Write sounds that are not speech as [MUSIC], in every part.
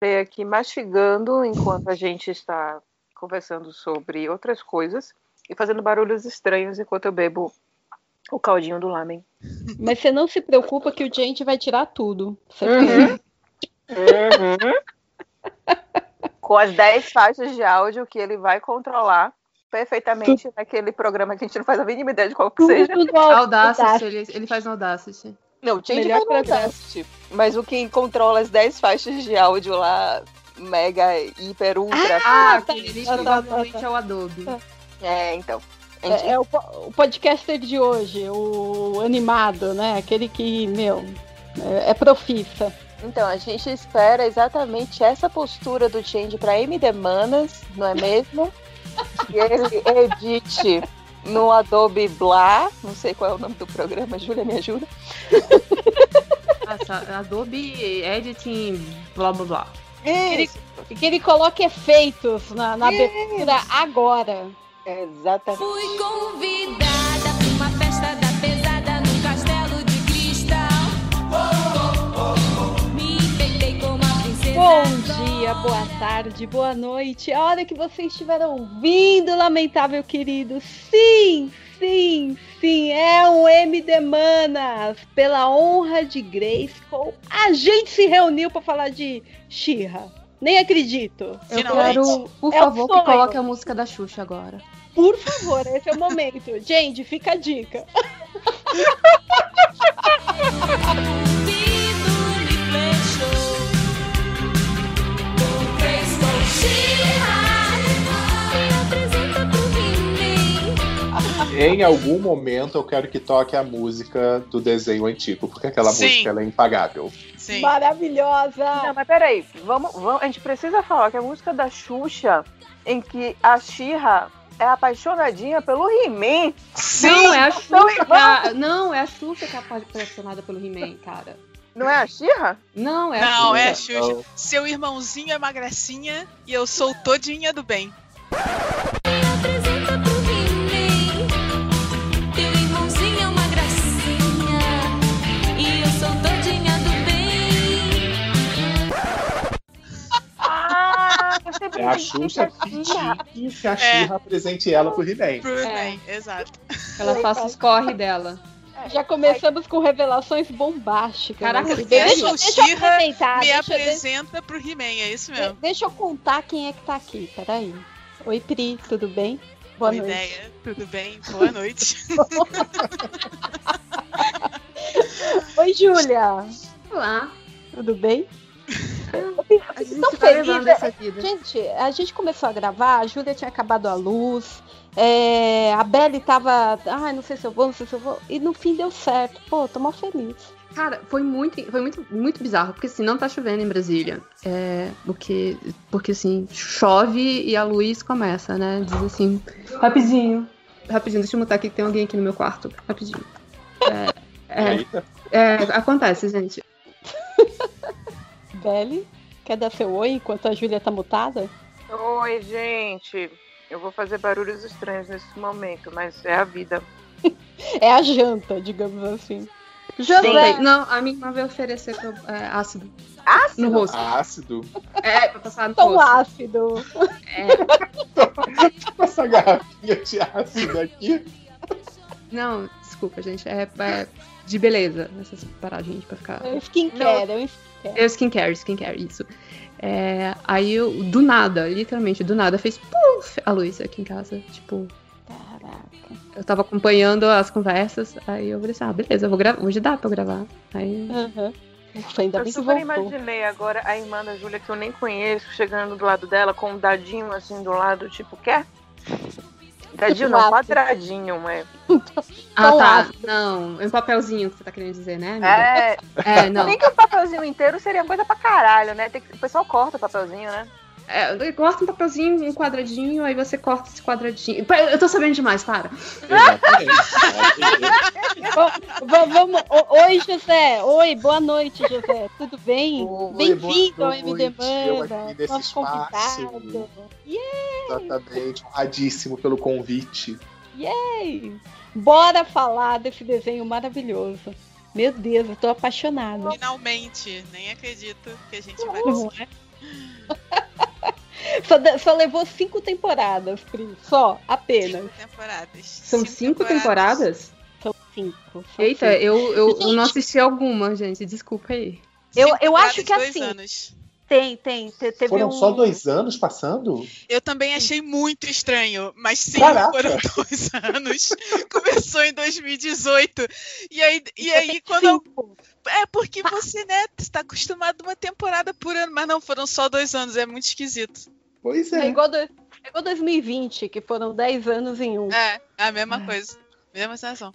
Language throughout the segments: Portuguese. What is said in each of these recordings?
Estou aqui mastigando enquanto a gente está conversando sobre outras coisas e fazendo barulhos estranhos enquanto eu bebo o caldinho do lamen. Mas você não se preocupa que o gente vai tirar tudo. Uhum. Uhum. [LAUGHS] Com as 10 faixas de áudio que ele vai controlar perfeitamente naquele programa que a gente não faz a mínima ideia de qual que seja. Audacity, ele, ele faz no Audacity. Não, o Change vai no Audacity. Mas o que controla as 10 faixas de áudio lá, mega, hiper, ultra. Ah, tá, aquele tá, provavelmente tá, tá. é o Adobe. É, então. É, é o, o podcaster de hoje, o animado, né? Aquele que, meu, é, é profissa. Então, a gente espera exatamente essa postura do Change para MD Manas, não é mesmo? [LAUGHS] que ele edite no Adobe Blah, não sei qual é o nome do programa, [LAUGHS] Júlia, me ajuda. Nossa, Adobe Editing, blá blá blá. Que ele, que ele coloque efeitos na, na abertura agora. Exatamente. Fui convidada Bom dia, boa tarde, boa noite. A hora que vocês estiveram ouvindo, lamentável querido. Sim, sim, sim, é um MD Manas. Pela honra de Grayskull, a gente se reuniu para falar de Shira. Nem acredito. Eu quero, por é favor, que coloque a música da Xuxa agora. Por favor, esse é o momento. [LAUGHS] Gente, fica a dica. [LAUGHS] em algum momento eu quero que toque a música do desenho antigo, porque aquela Sim. música ela é impagável. Sim. Maravilhosa! Não, mas peraí, vamos, vamos, a gente precisa falar que a música da Xuxa, em que a Xirra é apaixonadinha pelo He-Man. Não, é a Xuxa. não, é a Xuxa que é apaixonada pelo He-Man, cara. Não é a Xirra? Não, é a Não, é a Xuxa. Seu irmãozinho é uma gracinha e eu sou todinha do bem. É a Xuxa pedindo que a Xirra é. apresente ela pro He-Man. Pro He-Man, é. exato. Ela faça os corre dela. É. Já começamos com revelações bombásticas. Caraca, né? deixa, deixa, eu me deixa, apresenta pro He-Man, é isso mesmo. Deixa eu contar quem é que tá aqui, peraí. Oi, Pri, tudo bem? Boa, Boa noite. ideia, tudo bem? Boa noite. [LAUGHS] Oi, Júlia. Olá. Tudo bem? A gente tão tá feliz. Essa vida. Gente, a gente começou a gravar, a Júlia tinha acabado a luz, é, a Belly tava. Ai, não sei se eu vou, não sei se eu vou. E no fim deu certo. Pô, tô mal feliz. Cara, foi muito, foi muito, muito bizarro, porque assim, não tá chovendo em Brasília. É, porque, porque assim, chove e a luz começa, né? Diz assim, rapidinho. Rapidinho, deixa eu mutar aqui que tem alguém aqui no meu quarto. Rapidinho. [LAUGHS] É, é, é acontece, gente. Belly, quer dar seu oi enquanto a Júlia tá mutada? Oi, gente. Eu vou fazer barulhos estranhos nesse momento, mas é a vida. [LAUGHS] é a janta, digamos assim. José. Sim. Não, a minha irmã veio oferecer é, ácido. Ácido? No rosto. Ácido? É, pra passar no Tão rosto. ácido. É. Essa garrafinha de ácido aqui. Não, desculpa, gente. É, é de beleza. Essas paradinhas pra ficar. É skincare, é skincare. É skincare, skincare, isso. É, aí eu, do nada, literalmente, do nada, fez puff a luz aqui em casa. Tipo. Caraca. Eu tava acompanhando as conversas, aí eu falei assim, ah, beleza, eu vou gravar. Hoje dá pra eu gravar. Aí. Uhum. ainda eu bem super imaginei agora a irmã da Júlia, que eu nem conheço, chegando do lado dela com um dadinho assim do lado, tipo, quer? Dadinho não, quadradinho, é. Ah, tá. Não, é um papelzinho que você tá querendo dizer, né? Amiga? É. É, não. Nem que o papelzinho inteiro seria coisa pra caralho, né? Tem que... O pessoal corta o papelzinho, né? É, corta um papelzinho, um quadradinho, aí você corta esse quadradinho. Eu tô sabendo demais, para. Vamos. Oi, José. Oi, boa noite, José. Tudo bem? Bem-vindo ao MD Manda. Nosso convidado. Yeah. Exatamente. Honradíssimo pelo convite. Yay! Bora falar desse desenho maravilhoso. Meu Deus, eu tô apaixonada. Finalmente, nem acredito que a gente vai conseguir. [LAUGHS] Só, só levou cinco temporadas, Pri. Só, apenas. Cinco temporadas. São cinco temporadas? São cinco. são Eita, cinco. eu, eu, eu não assisti alguma, gente. Desculpa aí. Eu- Cinco eu acho temporadas, que dois assim, anos. Tem, tem. te- Teve Foram um... só dois anos passando? Eu também achei muito estranho, mas sim, Caraca. foram [LAUGHS] dois anos. Começou em 2018. E aí, e aí quando eu Cinco. É porque você, né, está acostumado a uma temporada por ano, mas não, foram só dois anos, é muito esquisito. Pois É é. igual, do, é igual 2020, que foram 10 anos em um. É, é a mesma coisa. Mesma sensação.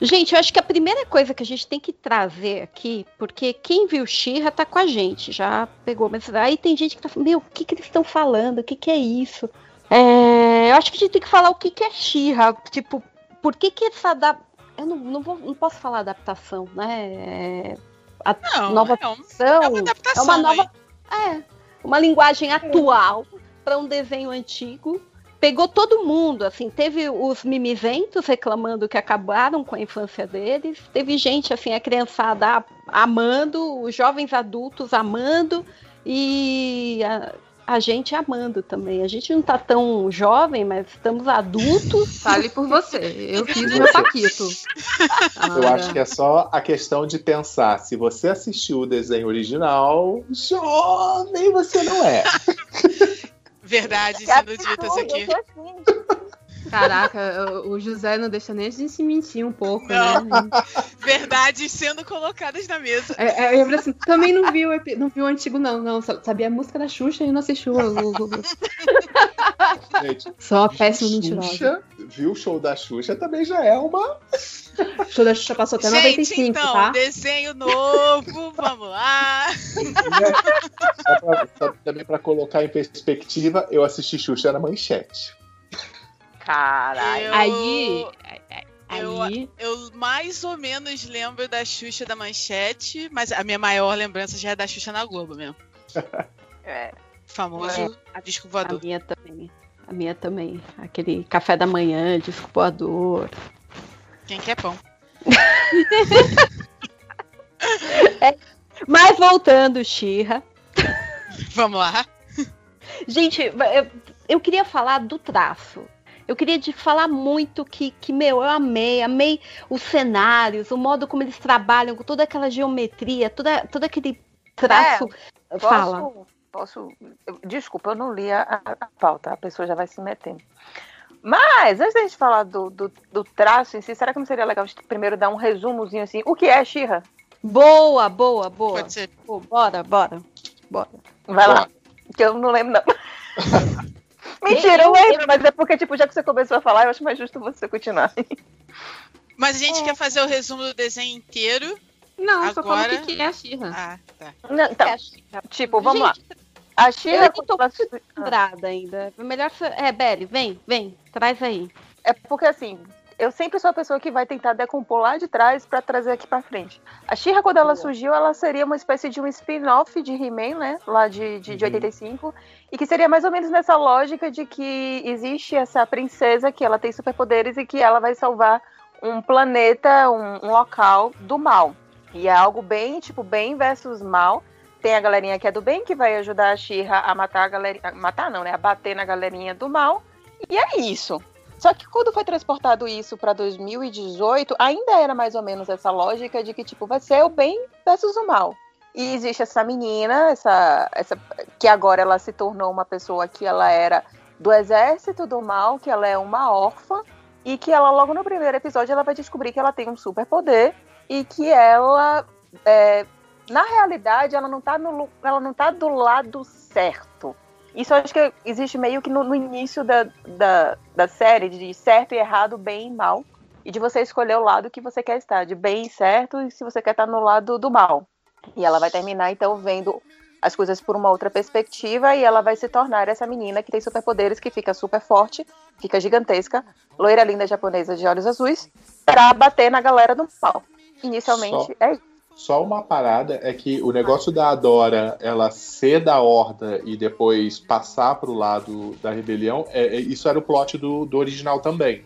Gente, eu acho que a primeira coisa que a gente tem que trazer aqui, porque quem viu Xirra tá com a gente, já pegou, mas aí tem gente que tá falando, meu, o que, que eles estão falando? O que, que é isso? É, eu acho que a gente tem que falar o que, que é Xirra, tipo, por que que essa da... Eu não, não, vou, não posso falar adaptação, né? É, a Não, nova é, um- adaptação, é uma adaptação. é uma nova, aí. é, uma linguagem atual para um desenho antigo. Pegou todo mundo, assim, teve os mimizentos reclamando que acabaram com a infância deles, teve gente, assim, a criançada amando, os jovens adultos amando e a, a gente amando também. A gente não tá tão jovem, mas estamos adultos. [LAUGHS] Fale por você. Eu fiz o meu paquito. [LAUGHS] Eu acho que é só a questão de pensar. Se você assistiu o desenho original, jovem você não é. Verdade sendo ditas aqui. eu sou assim. Caraca, o José não deixa nem a gente se mentir um pouco, Não. né? Verdades sendo colocadas na mesa. É, é, eu falei assim, também não viu, o não viu o antigo, não. Não, sabia a música da Xuxa e não assistiu. Gente, Só péssimo mentirosa. Xuxa, viu o show da Xuxa também já é uma. O show da Xuxa passou até Gente, 95, então, tá? desenho novo, vamos lá. Só pra- também para colocar em perspectiva, eu assisti Xuxa na manchete. Caralho. Eu- Aí. eu- Aí. Eu mais ou menos lembro da Xuxa da Manchete, mas a minha maior lembrança já é da Xuxa na Globo mesmo. [LAUGHS] É. Famoso disco A voador. minha também. A minha também. Aquele café da manhã, disco voador. Quem quer pão? [LAUGHS] Mas voltando, Xirra. Vamos lá. Gente, eu, eu queria falar do traço. Eu queria de falar muito que, que, meu, eu amei, amei os cenários, o modo como eles trabalham, com toda aquela geometria, toda, todo aquele traço. Fala. Posso, posso. eu- Desculpa, eu não li a, a pauta, a pessoa já vai se metendo. Mas, antes da gente falar do, do, do traço em si, será que não seria legal a gente primeiro dar um resumozinho assim? O que é Xirra? Boa, boa, boa. Pode ser. Pô, bora, bora. Bora. Vai lá. Que eu não lembro, não. [LAUGHS] Mentira, eu Eu- lembro, mas é porque, tipo, já que você começou a falar, eu acho mais justo você continuar. Mas a gente quer fazer o resumo do desenho inteiro. Não, só fala Agora- o que que é a Xirra. Ah, tá. Não, então, É, Xirra. tipo, vamos lá. Gente, A Eu Xirra, nem quando tô lembrada ainda. Melhor. você- É, Beli, vem, vem, traz aí. É porque assim, eu sempre sou a pessoa que vai tentar decompor lá de trás pra trazer aqui pra frente. A She-Ra, quando ela surgiu, ela seria uma espécie de um spin-off de He-Man, né? Lá de, de, de Uhum. 85. E que seria mais ou menos nessa lógica de que existe essa princesa que ela tem superpoderes e que ela vai salvar um planeta, um, um local do mal. E é algo bem, tipo, bem versus mal. Tem a galerinha que é do bem, que vai ajudar a She-Ra a matar a galerinha. Matar não, né? A bater na galerinha do mal. E é isso. Só que quando foi transportado isso para 2018, ainda era mais ou menos essa lógica de que, tipo, vai ser o bem versus o mal. E existe essa menina, essa, essa que agora ela se tornou uma pessoa que ela era do exército do mal, que ela é uma órfã, e que ela, logo no primeiro episódio, ela vai descobrir que ela tem um superpoder e que ela, é, na realidade, ela não, tá no, ela não tá do lado certo. Isso acho que existe meio que no, no início da, da, da série, de certo e errado, bem e mal. E de você escolher o lado que você quer estar, de bem e certo, e se você quer estar no lado do mal. E ela vai terminar, então, vendo as coisas por uma outra perspectiva, e ela vai se tornar essa menina que tem superpoderes, que fica super forte, fica gigantesca, loira linda japonesa de olhos azuis, pra bater na galera do mal. Inicialmente, Só. é isso. Só uma parada é que o negócio da Adora ela ser da Horda e depois passar pro lado da rebelião, é, é- isso era o plot do, do original também.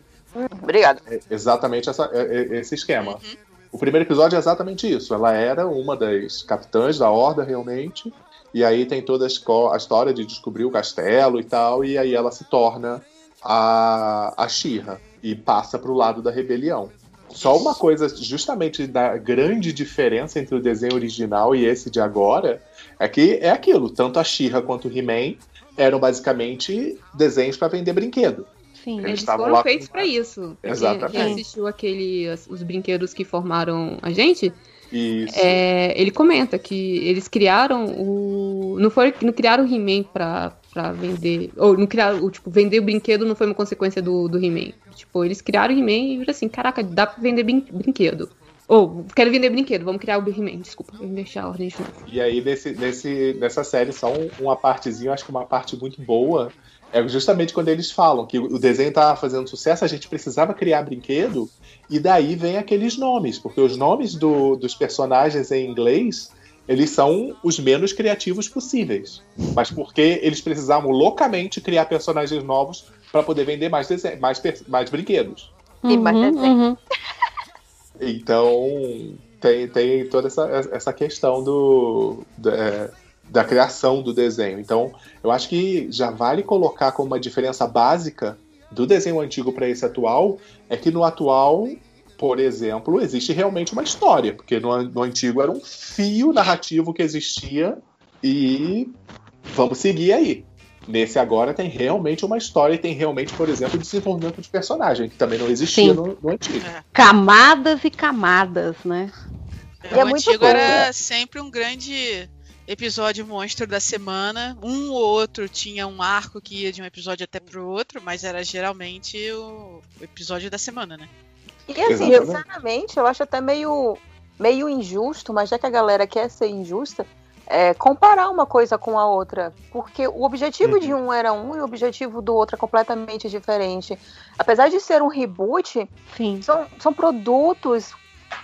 Obrigada. É exatamente essa- é- é- esse esquema. Uhum. O primeiro episódio é exatamente isso. Ela era uma das capitãs da Horda, realmente. E aí tem toda a, história de descobrir o castelo e tal, e aí ela se torna a, a e passa pro lado da rebelião. Só uma coisa, justamente da grande diferença entre o desenho original e esse de agora, é que é aquilo, tanto a Shira quanto o He-Man eram basicamente desenhos para vender brinquedo. Sim. Eles Eles estavam foram lá feitos com- pra isso. Exatamente. Quem assistiu aquele, os brinquedos que formaram a gente, Isso. é, ele comenta que eles criaram o. Não, foi, não criaram o He-Man pra, pra vender. Ou não criaram. o, Tipo, vender o brinquedo não foi uma consequência do, do He-Man. Tipo, eles criaram o He-Man e assim: caraca, dá pra vender brin- brinquedo. Ou, quero vender brinquedo, vamos criar o He-Man. Desculpa, eu deixar a ordem de novo. E aí, nesse, nessa série, só um- uma partezinha, acho que uma parte muito boa, é justamente quando eles falam que o desenho tava fazendo sucesso, a gente precisava criar brinquedo, e daí vem aqueles nomes, porque os nomes do- dos personagens em inglês, eles são os menos criativos possíveis. Mas porque eles precisavam loucamente criar personagens novos para poder vender mais, desen- mais, mais brinquedos. E mais desenho. Então, tem, tem toda essa, essa questão do, da, é, da criação do desenho. Então, eu acho que já vale colocar como uma diferença básica do desenho antigo para esse atual, é que no atual, por exemplo, existe realmente uma história, porque no, no antigo era um fio narrativo que existia e vamos seguir aí. Nesse agora tem realmente uma história e tem realmente, por exemplo, desenvolvimento de personagem, que também não existia no, no antigo. Camadas e camadas, né? E é o muito antigo bom. era sempre um grande episódio monstro da semana. Um ou outro tinha um arco que ia de um episódio até pro outro, mas era geralmente o episódio da semana, né? E assim, Exatamente. sinceramente, eu acho até meio, meio injusto, mas já que a galera quer ser injusta, é, comparar uma coisa com a outra. Porque o objetivo Uhum. de um era um e o objetivo do outro é completamente diferente. Apesar de ser um reboot, Sim. são, são produtos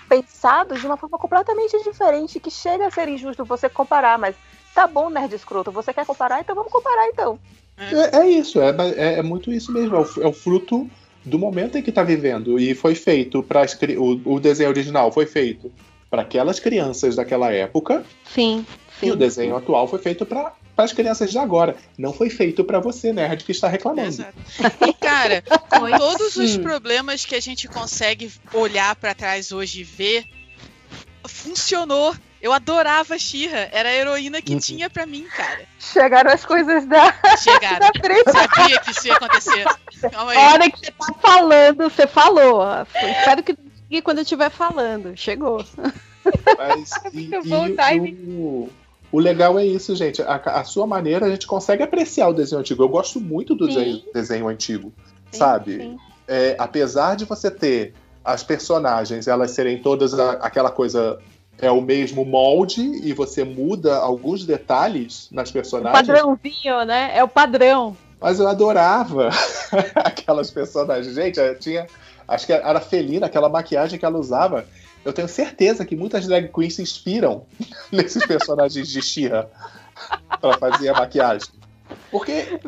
pensados de uma forma completamente diferente, que chega a ser injusto você comparar, mas tá bom, nerd escroto, você quer comparar, então vamos comparar então. É, é isso, é, é, é muito isso mesmo. É o, é o fruto do momento em que está vivendo. E foi feito para o, o desenho original foi feito para aquelas crianças daquela época Sim. e o sim. desenho atual foi feito para as crianças de agora. Não foi feito para você, nerd, que está reclamando. Exato. E, cara, com [LAUGHS] todos os sim. problemas que a gente consegue olhar pra trás hoje e ver, funcionou. Eu adorava a Xirra. Era a heroína que Uhum. tinha pra mim, cara. Chegaram as coisas da, Chegaram. da frente. Sabia que isso ia acontecer. Calma aí. A hora que você tá falando, você falou. Eu Espero que que quando eu estiver falando. Chegou. Mas, [LAUGHS] e, Muito e bom o- o timing. o, o legal é isso, gente. A, a sua maneira, a gente consegue apreciar o desenho antigo. Eu gosto muito do desenho, desenho antigo, Sim, sabe? sim. é, apesar de você ter as personagens, elas serem todas a- aquela coisa é o mesmo molde e você muda alguns detalhes nas O personagens, padrãozinho, né? É o padrão. mas eu adorava [LAUGHS] aquelas personagens. Gente, eu tinha, acho que era Felina, aquela maquiagem que ela usava. Eu tenho certeza que muitas drag queens se inspiram [LAUGHS] nesses personagens de She-Ra [LAUGHS] para fazer a maquiagem. Porque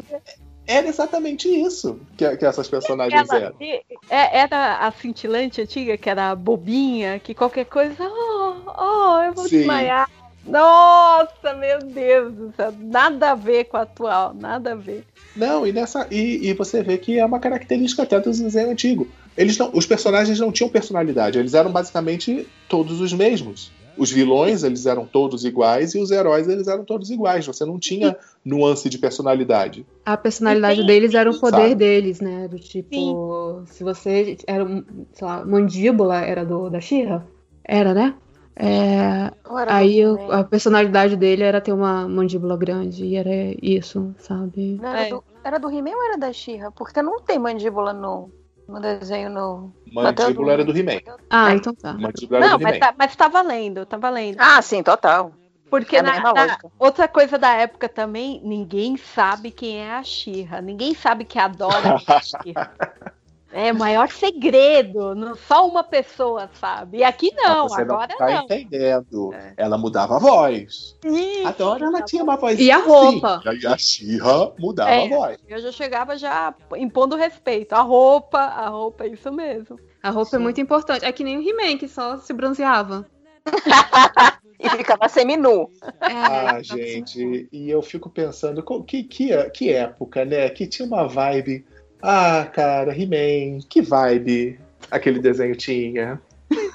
era exatamente isso que, que essas personagens Ela, eram. é- era a cintilante antiga, que era a bobinha, que qualquer coisa. Oh, oh, eu vou Sim. desmaiar. Nossa, meu Deus do céu. Nada a ver com a atual, nada a ver. Não, e, nessa, e, e você vê que é uma característica até do desenho antigo. Eles não, os personagens não tinham personalidade, eles eram basicamente todos os mesmos. Os vilões, eles eram todos iguais, e os heróis, eles eram todos iguais. Você não tinha nuance de personalidade. A personalidade Sim, deles era o poder sabe? deles, né? Do tipo, se você era, um, sei lá, mandíbula era do da Shira, era, né? É, aí He-Man? a personalidade dele era ter uma mandíbula grande e era isso, sabe? Não, era, É. do, era do He-Man ou era da She-Ra? Porque não tem mandíbula no, no desenho no. Mandíbula era do He-Man. Ah, É. então tá. Mandíbula era Não, do mas He-Man. tá, mas tá valendo, tá valendo. Ah, sim, total. Porque é na- na- lógica. outra coisa da época também, ninguém sabe quem é a Xirra. Ninguém sabe que adora a Xirra. [LAUGHS] É o maior segredo. Não, só uma pessoa sabe. E aqui não, Você agora não tá não. entendendo. É. Ela mudava a voz. Ih, Agora ela tá tinha uma voz E a assim. roupa? E aí a She-Ra mudava É. a voz. Eu já chegava já impondo respeito. A roupa, a roupa, é isso mesmo. A roupa é muito importante. É que nem o He-Man, que só se bronzeava. [LAUGHS] E ficava seminu. É, Ah, gente, e eu fico pensando, que, que, que época, né? Que tinha uma vibe. Ah, cara, He-Man, que vibe aquele desenho tinha.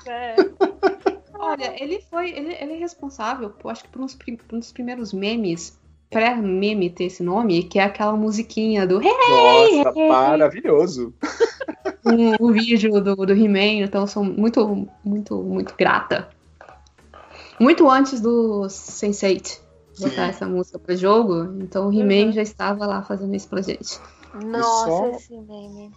É. [LAUGHS] Olha, ele foi. Ele, ele é responsável, por, acho que por, uns, por um dos primeiros memes, pré-meme ter esse nome, que é aquela musiquinha do Nossa, maravilhoso. o, o vídeo do, do He-Man, então eu sou muito, muito, muito grata. Muito antes do Sense8 botar Sim. essa música pra jogo, então o He-Man Uhum. já estava lá fazendo isso pra gente. Nossa, só- esse meme.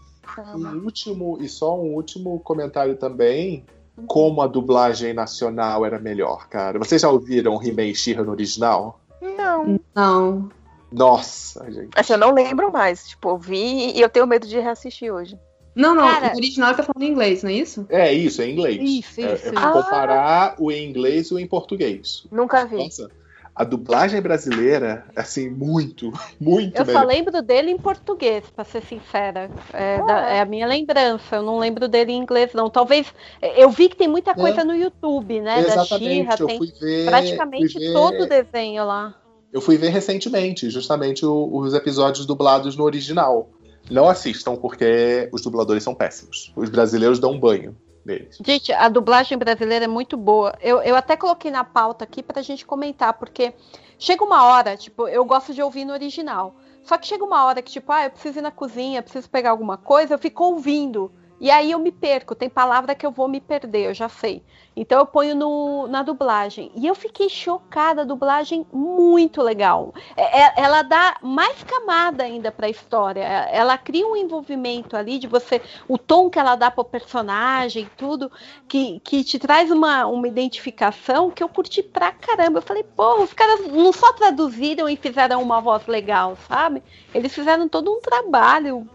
Um último, e só um último comentário também. Como a dublagem nacional era melhor, cara. Vocês já ouviram He-Man e no original? Não. Não. Nossa, gente. Assim, eu não lembro mais. Tipo, eu vi e eu tenho medo de reassistir hoje. Não, não, Cara- o original tá falando em inglês, não é isso? É isso, é em inglês. Isso, É- isso, é isso. comparar o em inglês e o em português. Nunca vi. Nossa, a dublagem brasileira, assim, muito, [LAUGHS] muito Eu só lembro dele em português, pra ser sincera. É, Ah, da- é? é a minha lembrança. Eu não lembro dele em inglês, não. Talvez. Eu vi que tem muita coisa É. no YouTube, né? Da Exatamente, Xirra, eu tem fui ver. praticamente fui ver- todo o desenho lá. Eu fui ver recentemente, justamente o- os episódios dublados no original. Não assistam, porque os dubladores são péssimos. Os brasileiros dão um banho neles. Gente, a dublagem brasileira é muito boa. Eu, eu até coloquei na pauta aqui pra gente comentar, porque chega uma hora, tipo, eu gosto de ouvir no original. Só que chega uma hora que, tipo, ah, eu preciso ir na cozinha, preciso pegar alguma coisa, eu fico ouvindo. E aí eu me perco. Tem palavra que eu vou me perder, eu já sei. Então eu ponho no, na dublagem. E eu fiquei chocada, a dublagem muito legal. É- é- ela dá mais camada ainda pra história. É- Ela cria um envolvimento ali de você, o tom que ela dá pro personagem, tudo, que, que te traz uma, uma identificação que eu curti pra caramba. Eu falei, pô, os caras não só traduziram e fizeram uma voz legal, sabe? Eles fizeram todo um trabalho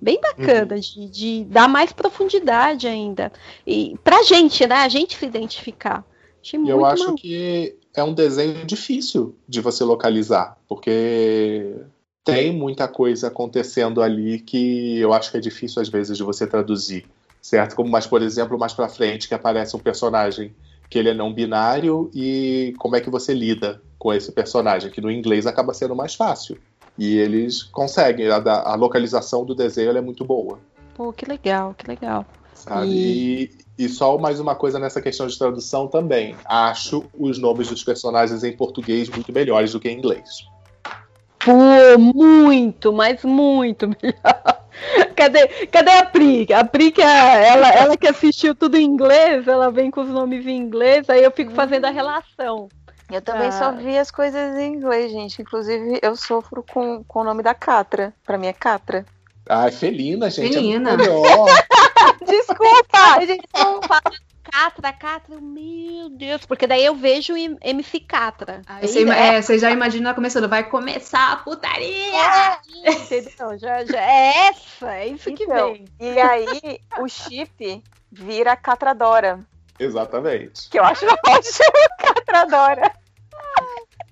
bem bacana de, de dar mais profundidade ainda. E pra gente, né? A gente se identificar. Achei muito eu acho maluco. que é um desenho difícil de você localizar, porque tem muita coisa acontecendo ali que eu acho que é difícil às vezes de você traduzir, certo? Como mais, por exemplo, mais pra frente que aparece um personagem que ele é não binário e como é que você lida com esse personagem, que no inglês acaba sendo mais fácil. E eles conseguem, a, a localização do desenho é muito boa. Pô, que legal, que legal. Sabe? E, e só mais uma coisa nessa questão de tradução também. Acho os nomes dos personagens em português muito melhores do que em inglês. Pô, muito, mas muito [LAUGHS] melhor. Cadê, cadê a Pri? A Pri, que é- ela, ela que assistiu tudo em inglês, ela vem com os nomes em inglês, aí eu fico fazendo a relação. Eu também Ah. só vi as coisas em inglês, gente. Inclusive, eu sofro com, com o nome da Catra. Pra mim é Catra. Ah, Felina, gente. Felina. É muito melhor. [LAUGHS] Desculpa! Eles estão falando Catra, Catra, meu Deus, porque daí eu vejo MC Catra. Aí você, ima- é, você já imagina começando, vai começar a putaria! Entendeu? Já, já, é essa, é isso que Então, vem. E aí, o chip vira Catradora. Exatamente. Que eu acho ótimo, Catradora.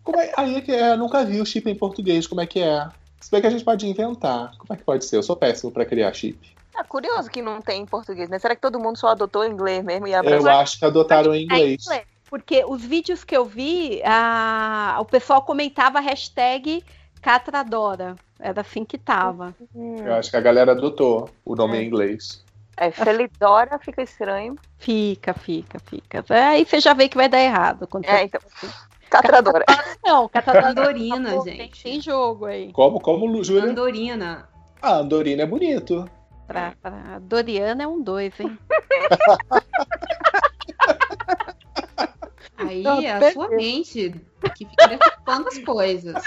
Como é, aí é que é, eu nunca vi o chip em português, como é que é? Se bem que a gente pode inventar. Como é que pode ser? Eu sou péssimo pra criar chip. Ah, curioso que não tem em português, né? Será que todo mundo só adotou inglês mesmo e Eu acho que adotaram em É inglês. inglês, Porque os vídeos que eu vi, a- o pessoal comentava a hashtag Catradora. Era assim que tava. Eu acho que a galera adotou o nome em inglês. É, Felidora fica estranho. Fica, fica, fica. Aí você já vê que vai dar errado. Quando É, você... então. Catradora. [LAUGHS] Não, Catradora [LAUGHS] Andorina, tem, gente. tem jogo aí. Como, como, Júlia? Andorina. Ah, Andorina é bonito. Pra, pra... Doriana é um dois, hein? [LAUGHS] Aí Não, é a sua mente que fica decupando as coisas.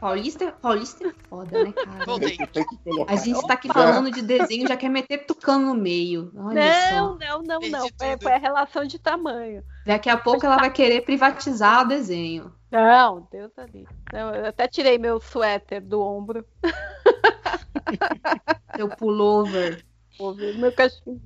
Paulista, é- Paulista é foda, né, cara? Voltei. A gente tá aqui falando de desenho, já quer meter tucano no meio. Olha Não, só. não, não, não. É, é relação de tamanho. Daqui a pouco ela vai querer privatizar o desenho. Não, Deus ali. Não, eu até tirei meu suéter do ombro. Seu pullover. Vou ver meu cachimbo.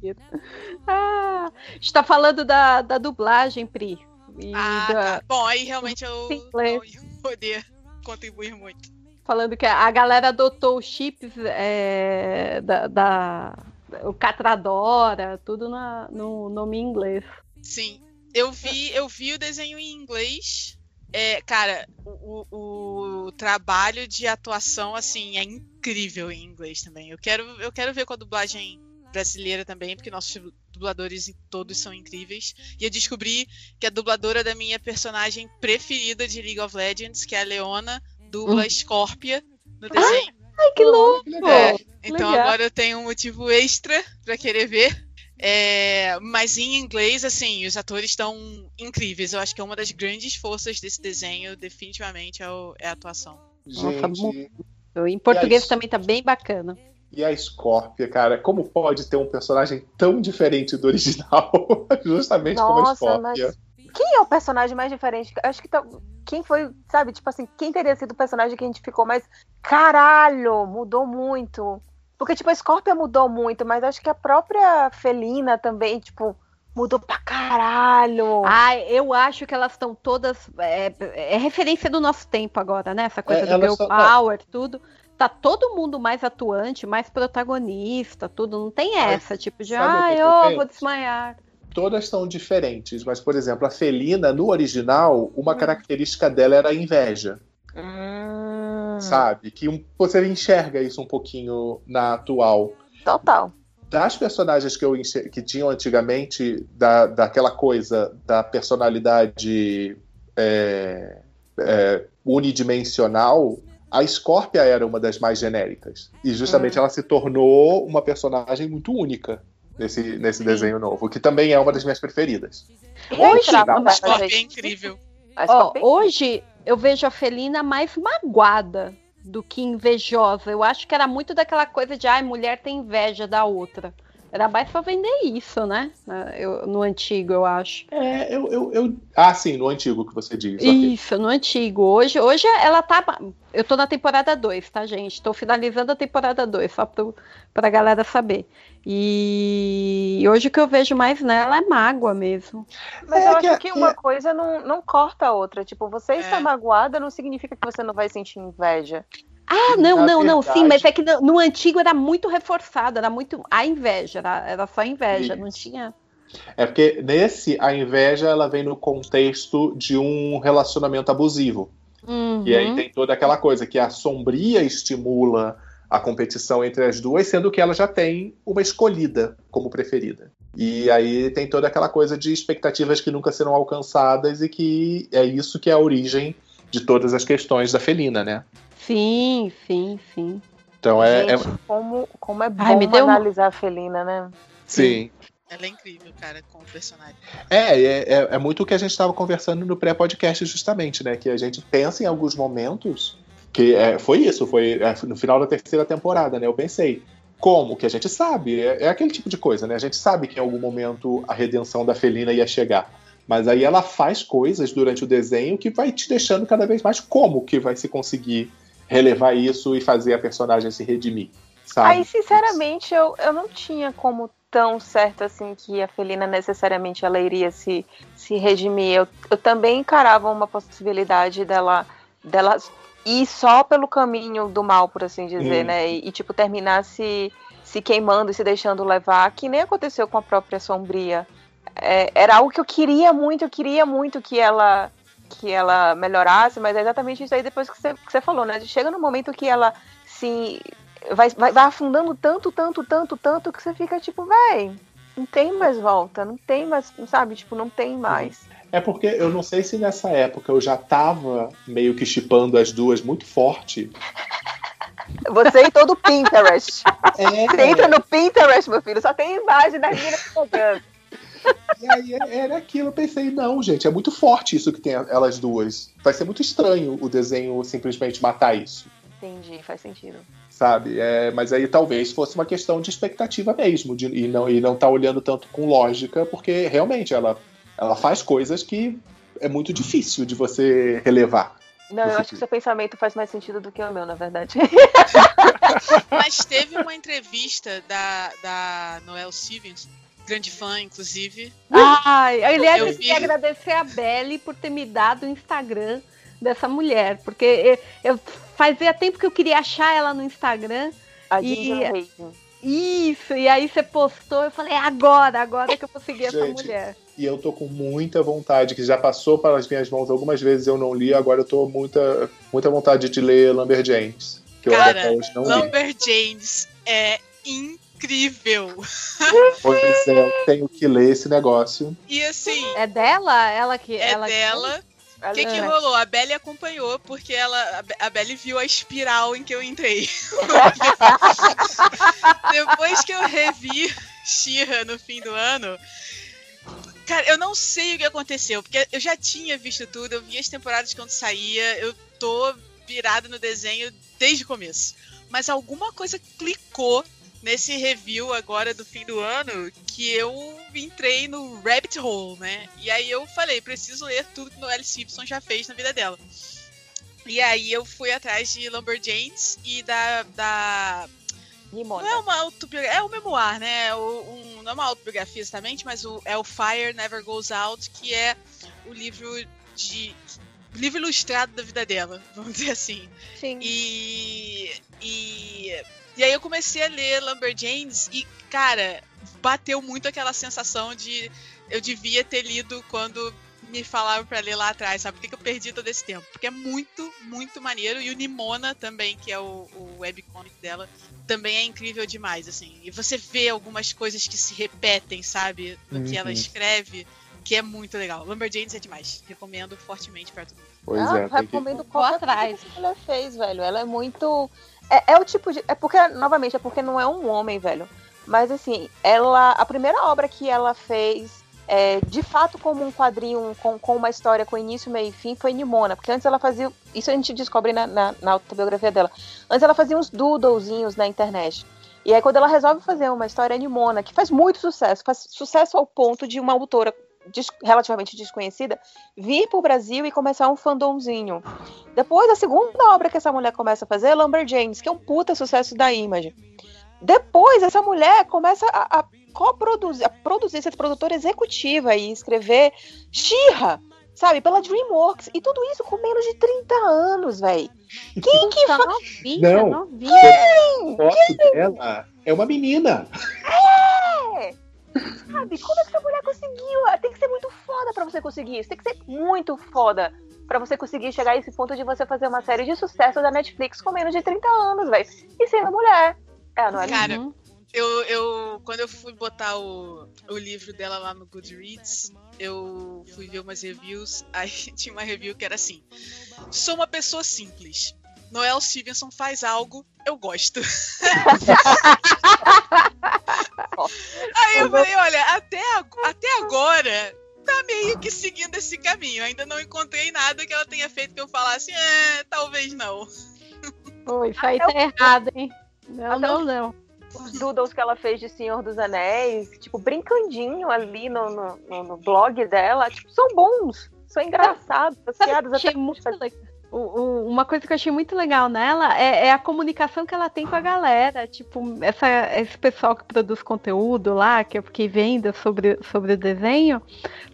Ah, a gente tá falando da, da dublagem, Pri. E Ah, da- tá. Bom, aí realmente eu Sim, não poder contribuir muito. Falando que a galera adotou os chips é, da, da- o Catradora, tudo na- no nome em inglês. Sim. Eu vi, eu vi o desenho em inglês. É, cara, o, o- o trabalho de atuação, assim, é incrível em inglês também. Eu quero, eu quero ver com a dublagem brasileira também, porque nossos dubladores todos são incríveis. E eu descobri que a dubladora da minha personagem preferida de League of Legends, que é a Leona, dubla Scorpia no desenho. Ai, que louco! É, então legal. agora eu tenho um motivo extra pra querer ver. É, mas em inglês, assim, os atores estão incríveis. Eu acho que é uma das grandes forças desse desenho, definitivamente, é, o- é a atuação. Nossa, Gente, Em português também tá bem bacana. e a Scorpia, cara, como pode ter um personagem tão diferente do original? [LAUGHS] Justamente como a Nossa, Scorpia. Quem é o personagem mais diferente? Acho que tá- quem foi, sabe, tipo assim, quem teria sido o personagem que a gente ficou mais. Caralho, mudou muito. Porque, tipo, a Scorpia mudou muito, mas acho que a própria Felina também, tipo, mudou pra caralho. Ah, eu acho que elas estão todas. É, é referência do nosso tempo agora, né? Essa coisa É, do girl são- power, tudo. Tá todo mundo mais atuante, mais protagonista, tudo. Não tem Mas essa, tipo de, que eu penso? vou desmaiar. Todas são diferentes, mas, por exemplo, a Felina, no original, Hum. uma característica dela era a inveja, Hum, sabe? Que um- você enxerga isso um pouquinho na atual. Total. Das personagens que eu enxer- que tinham antigamente, da, daquela coisa da personalidade é, é, unidimensional, a Scorpia era uma das mais genéricas. E justamente ela se tornou uma personagem muito única nesse, nesse desenho novo, que também é uma das minhas preferidas. Hoje, não, pra- Scorpia é incrível. A Scorpia- hoje eu vejo a Felina mais magoada do que invejosa. Eu acho que era muito daquela coisa de, ai, mulher tem inveja da outra. Era mais pra vender isso, né? Eu- no antigo, eu acho. É, eu, eu, eu- Ah, sim, no antigo que você diz. Isso, no antigo. Hoje, hoje ela tá. Eu tô na temporada 2, tá, gente? Tô finalizando a temporada 2, só pro, pra galera saber. E hoje o que eu vejo mais nela é mágoa mesmo. Mas É eu que- acho que que- uma coisa não, não corta a outra. Tipo, você É. está magoada não significa que você não vai sentir inveja. Ah, não, não, não, sim, verdade- mas é que no, no antigo era muito reforçado, era muito a inveja, era, era só inveja, não Isso. tinha. É porque nesse, a inveja ela vem no contexto de um relacionamento abusivo. E aí Uhum. tem toda aquela coisa que a sombria estimula a competição entre as duas, sendo que ela já tem uma escolhida como preferida. E aí tem toda aquela coisa de expectativas que nunca serão alcançadas e que é isso que é a origem de todas as questões da felina, né? Sim, sim, sim. Então é, é- Gente, como, como é bom Ai, me deu uma- analisar a Felina, né? sim. Ela é incrível, cara, com o personagem. É, é, é- é muito o que a gente estava conversando no pré-podcast, justamente, né? Que a gente pensa em alguns momentos que é, foi isso, foi é, no final da terceira temporada, né? Eu pensei, como? Que a gente sabe, é, é aquele tipo de coisa, né? A gente sabe que em algum momento a redenção da Felina ia chegar. Mas aí ela faz coisas durante o desenho que vai te deixando cada vez mais como que vai se conseguir relevar isso e fazer a personagem se redimir, sabe? Aí, sinceramente, eu, eu não tinha como tão certo assim que a Felina necessariamente ela iria se, se redimir. Eu, eu também encarava uma possibilidade dela, dela ir só pelo caminho do mal, por assim dizer, Hum. né? E, e, tipo, terminar se, se queimando e se deixando levar, que nem aconteceu com a própria Sombria. É, era algo que eu queria muito, eu queria muito que ela que ela melhorasse, mas é exatamente isso aí depois que você, que você falou, né? Chega no momento que ela se vai, vai, vai afundando tanto, tanto, tanto, tanto que você fica tipo, véi, não tem mais volta, não tem mais, sabe? Tipo, não tem mais. É porque eu não sei se nessa época eu já tava meio que chipando as duas muito forte. [LAUGHS] Você e todo o Pinterest. É, Você entra no Pinterest, meu filho, só tem imagem das meninas jogando. E aí era aquilo, eu pensei, não, gente, é muito forte isso que tem elas duas. Vai ser muito estranho o desenho simplesmente matar isso, Entendi, faz sentido. sabe? É, mas aí talvez fosse uma questão de expectativa mesmo, de, e não e não tá olhando tanto com lógica, porque realmente ela, ela faz coisas que é muito difícil de você relevar. Não, eu acho que seu pensamento faz mais sentido do que o meu, na verdade. Mas teve uma entrevista da, da Noel Stevens, grande fã, inclusive. Ai, aliás, Eu eu queria agradecer a Belly por ter me dado o Instagram dessa mulher, porque eu, eu- fazia tempo que eu queria achar ela no Instagram A E-. Isso, e aí você postou, eu falei, "É agora, agora que eu vou seguir essa mulher. E eu tô com muita vontade, que já passou pelas minhas mãos algumas vezes eu não li, agora eu tô com muita, muita vontade de ler Lumberjanes. Que eu Cara, até hoje não li. Lumberjanes é incrível. Pois é, eu tenho que ler esse negócio. E assim, É dela? Ela que. é ela que- dela. O que, que É. rolou? A Belly acompanhou porque ela, a Be- a Belly viu a espiral em que eu entrei. [LAUGHS] Depois que eu revi Shira no fim do ano, cara, eu não sei o que aconteceu, porque eu já tinha visto tudo, eu vi as temporadas quando saía, eu tô virada no desenho desde o começo. Mas alguma coisa clicou nesse review agora do fim do ano que eu entrei no rabbit hole, né? E aí eu falei, preciso ler tudo que Noelle Simpson já fez na vida dela. E aí eu fui atrás de Lumberjanes e da, da não é uma autobiografia, é um memoir, né? É o- um- não é uma autobiografia exatamente, mas o, é o Fire Never Goes Out, que é o livro de. livro ilustrado da vida dela, [LAUGHS] vamos dizer assim. Sim. E. E. E aí eu comecei a ler Lumberjanes e, cara, bateu muito aquela sensação de eu devia ter lido quando me falaram pra ler lá atrás, sabe? Por que, que eu perdi todo esse tempo? Porque é muito, muito maneiro. E o Nimona também, que é o, o webcomic dela, também é incrível demais, assim. E você vê algumas coisas que se repetem, sabe? No que ela Uhum. escreve, que é muito legal. Lumberjanes é demais. Recomendo fortemente pra todo mundo. Pois ah, é, que... recomendo qualquer atrás. que ela fez, velho. Ela é muito. É, é o tipo de. É porque, novamente, é porque não é um homem, velho. Mas assim, ela. A primeira obra que ela fez, é, de fato, como um quadrinho com, com uma história com início, meio e fim, foi Nimona. Porque antes ela fazia. Isso a gente descobre na, na, na autobiografia dela. Antes ela fazia uns doodlezinhos na internet. E aí, quando ela resolve fazer uma história Nimona, que faz muito sucesso, faz sucesso ao ponto de uma autora des- relativamente desconhecida vir pro Brasil e começar um fandomzinho. Depois, a segunda obra que essa mulher começa a fazer é Lumberjanes, que é um puta sucesso da Image. Depois, essa mulher começa a, a coproduzir, a produzir, ser produtora executiva e escrever Xirra, sabe, pela DreamWorks. E tudo isso com menos de 30 anos, velho. Quem que fa... novinha, Não. novinha. A foto dela é uma menina. Sabe, como é que essa mulher conseguiu? Ah, Tem que ser muito foda pra você conseguir isso. Tem que ser muito foda pra você conseguir chegar a esse ponto de você fazer uma série de sucesso da Netflix com menos de 30 anos, velho. E sendo mulher. É, não é? Cara, Uhum. Eu, eu, quando eu fui botar o, o livro dela lá no Goodreads, eu fui ver umas reviews, [LAUGHS] aí tinha uma review que era assim: Sou uma pessoa simples. Noel Stevenson faz algo, eu gosto. [LAUGHS] aí eu falei, olha, até, até agora tá meio que seguindo esse caminho. Ainda não encontrei nada que ela tenha feito que eu falasse, é, talvez não. Pô, isso aí Até tá errado, hein? Não, Até não, não. Os doodles que ela fez de Senhor dos Anéis, tipo, brincandinho ali no, no, no- blog dela, tipo, são bons. São engraçados, piadas até muito legal. O- uma coisa que eu achei muito legal nela é, é a comunicação que ela tem com a galera. Tipo, essa, esse pessoal que produz conteúdo lá, que eu fiquei vendo sobre, sobre o desenho,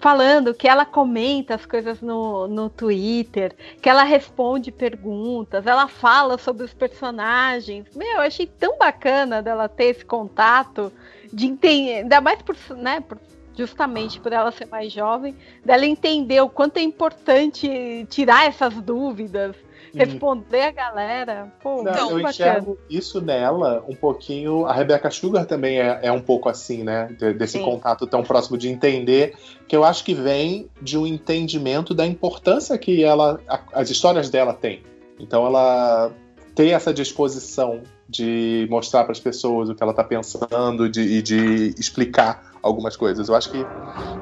falando que ela comenta as coisas no, no Twitter, que ela responde perguntas, ela fala sobre os personagens. Meu, eu achei tão bacana dela ter esse contato, de entender, ainda mais por, né, por- justamente por ela ser mais jovem, dela entender o quanto é importante tirar essas dúvidas, responder a galera. Pô, Não, Então, eu bacana. enxergo isso nela um pouquinho. A Rebecca Sugar também é, é um pouco assim, né? De- desse Sim. contato tão próximo de entender, que eu acho que vem de um entendimento da importância que ela, a- as histórias dela têm. Então ela ter essa disposição de mostrar para as pessoas o que ela está pensando de, e de explicar algumas coisas. Eu acho que.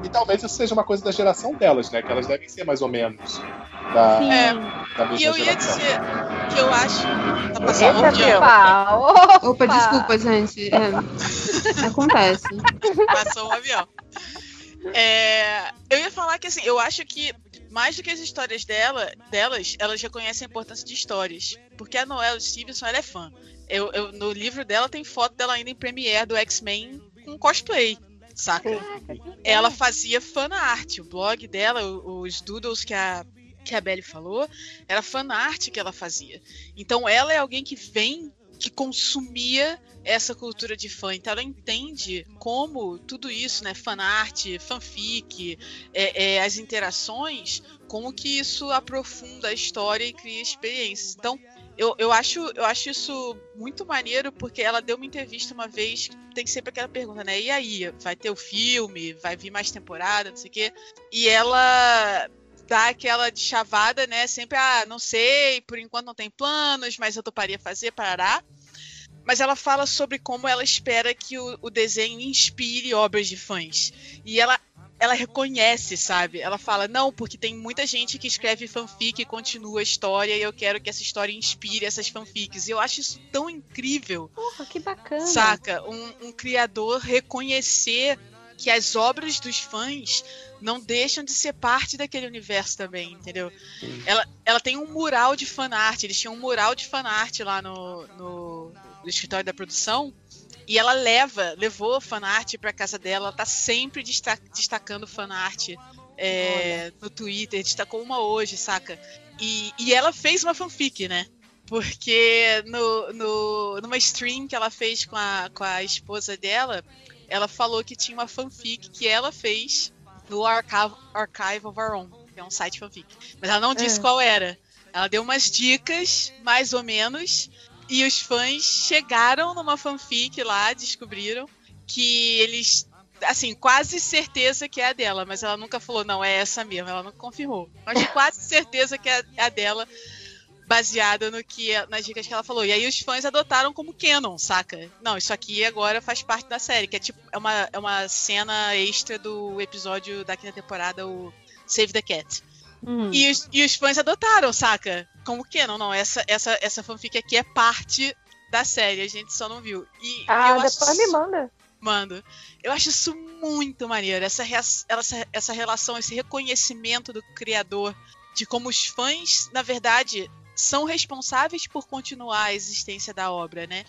E talvez isso seja uma coisa da geração delas, né? Que elas devem ser mais ou menos da, Sim. É, da mesma E eu ia geração. dizer que eu acho. Tá passando um Esse é avião. Opa, [LAUGHS] opa. Opa, desculpa, gente. É, [LAUGHS] acontece. Passou um avião. É, eu ia falar que assim, eu acho que mais do que as histórias dela, delas, elas reconhecem a importância de histórias. Porque a Noelle Stevenson ela é fã. Eu, eu- no livro dela tem foto dela ainda em Premiere do X-Men com cosplay, saca? Ela fazia fan art. O blog dela, os doodles que a, que a Belly falou, era fan art que ela fazia. Então ela é alguém que vem que consumia essa cultura de fã. Então ela entende como tudo isso, né, fanart, fanfic, é, é, as interações, como que isso aprofunda a história e cria experiências. Então eu, eu, acho, eu acho isso muito maneiro, porque ela deu uma entrevista uma vez, tem sempre aquela pergunta, né? E aí, vai ter o filme? Vai vir mais temporada? Não sei o quê. E ela dá aquela de chavada, né? Sempre, ah, não sei, por enquanto não tem planos, mas eu toparia fazer, parará. Mas ela fala sobre como ela espera que o, o desenho inspire obras de fãs. E ela ela reconhece, sabe? Ela fala, não, porque tem muita gente que escreve fanfic e continua a história e eu quero que essa história inspire essas fanfics. E eu acho isso tão incrível. Porra, que bacana. Saca? Um, um criador reconhecer que as obras dos fãs não deixam de ser parte daquele universo também, entendeu? Ela, ela tem um mural de fanart, eles tinham um mural de fanart lá no, no, no escritório da produção. E ela leva, levou fanart pra casa dela, ela tá sempre desta destacando fanart é, no Twitter, destacou uma hoje, saca? E, e ela fez uma fanfic, né? Porque no, no, numa stream que ela fez com a, com a esposa dela, ela falou que tinha uma fanfic que ela fez no Archive, Archive of Our Own, que é um site fanfic. Mas ela não disse É. qual era. Ela deu umas dicas, mais ou menos, e os fãs chegaram numa fanfic lá, descobriram que eles. Assim, quase certeza que é a dela, mas ela nunca falou, não, é essa mesmo, ela não confirmou. Mas quase certeza que é a dela, baseada no que nas dicas que ela falou. E aí os fãs adotaram como canon, saca? Não, isso aqui agora faz parte da série, que é tipo é uma, é uma cena extra do episódio da quinta temporada, o Save the Cat. Hum. E os, e os fãs adotaram, saca? Como canon, não, essa essa essa fanfic aqui é parte da série, a gente só não viu. E Ah, eu depois acho me manda. Mando. Eu acho isso muito maneiro. Essa, rea- essa, essa relação, esse reconhecimento do criador de como os fãs, na verdade, são responsáveis por continuar a existência da obra, né?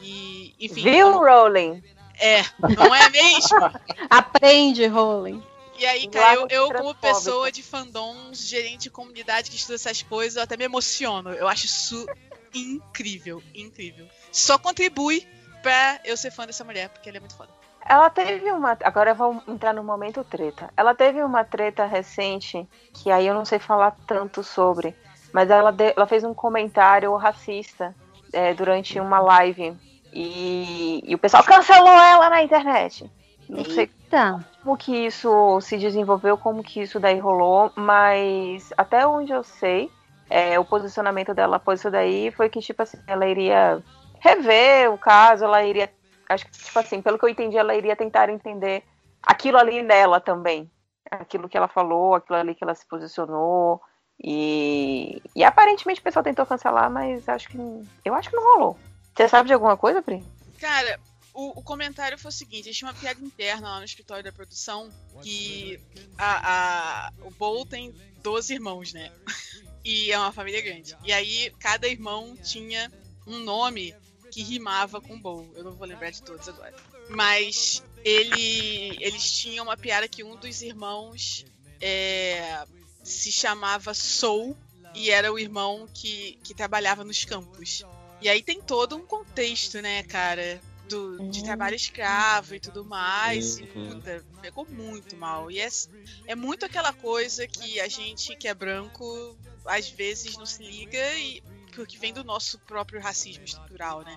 E, enfim. Viu, como- Rowling? É, não é mesmo? [LAUGHS] Aprende, Rowling. E aí, cara, eu, eu como pessoa de fandoms, gerente de comunidade que estuda essas coisas, eu até me emociono. Eu acho isso incrível, incrível. Só contribui pra eu ser fã dessa mulher, porque ela é muito foda. Ela teve uma. Agora vamos entrar no momento treta. Ela teve uma treta recente, que aí eu não sei falar tanto sobre, mas ela, de- ela fez um comentário racista é, durante uma live. E, e o pessoal cancelou ela na internet. Não sei Tá. como que isso se desenvolveu, como que isso daí rolou, mas até onde eu sei, é, o posicionamento dela após isso daí foi que, tipo assim, ela iria rever o caso, ela iria. Acho que, tipo assim, pelo que eu entendi, ela iria tentar entender aquilo ali nela também. Aquilo que ela falou, aquilo ali que ela se posicionou. E, e aparentemente o pessoal tentou cancelar, mas acho que. Eu acho que não rolou. Você sabe de alguma coisa, Pri? Cara, o, o comentário foi o seguinte: tinha uma piada interna lá no escritório da produção que a, a- o Bowl tem 12 irmãos, né? [LAUGHS] E é uma família grande. E aí cada irmão tinha um nome que rimava com Bowl. Eu não vou lembrar de todos agora. Mas ele, eles tinham uma piada que um dos irmãos é, se chamava Soul e era o irmão que, que trabalhava nos campos. E aí tem todo um contexto, né, cara? Do, de Hum. trabalho escravo e tudo mais. E, Uhum. puta, pegou muito mal. E é, é muito aquela coisa que a gente que é branco às vezes não se liga e porque vem do nosso próprio racismo estrutural, né?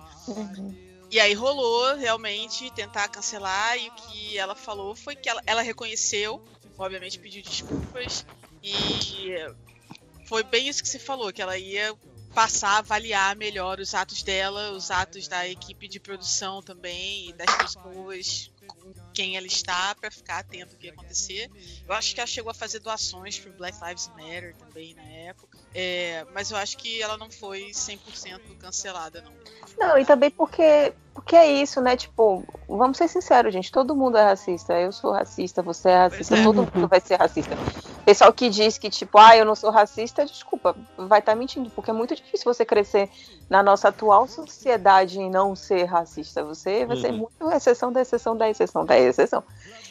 E aí rolou realmente tentar cancelar e o que ela falou foi que ela, ela reconheceu, obviamente pediu desculpas e foi bem isso que você falou, que ela ia passar a avaliar melhor os atos dela, os atos da equipe de produção também e das pessoas com quem ela está para ficar atento ao que ia acontecer. Eu acho que ela chegou a fazer doações pro Black Lives Matter também na época. É, mas eu acho que ela não foi 100% cancelada, não. Não, e também porque, porque é isso, né? Tipo, vamos ser sinceros, gente. Todo mundo é racista. Eu sou racista, você é racista, é. todo mundo vai ser racista. Pessoal que diz que, tipo, ah, eu não sou racista, desculpa, vai estar mentindo, porque é muito difícil você crescer na nossa atual sociedade e não ser racista. Você vai ser Uhum. muito exceção da exceção da exceção da exceção.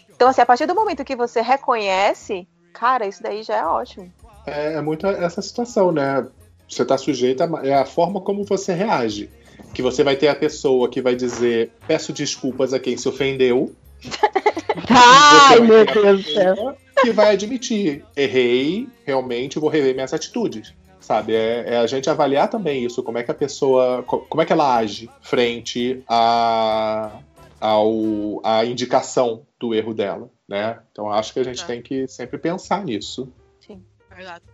Então, assim, a partir do momento que você reconhece, cara, isso daí já é ótimo. É, é muito essa situação, né? Você está sujeito a, é a forma como você reage. Que você vai ter a pessoa que vai dizer peço desculpas a quem se ofendeu. [LAUGHS] Ai, meu a Deus do céu. Que vai admitir, errei, realmente vou rever minhas atitudes. Sabe, é, é a gente avaliar também isso, como é que a pessoa, co- como é que ela age frente a, ao, à indicação do erro dela, né? Então acho que a gente Tá. tem que sempre pensar nisso. Exato.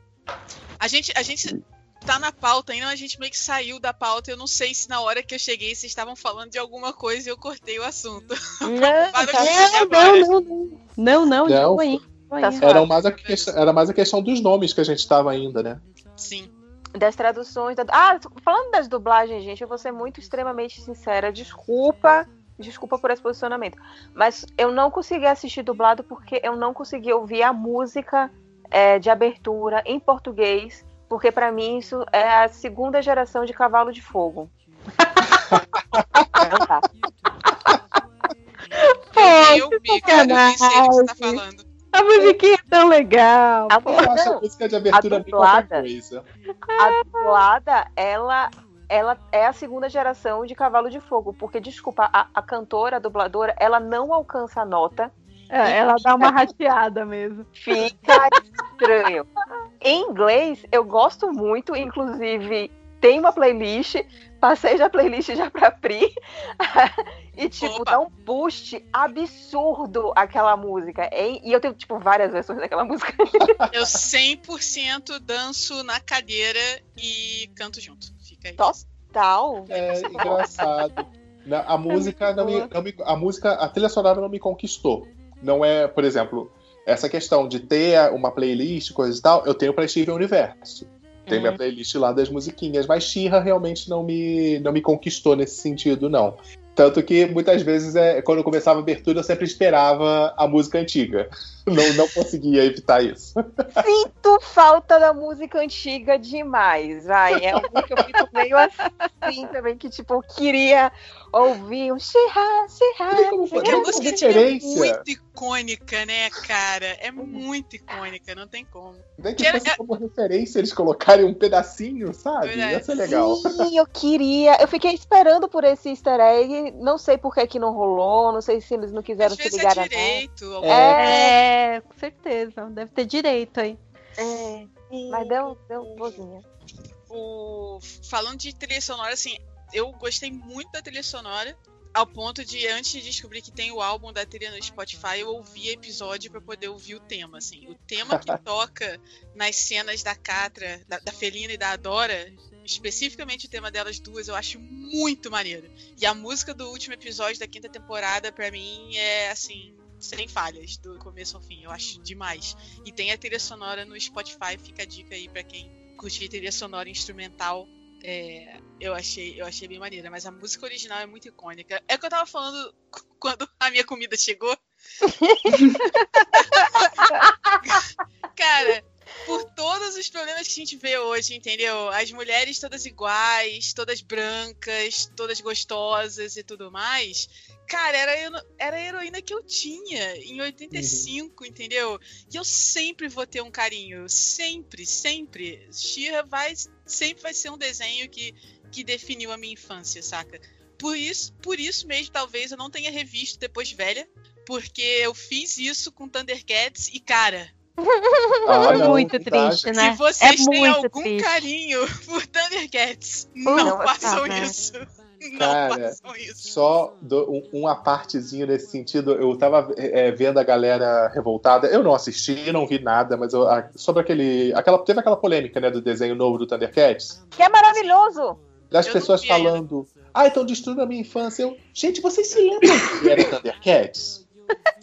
A gente, a gente tá na pauta ainda, a gente meio que saiu da pauta. Eu não sei se na hora que eu cheguei vocês estavam falando de alguma coisa e eu cortei o assunto. Não, [LAUGHS] tá- não, não, não. Não, não, Não, não, aí. não tá. Era mais, a questão, era mais a questão dos nomes que a gente estava ainda, né? Sim. Das traduções. da- Ah, falando das dublagens, gente, eu vou ser muito extremamente sincera. Desculpa. Desculpa por esse posicionamento. Mas eu não consegui assistir dublado porque eu não consegui ouvir a música é, de abertura em português. Porque pra mim isso é a segunda geração de cavalo de fogo. não. Eu vi, eu vi, cara, eu nem sei do que você tá falando. A musiquinha é tão legal. A, Eu acho a música de abertura a bem qualquer dublada. coisa. a dublada, ela, ela é a segunda geração de Cavalo de Fogo, porque, desculpa, a, a cantora, a dubladora, ela não alcança a nota, É, ela dá uma [LAUGHS] rateada mesmo. fica estranho. Em inglês, eu gosto muito, inclusive, tem uma playlist, passei já a playlist já pra Pri, [LAUGHS] e, tipo, Opa. dá um boost absurdo aquela música. E e eu tenho, tipo, várias versões daquela música. [LAUGHS] Eu 100% danço na cadeira e canto junto. Fica aí. Top. Tal. É engraçado. A música não me, não me- a música, a trilha sonora não me conquistou. Não é, por exemplo, essa questão de ter uma playlist, coisa e tal, eu tenho pra Steven Universo. Tem Uhum. minha playlist lá das musiquinhas, mas Xirra realmente não me, não me conquistou nesse sentido, não. Tanto que muitas vezes, é, quando eu começava a abertura, eu sempre esperava a música antiga. [LAUGHS] Não, não conseguia evitar isso. Sinto falta da música antiga demais. Vai, é algo que eu fico meio assim também, que tipo, eu queria ouvir um xirra, xirra. Como foi? Porque a Não, música antiga é referência. muito icônica, né, cara? É muito icônica, não tem como. Nem que Que era- fosse como referência eles colocarem um pedacinho, sabe? Verdade. Ia ser legal. Sim, eu queria. Eu fiquei esperando por esse easter egg. Não sei por que, que não rolou. Não sei se eles não quiseram Às se vezes ligar é direito. algum- É. É, com certeza. Deve ter direito aí. É, mas deu, deu bozinha. o falando de trilha sonora, assim, eu gostei muito da trilha sonora. Ao ponto de, antes de descobrir que tem o álbum da trilha no Spotify, eu ouvi episódio pra poder ouvir o tema, assim. O tema que [LAUGHS] toca nas cenas da Catra, da, da Felina e da Adora, especificamente o tema delas duas, eu acho muito maneiro. E a música do último episódio da quinta temporada, pra mim, é, assim, sem falhas, do começo ao fim. Eu acho demais. E tem a trilha sonora no Spotify, fica a dica aí pra quem curtir trilha sonora instrumental. É, eu achei eu achei bem maneira, mas a música original é muito icônica. É o que eu tava falando [LAUGHS] quando a minha comida chegou. [LAUGHS] Cara, por todos os problemas que a gente vê hoje, entendeu? As mulheres todas iguais, todas brancas, todas gostosas e tudo mais. Cara, era, era a heroína que eu tinha em 85, entendeu? E eu sempre vou ter um carinho. Sempre, sempre. Shira vai, sempre vai ser um desenho que, que definiu a minha infância, saca? Por isso, por isso mesmo, talvez eu não tenha revisto depois velha. Porque eu fiz isso com Thundercats e, cara, [LAUGHS] Ah, não, muito verdade. triste, né? se vocês é têm algum triste. carinho [LAUGHS] por Thundercats, não, Não, façam tá, né? [LAUGHS] Não Cara. Só do- um, uma partezinho nesse sentido, eu tava é, vendo a galera revoltada. Eu não assisti, não vi nada, mas eu- a- sobre aquele. Aquela, teve aquela polêmica, né, do desenho novo do Thundercats. Que é maravilhoso! Das Eu pessoas ainda. falando. Ah, então destruindo a minha infância. Eu, gente, vocês se lembram que era Thundercats?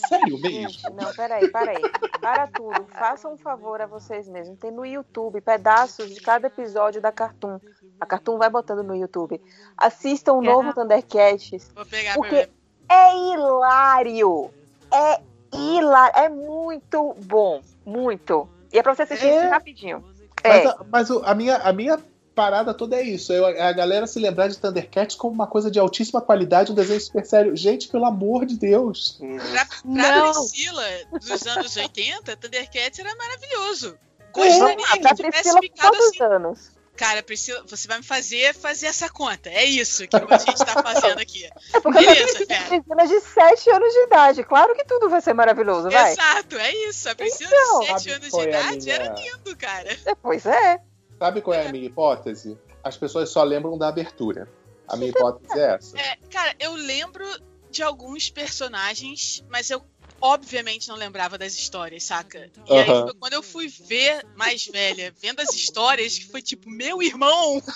Sério mesmo? Gente, não, peraí, peraí. Para tudo. Façam um favor a vocês mesmos. Tem no YouTube pedaços de cada episódio da Cartoon. A Cartoon vai botando no YouTube. Assistam o novo Thundercats. Vou pegar Porque é hilário. É hilário. É muito bom. Muito. E é pra você assistir É. isso rapidinho. Mas, É. a, mas o- a minha, a minha parada toda é isso. Eu- É a galera se lembrar de Thundercats como uma coisa de altíssima qualidade, um desenho super sério. Gente, pelo amor de Deus. Pra, pra Não. Priscila dos anos 80, Thundercats era maravilhoso. Gostaria a que tivesse ficado assim. anos? Cara, Priscila, você vai me fazer fazer essa conta. É isso que a gente tá fazendo aqui. É porque eu Beleza, tenho Fera. Priscila de 7 anos de idade. Claro que tudo vai ser maravilhoso, vai. Exato, é isso. A Priscila Então. de 7 Sabe anos de é idade minha- era lindo, cara. É, Pois é. Sabe qual é a minha hipótese? As pessoas só lembram da abertura. A minha hipótese é essa. É, cara, eu lembro de alguns personagens, mas eu obviamente não lembrava das histórias, saca? E aí foi quando eu fui ver mais velha, vendo as histórias, que foi tipo, meu irmão! [LAUGHS]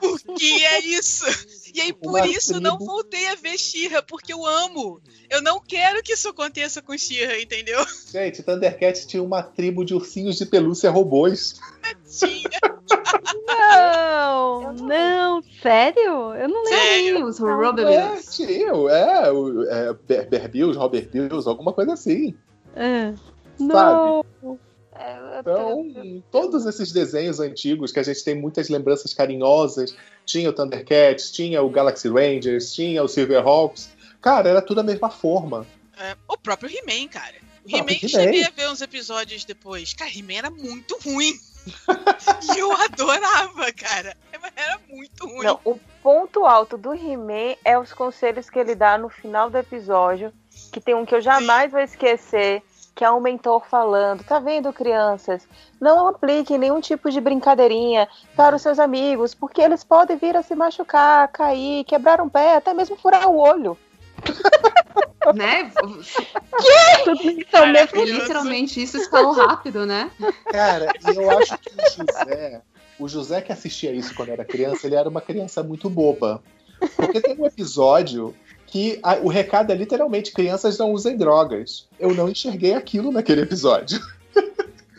Por que é isso? E aí por Uma isso tribo. não voltei a ver Xirra, porque eu amo. Eu não quero que isso aconteça com Xirra, entendeu? Gente, Thundercats tinha uma tribo de ursinhos de pelúcia robôs. Tinha. Não, não, sério? Eu não lembro. Sério. Os É, Robobills. tinha, é, o, é Bear, Bear Bills, Robert Bills, alguma coisa assim. Ah, Sabe? não. É, Então, todos esses desenhos antigos que a gente tem muitas lembranças carinhosas, tinha o Thundercats, tinha o Galaxy Rangers, tinha o Silverhawks. Cara, era tudo a mesma forma. É, o próprio He-Man, cara. O He-Man, He-Man. cheguei a ver uns episódios depois. Cara, He-Man era muito ruim. [LAUGHS] e eu adorava, cara. Era muito ruim. Não, o ponto alto do He-Man é os conselhos que ele dá no final do episódio, que tem um que eu jamais vou esquecer, que é um mentor falando, tá vendo, crianças? Não apliquem nenhum tipo de brincadeirinha para os seus amigos, porque eles podem vir a se machucar, cair, quebrar um pé, até mesmo furar o olho. [LAUGHS] Né? Tudo isso ao mesmo E literalmente isso escalou rápido, né? Cara, e eu acho que o José, o José que assistia isso quando era criança, ele era uma criança muito boba. Porque tem um episódio que a- o recado é literalmente crianças não usem drogas. Eu não enxerguei aquilo naquele episódio.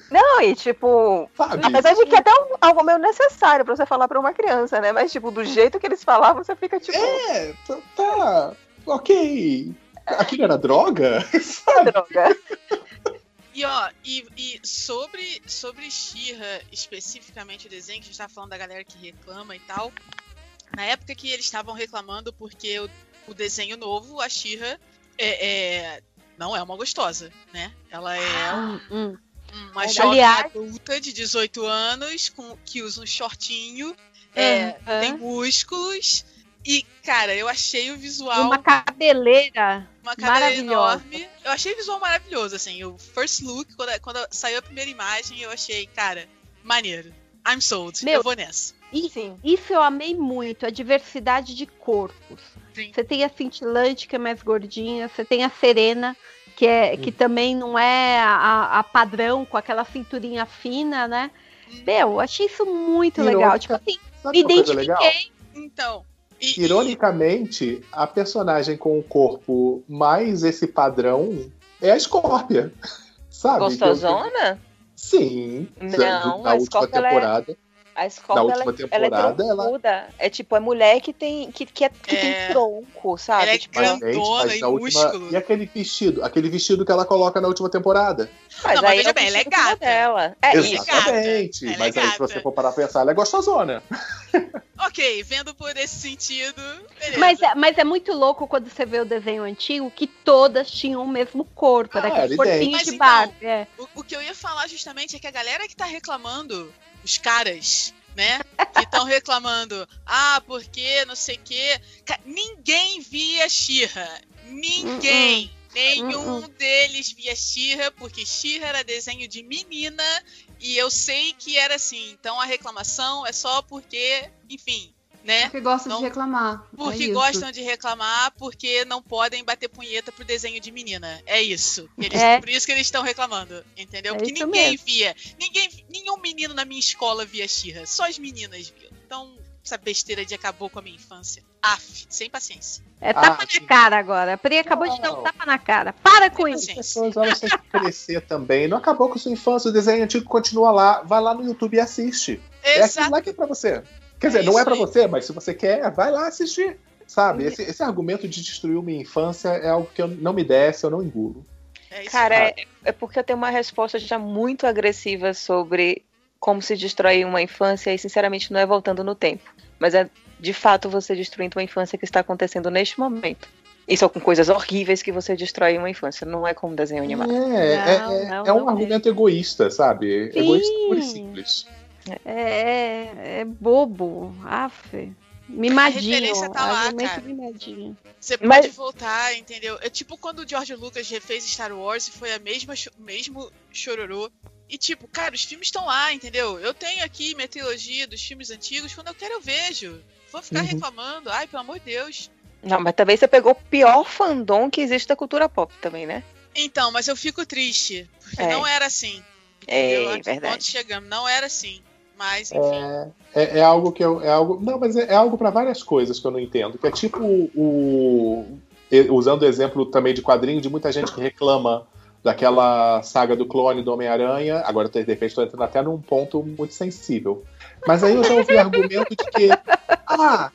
Não, e tipo, Sabe? na verdade que é até um- algo meio necessário pra você falar pra uma criança, né? Mas tipo, do jeito que eles falavam, você fica tipo, É, tá, tá, ok. Aquilo era droga? [LAUGHS] "Ah, droga. E ó, e, e sobre, sobre She-Ra, especificamente o desenho, que a gente tá falando da galera que reclama e tal. Na época que eles estavam reclamando porque o, o desenho novo, a She-Ra, é, é- não é uma gostosa, né? Ela é Hum, hum. uma jovem Aliás- adulta de 18 anos com, que usa um shortinho, é, tem músculos. E, cara, eu achei o visual Uma cabeleira. Uma cara enorme. Eu achei o visual maravilhoso, assim. O first look, quando, quando saiu a primeira imagem, eu achei, cara, maneiro. I'm sold. Meu, eu vou nessa. E Sim. isso eu amei muito, a diversidade de corpos. Sim. Você tem a cintilante, que é mais gordinha, você tem a serena, que, é, que também não é a, a padrão, com aquela cinturinha fina, né? Meu, achei isso muito legal. Tipo assim, Sabe me identifiquei. Então. E, Ironicamente, a personagem com o corpo mais esse padrão é a Scorpia. [LAUGHS] Sabe? Gostosona? Sim. Não, na a última Scorpia, é- temporada. A escola ela, ela é ela- troncuda. É tipo, é mulher que tem, que, que, é, que É. tem tronco, sabe? Ela é Tipo, Grandona mas e na última... músculo. E aquele vestido? Aquele vestido que ela coloca na última temporada. mas Não, mas aí veja é bem, ela é gata. Dela. É. Exatamente. Ela é Mas aí, se você for parar pra pensar, ela é gostosona. [LAUGHS] Ok, vendo por esse sentido. Beleza. Mas, é- mas é muito louco quando você vê o desenho antigo que todas tinham o mesmo corpo, era Ah, aquele era corpinho de então, Barbie. é. O, o que eu ia falar justamente é que a galera que tá reclamando, os caras, né? Que estão [LAUGHS] reclamando, ah, porque não sei o quê. Ninguém via Xirra. Ninguém. Nenhum Uh-uh. deles via Xirra, porque Xirra era desenho de menina. E eu sei que era assim. Então a reclamação é só porque, enfim, né? Porque gosta Não- de reclamar. Porque é gostam de reclamar, porque não podem bater punheta pro desenho de menina. É isso. Eles- É. Por isso que eles estão reclamando, entendeu? É porque ninguém mesmo. via. Ninguém, nenhum menino na minha escola via Xirra. Só as meninas viam. Então, essa besteira de acabou com a minha infância. Af, sem paciência. É tapa Ah, na cara agora. A Pri acabou de dar um Não. tapa na cara. Para com isso. As pessoas têm que crescer também. Não acabou com sua infância, o desenho antigo continua lá. Vai lá no YouTube e assiste. É aquilo Exato. lá que é pra você. Quer É dizer, não isso é pra aí. você, mas se você quer, vai lá assistir. Sabe? Esse, esse argumento de destruir minha infância é algo que eu, não me desce, eu não engulo. É Cara, é, é porque eu tenho uma resposta já muito agressiva sobre como se destrói uma infância e, sinceramente, não é voltando no tempo. Mas é, de fato, você destruindo uma infância que está acontecendo neste momento. E são com coisas horríveis que você destrói uma infância, não é como desenho animado. É, é, Não, é, não, é um não argumento egoísta, sabe? Sim. Egoísta puro e simples. É, é, é bobo. Aff. Mimadinho. A referência tá lá, cara. mimadinho. Você pode Mas- voltar, entendeu? É tipo quando o George Lucas refez Star Wars e foi a mesma mesmo chororô. E tipo, cara, os filmes estão lá, entendeu? Eu tenho aqui minha trilogia dos filmes antigos, quando eu quero eu vejo. Vou ficar Uhum. reclamando. Ai, pelo amor de Deus. Não, mas também você pegou o pior fandom que existe da cultura pop também, né? Então, mas eu fico triste. Porque É. não era assim. É, verdade. chegamos? Não era assim. Mas, enfim. É, é algo que eu. É algo, não, mas é, é algo para várias coisas que eu não entendo. Que é tipo o. Usando o exemplo também de quadrinho, de muita gente que reclama daquela saga do clone do Homem-Aranha. Agora, de repente, estou entrando até num ponto muito sensível. Mas aí eu já ouvi argumento de que. Ah,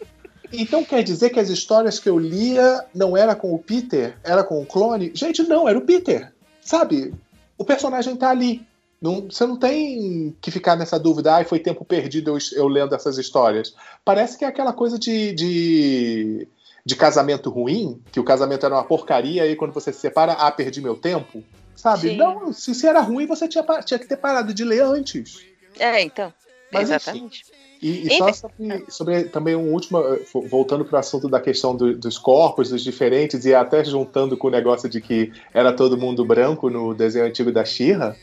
então quer dizer que as histórias que eu lia não era com o Peter, era com o clone? Gente, não, era o Peter. Sabe? O personagem tá ali. Não, você não tem que ficar nessa dúvida, ai, foi tempo perdido eu, eu lendo essas histórias. Parece que é aquela coisa de, de, de casamento ruim, que o casamento era uma porcaria, e quando você se separa, ah, perdi meu tempo. Sabe? Sim. Não, se, se era ruim, você tinha, tinha que ter parado de ler antes. É, então. Mas, exatamente. E, e só sobre, sobre também um último, eh, vo- voltando para o assunto da questão do- dos corpos, dos diferentes, e até juntando com o negócio de que era todo mundo branco no desenho antigo da Shira,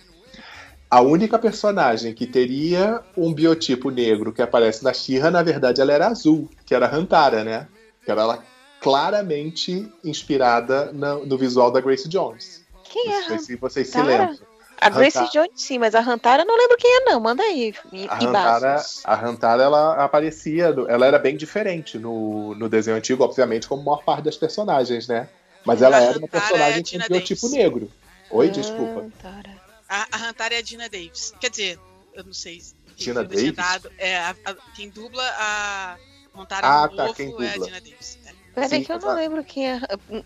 a única personagem que teria um biotipo negro que aparece na Shira, na verdade, ela era azul, que era a Hantara, né? Que era ela claramente inspirada na- no visual da Grace Jones. Quem é Não sei a se vocês se lembram. A Grace Hantara. Jones, sim, mas a Hantara eu não lembro quem é, não. Manda aí. E, A Hantara, a Hantara, ela aparecia, no- ela era bem diferente no, no desenho antigo, obviamente, como a maior parte das personagens, né? Mas ela A era uma Hantara é personagem com Gina biotipo negro. Oi, Ah. desculpa. Hantara. A, a Hantara é a Dina Davis. Quer dizer, eu não sei. legendado. Davis? É, a- a- quem dubla a Hantara Ah, no tá, quem é a dubla. Dina Davis. É. Peraí Sim, que eu não lembro quem é.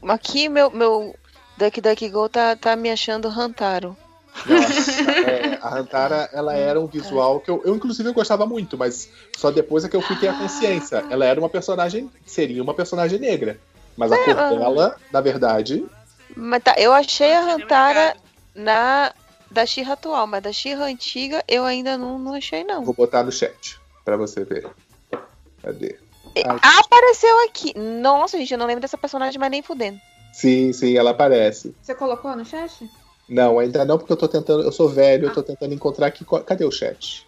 Aqui meu, meu Duck Duck Go tá, tá me achando Hantaro. Nossa, é, [LAUGHS] a Hantara, ela era um visual que eu, eu, inclusive, eu gostava muito, mas só depois é que eu fui ter a consciência. Ela era uma personagem, seria uma personagem negra. Mas a cor ah. dela, na verdade, Mas tá, eu achei a Hantara na da Xirra atual, mas da Xirra antiga eu ainda não, não achei, não. vou botar no chat pra você ver. Cadê? Ai, Ah, apareceu aqui. Nossa, gente, eu não lembro dessa personagem, mas nem fudendo. Sim, sim, ela aparece. Você colocou no chat? Não, ainda não, porque eu tô tentando. Eu sou velho, eu tô tentando encontrar aqui. Cadê o chat?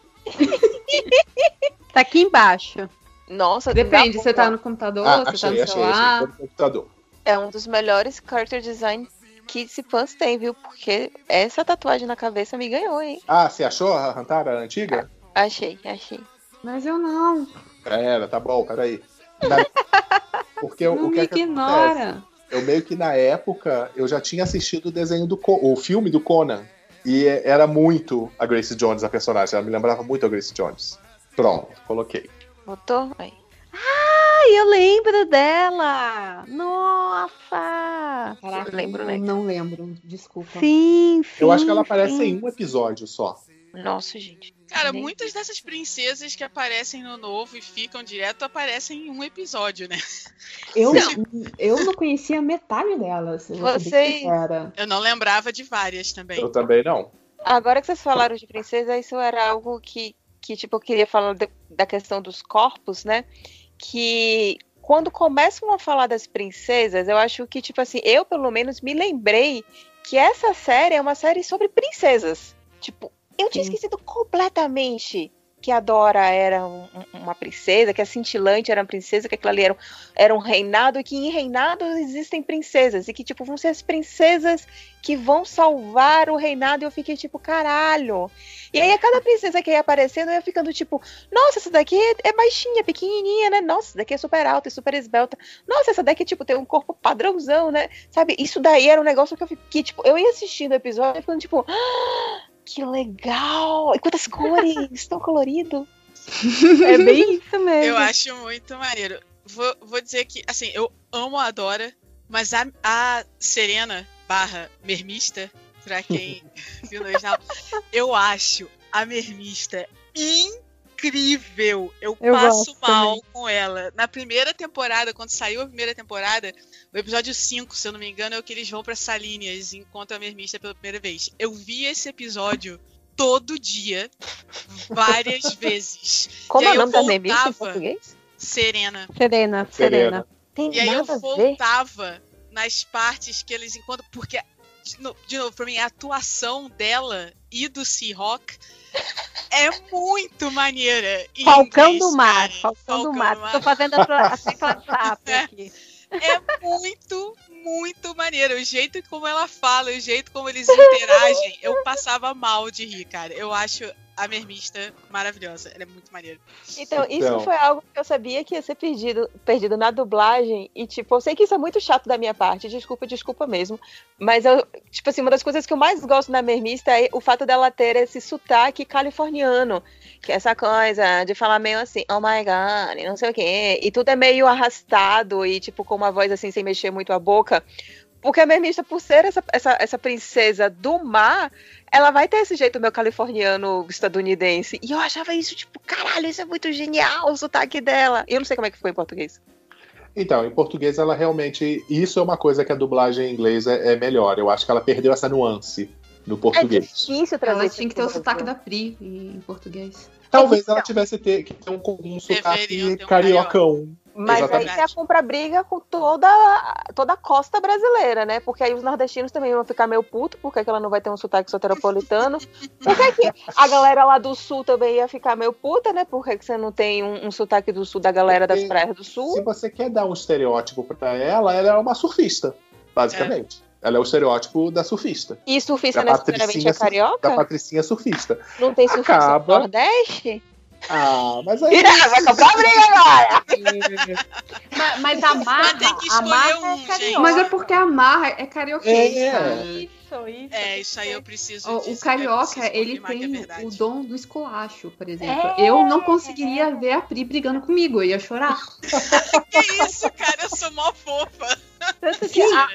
Tá aqui embaixo. Nossa, Depende, você tá no computador, Ah, você tá achei, no achei, achei. celular. Tô no computador. É um dos melhores character design que esse fãs tem, viu? Porque essa tatuagem na cabeça me ganhou, hein? Ah, você achou a Hantara antiga? Achei, achei. Mas eu não. Pera, tá bom, peraí. Na- [LAUGHS] Porque o, não o que me é que acontece? ignora. Eu meio que na época eu já tinha assistido o desenho do Co- o filme do Conan. E é- era muito a Grace Jones a personagem. Ela me lembrava muito a Grace Jones. Pronto, coloquei. Botou? Aí. Ai, eu lembro dela! Nossa! Caraca, Lembro, não, né? não lembro, desculpa. Sim, sim. Eu acho que ela aparece sim. em um episódio só. Nossa, gente. Cara, Nem- muitas dessas princesas que aparecem no novo e ficam direto aparecem em um episódio, né? Eu, Sim. eu não conhecia metade delas. Eu Vocês-. Eu não lembrava de várias também. Eu também não. Agora que vocês falaram de princesa, isso era algo que, que tipo, eu queria falar de- da questão dos corpos, né? Que quando começam a falar das princesas, eu acho que, tipo assim, eu pelo menos me lembrei que essa série é uma série sobre princesas. Tipo, eu tinha Sim. esquecido completamente que a Dora era um- um- uma princesa, que a Cintilante era uma princesa, que aquilo ali era, um- era um reinado, e que em reinados existem princesas, e que, tipo, vão ser as princesas que vão salvar o reinado, e eu fiquei, tipo, caralho. E aí, a cada princesa que ia aparecendo, eu ia ficando, tipo, nossa, essa daqui é é baixinha, pequenininha, né? Nossa, essa daqui é super alta e super esbelta. Nossa, essa daqui, tipo, tem um corpo padrãozão, né? Sabe? Isso daí era um negócio que eu fiquei, tipo, eu ia assistindo o episódio e ficando, tipo, [GASPS] ah, que legal! E quantas cores! Tão colorido! [LAUGHS] É bem isso mesmo. Eu acho muito maneiro. Vou, vou dizer que, assim, eu amo a Dora, mas a, a Serena barra Mermista, pra quem [LAUGHS] viu no original, eu acho a Mermista incrível. Eu, Eu passo mal também. com ela. Na primeira temporada, quando saiu a primeira temporada, o episódio 5, se eu não me engano, é o que eles vão pra Salíneas e encontram a Mermista pela primeira vez. Eu vi esse episódio todo dia, várias [LAUGHS] vezes. Como E é o nome da memista em português? Serena. Serena, Serena. Serena. Tem E aí eu voltava nas partes que eles encontram, porque, de no- de novo, pra mim, a atuação dela e do Seahawk é muito maneira. Falcão inglês, do Mar. Falcão, do Falcão Mar. do Mar. Tô fazendo a, a tecla [LAUGHS] É. aqui. É muito, muito maneiro. O jeito como ela fala, o jeito como eles interagem, eu passava mal de rir, cara. Eu acho a mermista maravilhosa. Ela é muito maneira. Então, isso Então. foi algo que eu sabia que ia ser perdido, perdido na dublagem. E, tipo, eu sei que isso é muito chato da minha parte. Desculpa, desculpa mesmo. Mas, eu, tipo assim, uma das coisas que eu mais gosto na Mermista é o fato dela ter esse sotaque californiano. Que é essa coisa de falar meio assim, oh my god, e não sei o quê. E tudo é meio arrastado e, tipo, com uma voz assim, sem mexer muito a boca. Porque a Mermista, por ser essa, essa, essa princesa do mar, ela vai ter esse jeito meu californiano estadunidense. E eu achava isso, tipo, caralho, isso é muito genial, o sotaque dela. E eu não sei como é que ficou em português. Então, em português, ela realmente. Isso é uma coisa que a dublagem em inglês é, é melhor. Eu acho que ela perdeu essa nuance no É português. difícil trazer Ela isso tinha que pro ter o sotaque da Pri em português. Talvez Então. ela tivesse ter, que ter um, um sotaque um cariocão. Mas Exatamente. aí você compra briga com toda, toda a costa brasileira, né? Porque aí os nordestinos também vão ficar meio puto, porque que ela não vai ter um sotaque soteropolitano. Por que, que a galera lá do sul também ia ficar meio puta, né? Por que, que você não tem um, um sotaque do sul da galera das Porque praias do Se sul? você quer dar um estereótipo pra ela, ela é uma surfista, basicamente. Ela é o estereótipo da surfista. E surfista Da necessariamente é Patricinha, Da carioca? Patricinha surfista. Não tem surfista Acaba. do Nordeste? Ah, mas aí. [LAUGHS] Vai comprar briga agora! [LAUGHS] Mas, mas a marra, tem que a escolher marra um, é gente. carioca. Mas é porque a marra é carioquês, É. cara. Isso, isso. É, isso aí eu preciso. O, disso, o eu carioca, preciso ele é tem verdade. o dom do esculacho, por exemplo. É. Eu não conseguiria ver a Pri brigando comigo, eu ia chorar. [LAUGHS] Que isso, cara? Eu sou mó fofa. Tanto que a,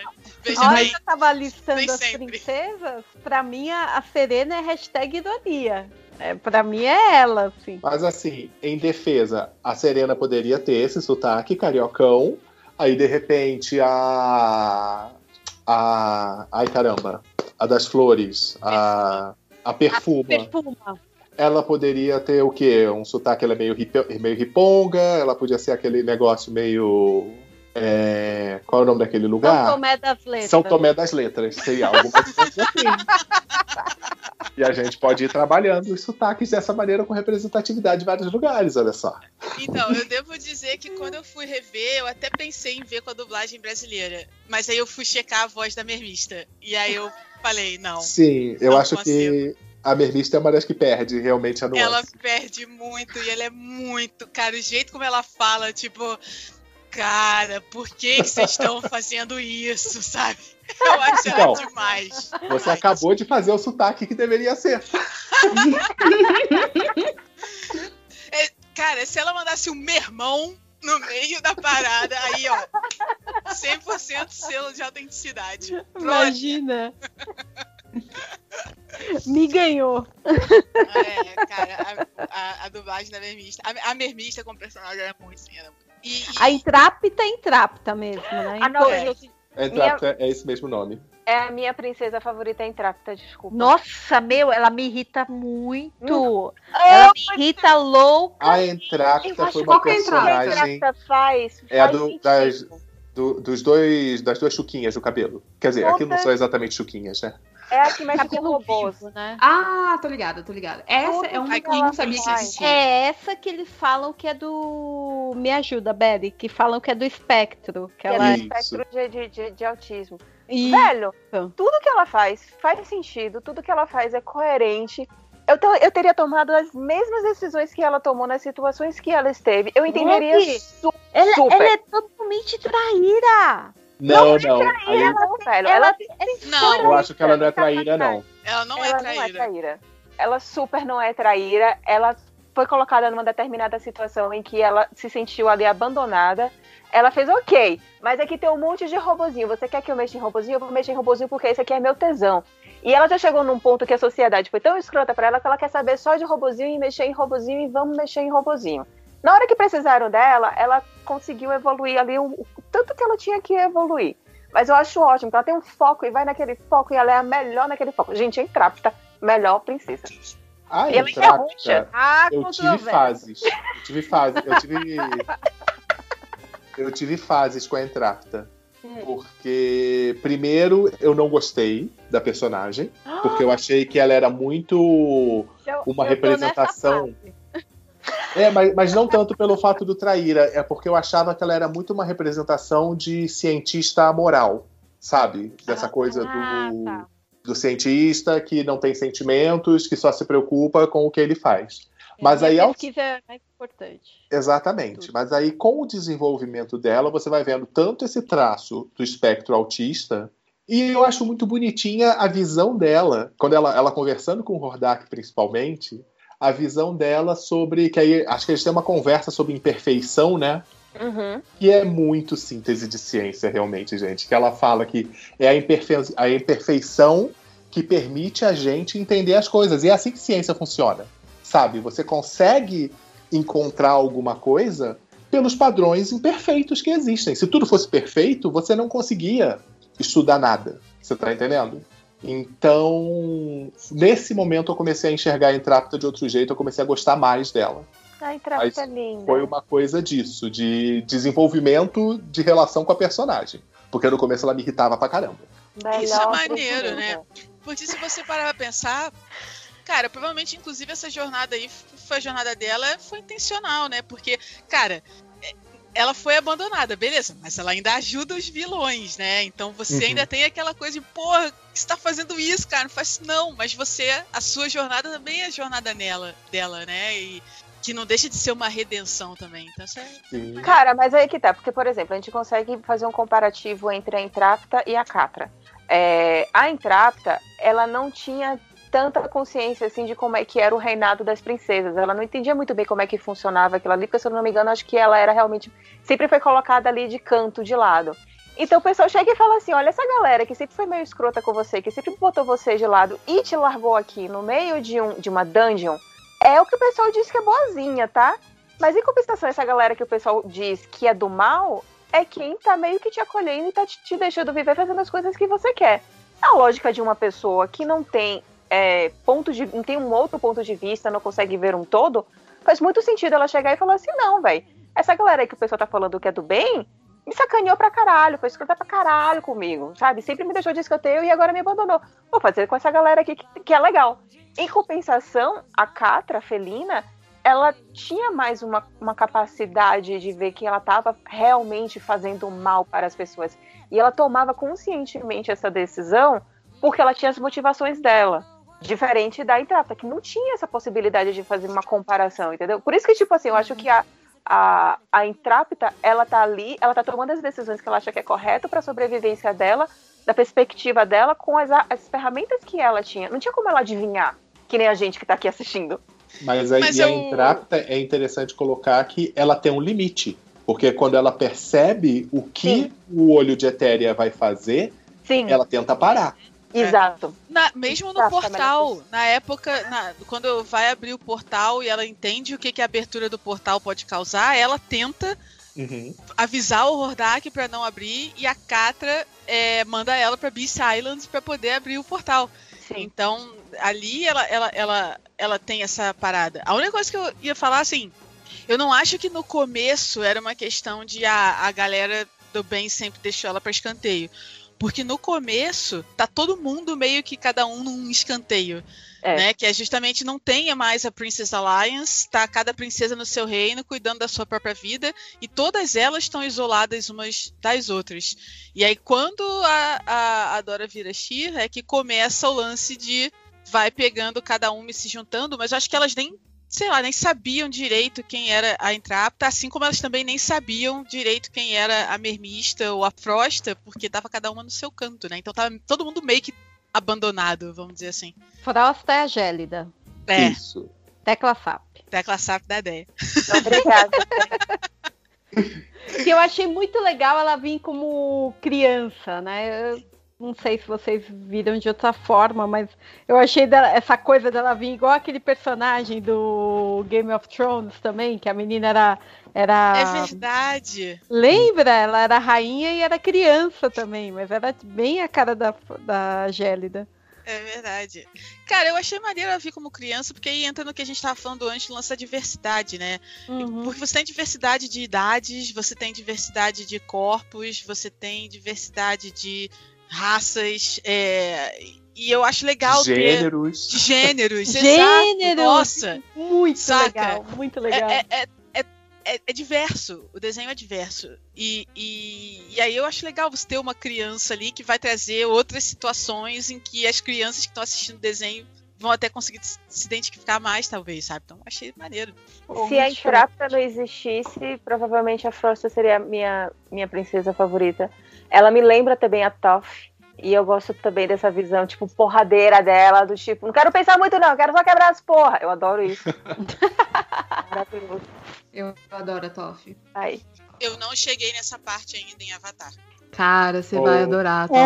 Veja a hora bem. que eu tava listando nem as sempre. princesas, pra mim a, a Serena é hashtag ironia. É, pra mim é ela, assim. Mas assim, em defesa, a Serena poderia ter esse sotaque cariocão. Aí, de repente, a. A. Ai, caramba. A das flores. A. A perfuma. Perfuma. Ela poderia ter o quê? Um sotaque ela é meio, hip, meio riponga. Ela podia ser aquele negócio meio. É, Qual é o nome daquele São lugar? Tomé das Letras. São Tomé das Letras. Seria algo mais [LAUGHS] assim. E a gente pode ir trabalhando os sotaques dessa maneira com representatividade em vários lugares, olha só. Então, eu devo dizer que quando eu fui rever, eu até pensei em ver com a dublagem brasileira. Mas aí eu fui checar a voz da mermista. E aí eu falei, não. Sim, eu Não acho que a Mermista é uma das que perde realmente a nuance. Ela perde muito e ela é muito. Cara, o jeito como ela fala, tipo. Cara, por que vocês estão [LAUGHS] fazendo isso, sabe? Eu acho ela Então, demais. Você demais. acabou de fazer o sotaque que deveria ser. [LAUGHS] Cara, se ela mandasse um mermão no meio da parada, aí, ó. 100% selo de autenticidade. Pronto. Imagina. Me ganhou. É, cara, a, a- a dublagem da mermista. A, a mermista como personagem é muito sim, era muito- E, e- A intrápita é intrápita mesmo, né? Ah, não, É. gente, É, Intrápida, é esse mesmo nome. é a minha princesa favorita intrápida, desculpa. Nossa, meu, ela me irrita muito. Ah, Ela me irrita louca. A acho foi uma que é a a personagem intrápida faz, É a faz do- das- do- dos dois, das duas chuquinhas do cabelo. Quer dizer, aquilo não são exatamente chuquinhas, né? É a que mexe com Cabelo robôs. vivo, né? Ah, tô ligada, tô ligada. Essa Tudo é uma que que eu não sabia que existia. É essa que eles falam que é do. Me ajuda, Betty, que falam que é do espectro. Que Que ela é é. do Isso. espectro de, de, de, de autismo. E- Velho, tudo que ela faz faz sentido, tudo que ela faz é coerente. Eu, eu teria tomado as mesmas decisões que ela tomou nas situações que ela esteve. Eu entenderia su- Ela, super. ela é totalmente traíra. Não, não. Aí, Ela, não, velho. Ela, Ela, Não, eu acho que ela não é traíra, não. ela não ela é não é traíra. traíra. Ela super não é traíra. Ela foi colocada numa determinada situação em que ela se sentiu ali abandonada. Ela fez ok, mas aqui tem um monte de robozinho. Você quer que eu mexa em robozinho? Eu vou mexer em robozinho porque esse aqui é meu tesão. E ela já chegou num ponto que a sociedade foi tão escrota pra ela que ela quer saber só de robozinho e mexer em robozinho e vamos mexer em robozinho. Na hora que precisaram dela, ela conseguiu evoluir ali o, tanto que ela tinha que evoluir. Mas eu acho ótimo ela tem um foco e vai naquele foco e ela é a melhor naquele foco. Gente, a Intrápida melhor princesa. Ah, Ela é Entrapta, roxa. Ah, eu tive fases. Eu tive fases. Eu tive. Eu tive fases com a Entrapta. Hum. Porque, primeiro, eu não gostei da personagem. Porque eu achei que ela era muito. Eu- uma eu tô representação. fase. É, mas, mas não tanto pelo fato do traíra, é porque eu achava que ela era muito uma representação de cientista moral, sabe? Dessa coisa Ah, do, tá. do cientista que não tem sentimentos, que só se preocupa com o que ele faz. Mas Minha aí, ao- pesquisa é mais importante. Exatamente. Tudo. Mas aí, com o desenvolvimento dela, você vai vendo tanto esse traço do espectro autista. E eu acho muito bonitinha a visão dela, quando ela, ela conversando com o Hordak, principalmente, a visão dela sobre. Que aí acho que eles têm uma conversa sobre imperfeição, né? Uhum. Que é muito síntese de ciência, realmente, gente. Que ela fala que é a, imperfe- a imperfeição que permite a gente entender as coisas. E é assim que ciência funciona. Sabe? Você consegue encontrar alguma coisa pelos padrões imperfeitos que existem. Se tudo fosse perfeito, você não conseguia estudar nada. Você tá entendendo? Então, nesse momento eu comecei a enxergar a Entrapta de outro jeito, eu comecei a gostar mais dela. A Entrapta Mas é linda. Foi uma coisa disso, de desenvolvimento de relação com a personagem. Porque no começo ela me irritava pra caramba. Melhor Isso é maneiro, né? Porque se você parar pra pensar, cara, provavelmente, inclusive, essa jornada aí, foi a jornada dela, foi intencional, né? Porque, cara, ela foi abandonada, beleza, mas ela ainda ajuda os vilões, né? Então você Uhum. ainda tem aquela coisa de, porra, você tá fazendo isso, cara, não faz isso não. Mas você, a sua jornada também é a jornada nela, dela, né? E que não deixa de ser uma redenção também. Então, isso é. Cara, mas aí que tá, porque, por exemplo, a gente consegue fazer um comparativo entre a Entrapta e a Catra. É, a Entrapta, ela não tinha tanta consciência assim de como é que era o reinado das princesas. Ela não entendia muito bem como é que funcionava aquilo ali, porque se eu não me engano, acho que ela era realmente sempre foi colocada ali de canto, de lado. Então o pessoal chega e fala assim: olha, essa galera que sempre foi meio escrota com você, que sempre botou você de lado e te largou aqui no meio de, um, de uma dungeon, é o que o pessoal diz que é boazinha, tá? Mas em compensação, essa galera que o pessoal diz que é do mal é quem tá meio que te acolhendo e tá te, te deixando viver fazendo as coisas que você quer. A lógica de uma pessoa que não tem é, ponto de. não tem um outro ponto de vista, não consegue ver um todo, faz muito sentido ela chegar e falar assim, não, velho. Essa galera aí que o pessoal tá falando que é do bem, me sacaneou pra caralho, foi escrota pra caralho comigo, sabe? Sempre me deixou de escanteio e agora me abandonou. Vou fazer com essa galera aqui que, que é legal. Em compensação, a Catra, a Felina, ela tinha mais uma, uma capacidade de ver que ela estava realmente fazendo mal para as pessoas. E ela tomava conscientemente essa decisão porque ela tinha as motivações dela. Diferente da Entrapta, que não tinha essa possibilidade de fazer uma comparação, entendeu? Por isso que, tipo assim, eu acho que a, a, a Entrapta, ela tá ali, ela tá tomando as decisões que ela acha que é correto para a sobrevivência dela, da perspectiva dela, com as, as ferramentas que ela tinha. Não tinha como ela adivinhar, que nem a gente que tá aqui assistindo. Mas aí Mas a eu- Entrapta é interessante colocar que ela tem um limite. Porque quando ela percebe o que Sim. o olho de Etéria vai fazer, Sim, ela tenta parar. Exato. Na- mesmo no Exato, portal, na época, na- quando vai abrir o portal e ela entende o que, que a abertura do portal pode causar, ela tenta Uhum. avisar o Hordak pra não abrir e a Catra é, manda ela pra Beast Islands pra poder abrir o portal. Sim. Então, ali ela, ela, ela, ela tem essa parada. A única coisa que eu ia falar, assim, eu não acho que no começo era uma questão de a, a galera do bem sempre deixou ela pra escanteio. Porque no começo, tá todo mundo meio que cada um num escanteio. É. Né? Que é justamente não tenha mais a Princess Alliance, tá cada princesa no seu reino, cuidando da sua própria vida, e todas elas estão isoladas umas das outras. E aí, quando a, a, a Dora vira Shira, é que começa o lance de vai pegando cada uma e se juntando, mas eu acho que elas nem, sei lá, nem sabiam direito quem era a Entrapta, assim como elas também nem sabiam direito quem era a Mermista ou a Frosta, porque tava cada uma no seu canto, né? Então tava todo mundo meio que abandonado, vamos dizer assim. Frosta é a gélida. É, Isso. Tecla SAP. tecla SAP da ideia. [LAUGHS] Obrigada. [LAUGHS] Que eu achei muito legal ela vir como criança, né? Eu não sei se vocês viram de outra forma, mas eu achei dela- essa coisa dela vir igual aquele personagem do Game of Thrones também, que a menina era. era... É verdade. Lembra? Ela era rainha e era criança também, mas era bem a cara da, da Gélida. É verdade. Cara, eu achei maneiro ela vir como criança, porque aí entra no que a gente tava falando antes, da diversidade, né? Uhum. Porque você tem diversidade de idades, você tem diversidade de corpos, você tem diversidade de raças, é, e eu acho legal ter Gêneros. de gêneros. [LAUGHS] exato. Gênero! Nossa, Muito Saca? legal, muito legal. é, é, é, é- é diverso. O desenho é diverso. E, e, e aí eu acho legal você ter uma criança ali que vai trazer outras situações em que as crianças que estão assistindo o desenho vão até conseguir se identificar mais, talvez, sabe? Então achei maneiro. Se a Entrapta não existisse, provavelmente a Frosta seria a minha, minha princesa favorita. Ela me lembra também a Toph. E eu gosto também dessa visão, tipo, porradeira dela, do tipo, não quero pensar muito, não, quero só quebrar as porra. Eu adoro isso. [LAUGHS] Maravilhoso. Eu adoro a Toff. Aí. Eu não cheguei nessa parte ainda em Avatar. Cara, você Oh. vai adorar a Toff.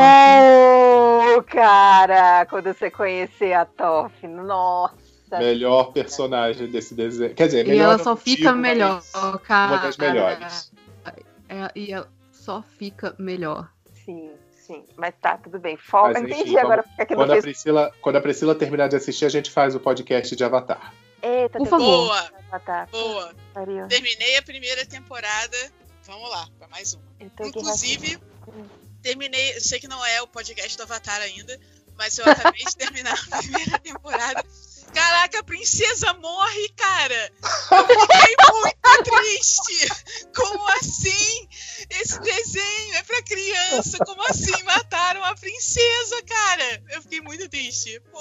Oh, cara, quando você conhecer a Toph, nossa. Melhor personagem desse desenho. Quer dizer, E melhor ela não só digo, fica mas melhor, cara. Uma das melhores. É, e ela só fica melhor. Sim, sim. Mas tá, tudo bem. Folga. Mas, enfim, Entendi agora porque que não Quando a, fez. Priscila, quando a Priscila terminar de assistir, a gente faz o podcast de Avatar. Eita, Por tem favor. Boa, que- Tá, boa. pariu. Terminei a primeira temporada. Vamos lá, pra mais uma. Aqui Inclusive, terminei. Eu sei que não é o podcast do Avatar ainda, mas eu acabei de terminar a [LAUGHS] primeira temporada. Caraca, a princesa morre, cara! Eu fiquei muito triste! Como assim? Esse desenho é pra criança! Como assim mataram a princesa, cara? Eu fiquei muito triste. Pô,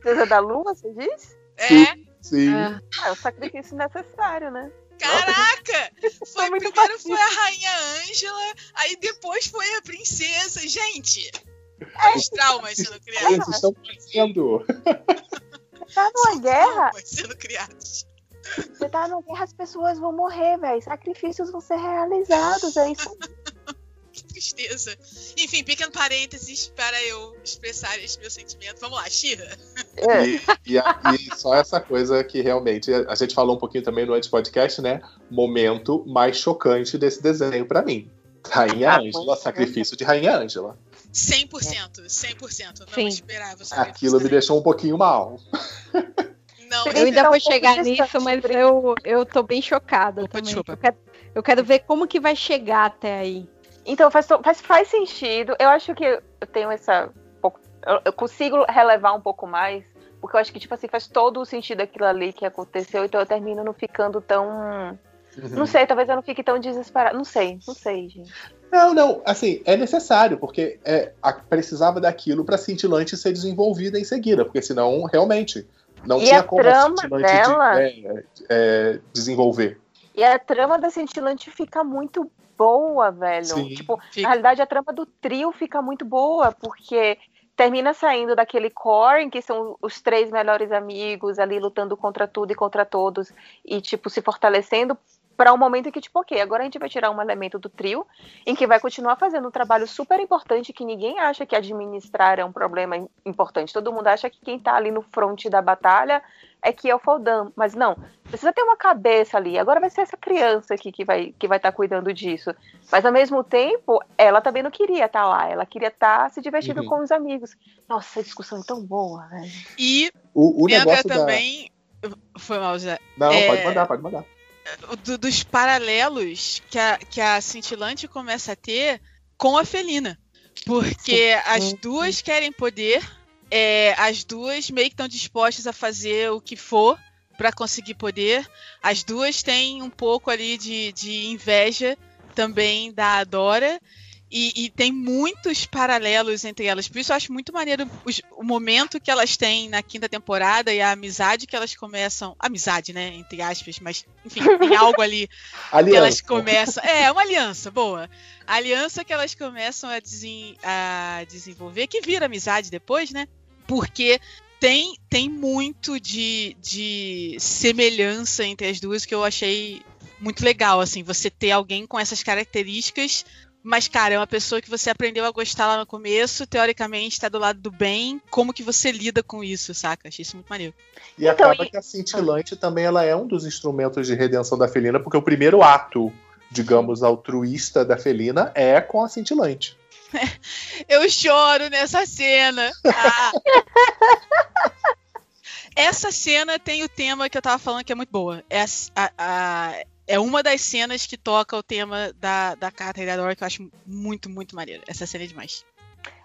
Princesa da Lua, você disse? é. Sim. É. Ah, é o sacrifício necessário, né? Caraca! Foi, primeiro foi a Rainha Ângela, aí depois foi a princesa. Gente, os traumas sendo criados. Eles estão fazendo. Tá numa guerra, sendo criados. você tá numa guerra, as pessoas vão morrer, velho. Sacrifícios vão ser realizados, é isso. [LAUGHS] Que tristeza. Enfim, pequeno parênteses para eu expressar esse meu sentimento. Vamos lá, Shira. É. E, e, a- e só essa coisa que realmente a gente falou um pouquinho também no antes podcast, né? Momento mais chocante desse desenho pra mim. Rainha Ah, Ângela, é. sacrifício de Rainha Ângela. 100%, 100%. Não Sim. esperava sacrifício Aquilo me deixou um pouquinho mal. Não, Eu Eu ainda um vou chegar nisso, mas eu, eu tô bem chocada Opa, também. Eu quero, eu quero ver como que vai chegar até aí. Então faz, faz, faz sentido. Eu acho que eu tenho essa. pouco- Eu, eu consigo relevar um pouco mais. Porque eu acho que, tipo assim, faz todo o sentido aquilo ali que aconteceu, então eu termino não ficando tão. Uhum. Não sei, talvez eu não fique tão desesperada. Não sei, não sei, gente. Não, não, assim, é necessário, porque é, a- precisava daquilo pra cintilante ser desenvolvida em seguida, porque senão, realmente, não E tinha como a cintilante dela? de- é, é, desenvolver. E a trama da cintilante fica muito boa, velho. Sim. Tipo, Fica. na realidade, a trama do trio fica muito boa, porque termina saindo daquele core em que são os três melhores amigos ali lutando contra tudo e contra todos e, tipo, se fortalecendo para um momento em que, tipo, ok, agora a gente vai tirar um elemento do trio em que vai continuar fazendo um trabalho super importante que ninguém acha que administrar é um problema im- importante. Todo mundo acha que quem tá ali no front da batalha é que é o Faldan, mas não. Precisa ter uma cabeça ali. Agora vai ser essa criança aqui que vai que vai estar cuidando disso. Mas ao mesmo tempo, ela também não queria estar lá. Ela queria estar se divertindo Uhum. com os amigos. Nossa, a discussão é tão boa, velho. E O, o negócio da. também. Foi mal, Zé. Não, é- pode mandar, pode mandar. Do- dos paralelos que a, que a cintilante começa a ter com a felina. Porque as duas querem poder, é, as duas meio que estão dispostas a fazer o que for para conseguir poder. As duas têm um pouco ali de, de inveja também da Adora. E, e tem muitos paralelos entre elas. Por isso eu acho muito maneiro os- o momento que elas têm na quinta temporada e a amizade que elas começam. Amizade, né? Entre aspas, mas enfim, tem [LAUGHS] algo ali que elas começam. É, uma aliança, boa. A aliança que elas começam a, desen- a desenvolver, que vira amizade depois, né? Porque tem, tem muito de, de semelhança entre as duas que eu achei muito legal, assim, você ter alguém com essas características. Mas, cara, é uma pessoa que você aprendeu a gostar lá no começo, teoricamente tá do lado do bem. Como que você lida com isso, saca? Achei isso muito maneiro. E Então, acaba e- que a cintilante também ela é um dos instrumentos de redenção da felina, porque o primeiro ato, digamos, altruísta da felina é com a cintilante. [LAUGHS] Eu choro nessa cena. Ah. [LAUGHS] Essa cena tem o tema que eu tava falando que é muito boa. É, a- a- a- é uma das cenas que toca o tema da, da carta e da Dora que eu acho muito, muito maneiro. Essa cena é demais.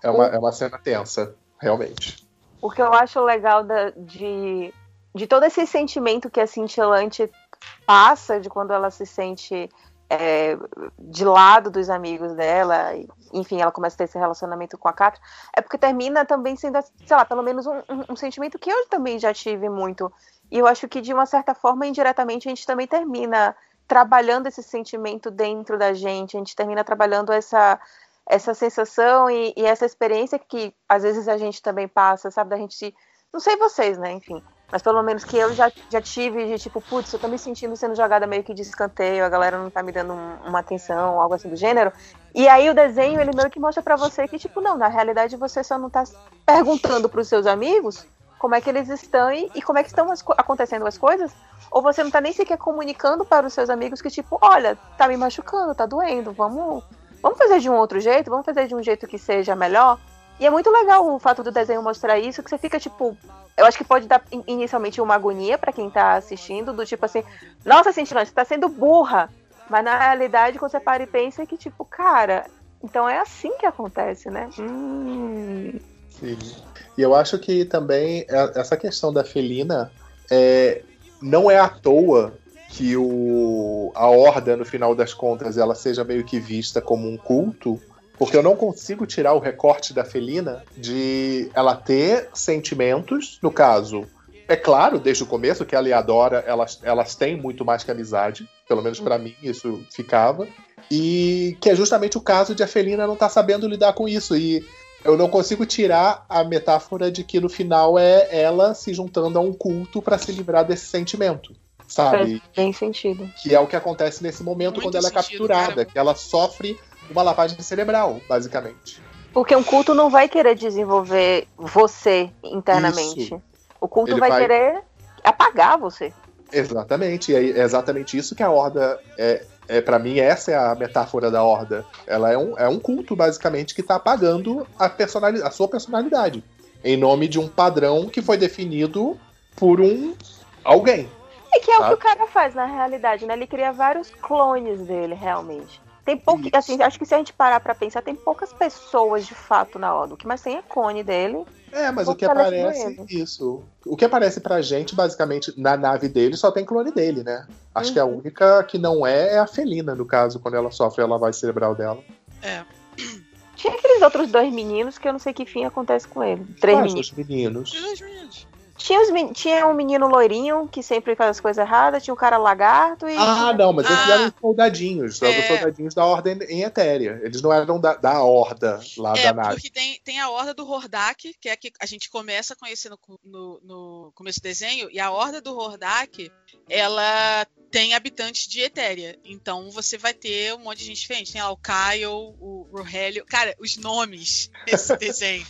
É uma, é uma cena tensa, realmente. O que eu acho legal da- de, de todo esse sentimento que a cintilante passa de quando ela se sente é, de lado dos amigos dela, enfim, ela começa a ter esse relacionamento com a Catra, é porque termina também sendo, sei lá, pelo menos um, um- um sentimento que eu também já tive muito. E eu acho que, de uma certa forma, indiretamente, a gente também termina trabalhando esse sentimento dentro da gente, a gente termina trabalhando essa essa sensação e, e essa experiência que às vezes a gente também passa, sabe? Da gente. Não sei vocês, né? Enfim. Mas pelo menos que eu já, já tive de tipo, putz, eu tô me sentindo sendo jogada meio que de escanteio, a galera não tá me dando um- uma atenção, algo assim do gênero. E aí o desenho, ele meio que mostra pra você que, tipo, não, na realidade você só não tá perguntando pros seus amigos como é que eles estão e, e como é que estão as co- acontecendo as coisas, ou você não tá nem sequer comunicando para os seus amigos que, tipo, olha, tá me machucando, tá doendo, vamos vamos fazer de um outro jeito, vamos fazer de um jeito que seja melhor. E é muito legal o fato do desenho mostrar isso, que você fica tipo. Eu acho que pode dar in- inicialmente uma agonia pra quem tá assistindo, do tipo assim, nossa, Cintilante, você tá sendo burra. Mas na realidade, quando você para e pensa, é que tipo, cara, então é assim que acontece, né? Hum. Sim. E eu acho que também é- essa questão da felina é, não é à toa que o, a horda, no final das contas, ela seja meio que vista como um culto, porque eu não consigo tirar o recorte da felina de ela ter sentimentos, no caso. É claro, desde o começo, que ela e a Dora, elas, elas têm muito mais que amizade. Pelo menos pra mim, isso ficava. E que é justamente o caso de a felina não estar sabendo lidar com isso. E eu não consigo tirar a metáfora de que no final é ela se juntando a um culto pra se livrar desse sentimento. Sabe? Faz bem sentido. Que é o que acontece nesse momento Muito quando ela é sentido, capturada, cara. que ela sofre uma lavagem cerebral, basicamente. Porque um culto não vai querer desenvolver você internamente. Isso. O culto vai, vai- querer apagar você. Exatamente, e é exatamente isso que a Horda é. É, para mim, essa é a metáfora da Horda. Ela é um, é um culto, basicamente, que tá apagando a, personali a sua personalidade. Em nome de um padrão que foi definido por um alguém. É que é o que o cara faz na realidade, né? Ele cria vários clones dele, realmente. Tem pouco, assim, acho que se a gente parar pra pensar, tem poucas pessoas de fato na Oda. O que mais tem é clone dele. É, mas o que Fortalecendo aparece. Isso. O que aparece pra gente, basicamente, na nave dele, só tem clone dele, né? Acho que a Uhum. única que não é é a Felina, no caso, quando ela sofre a lavagem cerebral dela. É. Tinha aqueles outros dois meninos que eu não sei que fim acontece com ele. Três Quais meninos. os meninos? Dois meninos. Tinha, os men- tinha um menino loirinho que sempre faz as coisas erradas, tinha um cara lagarto e. Ah, não, mas esses Ah. eram os soldadinhos. Eram os É. soldadinhos da Ordem em Etéria. Eles não eram da, da Horda lá É, da nave. porque tem, tem a horda do Hordak, que é a que a gente começa a conhecer no, no, no começo do desenho, e a horda do Hordak, ela tem habitantes de Etéria. Então você vai ter um monte de gente diferente. Tem lá o Kyle, o Rogelio. Cara, os nomes desse [LAUGHS] desenho.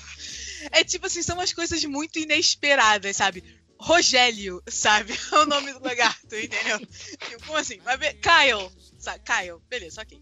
É tipo assim, são umas coisas muito inesperadas, sabe? Rogélio, sabe? É [LAUGHS] o nome do lagarto, entendeu? Tipo, Como assim? Vai ver. Kyle. Sabe? Kyle, beleza, ok.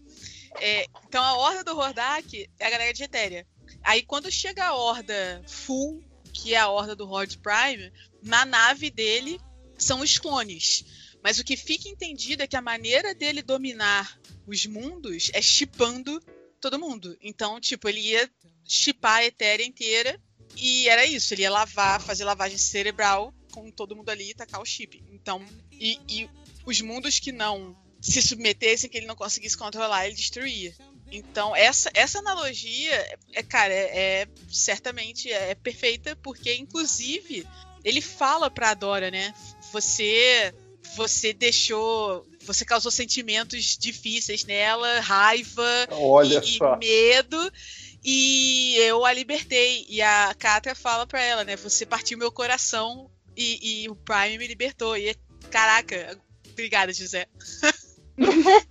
É, então a horda do Hordak é a galera de Etéria. Aí quando chega a horda full, que é a horda do Horde Prime, na nave dele são os clones. Mas o que fica entendido é que a maneira dele dominar os mundos é chipando todo mundo. Então, tipo, ele ia chipar a Etéria inteira e era isso. Ele ia lavar, fazer lavagem cerebral com todo mundo ali e tacar o chip. Então, e, e os mundos que não se submetessem, que ele não conseguisse controlar, ele destruía. Então, essa, essa analogia, é, cara, é, é- certamente é perfeita, porque, inclusive, ele fala pra Dora, né? Você. Você deixou. Você causou sentimentos difíceis nela, raiva Olha e, e só. medo. E eu a libertei. E a Katra fala pra ela, né? Você partiu meu coração e, e o Prime me libertou. E é- caraca, obrigada, José. [LAUGHS]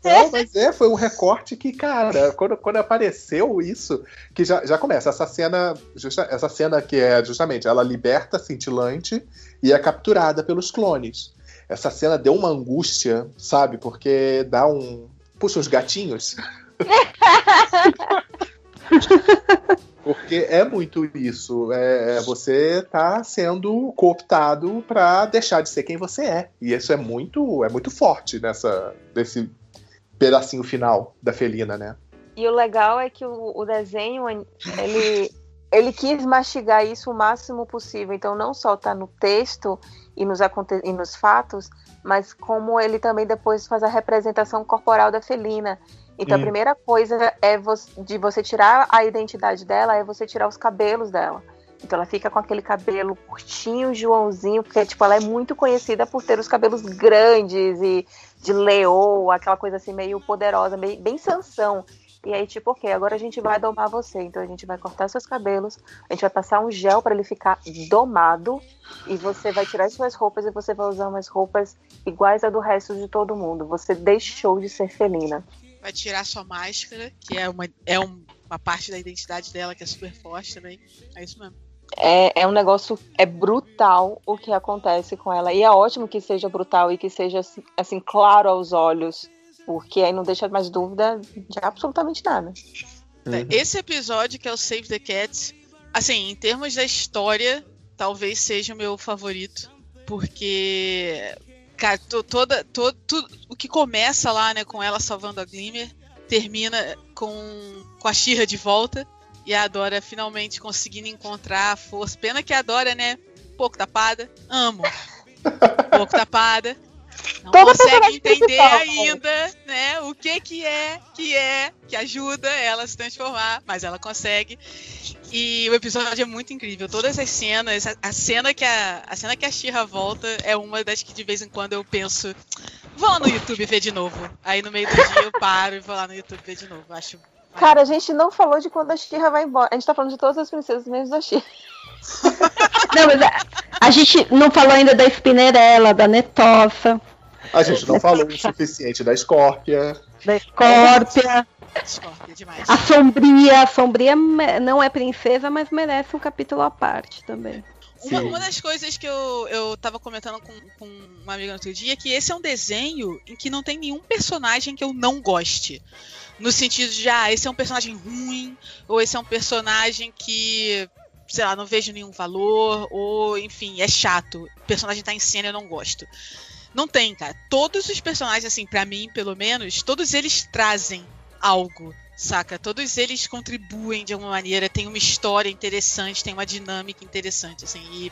Não, mas é, foi um recorte que, cara, quando, quando apareceu isso, que já, já começa. Essa cena, justa- essa cena que é justamente, ela liberta a cintilante e é capturada pelos clones. Essa cena deu uma angústia, sabe? Porque dá um. Puxa, os gatinhos. [LAUGHS] [LAUGHS] Porque é muito isso. É, você tá sendo cooptado pra deixar de ser quem você é. E isso é muito, é muito forte nessa, nesse pedacinho final da felina, né? E o legal é que o, o desenho, ele, ele quis mastigar isso o máximo possível. Então, não só tá no texto e nos, aconte- e nos fatos, mas como ele também depois faz a representação corporal da felina. Então, Hum. a primeira coisa é de você tirar a identidade dela, é você tirar os cabelos dela. Então, ela fica com aquele cabelo curtinho, Joãozinho, porque, tipo, ela é muito conhecida por ter os cabelos grandes e de leoa, aquela coisa assim meio poderosa, meio, bem Sansão. E aí, tipo, ok, agora a gente vai domar você. Então a gente vai cortar seus cabelos, a gente vai passar um gel para ele ficar domado, e você vai tirar as suas roupas e você vai usar umas roupas iguais a do resto de todo mundo. Você deixou de ser felina. Vai tirar sua máscara, que é uma, é um- uma parte da identidade dela que é super forte também. É isso mesmo. É, é um negócio, é brutal o que acontece com ela. E é ótimo que seja brutal e que seja assim, assim, claro aos olhos, porque aí não deixa mais dúvida de absolutamente nada. Uhum. Esse episódio, que é o Save the Cat, assim, em termos da história, talvez seja o meu favorito. Porque, cara, to- toda, to- tudo, o que começa lá, né, com ela salvando a Glimmer, termina com, com a Shira de volta. E a Dora finalmente conseguindo encontrar a força. Pena que a Dora, né, pouco tapada. Amo. [LAUGHS] Pouco tapada. Não Toda consegue entender ainda, né, o que que é, que é, que ajuda ela a se transformar, mas ela consegue. E o episódio é muito incrível. Todas as cenas, a, a cena que a, a cena que a Shira volta é uma das que de vez em quando eu penso, vou lá no YouTube ver de novo. Aí no meio do dia eu paro e vou lá no YouTube ver de novo. Acho Cara, a gente não falou de quando a Shira vai embora. A gente tá falando de todas as princesas, menos da Shira. Não, mas a, a gente não falou ainda da Spinnerella, da Netossa, A gente não falou o suficiente da Scorpia. da Scorpia, Scorpia demais. a Sombria. A Sombria não é princesa, mas merece um capítulo à parte também. Uma, uma das coisas que eu, eu tava comentando com, com uma amiga no outro dia é que esse é um desenho em que não tem nenhum personagem que eu não goste. No sentido de, ah, esse é um personagem ruim, ou esse é um personagem que, sei lá, não vejo nenhum valor, ou enfim, é chato. O personagem tá em cena e eu não gosto. Não tem, cara. Todos os personagens, assim, pra mim, pelo menos, todos eles trazem algo, saca? Todos eles contribuem de alguma maneira, tem uma história interessante, tem uma dinâmica interessante, assim, e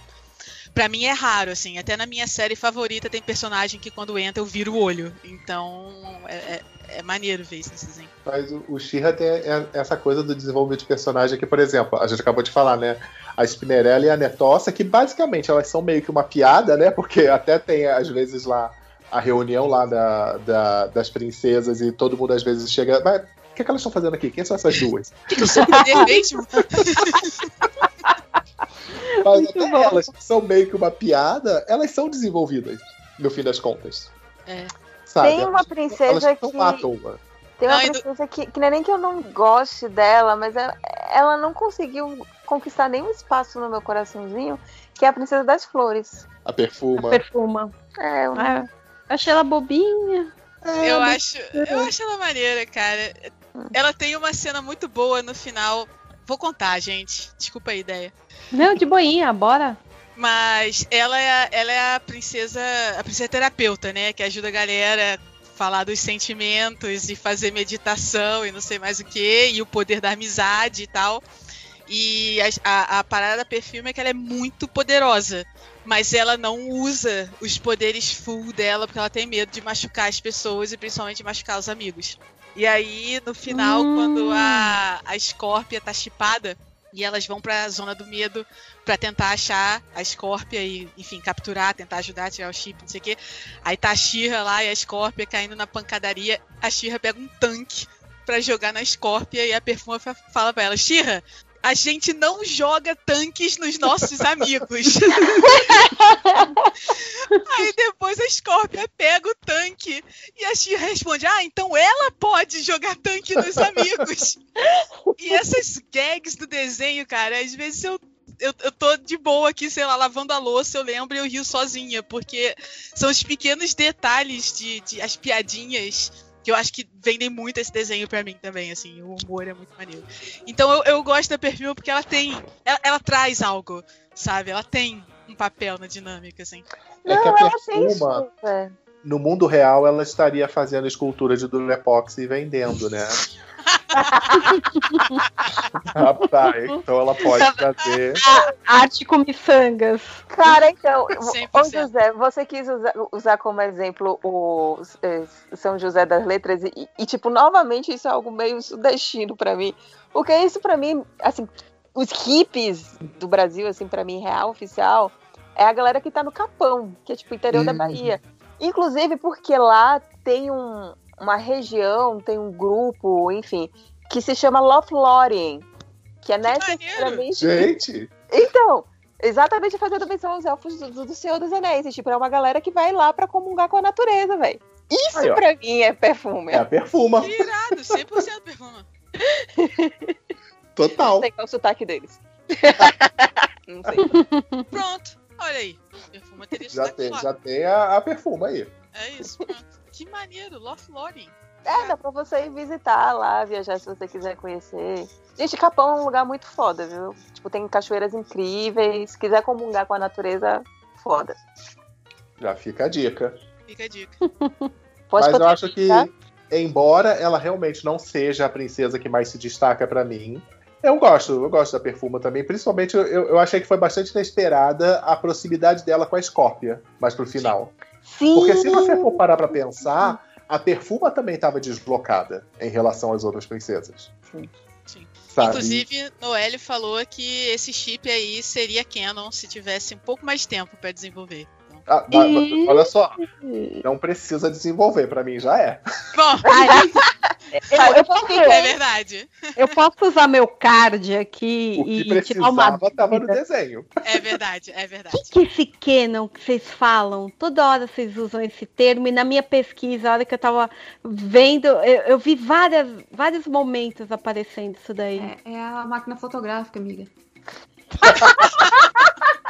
pra mim é raro, assim, até na minha série favorita tem personagem que quando entra eu viro o olho, então é, é, é maneiro ver isso nesse desenho. Mas o, o She-Ra tem é- essa coisa do desenvolvimento de personagem que, por exemplo, a gente acabou de falar, né? A Spinnerella e a Netossa, que basicamente elas são meio que uma piada, né? Porque até tem, às vezes, lá a reunião lá da, da- das princesas e todo mundo às vezes chega. Mas o que, é que elas estão fazendo aqui? Quem são essas duas? O [LAUGHS] que, que eu sou poder mesmo? [LAUGHS] Mas Muito até bom. elas, que são meio que uma piada, elas são desenvolvidas, no fim das contas. É. Sabe? Tem uma Elas- princesa elas que- lá. Tem uma Ai, do- princesa que, que não é nem que eu não goste dela, mas ela, ela não conseguiu conquistar nenhum espaço no meu coraçãozinho, que é a princesa das flores. A perfuma. Perfuma. É, eu- Ah, achei ela bobinha. É, Eu acho, eu acho ela maneira, cara. Ela tem uma cena muito boa no final. Vou contar, gente. Desculpa a ideia. Não, de boinha, bora. Mas ela é, a- ela é a princesa, a princesa terapeuta, né? Que ajuda a galera a falar dos sentimentos e fazer meditação e não sei mais o que, e o poder da amizade e tal. E a, a, a parada da perfume é que ela é muito poderosa. Mas ela não usa os poderes full dela porque ela tem medo de machucar as pessoas e principalmente machucar os amigos. E aí, no final, Hum. quando a, a Scorpia tá chipada e elas vão pra zona do medo pra tentar achar a Scorpia e, enfim, capturar, tentar ajudar a tirar o chip, não sei o quê. Aí tá a Shira lá e a Scorpia caindo na pancadaria. A Shira pega um tanque pra jogar na Scorpia e a Perfuma fa- fala pra ela: Shira, a gente não joga tanques nos nossos [LAUGHS] amigos. Aí depois a Scorpia pega o tanque e a Shira responde: Ah, então ela pode jogar tanque nos amigos. e essas gags do desenho, cara, às vezes eu, eu, eu tô de boa aqui, sei lá, lavando a louça, eu lembro e eu rio sozinha, porque são os pequenos detalhes de, de as piadinhas Que eu acho que vendem muito esse desenho pra mim também, assim, o humor é muito maneiro. Então eu, eu gosto da perfil porque ela tem. Ela, ela traz algo, sabe? Ela tem um papel na dinâmica, assim. É Não, que a ela tem perfuma, super. No mundo real, ela estaria fazendo escultura de Durepox e vendendo, né? [LAUGHS] Rapaz, então ela pode trazer. Arte com miçangas. Cara, então, ô 100%. José, você quis usar, usar como exemplo o eh, São José das Letras e, e, tipo, novamente isso é algo meio sudestino pra mim. Porque isso pra mim, assim, os hippies do Brasil, assim, pra mim, real, oficial, é a galera que tá no Capão, que é tipo interior da Uhum. Bahia. Inclusive porque lá tem um- uma região, tem um grupo, enfim, que se chama Lothlórien, que é necessariamente Gente, então, exatamente fazendo menção aos elfos do, do- do Senhor dos Anéis. E, tipo, é uma galera que vai lá pra comungar com a natureza, velho. Isso Aí, ó. pra mim é perfume. é a perfuma. Irado, 100% perfuma. Total. Não sei qual é o sotaque deles. [LAUGHS] Não sei. Pronto, olha aí. Perfuma [LAUGHS] teria Já sotaque tem, lá. já tem a, a perfuma aí. É isso. Que maneiro, Lothlórien. É, dá pra você ir visitar lá, viajar se você quiser conhecer. Gente, Capão é um lugar muito foda, viu? Tipo, tem cachoeiras incríveis. Se quiser comungar com a natureza, foda. Já fica a dica. Fica a dica. [LAUGHS] Pode Mas eu acho que, tá? embora ela realmente não seja a princesa que mais se destaca pra mim, eu gosto, eu gosto da perfuma também. Principalmente, eu, eu achei que foi bastante inesperada a proximidade dela com a Scorpia, mais pro final. Sim! Porque se você for parar pra pensar, a perfuma também estava deslocada em relação às outras princesas. Sim. Sabe? Inclusive, Noelle falou que esse chip aí seria canon se tivesse um pouco mais tempo pra desenvolver. Ah, olha só, não precisa desenvolver, pra mim já é. Bom, Eu, eu posso, é verdade. eu posso usar meu card aqui O que e tirar uma precisava estava no desenho. É verdade, é O verdade. que, que é esse canon que vocês falam? Toda hora vocês usam esse termo, e na minha pesquisa, a hora que eu tava vendo, eu, eu vi várias, vários momentos aparecendo isso daí. É, é a máquina fotográfica, amiga. [LAUGHS]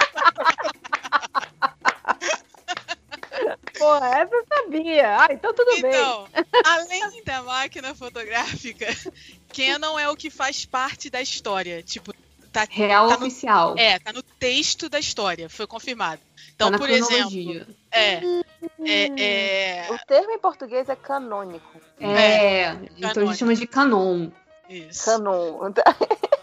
Pô, essa eu sabia. Ah, então tudo bem. Então, além da máquina fotográfica, [LAUGHS] Canon é o que faz parte da história. Tipo, tá, Real Tá no- oficial. é, tá no texto da história, foi confirmado. Então, tá na por exemplo, é, é, é, O termo em português é canônico. É, então a canônico. gente chama de canon. isso. Canon. [LAUGHS]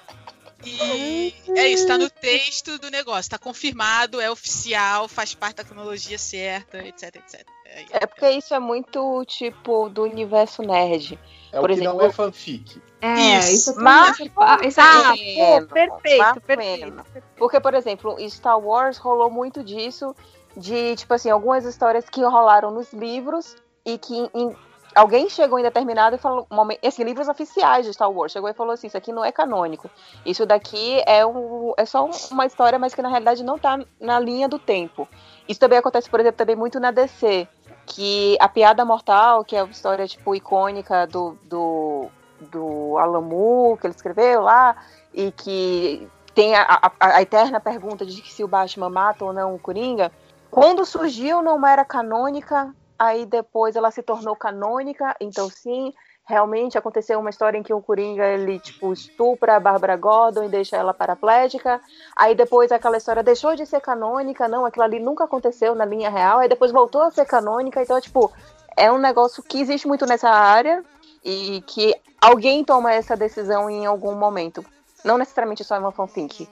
E é isso, tá no texto do negócio, tá confirmado, é oficial, faz parte da cronologia certa, etc, etc. É, É porque isso é muito, tipo, do universo nerd. É o Por que exemplo, não é fanfic. É, Isso. isso, é Mas- ah, Tá, é- pô, perfeito, Mas- perfeito. Porque, por exemplo, em Star Wars rolou muito disso, de, tipo assim, algumas histórias que rolaram nos livros e que em- alguém chegou em determinado e falou, assim, livros oficiais de Star Wars, chegou e falou assim, isso aqui não é canônico. Isso daqui é, um, é só um- uma história, mas que na realidade não tá na linha do tempo. Isso também acontece, por exemplo, também muito na DC, que a Piada Mortal, que é uma história, tipo, icônica do, do, do Alan Moore, que ele escreveu lá, e que tem a, a- a eterna pergunta de se o Batman mata ou não o Coringa. Quando surgiu, não era canônica, aí depois ela se tornou canônica, então sim, realmente aconteceu uma história em que o Coringa, ele, tipo, estupra a Bárbara Gordon e deixa ela paraplégica, aí depois aquela história deixou de ser canônica, não, aquilo ali nunca aconteceu na linha real, aí depois voltou a ser canônica, então, tipo, é um negócio que existe muito nessa área e que alguém toma essa decisão em algum momento. Não necessariamente só é uma fanfic.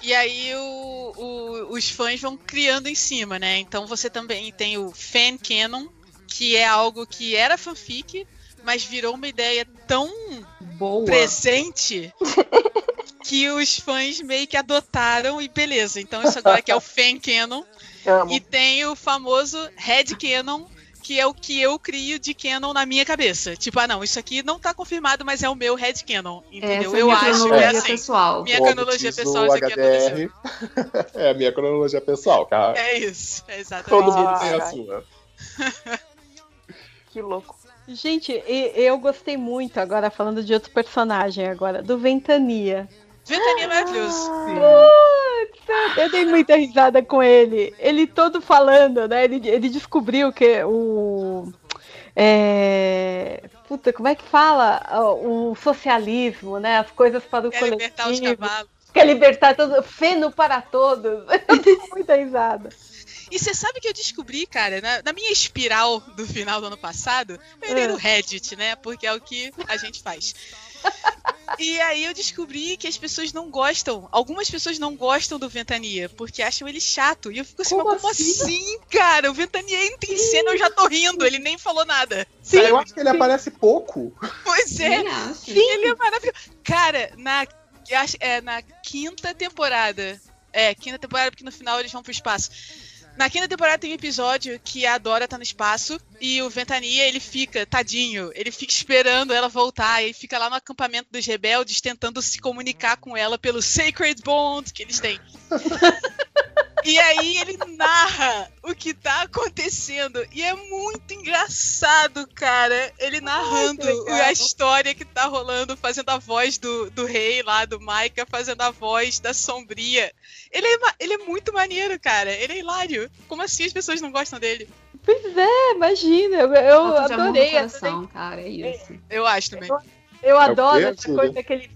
E aí o- o- os fãs vão criando em cima, né? Então você também tem o fan canon, que é algo que era fanfic, mas virou uma ideia tão Boa. presente [LAUGHS] que os fãs meio que adotaram e beleza. Então isso agora que é o fan canon. [LAUGHS] Amo. E tem o famoso head canon, que é o que eu crio de canon na minha cabeça. Tipo, ah não, isso aqui não tá confirmado, mas é o meu head canon. Entendeu? Essa é eu minha acho que é assim. pessoal. Minha cronologia pessoal, o isso aqui aconteceu. HDR. [LAUGHS] é a minha cronologia pessoal, cara. É isso, é exatamente Todo mundo tem a sua. [LAUGHS] Que louco. Gente, eu gostei muito, agora falando de outro personagem agora, do Ventania. Ventania é maravilhoso. Eu dei muita risada com ele. Ele todo falando, né? Ele, ele descobriu que o. é, Puta, como é que fala? O socialismo, né? As coisas para o Quer coletivo. libertar os cavalos. Quer libertar todo. Feno para todos. [LAUGHS] Eu tô muita risada. E você sabe que eu descobri, cara, na, na minha espiral do final do ano passado, eu entrei Ah. no Reddit, né? Porque é o que a gente faz. [LAUGHS] E aí eu descobri que as pessoas não gostam, algumas pessoas não gostam do Ventania, porque acham ele chato. E eu fico assim, Como mas como assim? assim, cara? O Ventania entra em cena, eu já tô rindo, ele nem falou nada. Sim, eu acho que ele aparece pouco. Pois é, acho. ele é maravilhoso. Cara, na, é, na quinta temporada. É, quinta temporada, porque no final eles vão pro espaço. Na quinta temporada tem um episódio que a Dora tá no espaço e o Ventania, ele fica, tadinho, ele fica esperando ela voltar e fica lá no acampamento dos rebeldes tentando se comunicar com ela pelo Sacred Bond que eles têm. E aí ele narra o que tá acontecendo. E é muito engraçado, cara. Ele narrando legal. a história que tá rolando, fazendo a voz do, do rei lá, do Micah, fazendo a voz da sombria. Ele é, ele é muito maneiro, cara. Ele é hilário. Como assim as pessoas não gostam dele? Pois é, imagina. Eu, eu Falta de amor no adorei. coração, adorei. cara, é isso. Eu acho também. Eu É o adoro quê, essa coisa que ele.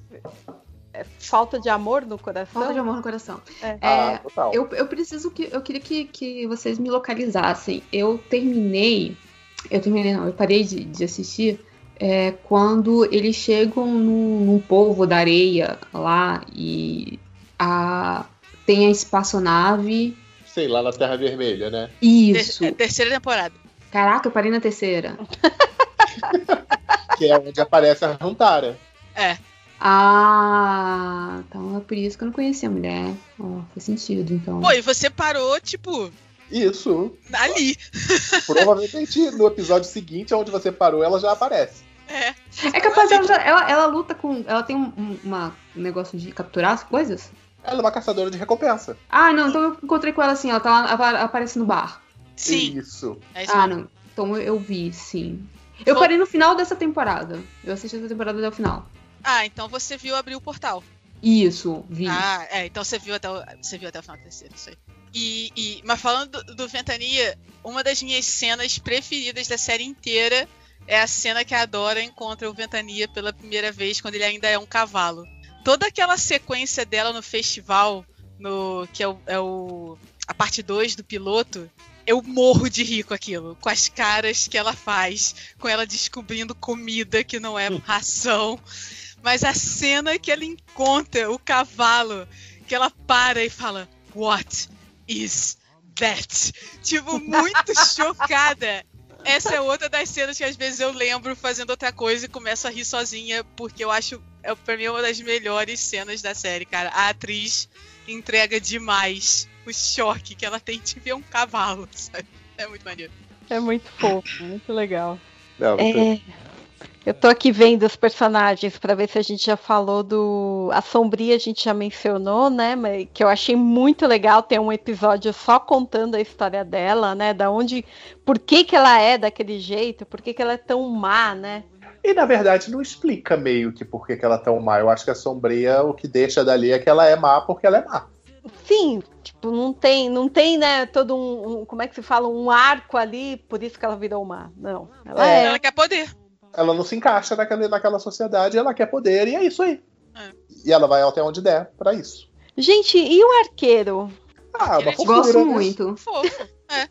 é, falta de amor no coração. Falta de amor no coração. É. Ah, total. Eu, eu preciso que. Eu queria que, que vocês me localizassem. Eu terminei. Eu terminei, não, eu parei de, de assistir é, quando eles chegam num, num povo da areia lá e a, tem a espaçonave. Sei lá, na Terra Vermelha, né? Isso. Ter- é, terceira temporada. Caraca, eu parei na terceira. [LAUGHS] Que é onde aparece a Runtara. É. Ah, então é por isso que eu não conhecia a mulher. Ó, faz sentido, então. Pô, e você parou, tipo, Isso. ali. [LAUGHS] Provavelmente no episódio seguinte, onde você parou, ela já aparece. É. É capaz ela, ela, ela luta com. Ela tem um- uma- um negócio de capturar as coisas? Ela é uma caçadora de recompensa. Ah, não, então eu encontrei com ela assim, ela tá lá, apa- aparece no bar. Sim. Isso. É isso Ah, não. Então eu, vi, sim. Eu Foi- parei no final dessa temporada. Eu assisti essa temporada até o final. Ah, então você viu abrir o portal. Isso, vi. Ah, é, então você viu até o, você viu até o final da terceira, isso aí. E, e- mas falando do, do Ventania, uma das minhas cenas preferidas da série inteira é a cena que a Dora encontra o Ventania pela primeira vez quando ele ainda é um cavalo. Toda aquela sequência dela no festival, no que é o, é o a parte 2 do piloto, eu morro de rir com aquilo, com as caras que ela faz, com ela descobrindo comida que não é [LAUGHS] ração. Mas a cena que ela encontra o cavalo, que ela para e fala: What is that? Tipo, muito [LAUGHS] chocada. Essa é outra das cenas que às vezes eu lembro fazendo outra coisa e começo a rir sozinha, porque eu acho, é, pra mim, é uma das melhores cenas da série, cara. A atriz entrega demais o choque que ela tem de ver um cavalo, [LAUGHS] sabe? É muito maneiro. É muito fofo, muito legal. Não, É, eu tô aqui vendo os personagens pra ver se a gente já falou do. A Sombria a gente já mencionou, né? Mas que eu achei muito legal ter um episódio só contando a história dela, né? Da onde. Por que, que ela é daquele jeito, por que, que ela é tão má, né? E na verdade não explica meio que por que, que ela é tão má. Eu acho que a sombria, o que deixa dali é que ela é má porque ela é má. Sim, tipo, não tem, não tem, né, todo um, um- como é que se fala, um arco ali, por isso que ela virou má. Não, ela É. é. Ela quer poder. Ela não se encaixa naquela, naquela sociedade, ela quer poder e é isso aí. É. E ela vai até onde der pra isso. Gente, e o arqueiro? Ah, uma Arqueira de- fofura, Gosto né? muito. Fofo. É.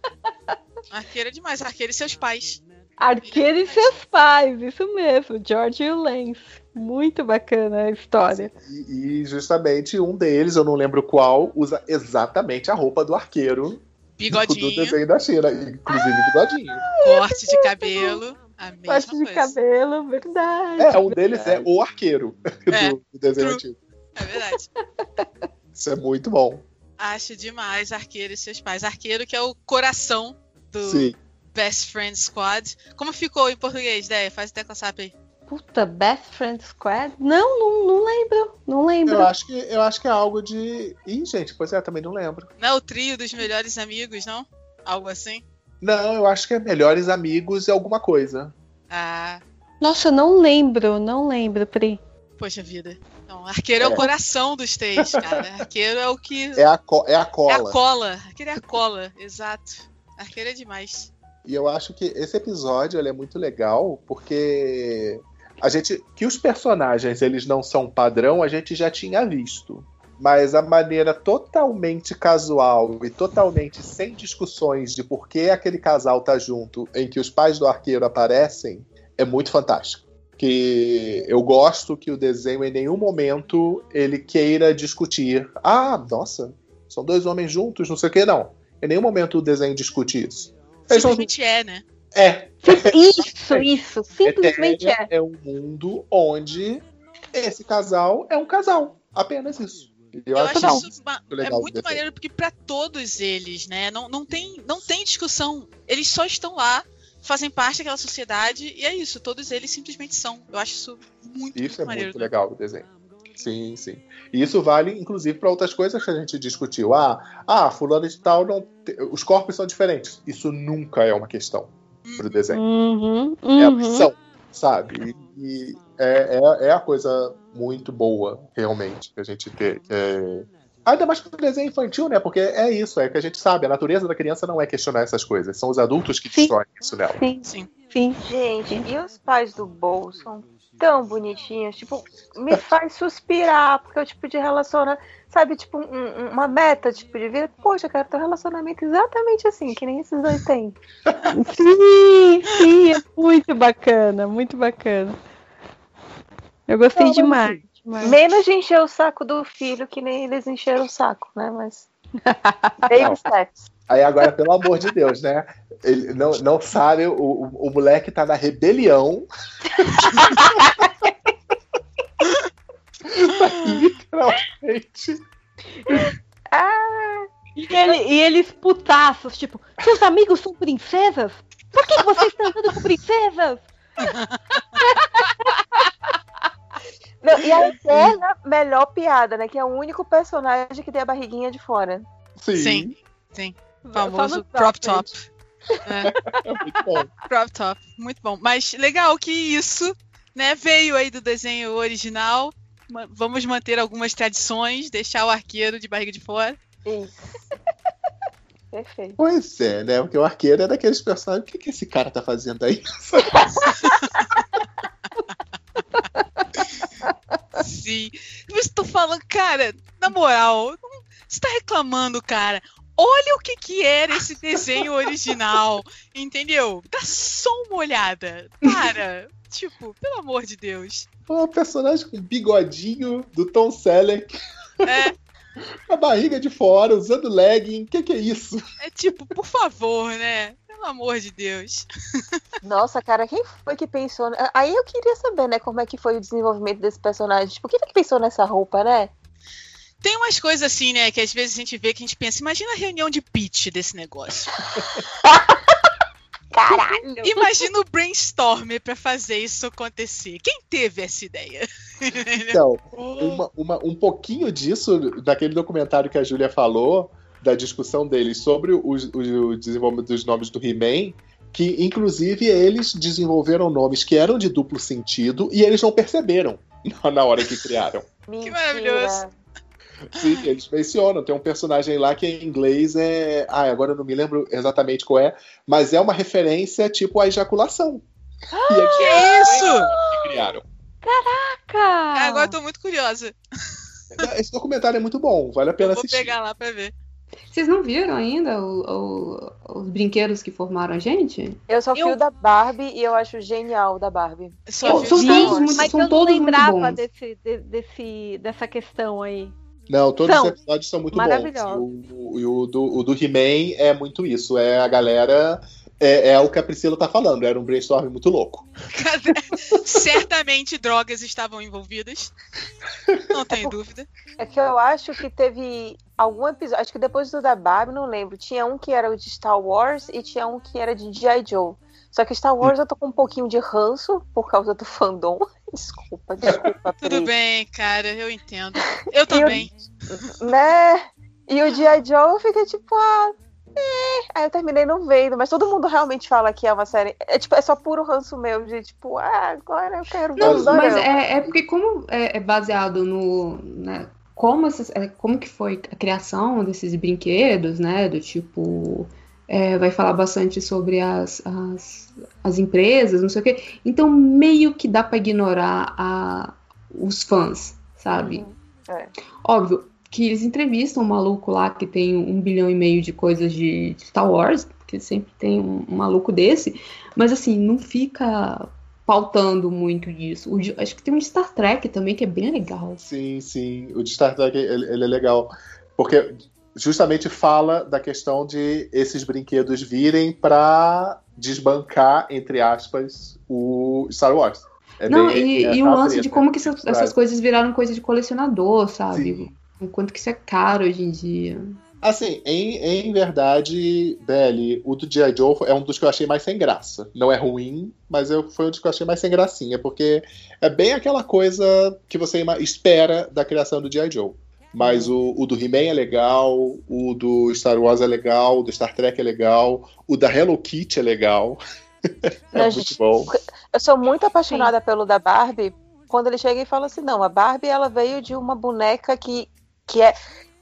Arqueira é demais. Arqueira e seus pais. Arqueiro e seus pais, isso mesmo, George e o Lance. Muito bacana a história. E, e justamente um deles, eu não lembro qual, usa exatamente a roupa do arqueiro do Bigodinho, desenho da China, inclusive bigodinho. corte de cabelo. A mesma Parte de coisa. cabelo, verdade. É, um deles é o arqueiro [LAUGHS] É, do, do desenho true. antigo. É verdade. Isso é muito bom. Acho demais Arqueiro e seus pais. Arqueiro que é o coração do Sim. Best Friend Squad. Como ficou em português, Ideia? Faz até com a SAP aí. Puta, Best Friend Squad? Não, não, não lembro. Não lembro. Eu acho, que, eu acho que é algo de. Ih, gente, pois é, também não lembro. Não é o trio dos melhores amigos, não? Algo assim? Não, eu acho que é Melhores Amigos e alguma coisa. Ah, Nossa, não lembro, não lembro, Pri. poxa vida. Então, arqueiro é. o É. coração dos três, cara. Arqueiro é o que. É a, co- é a É cola. a cola. Arqueiro é a cola, exato. Arqueiro é demais. E eu acho que esse episódio ele é muito legal porque a gente que os personagens eles não são padrão, a gente já tinha visto. Mas a maneira totalmente casual e totalmente sem discussões de por que aquele casal tá junto, em que os pais do arqueiro aparecem, é muito fantástico. Que eu gosto que o desenho em nenhum momento ele queira discutir. Ah, nossa, são dois homens juntos, não sei o que, não. Em nenhum momento o desenho discute isso. São- Simplesmente é, né? É, Isso, isso. [LAUGHS] Simplesmente é. é um mundo onde esse casal é um casal. Apenas isso. Eu, Eu acho acho que isso é legal muito desse- maneiro porque pra todos eles, né, não, não, tem, não tem discussão. Eles só estão lá, fazem parte daquela sociedade e é isso. Todos eles simplesmente são. Eu acho isso muito, isso é maneiro. muito legal do desenho. Sim, sim. E isso vale, inclusive, para outras coisas que a gente discutiu. Ah, ah, fulano de tal não. te- Os corpos são diferentes. Isso nunca é uma questão pro desenho. Uhum, É a uhum. opção, sabe? E, e é, é, é a coisa muito boa, realmente, que a gente ter. que é- Ainda mais pro desenho infantil, né? Porque é isso, é que a gente sabe, a natureza da criança não é questionar essas coisas, são os adultos que Sim. destroem isso nela. Sim, Sim. sim. Gente, e os pais do Bo são tão bonitinhos, tipo, me faz suspirar, porque é o tipo de relacionamento, sabe, tipo, um- um- uma meta, tipo, de vida, poxa, eu quero ter um relacionamento exatamente assim, que nem esses dois têm. [LAUGHS] Sim, sim, é muito bacana, muito bacana. Eu gostei Não, demais. demais. Menos de encher o saco do filho, que nem eles encheram o saco, né, mas... [LAUGHS] Baby steps. Aí agora, pelo amor de Deus, né? Ele não, não sabe, o, o, o moleque tá na rebelião. Literalmente. Ah, E, ele- e eles putaços, tipo, seus amigos são princesas? Por que, que você está andando com princesas? não, e a eterna melhor piada, né, que é o único personagem que tem a barriguinha de fora. Sim. Sim. Só Famoso crop top. É, [LAUGHS] É muito bom. crop top. Muito bom. Mas legal que isso, né, veio aí do desenho original. Vamos manter algumas tradições, deixar o arqueiro de barriga de fora. Isso. [LAUGHS] Perfeito. Pois é, né? Porque o arqueiro é daqueles personagens. O que, que esse cara tá fazendo aí? [LAUGHS] Sim. Mas tô falando, cara, na moral, você tá reclamando, cara. Olha o que que era esse desenho original, entendeu? Dá só uma olhada. Para. tipo, pelo amor de Deus. Um personagem com bigodinho do Tom Selleck, É, [LAUGHS] a barriga de fora, usando legging. O que, que é isso? é tipo, por favor, né? Pelo amor de Deus. Nossa, cara, quem foi que pensou. Aí eu queria saber, né, como é que foi o desenvolvimento desse personagem. Tipo, quem foi que pensou nessa roupa, né? Tem umas coisas assim, né, que às vezes a gente vê que a gente pensa, imagina a reunião de pitch desse negócio. [LAUGHS] Caralho! Imagina o brainstorm pra fazer isso acontecer. Quem teve essa ideia? Então, uma- uma- um pouquinho disso, daquele documentário que a Júlia falou, da discussão deles sobre o, o- o desenvolvimento dos nomes do He-Man, que inclusive eles desenvolveram nomes que eram de duplo sentido e eles não perceberam [LAUGHS] na- hora que criaram. Mentira. maravilhoso. Sim, eles mencionam. Tem um personagem lá que em inglês é. Ah, agora eu não me lembro exatamente qual é, mas é uma referência tipo à ejaculação. E eles Que isso? que criaram. Cara, Ah, agora eu tô muito curiosa. Esse documentário é muito bom, vale a pena Eu vou assistir. pegar lá pra ver. Vocês não viram ainda o- o- os brinquedos que formaram a gente? Eu só fui Eu- o da Barbie e eu acho genial o da Barbie. Eu Só Eu- vi são os todos muito- mas são eu não lembrava desse, de- desse, dessa questão aí. Não, todos São os episódios são muito bons. E o, e o do, o do He-Man é muito isso. É a galera. É, é o que a Priscila tá falando. Era um brainstorm muito louco. [LAUGHS] Certamente drogas estavam envolvidas. Não tenho dúvida. É que eu acho que teve algum episódio, acho que depois do da Barbie, não lembro. Tinha um que era o de Star Wars e tinha um que era de G.I. Joe. Só que Star Wars eu tô com um pouquinho de ranço por causa do fandom. [LAUGHS] Desculpa, desculpa. [LAUGHS] Tudo bem, cara, eu entendo. Eu também. Né? E o G.I. Joe eu fiquei tipo, ah. É. Aí eu terminei não vendo, mas todo mundo realmente fala que é uma série. É, tipo, é só puro ranço meu, de tipo, ah, agora eu quero ver Não, mas é, é porque como é, é baseado no, né, como, essas- é, como que foi a criação desses brinquedos, né, do tipo é, vai falar bastante sobre as, as, as empresas, não sei o quê. Então, meio que dá pra ignorar a, os fãs, sabe? É. Óbvio que eles entrevistam um maluco lá que tem um bilhão e meio de coisas de de Star Wars, porque sempre tem um, um maluco desse, mas assim, não fica pautando muito disso. O acho que tem um de Star Trek também que é bem legal. Sim, sim. O de Star Trek ele, ele é legal. Porque justamente fala da questão de esses brinquedos virem pra desbancar, entre aspas, o Star Wars. É Não, bem e, essa e o lance de como que essas, essas coisas viraram coisa de colecionador, sabe? Sim. O quanto que isso é caro hoje em dia. Assim, em, em verdade, Belly, o do G.I. Joe é um dos que eu achei mais sem graça. Não é ruim, mas eu, foi um dos que eu achei mais sem gracinha, porque é bem aquela coisa que você espera da criação do G.I. Joe. Mas o, o do He-Man é legal, o do Star Wars é legal, o do Star Trek é legal, o da Hello Kitty é legal. [LAUGHS] é Não, muito gente, bom. Eu sou muito apaixonada pelo da Barbie. Quando ele chega e fala assim, não, a Barbie ela veio de uma boneca que, que, é,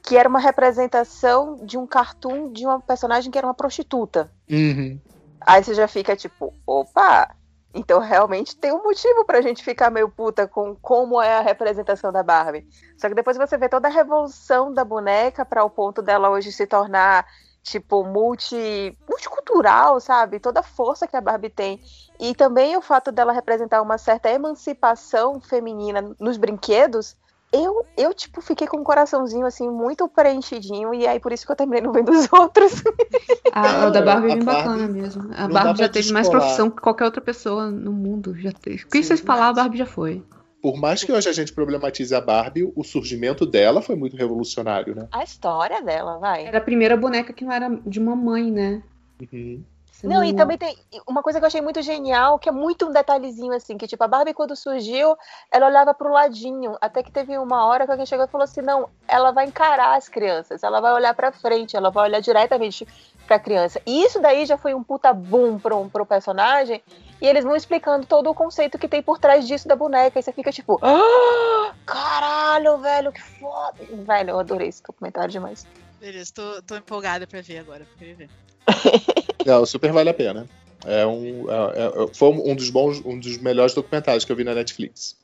que era uma representação de um cartoon de uma personagem que era uma prostituta. Uhum. Aí você já fica tipo, opa, então realmente tem um motivo pra gente ficar meio puta com como é a representação da Barbie. Só que depois você vê toda a revolução da boneca para o ponto dela hoje se tornar tipo multi multicultural, sabe? Toda a força que a Barbie tem. E também o fato dela representar uma certa emancipação feminina nos brinquedos. Eu, eu, tipo, fiquei com um coraçãozinho, assim, muito preenchidinho, e aí por isso que eu terminei não vendo os [LAUGHS] outros. A, a da Barbie é bem Barbie- bacana mesmo. A Barbie já teve mais profissão que qualquer outra pessoa no mundo. Já teve. O que Sim, vocês falar, a Barbie já foi. Por mais que hoje a gente problematize a Barbie, o surgimento dela foi muito revolucionário, né? A história dela, vai. Era a primeira boneca que não era de uma mãe, né? Uhum. Você Não, e também tem uma coisa que eu achei muito genial, que é muito um detalhezinho assim, que tipo, a Barbie quando surgiu, ela olhava pro ladinho, até que teve uma hora que alguém chegou e falou assim, não, ela vai encarar as crianças, ela vai olhar pra frente, ela vai olhar diretamente pra criança. E isso daí já foi um puta boom pro, pro personagem, e eles vão explicando todo o conceito que tem por trás disso da boneca, e você fica tipo, ah, caralho, velho, que foda. Velho, eu adorei esse documentário demais. Beleza, tô, tô empolgada pra ver agora. Pra querer ver. [LAUGHS] Não, super vale a pena. É um, é- é- foi um dos bons, um dos melhores documentários que eu vi na Netflix.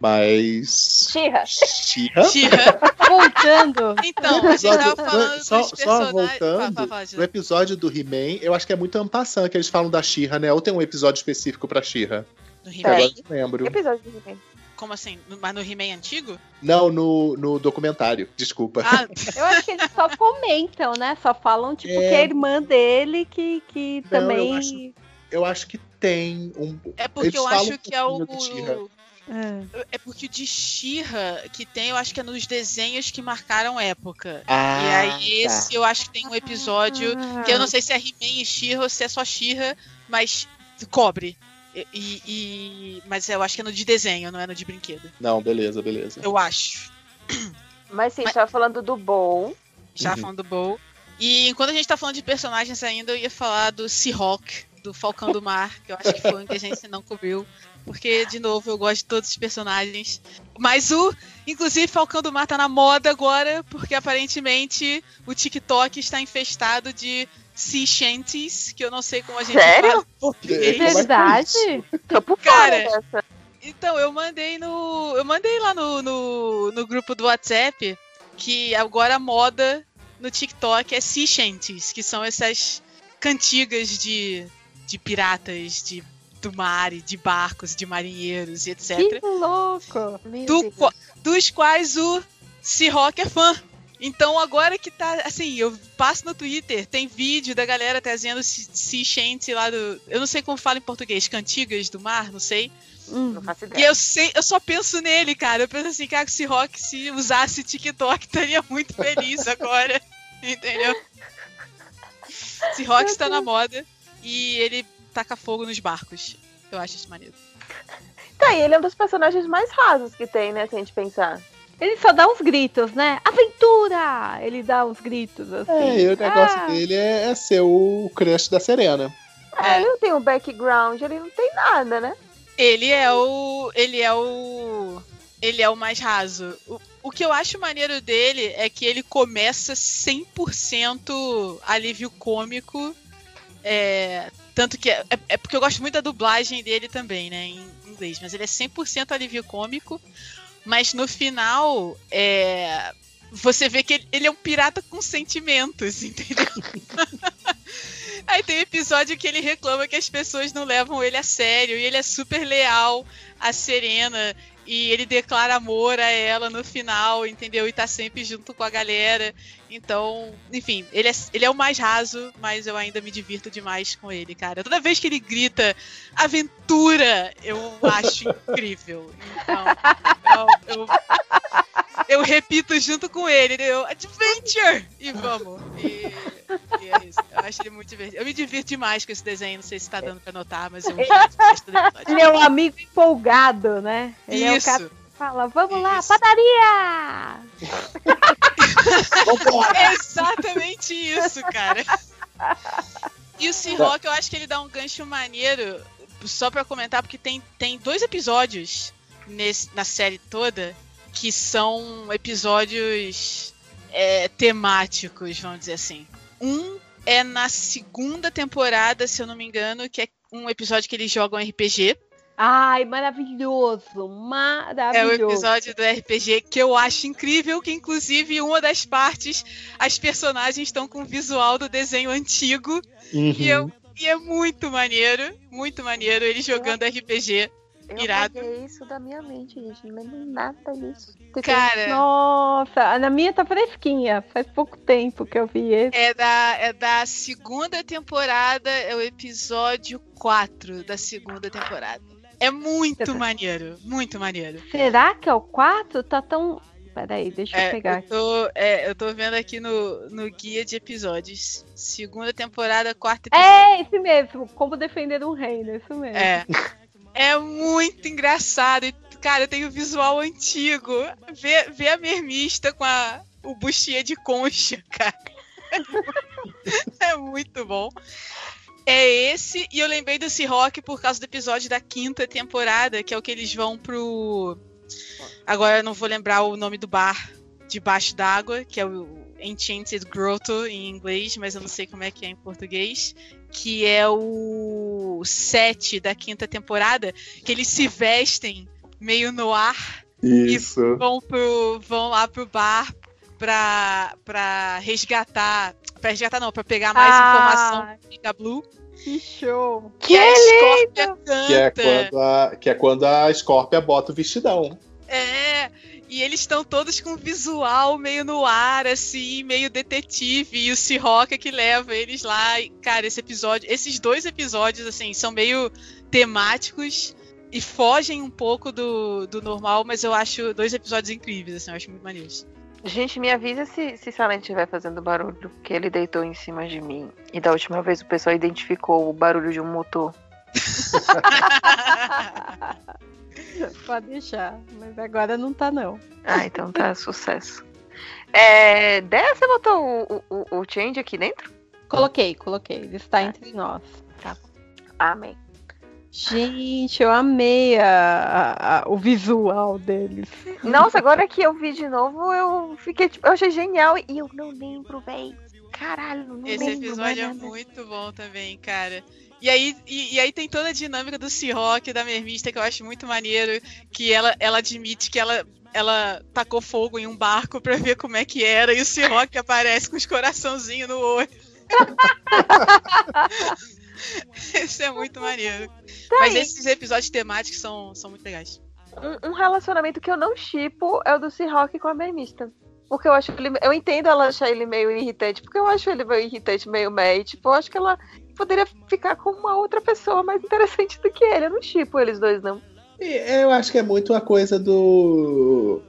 Mas. Xirra. Xirra? Voltando. Então, a gente tava falando só, dos só voltando, Fala, fala, Gina. episódio do He-Man, eu acho que é muito ampassant que eles falam da Xirra, né? Ou tem um episódio específico pra Xirra? Que He-Man. agora eu não lembro. Episódio de He-Man. Como assim? Mas no He-Man antigo? Não, no, no documentário, desculpa. Ah, Eu acho que eles só comentam, né? Só falam, tipo, É. que é a irmã dele que, que Não, eu também. acho- Eu acho que tem um. é porque Eles eu acho um que é o. É. É porque o de She-Ra que tem, eu acho que é nos desenhos que marcaram época. Ah, e aí esse eu acho que tem um episódio Ah. que eu não sei se é He-Man e She-Ra ou se é só She-Ra, mas cobre. E, e- mas eu acho que é no de desenho, não é no de brinquedo. Não, beleza, beleza. Eu acho. Mas sim, Mas- você tava falando do Bowl. Já Uhum. falando do Bowl. E enquanto a gente tá falando de personagens ainda, eu ia falar do Seahawk, do Falcão do Mar, que eu acho que foi um que a gente não cobriu. Porque, de novo, eu gosto de todos os personagens. Mas o, inclusive, Falcão do Mar tá na moda agora, porque aparentemente o TikTok está infestado de sea shanties, que eu não sei como a gente Sério? fala em português. Como é que é Verdade? Tô por Cara, dessa. Então, eu mandei no. Eu mandei lá no, no, no grupo do WhatsApp que agora a moda no TikTok é sea shanties, que são essas cantigas de, de piratas, de, do mar, e de barcos, de marinheiros e etc. Que louco! Do dos quais o Seahawk é fã. Então agora que tá, assim, eu passo no Twitter, tem vídeo da galera trazendo se- sea shanty lá do, eu não sei como fala em português, cantigas do mar, não sei. Hum. Não faço E ideia. eu sei, eu só penso nele, cara. Eu penso assim, cara, que se Rock se usasse TikTok, [LAUGHS] estaria muito feliz agora. [LAUGHS] Entendeu? Se Rock está na moda e ele taca fogo nos barcos. Eu acho isso maneiro. Tá, e ele é um dos personagens mais rasos que tem, né? Se a gente pensar. Ele só dá uns gritos, né? Aventura! Ele dá uns gritos assim. É, e o negócio Ah, dele é, é ser o crush da Serena. É, ele não tem um background, ele não tem nada, né? Ele é o. Ele é o. Ele é o mais raso. O, o que eu acho maneiro dele é que ele começa 100% alívio cômico. É, tanto que. É, é porque eu gosto muito da dublagem dele também, né? Em inglês. Mas ele é 100% alívio cômico. Mas no final, é, você vê que ele, é um pirata com sentimentos, [LAUGHS] entendeu? Aí tem um episódio que ele reclama que as pessoas não levam ele a sério e ele é super leal a Serena e ele declara amor a ela no final, entendeu? E tá sempre junto com a galera. Então, enfim, ele é, ele é o mais raso, mas eu ainda me divirto demais com ele, cara. Toda vez que ele grita aventura, eu acho incrível. Então, eu, eu, eu repito junto com ele, entendeu? Adventure! E vamos. E, e é isso. Eu acho ele muito divertido. Eu me divirto demais com esse desenho, não sei se tá dando pra notar, mas eu gosto. Ele é um amigo empolgado, né? Ele é o Isso. cara fala, vamos lá, Isso. padaria! É exatamente isso, cara. E o Seahawk, eu acho que ele dá um gancho maneiro, só pra comentar, porque tem, tem dois episódios nesse, na série toda que são episódios é, temáticos, vamos dizer assim. Um é na segunda temporada, se eu não me engano, que é um episódio que eles jogam RPG. Ai, maravilhoso, É o maravilhoso. episódio do RPG que eu acho incrível, que inclusive uma das partes, as personagens estão com o visual do desenho antigo. E, eu, e é muito maneiro, muito maneiro ele jogando RPG. Eu Irado. apaguei isso da minha mente, gente. Não lembro nada disso. Cara, Nossa, na minha tá fresquinha. Faz pouco tempo que eu vi esse. é da, é da segunda temporada, é o episódio 4 da segunda temporada. É muito maneiro, muito maneiro. Será que é o 4? Tá tão. Peraí, deixa eu É, pegar eu, aqui. tô, é, eu tô vendo aqui no, no guia de episódios. Segunda temporada, quarto episódio. É, esse mesmo. Como defender um reino, isso mesmo. É. É muito engraçado. E, cara, tem o visual antigo. Vê, vê a mermista com a, o buchinha de concha, [LAUGHS] cara. É muito bom. É esse, e eu lembrei do Seahawk por causa do episódio da quinta temporada, que é o que eles vão pro. Agora eu não vou lembrar o nome do bar debaixo d'água, que é o Enchanted Grotto em inglês, mas eu não sei como é que é em português. Que é o 7 da quinta temporada, que eles se vestem meio no ar Isso. vão, pro, vão lá pro bar pra, pra resgatar. Pra resgatar não, pra pegar mais Ah. informação do Giga Blue. Que show! Que a Scorpia Que é, quando a, que é quando a Scorpia bota o vestidão. É, e eles estão todos com visual meio no ar, assim, meio detetive, e o Seahawk é que leva eles lá. E, cara, esse episódio, esses dois episódios, assim, são meio temáticos e fogem um pouco do, do normal, mas eu acho dois episódios incríveis, assim, eu acho muito maneiros. Gente, me avisa se, se Silent estiver fazendo barulho, que ele deitou em cima de mim. E da última vez o pessoal identificou o barulho de um motor. [LAUGHS] Pode deixar, mas agora não tá não. Ah, então tá [LAUGHS] sucesso. É, Dé, você botou o, o, o change aqui dentro? Coloquei, coloquei. Ele está entre nós. Amém. Gente, eu amei a- a- a- o visual deles. Nossa, agora que eu vi de novo, eu fiquei tipo, eu achei genial e eu não lembro, véi. Caralho, não Esse lembro. episódio é muito bom também, cara. E aí, e, e aí tem toda a dinâmica do Seahawk, da Mermista, que eu acho muito maneiro, que ela, ela admite que ela, ela tacou fogo em um barco pra ver como é que era, e o Seahawk aparece com os coraçãozinhos no olho. [LAUGHS] [LAUGHS] Esse é muito maneiro. Mas aí. esses episódios temáticos são, são muito legais. Um, um relacionamento que eu não chipo é o do Seahawk com a Mermista. Porque eu acho ele. Eu entendo ela achar ele meio irritante, porque eu acho ele meio irritante, meio meio. Tipo, eu acho que ela poderia ficar com uma outra pessoa mais interessante do que ele. Eu não chipo eles dois, não. E eu acho que é muito a coisa do.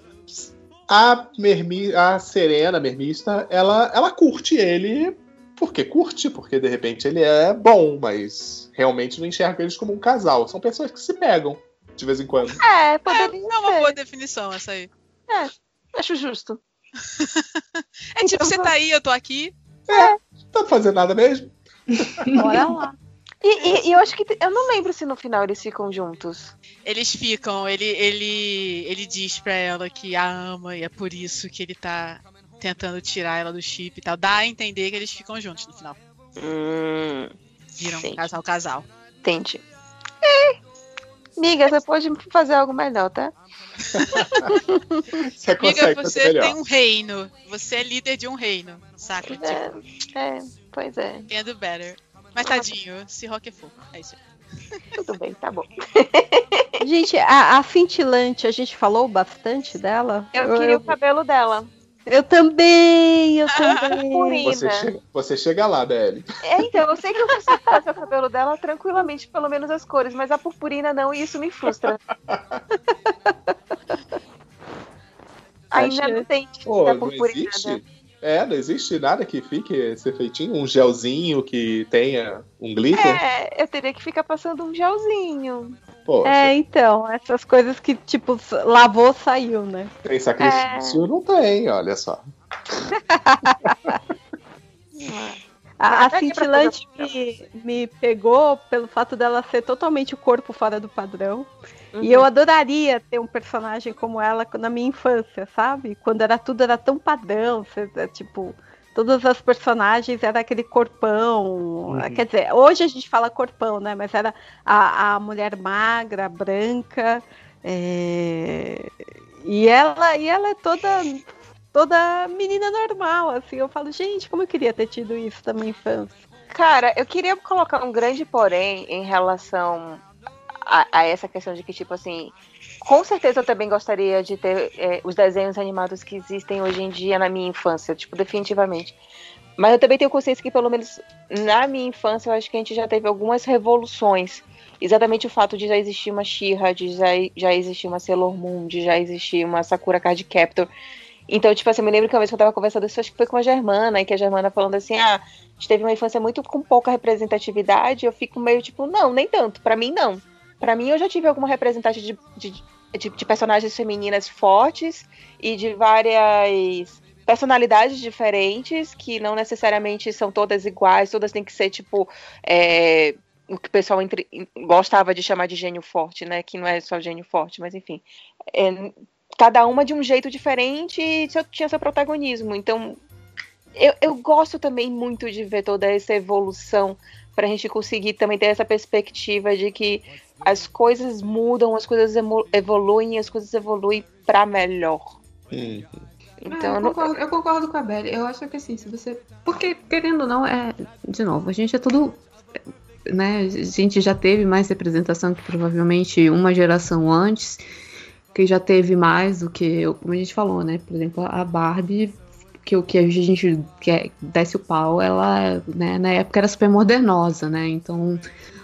A, mermi... a Serena, a mermista, ela, ela curte ele porque curte, porque de repente ele é bom, mas realmente não enxerga eles como um casal. São pessoas que se pegam de vez em quando. É, É, poderia é uma boa definição essa aí. Acho justo. [LAUGHS] É tipo, você tá aí, eu tô aqui. Não tá fazendo nada mesmo. [LAUGHS] Bora lá. E, e- e eu acho que. Eu não lembro se no final eles ficam juntos. Eles ficam, ele, ele, ele diz pra ela que a ama e é por isso que ele tá tentando tirar ela do chip e tal. Dá a entender que eles ficam juntos no final. Hum, Viram Sim. casal, casal. entendi. É. Miga, você pode fazer algo melhor, tá? [LAUGHS] Você fazer você melhor. tem um reino. Você é líder de um reino, saca? Tipo, É, é, pois é. can do better. Mas tadinho, se rock é fofo. É isso aí. Tudo bem, tá bom. Gente, a, a cintilante, a gente falou bastante dela? Eu queria o cabelo dela. Eu também, eu também. Purina. Você chega, você chega lá, Belle. É, então, eu sei que eu consigo fazer o cabelo dela tranquilamente, pelo menos as cores, mas a purpurina não, e isso me frustra. [LAUGHS] Ainda não tem Pô, da não existe? É, não existe nada que fique esse efeitinho, um gelzinho que tenha um glitter. É, eu teria que ficar passando um gelzinho. Pô, É, então, essas coisas que, tipo, lavou, saiu, né? tem sacrifício? Não tem, olha só. [LAUGHS] A, a cintilante me, me pegou pelo fato dela ser totalmente o corpo fora do padrão. Uhum. E eu adoraria ter um personagem como ela na minha infância, sabe? Quando era tudo era tão padrão, é, tipo, todas as personagens era aquele corpão. Uhum. Quer dizer, hoje a gente fala corpão, né? Mas era a, a mulher magra, branca. é, E ela, e ela é toda toda menina normal, assim. Eu falo, gente, como eu queria ter tido isso na minha infância. Cara, eu queria colocar um grande porém em relação a, a essa questão de que, tipo assim, com certeza eu também gostaria de ter é, os desenhos animados que existem hoje em dia na minha infância, tipo, definitivamente. Mas eu também tenho consciência que, pelo menos na minha infância, eu acho que a gente já teve algumas revoluções. Exatamente o fato de já existir uma She-Ra, de já, já existir uma Sailor Moon, de já existir uma Sakura Card Captor. Então, tipo assim, eu me lembro que uma vez que eu tava conversando isso, acho que foi com a Germana, e que a Germana falando assim, ah, a gente teve uma infância muito com pouca representatividade, eu fico meio tipo, não, nem tanto, pra mim não. Pra mim eu já tive alguma representatividade de, de, de, de personagens femininas fortes e de várias personalidades diferentes, que não necessariamente são todas iguais, todas têm que ser, tipo, é, o que o pessoal entre- gostava de chamar de gênio forte, né? Que não é só gênio forte, mas enfim. É, cada uma de um jeito diferente e tinha seu protagonismo. Então, eu, eu gosto também muito de ver toda essa evolução para a gente conseguir também ter essa perspectiva de que as coisas mudam, as coisas evoluem, as coisas evoluem para melhor. Hum. Então, É, eu concordo, eu concordo com a Belly. Eu acho que assim, se você. Porque, querendo ou não, é. De novo, a gente é tudo. Né, a gente já teve mais representação que provavelmente uma geração antes, que já teve mais do que, como a gente falou, né? Por exemplo, a Barbie, que o que a gente quer, desce o pau, ela, né, na época era super modernosa, né? Então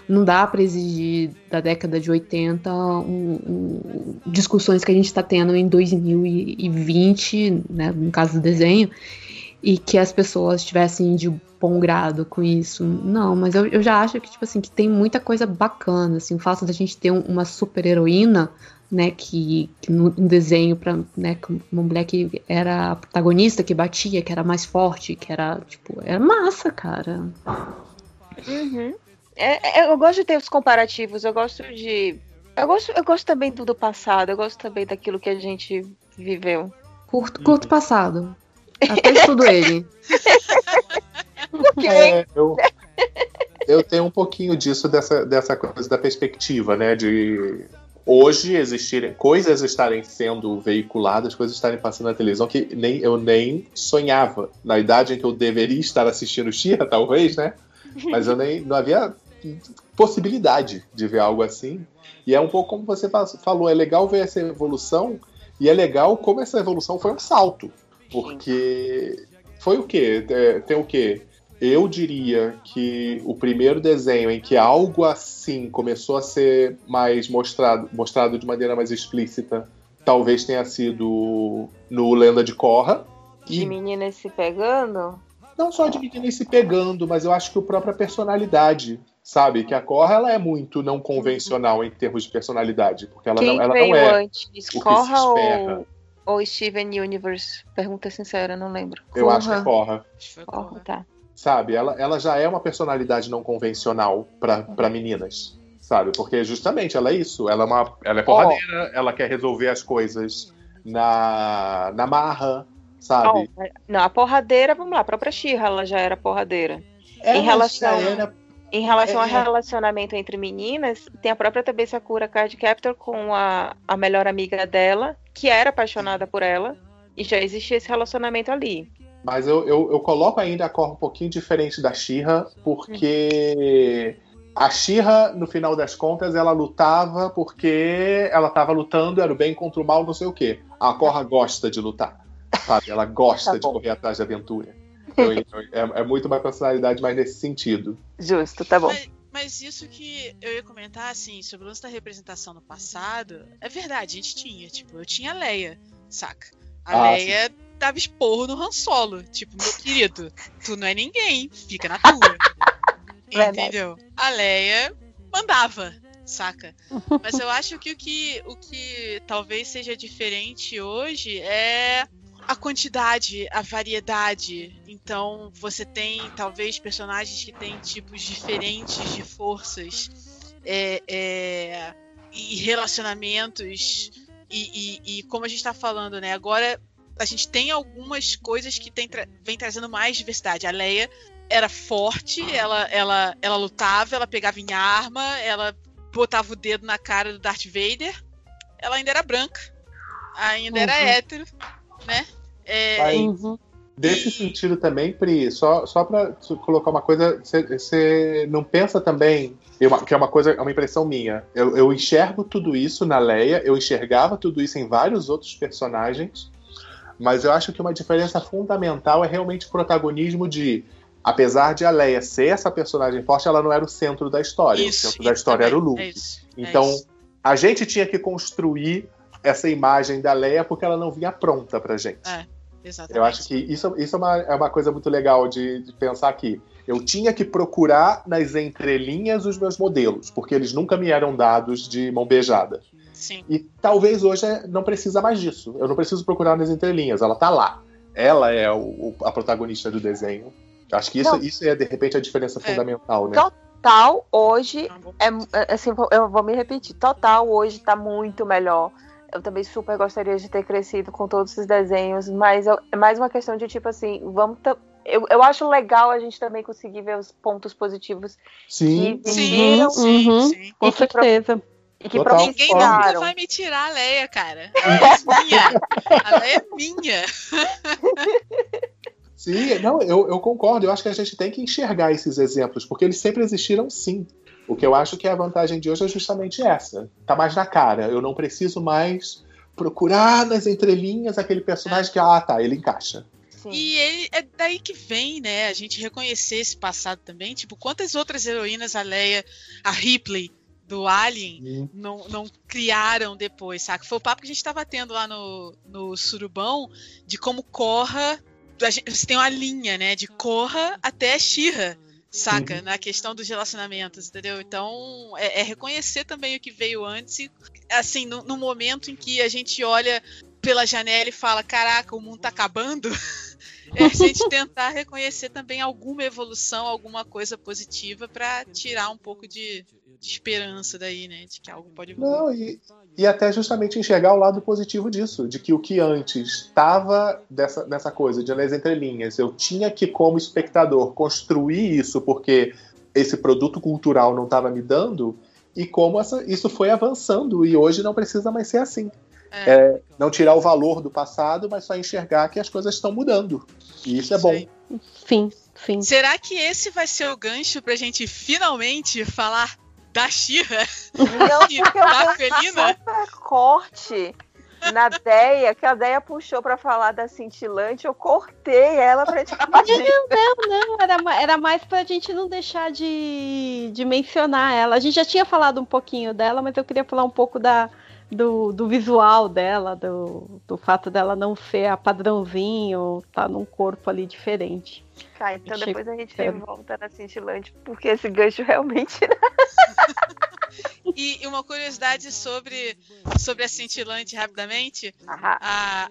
não dá pra exigir da década de 80 um- um- discussões que a gente está tendo em 2020, né, no caso do desenho, e que as pessoas estivessem de bom grado com isso. Não, mas eu, eu já acho que, tipo assim, que tem muita coisa bacana, assim, o fato da gente ter um- uma super heroína, né, que, que no, desenho para, né, uma mulher que era a protagonista, que batia, que era mais forte, que era, tipo, era massa, cara. Uhum. É- é- eu gosto de ter os comparativos, eu gosto de. Eu gosto, eu gosto também do, do passado, eu gosto também daquilo que a gente viveu. Curto, curto passado. Até estudo [LAUGHS] ele. É, eu, eu tenho um pouquinho disso, dessa, dessa coisa da perspectiva, né? De hoje existirem coisas estarem sendo veiculadas, coisas estarem passando na televisão que nem, eu nem sonhava. Na idade em que eu deveria estar assistindo Xirra, [LAUGHS] talvez, né? Mas eu nem não havia possibilidade de ver algo assim. E é um pouco como você fa- falou, é legal ver essa evolução, e é legal como essa evolução foi um salto. Porque foi o quê? É, Tem o quê? Eu diria que o primeiro desenho em que algo assim começou a ser mais mostrado, mostrado de maneira mais explícita, talvez tenha sido no Lenda de Korra. De E meninas se pegando. não só de meninas se pegando, mas eu acho que a própria personalidade, sabe? Que a Korra ela é muito não convencional em termos de personalididade, porque ela Quem não, ela veio não é. antes? que se Korra espera. ou, ou Steven Universe? Pergunta sincera, não lembro. Eu acho que é Korra, Korra. tá. Sabe? Ela, ela já é uma personalidade não convencional para meninas, sabe? Porque justamente ela é isso. Ela é, uma, ela é porradeira, ela quer resolver as coisas na, na marra, sabe? Ó, não, a porradeira, vamos lá, a própria Xirra, ela já era porradeira. Ela em relação- já era Em relação É, ao é. relacionamento entre meninas, tem a própria também Sakura Card Captor com a, a melhor amiga dela, que era apaixonada por ela, e já existia esse relacionamento ali. Mas eu, eu, eu coloco ainda a cor um pouquinho diferente da Shira, porque a Shira, no final das contas, ela lutava porque ela estava lutando, era o bem contra o mal, não sei o quê. A Korra gosta de lutar, sabe? Ela gosta Tá de correr atrás de aventura. Eu- é, é muito uma personalidade mais nesse sentido. Justo, tá bom. Mas, mas isso que eu ia comentar, assim, sobre o lance da representação no passado, é verdade, a gente tinha. Tipo, eu tinha a Leia, saca? A Ah, Leia dava esporro no Han Solo. Tipo, meu querido, tu não é ninguém, fica na tua. [LAUGHS] Verdade. Entendeu? A Leia mandava, saca? Mas eu acho que o que, o que talvez seja diferente hoje é a quantidade, a variedade. Então, você tem talvez personagens que têm tipos diferentes de forças é, é, e relacionamentos. E, e- e como a gente tá falando, né? Agora a gente tem algumas coisas que tem tra- vem trazendo mais diversidade. A Leia era forte, ela, ela, ela lutava, ela pegava em arma, ela botava o dedo na cara do Darth Vader. Ela ainda era branca, ainda era Uhum. hétero, né? É, Mas- Uhum. Desse sentido também, Pri, só, só para colocar uma coisa, você não pensa também, eu- que é uma coisa, é uma impressão minha. Eu, eu enxergo tudo isso na Leia, eu enxergava tudo isso em vários outros personagens, mas eu acho que uma diferença fundamental é realmente o protagonismo de, apesar de a Leia ser essa personagem forte, ela não era o centro da história. isso, o centro da história era o também, Luke. é isso, é Então, isso. a gente tinha que construir essa imagem da Leia porque ela não vinha pronta pra gente. É, Exatamente. Eu acho que isso, isso é, uma, é uma coisa muito legal de, de pensar aqui. Eu tinha que procurar nas entrelinhas os meus modelos, porque eles nunca me eram dados de mão beijada. Sim. E talvez hoje é- não precisa mais disso. Eu não preciso procurar nas entrelinhas, ela tá lá. Ela é o- o- a protagonista do desenho. Acho que isso, Não. isso é, de repente, a diferença É. fundamental, né? Então- Tal, hoje, Tá bom. é, assim, eu vou me repetir. Total, hoje tá muito melhor. Eu também super gostaria de ter crescido com todos esses desenhos, mas eu- é mais uma questão de tipo assim, vamos. Eu, eu acho legal a gente também conseguir ver os pontos positivos Sim, que Sim, viram sim, Uhum. sim. Com E pro- certeza. E que Total. Ninguém nunca vai me tirar a Leia, cara. Ela [LAUGHS] é minha. A Leia é minha. [LAUGHS] Sim, não, eu, eu concordo. Eu acho que a gente tem que enxergar esses exemplos, porque eles sempre existiram sim. O que eu acho que a vantagem de hoje é justamente essa. Tá mais na cara. Eu não preciso mais procurar nas entrelinhas aquele personagem que, ah, tá, ele encaixa. Sim. E ele, é daí que vem, né? A gente reconhecer esse passado também. Tipo, quantas outras heroínas a Leia, a Ripley do Alien, não, não criaram depois, saca? Foi o papo que a gente tava tendo lá no, no Surubão de como Corra. a gente- Você tem uma linha, né? De Corra até Shira, saca? Uhum. Na questão dos relacionamentos, entendeu? Então, é, é reconhecer também o que veio antes. E, assim, no, no momento em que a gente olha pela janela e fala: caraca, o mundo tá acabando. [LAUGHS] É a gente tentar reconhecer também alguma evolução, alguma coisa positiva pra tirar um pouco de, de esperança daí, né? De que algo pode evoluir. Não, e, e até justamente enxergar o lado positivo disso, de que o que antes estava dessa, nessa coisa de nas entrelinhas, eu tinha que, como espectador, construir isso porque esse produto cultural não estava me dando, e como essa- isso foi avançando, e hoje não precisa mais ser assim. É. É, não tirar o valor do passado, mas só enxergar que as coisas estão mudando. E isso é bom. Sim, sim. Será que esse vai ser o gancho pra gente finalmente falar da Xirra Não, [LAUGHS] e porque eu da vou Felina? super corte na Deia, que a Deia puxou pra falar da cintilante, eu cortei ela pra gente [LAUGHS] falar disso. Não, era, era mais pra gente não deixar de, de mencionar ela. A gente já tinha falado um pouquinho dela, mas eu queria falar um pouco da, do, do visual dela, do, do fato dela não ser a padrãozinho, tá num corpo ali diferente. Tá, então Achei depois a gente sério. volta na cintilante, porque esse gancho realmente. E, e uma curiosidade sobre, sobre a cintilante rapidamente. A,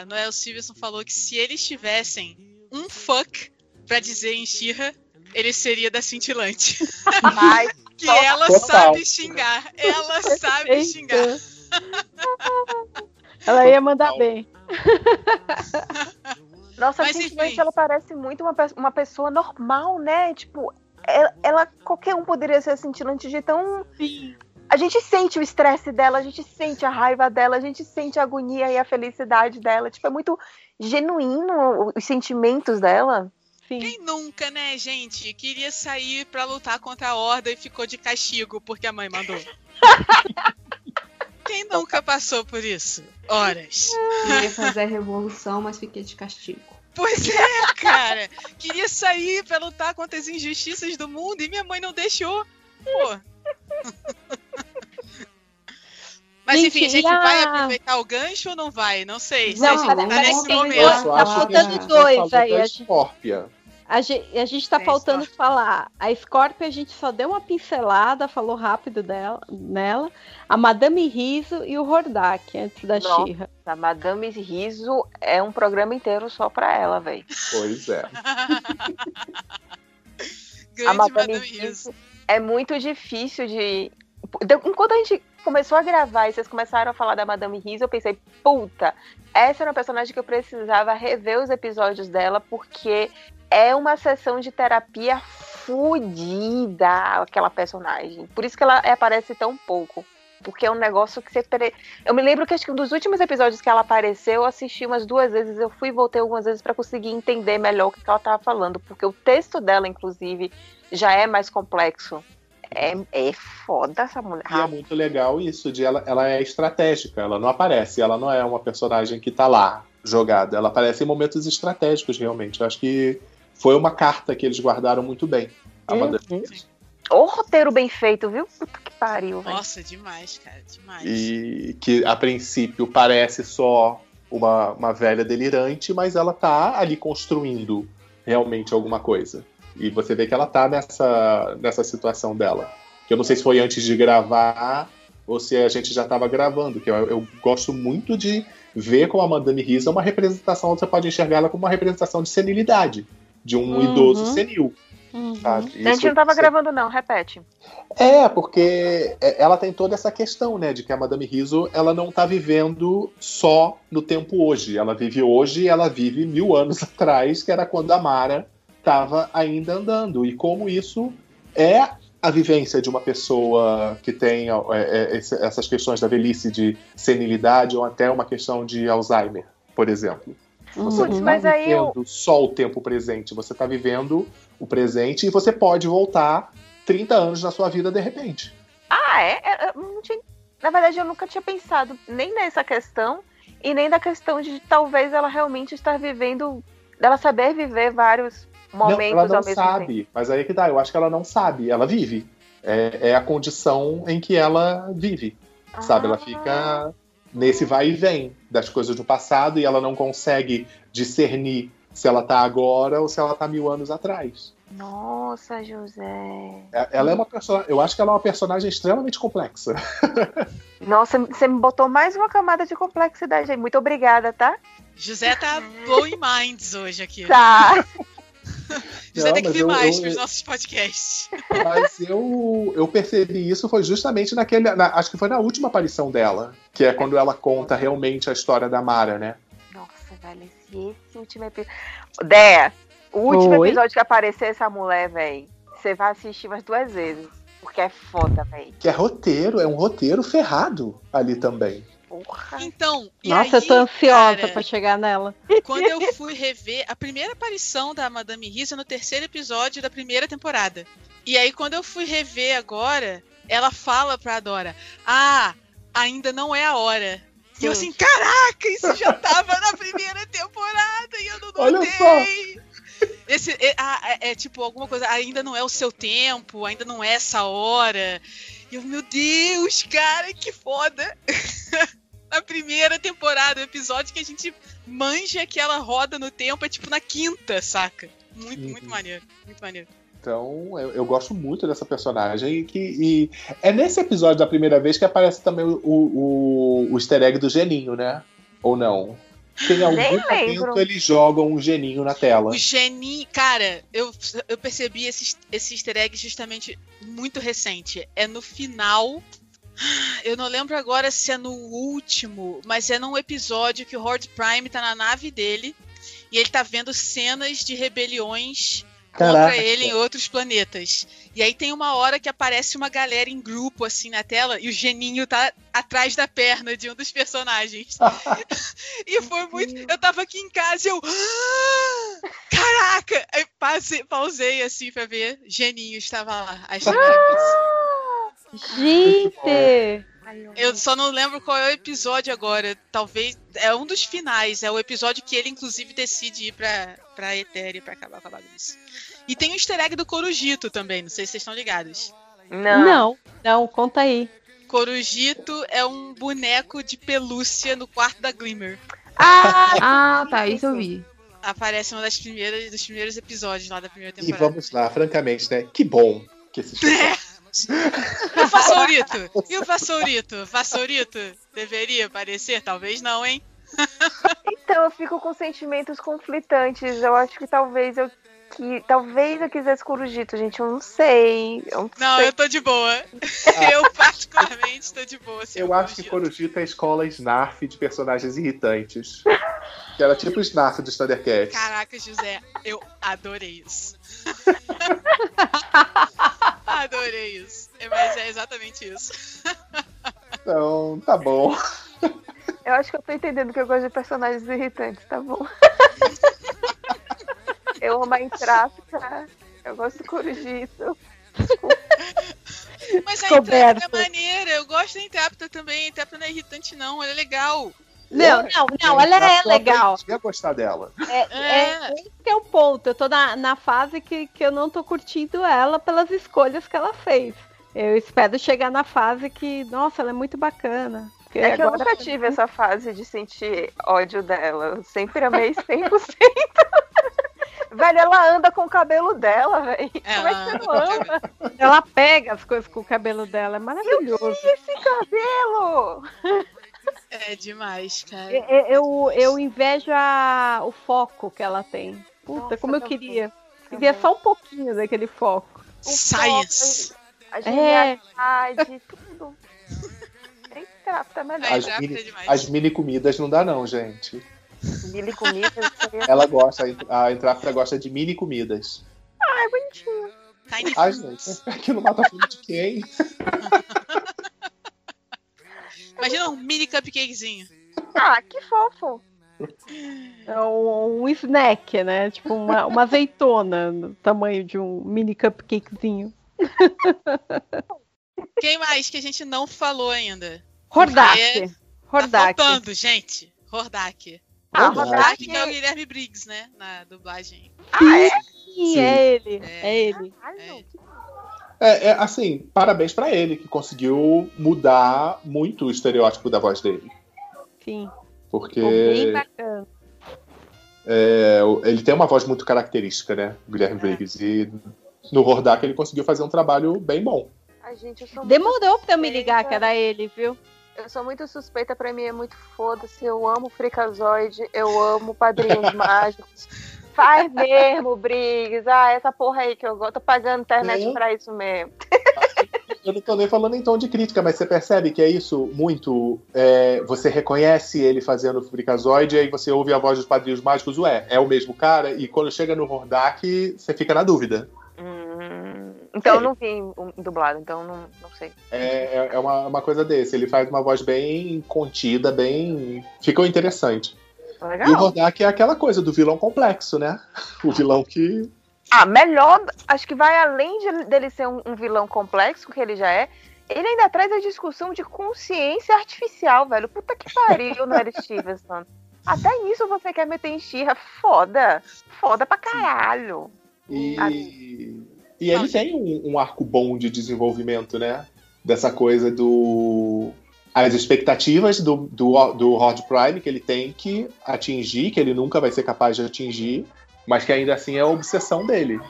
a Noel Stevenson falou que se eles tivessem um fuck pra dizer em Xirra, ele seria da cintilante. Mas Que Total. ela Total. sabe xingar. Ela sabe Eita. xingar. [LAUGHS] Ela ia mandar Total. bem. [LAUGHS] Nossa, Mas, simplesmente enfim. ela parece muito uma, uma pessoa normal, né? Tipo, ela, ela- qualquer um poderia ser cintilante de tão. A gente sente o estresse dela, a gente sente a raiva dela, a gente sente a agonia e a felicidade dela. Tipo, é muito genuíno os sentimentos dela. Sim. Quem nunca, né, gente? Queria sair pra lutar contra a horda e ficou de castigo porque a mãe mandou. [LAUGHS] Quem nunca passou por isso? Horas. Queria [LAUGHS] fazer a revolução, mas fiquei de castigo. Pois é, cara. Queria sair pra lutar contra as injustiças do mundo e minha mãe não deixou. Pô. Mas Gente, enfim, a gente a- vai aproveitar o gancho ou não vai? Não sei. Se Não, a gente tá nesse momento. tá faltando a gente dois aí, a gente-. A gente, a gente tá É, faltando Scorpio. falar. A Scorpio a gente só deu uma pincelada, falou rápido dela, nela. A Madame Riso e o Hordak, antes da. Xirra. A Madame Riso é um programa inteiro só pra ela, velho. Pois é. [LAUGHS] Grande A Madame Madame Riso. É muito difícil de. de- Enquanto a gente começou a gravar e vocês começaram a falar da Madame Riso, eu pensei, puta, essa era uma personagem que eu precisava rever os episódios dela, porque é uma sessão de terapia fodida aquela personagem. Por isso que ela aparece tão pouco. Porque é um negócio que você. Eu me lembro que acho que um dos últimos episódios que ela apareceu, eu assisti umas duas vezes, eu fui e voltei algumas vezes pra conseguir entender melhor o que ela tava falando. Porque o texto dela, inclusive, já é mais complexo. É, é foda essa mulher. E é muito legal isso, de ela, ela é estratégica, ela não aparece, ela não é uma personagem que tá lá jogada, ela aparece em momentos estratégicos, realmente. Eu acho que foi uma carta que eles guardaram muito bem. A Uhum. O roteiro bem feito, viu? Puta que pariu, velho. Nossa, demais, cara, demais. E que a princípio parece só uma, uma velha delirante, mas ela tá ali construindo realmente alguma coisa. E você vê que ela tá nessa, nessa situação dela. Que eu não sei se foi antes de gravar ou se a gente já estava gravando. Que eu, eu gosto muito de ver como a Madame Risa é uma representação, você pode enxergar ela como uma representação de senilidade. De um Uhum. idoso senil. Uhum. A gente não tava isso- gravando, não, repete. é, porque é- ela tem toda essa questão, né, de que a Madame Riso, ela não tá vivendo só no tempo hoje. Ela vive hoje e ela vive mil anos [LAUGHS] atrás, que era quando a Mara estava ainda andando. E como isso é a vivência de uma pessoa que tem é, é, essas questões da velhice de senilidade ou até uma questão de Alzheimer, por exemplo. Você não está aí eu- vivendo só o tempo presente, você está vivendo o presente e você pode voltar 30 anos na sua vida de repente. Ah, é? É, tinha- Na verdade, eu nunca tinha pensado nem nessa questão e nem na questão de talvez ela realmente estar vivendo, dela saber viver vários momentos não, ela não ao mesmo sabe, tempo. mas aí que dá, eu acho que ela não sabe, ela vive. É, é a condição em que ela vive, sabe? Ela Ah. fica nesse vai e vem das coisas do passado e ela não consegue discernir se ela tá agora ou se ela tá mil anos atrás. Nossa, José. É- Ela é uma personagem, eu acho que ela é uma personagem extremamente complexa. [LAUGHS] Nossa, você me botou mais uma camada de complexidade aí. Muito obrigada, tá? José tá [LAUGHS] blowing minds hoje aqui. Tá. [LAUGHS] [LAUGHS] Não, tem que vir eu- mais eu- pros nossos podcasts. Mas eu, eu percebi isso foi justamente naquele. na- acho que foi na última aparição dela. Que é quando ela conta realmente a história da Mara, né? Nossa, velho, esse, esse último episódio. Dé, o último Oi? episódio que aparecer essa mulher, velho, você vai assistir umas duas vezes. Porque é foda, velho. Que é roteiro, é um roteiro ferrado ali também. Porra. Então, e Nossa, aí, eu tô ansiosa cara, pra chegar nela. quando eu fui rever a primeira aparição da Madame Risa no terceiro episódio da primeira temporada. E aí, quando eu fui rever agora, ela fala pra Dora: Ah, ainda não é a hora. E eu Sim. assim, caraca, isso já tava na primeira temporada e eu não Olha notei. Esse, é, ah, é- é tipo alguma coisa, ainda não é o seu tempo, ainda não é essa hora. E eu, meu Deus, cara, que foda. [LAUGHS] na primeira temporada, o episódio que a gente manja aquela roda no tempo é tipo na quinta, saca? Muito, Uhum. muito maneiro. Muito maneiro. Então, eu, eu gosto muito dessa personagem. E, que, e é nesse episódio da primeira vez que aparece também o, o, o easter egg do gelinho, né? Ou não? que em algum Nem momento lembro. eles jogam um geninho na tela. O geninho. Cara, eu, eu percebi esse, esse easter egg justamente muito recente. É no final. Eu não lembro agora se é no último, mas é num episódio que o Horde Prime tá na nave dele e ele tá vendo cenas de rebeliões contra Caraca. ele em outros planetas. E aí tem uma hora que aparece uma galera em grupo assim na tela e o geninho tá atrás da perna de um dos personagens. [LAUGHS] e foi muito. Eu tava aqui em casa e eu. "Ah, Caraca! Aí pausei, pausei assim pra ver. Geninho estava lá. Achei maravilhoso. Gente! Eu só não lembro qual é o episódio agora. Talvez. É um dos finais. É o episódio que ele, inclusive, decide ir pra, pra Etéria pra acabar com a bagunça. E tem o easter egg do Corujito também. Não sei se vocês estão ligados. Não. Não, não, conta aí. Corujito é um boneco de pelúcia no quarto da Glimmer. Ah, Ah, tá, isso eu vi. Aparece uma das primeiras dos primeiros episódios lá da primeira E temporada. vamos lá, francamente, né? Que bom que esses [LAUGHS] E o Vassourito? E o Vassourito? Vassourito deveria aparecer? Talvez não, hein? então eu fico com sentimentos conflitantes. Eu acho que talvez eu que talvez eu quisesse Corujito, gente. Eu não sei. Eu não, Não, sei. eu tô de boa. [LAUGHS] Eu, particularmente, tô de boa. Eu acho que Corujito. Corujito é a escola Snarf de personagens irritantes. Que era tipo o Snarf do Thundercats. Caraca, José, eu adorei isso. [LAUGHS] adorei isso. É, Mas é exatamente isso. Então, tá bom. Eu acho que eu tô entendendo que eu gosto de personagens irritantes, tá bom? [LAUGHS] eu amo a Intrápida. Eu gosto do Corujito. Mas a. Intrépida é maneira. Eu gosto da Intrépida também. A Intrépida não é irritante, não. Ela é legal. Não, não, não, ela é legal. Eu ia gostar dela. É, é, esse que é o ponto. Eu tô na, na fase que, que eu não tô curtindo ela pelas escolhas que ela fez. Eu espero chegar na fase que, nossa, ela é muito bacana. É que eu agora- nunca tive essa fase de sentir ódio dela. Eu sempre amei [LAUGHS] 100%. velho, ela anda com o cabelo dela, velho. Como é que você não ama? Ela pega as coisas com o cabelo dela, é maravilhoso. Esse cabelo! É demais, cara. Eu, eu, eu invejo a- o foco que ela tem. Puta, Nossa, como eu também. queria. Queria só um pouquinho daquele foco. Science. A É. genialidade, [LAUGHS] tudo. Eita, tá melhor. As já mini, demais. as mini comidas não dá, não, gente. Mili comidas. [LAUGHS] Ela gosta, a Intrápida gosta de mini comidas. Tiny Ai, gente, [LAUGHS] aqui não mata a fome de quem? Imagina um mini cupcakezinho. Ah, que fofo. É um, um snack, né? Tipo uma, uma azeitona no tamanho de um mini cupcakezinho. Quem mais que a gente não falou ainda? Hordak. Tá Hordak. faltando, gente. Hordak. Ah, Hordak. Hordak que é o Guilherme Briggs, né? Na dublagem. Ah, é? Sim, Sim. é ele. É. É ele. Caralho. É, é, assim, parabéns pra ele, que conseguiu mudar muito o estereótipo da voz dele. Sim. Porque é, ele tem uma voz muito característica, né? O Guilherme Briggs. E no Hordak ele conseguiu fazer um trabalho bem bom. Ai, gente, eu sou muito Demorou pra eu me ligar suspeita. que era ele, viu? Eu sou muito suspeita, pra mim é muito foda-se. Eu amo Freakazoid, eu amo Padrinhos [LAUGHS] Mágicos. Faz mesmo, Briggs. Ah, essa porra aí que eu gosto. Tô pagando internet É. pra isso mesmo. Eu não tô nem falando em tom de crítica, mas você percebe que é isso muito. é, você reconhece ele fazendo o Freakazoid e aí você ouve a voz dos padrinhos mágicos, ué, é o mesmo cara, e quando chega no Hordak, você fica na dúvida. Hum, então eu não vi dublado, então não, não sei. É, é- é uma, uma coisa desse. Ele faz uma voz bem contida, bem. Ficou interessante. E o Legal. Hordak é aquela coisa do vilão complexo, né? O vilão que. Ah, melhor, acho que vai além de- dele ser um, um vilão complexo, que ele já é. Ele ainda traz a discussão de consciência artificial, velho. Puta que pariu, Nery [LAUGHS] Stevenson. Até nisso você quer meter em xirra. Foda. Foda pra caralho. E, Ah. e ele tem um, um arco bom de desenvolvimento, né? Dessa coisa do. As expectativas do, do, do Horde Prime que ele tem que atingir, que ele nunca vai ser capaz de atingir, mas que ainda assim é a obsessão dele.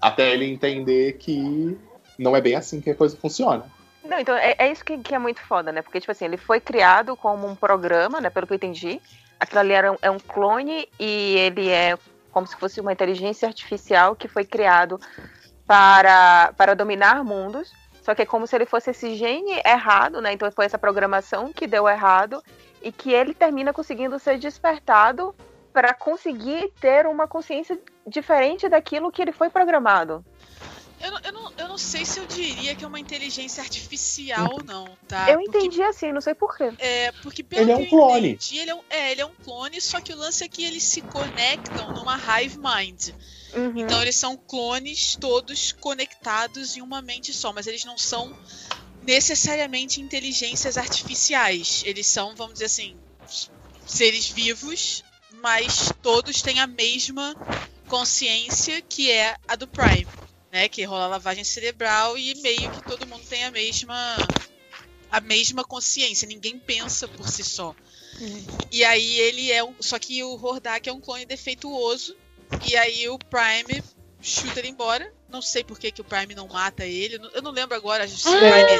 Até ele entender que não é bem assim que a coisa funciona. Não, então é, é isso que, que é muito foda, né? Porque, tipo assim, ele foi criado como um programa, né? Pelo que eu entendi. Aquilo ali era um, é um clone e ele é como se fosse uma inteligência artificial que foi criado para, para dominar mundos. Só que é como se ele fosse esse gene errado, né? Então foi essa programação que deu errado e que ele termina conseguindo ser despertado para conseguir ter uma consciência diferente daquilo que ele foi programado. Eu, não- eu, não, eu não sei se eu diria que é uma inteligência artificial, não, tá? eu Porque- entendi assim, não sei porquê. É, porque pelo Ele é que um eu clone. entendi, ele é um, é, ele é um clone, só que o lance é que eles se conectam numa hive mind. Uhum. Então eles são clones todos conectados em uma mente só, mas eles não são necessariamente inteligências artificiais. Eles são, vamos dizer assim, seres vivos, mas todos têm a mesma consciência que é a do Prime, né? Que rola lavagem cerebral e meio que todo mundo tem a mesma a mesma consciência. Ninguém pensa por si só. E aí ele é um, só que o Hordak é um clone defeituoso e aí o Prime chuta ele embora. Não sei por que, que o Prime não mata ele. Eu não- lembro agora o Ah, Prime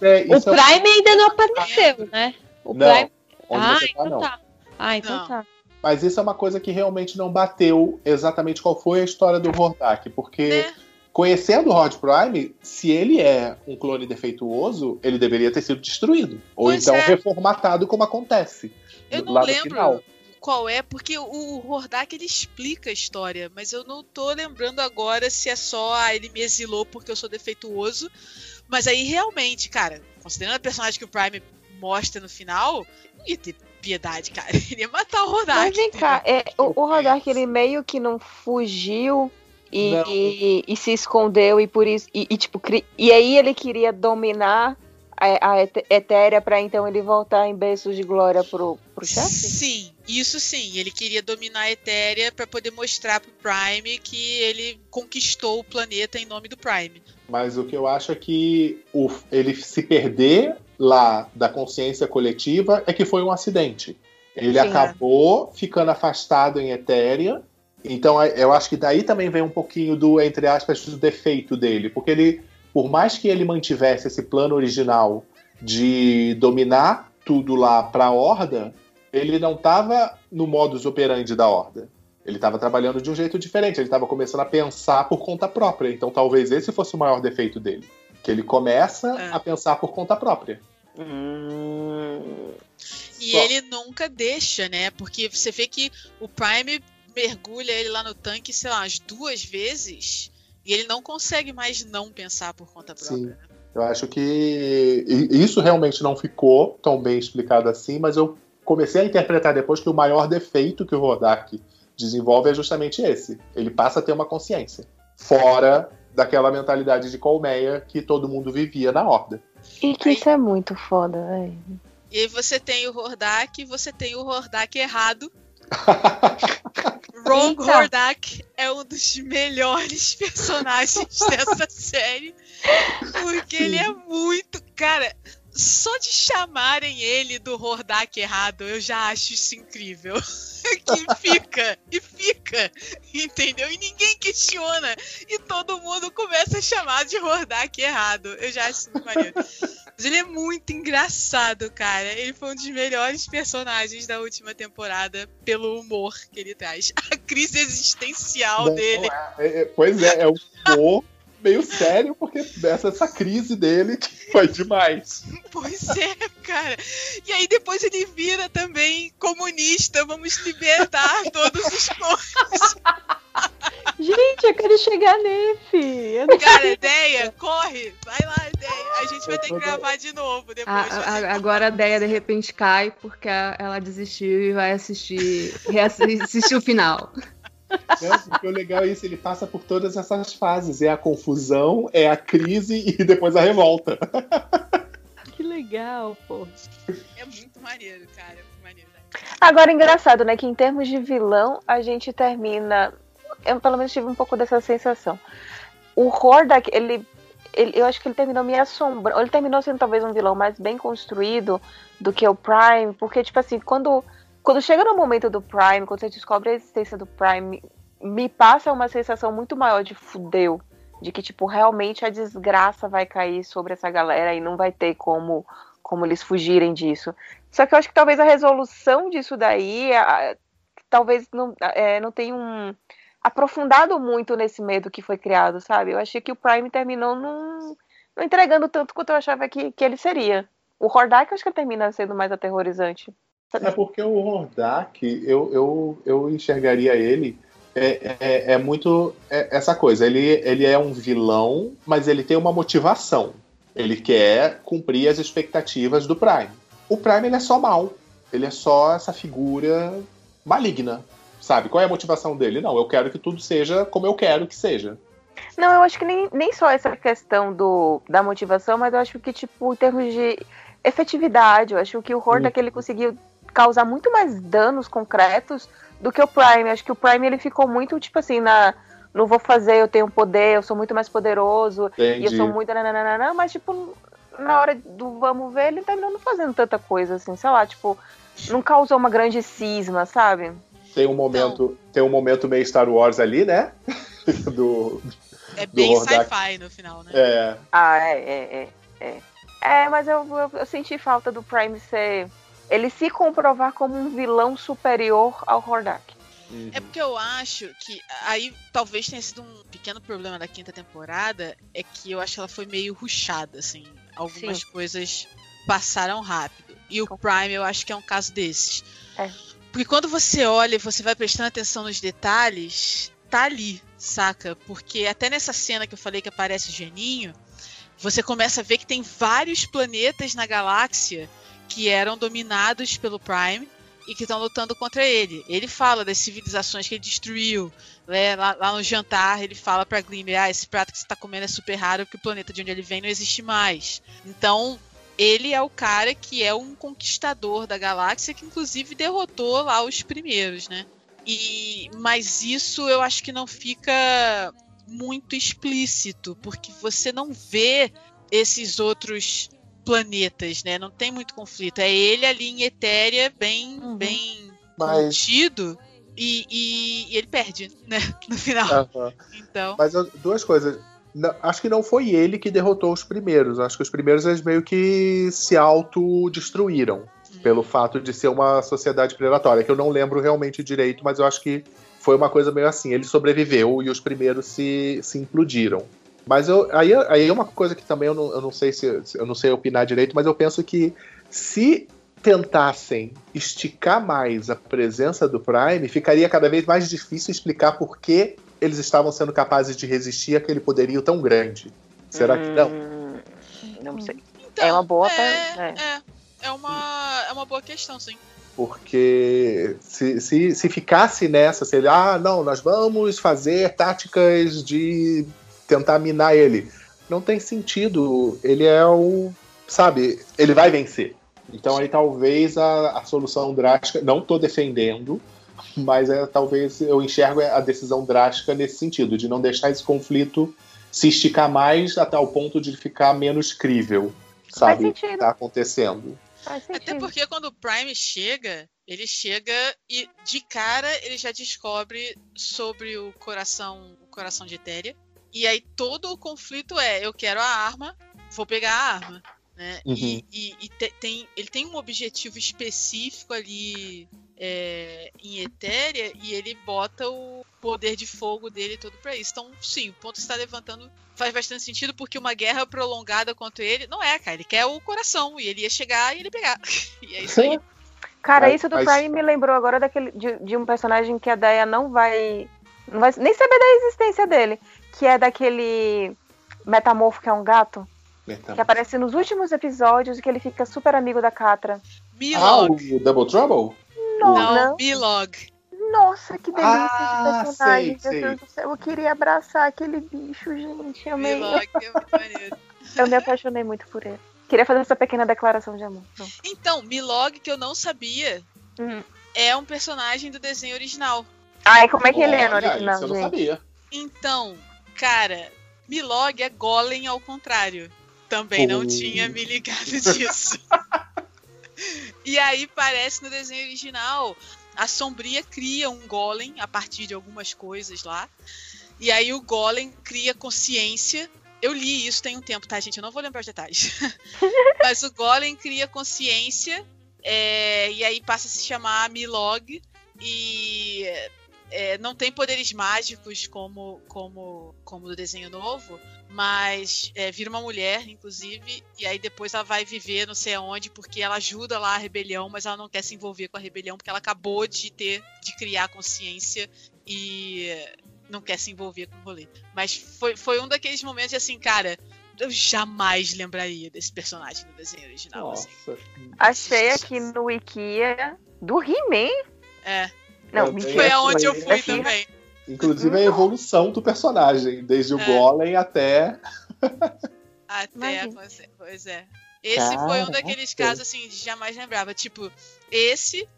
É, O isso é Prime ainda não apareceu, né? O Não, Prime. onde Ah, você tá, então não. tá. Ah, então Não. tá. Mas isso é uma coisa que realmente não bateu exatamente qual foi a história do Hordak, porque né? conhecendo o Rod Prime, se ele é um clone defeituoso, ele deveria ter sido destruído. Ou Pois então é. reformatado, como acontece. Eu não lá no lembro final. Qual é, porque o Hordak ele explica a história, mas eu não tô lembrando agora se é só ah, ele me exilou porque eu sou defeituoso. Mas aí realmente, cara, considerando a personagem que o Prime mostra no final, não ia ter piedade, cara. [LAUGHS] Ele ia matar o Hordak. Mas vem cá, é, o, o Rodark ele meio que não fugiu e, Não. e- e se escondeu e por isso e, e, tipo cri- e aí ele queria dominar a, a Et- Etérea pra então ele voltar em berços de glória pro, pro chefe? Sim, isso sim. Ele queria dominar a Etérea pra poder mostrar pro Prime que ele conquistou o planeta em nome do Prime. Mas o que eu acho é que o- ele se perder lá da consciência coletiva é que foi um acidente. Ele Sim. acabou ficando afastado em Etérea. Então é- eu acho que daí também vem um pouquinho do, entre aspas, do defeito dele. Porque ele, por mais que ele mantivesse esse plano original de dominar tudo lá pra Horda, ele não estava no modus operandi da Horda. Ele estava trabalhando de um jeito diferente, ele estava começando a pensar por conta própria. Então talvez esse fosse o maior defeito dele. Que ele começa É. a pensar por conta própria. Hum, E Só. ele nunca deixa, né? Porque você vê que o Prime mergulha ele lá no tanque, sei lá, umas duas vezes. E ele não consegue mais não pensar por conta própria. Sim. né? Eu acho que isso realmente não ficou tão bem explicado assim, mas eu comecei a interpretar depois que o maior defeito que o Rodak desenvolve é justamente esse. Ele passa a ter uma consciência. Fora daquela mentalidade de colmeia que todo mundo vivia na horda. e que isso é muito foda, velho. E aí você tem o Hordak, você tem o Hordak errado. [LAUGHS] Wrong Eita. Hordak é um dos melhores personagens [LAUGHS] dessa série. Porque ele é muito. Cara, só de chamarem ele do Hordak errado, eu já acho isso incrível. [LAUGHS] que fica, e fica, entendeu? E ninguém questiona. E todo mundo começa a chamar de Hordak errado. Eu já acho isso muito maneiro. Mas ele é muito engraçado, cara. Ele foi um dos melhores personagens da última temporada pelo humor que ele traz. A crise existencial Não, dele. é- é- pois é, é um humor meio sério, porque dessa essa crise dele que [LAUGHS] foi demais. Pois é, cara. E aí depois ele vira também comunista. Vamos libertar todos os povos. Gente, eu quero chegar nesse. Não- Cara, ideia, corre. Vai lá, ideia. A gente vai ter que gravar de novo depois. A- a- agora a ideia de repente cai porque ela desistiu e vai assistir, reassistir o final. Porque o legal é isso, ele passa por todas essas fases. É a confusão, é a crise e depois a revolta. [LAUGHS] Que legal, pô. É muito maneiro, cara. É muito maneiro. Agora, engraçado, né? Que em termos de vilão, a gente termina. Eu, pelo menos, tive um pouco dessa sensação. O Hordak, ele, ele. Eu acho que ele terminou me assombrando. Ele terminou sendo talvez um vilão mais bem construído do que o Prime, porque, tipo assim, quando, quando chega no momento do Prime, quando você descobre a existência do Prime, me passa uma sensação muito maior de fudeu. De que, tipo, realmente a desgraça vai cair sobre essa galera e não vai ter como, como eles fugirem disso. Só que eu acho que talvez a resolução disso daí, a- talvez não, é, não tenha um aprofundado muito nesse medo que foi criado, sabe? Eu achei que o Prime terminou não, não entregando tanto quanto eu achava que, que ele seria. O Hordak eu acho que termina sendo mais aterrorizante. É porque o Hordak, eu, eu, eu enxergaria ele. É, é, é muito é essa coisa. Ele, ele é um vilão, mas ele tem uma motivação. Ele quer cumprir as expectativas do Prime. O Prime ele é só mal. Ele é só essa figura maligna. Sabe? Qual é a motivação dele? Não, eu quero que tudo seja como eu quero que seja. Não, eu acho que nem, nem só essa questão do, da motivação, mas eu acho que, tipo, em termos de efetividade, eu acho que o Hordak ele conseguiu causar muito mais danos concretos do que o Prime. Acho que o Prime ele ficou muito, tipo assim, na. Não vou fazer, eu tenho poder, eu sou muito mais poderoso, e eu Entendi. sou muito. nananana, mas, tipo, na hora do vamos ver, ele terminou não fazendo tanta coisa, assim, sei lá, tipo, não causou uma grande cisma, sabe? Tem um momento, tem um momento meio Star Wars ali, né? [LAUGHS] do, É bem sci-fi no final, né? é, Ah, é, é, é. É, é mas eu, eu, eu senti falta do Prime ser. Ele se comprovar como um vilão superior ao Hordak. É porque eu acho que aí talvez tenha sido um pequeno problema da quinta temporada, é que eu acho que ela foi meio ruchada, assim. Algumas coisas passaram rápido. E o Prime eu acho que é um caso desses. É. Porque quando você olha e você vai prestando atenção nos detalhes, tá ali, saca? Porque até nessa cena que eu falei que aparece o geninho, você começa a ver que tem vários planetas na galáxia que eram dominados pelo Prime e que estão lutando contra ele. Ele fala das civilizações que ele destruiu. né? Lá, lá no jantar, ele fala pra Glimmer: ah, esse prato que você tá comendo é super raro porque o planeta de onde ele vem não existe mais. Então, ele é o cara que é um conquistador da galáxia que, inclusive, derrotou lá os primeiros, né? E, mas isso eu acho que não fica muito explícito, porque você não vê esses outros planetas, né? Não tem muito conflito. É ele ali em Etéria, bem, Uhum. bem Mas- contido, e, e- e ele perde, né? [LAUGHS] No final. aham. Então. Mas duas coisas. Não, acho que não foi ele que derrotou os primeiros. Acho que os primeiros eles meio que se autodestruíram pelo fato de ser uma sociedade predatória, que eu não lembro realmente direito, mas eu acho que foi uma coisa meio assim. Ele sobreviveu e os primeiros se, se implodiram. Mas eu, aí, aí é uma coisa que também eu não, eu não sei se eu não sei opinar direito, mas eu penso que se tentassem esticar mais a presença do Prime, ficaria cada vez mais difícil explicar por que eles estavam sendo capazes de resistir àquele poderio tão grande. Será que não? Hum, Não sei. Então, É uma boa É, per- é. é, é uma, é uma boa questão, sim. Porque se, se, se ficasse nessa, se ele, ah, não, nós vamos fazer táticas de tentar minar ele. Não tem sentido. Ele é o. Sabe, ele vai vencer. Então aí talvez a, a solução drástica. Não tô defendendo, mas é talvez eu enxergo a decisão drástica nesse sentido, de não deixar esse conflito se esticar mais até o ponto de ficar menos crível. Sabe o que sentido. tá acontecendo. Até porque quando o Prime chega, ele chega e de cara ele já descobre sobre o coração, o coração de Etéria. E aí todo o conflito é, eu quero a arma, vou pegar a arma. Né? E, Uhum. e- e te- tem, ele tem um objetivo específico ali é, em Etéria e ele bota o poder de fogo dele todo pra isso. Então, sim, o ponto que você está levantando faz bastante sentido porque uma guerra prolongada contra ele não é, cara. Ele quer o coração e ele ia chegar e ele pegar. [LAUGHS] E é isso aí. Cara, isso do mas- Prime me lembrou agora daquele, de, de um personagem que a Deia não vai, não vai nem saber da existência dele. Que é daquele metamorfo que é um gato. Que aparece nos últimos episódios e que ele fica super amigo da Catra. Ah, Milog. o Double Trouble? Não, não, não. Milog. Nossa, que delícia Ah, de personagem. sei, Meu sei. Deus do céu, eu queria abraçar aquele bicho, gente. Eu, me, Milog é [LAUGHS] eu me apaixonei muito por ele. Queria fazer essa pequena declaração de amor. Pronto. Então, Milog, que eu não sabia, Hum. é um personagem do desenho original. Ai, como é que ele é no Olha, original, isso eu não gente? sabia. Então, cara, Milog é Golem ao contrário. Também não Oh. tinha me ligado [LAUGHS] disso. e aí parece no desenho original, a Sombria cria um Golem a partir de algumas coisas lá. E aí o Golem cria consciência. Eu li isso tem um tempo, tá, gente? Eu não vou lembrar os detalhes. [LAUGHS] Mas o Golem cria consciência é, e aí passa a se chamar Milog. E é, não tem poderes mágicos como, como, como do desenho novo, mas é, vira uma mulher, inclusive, e aí depois ela vai viver não sei aonde, porque ela ajuda lá a rebelião, mas ela não quer se envolver com a rebelião, porque ela acabou de ter, de criar consciência e não quer se envolver com o rolê. Mas foi, foi um daqueles momentos de assim, cara, eu jamais lembraria desse personagem no desenho original. Assim. Nossa. Achei aqui no Wikia do He-Man. É, Não, mentira. foi aonde eu fui também. Inclusive a evolução do personagem, desde o É. Golem até. Até, pois é- pois é. Esse foi um daqueles Caraca. casos assim, de jamais lembrava. Tipo, esse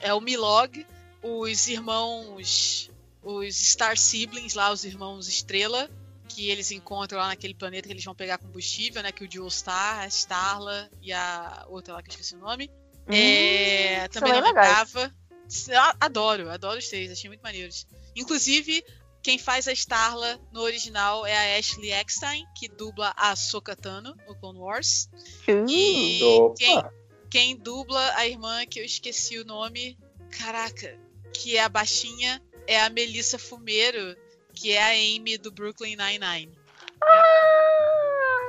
é o Milog, os irmãos, os Star Siblings lá, os irmãos Estrela, que eles encontram lá naquele planeta que eles vão pegar combustível, né? Que o Dual Star, a Starla e a outra lá que eu esqueci o nome. É, Hum, também não bem legais. Adoro, adoro os três, achei muito maneiros. Inclusive, quem faz a Starla no original é a Ashley Eckstein, que dubla a Sokatano no Clone Wars. Hum, E quem, quem dubla a irmã, que eu esqueci o nome, caraca, que é a baixinha, é a Melissa Fumeiro, que é a Amy do Brooklyn Nine-Nine.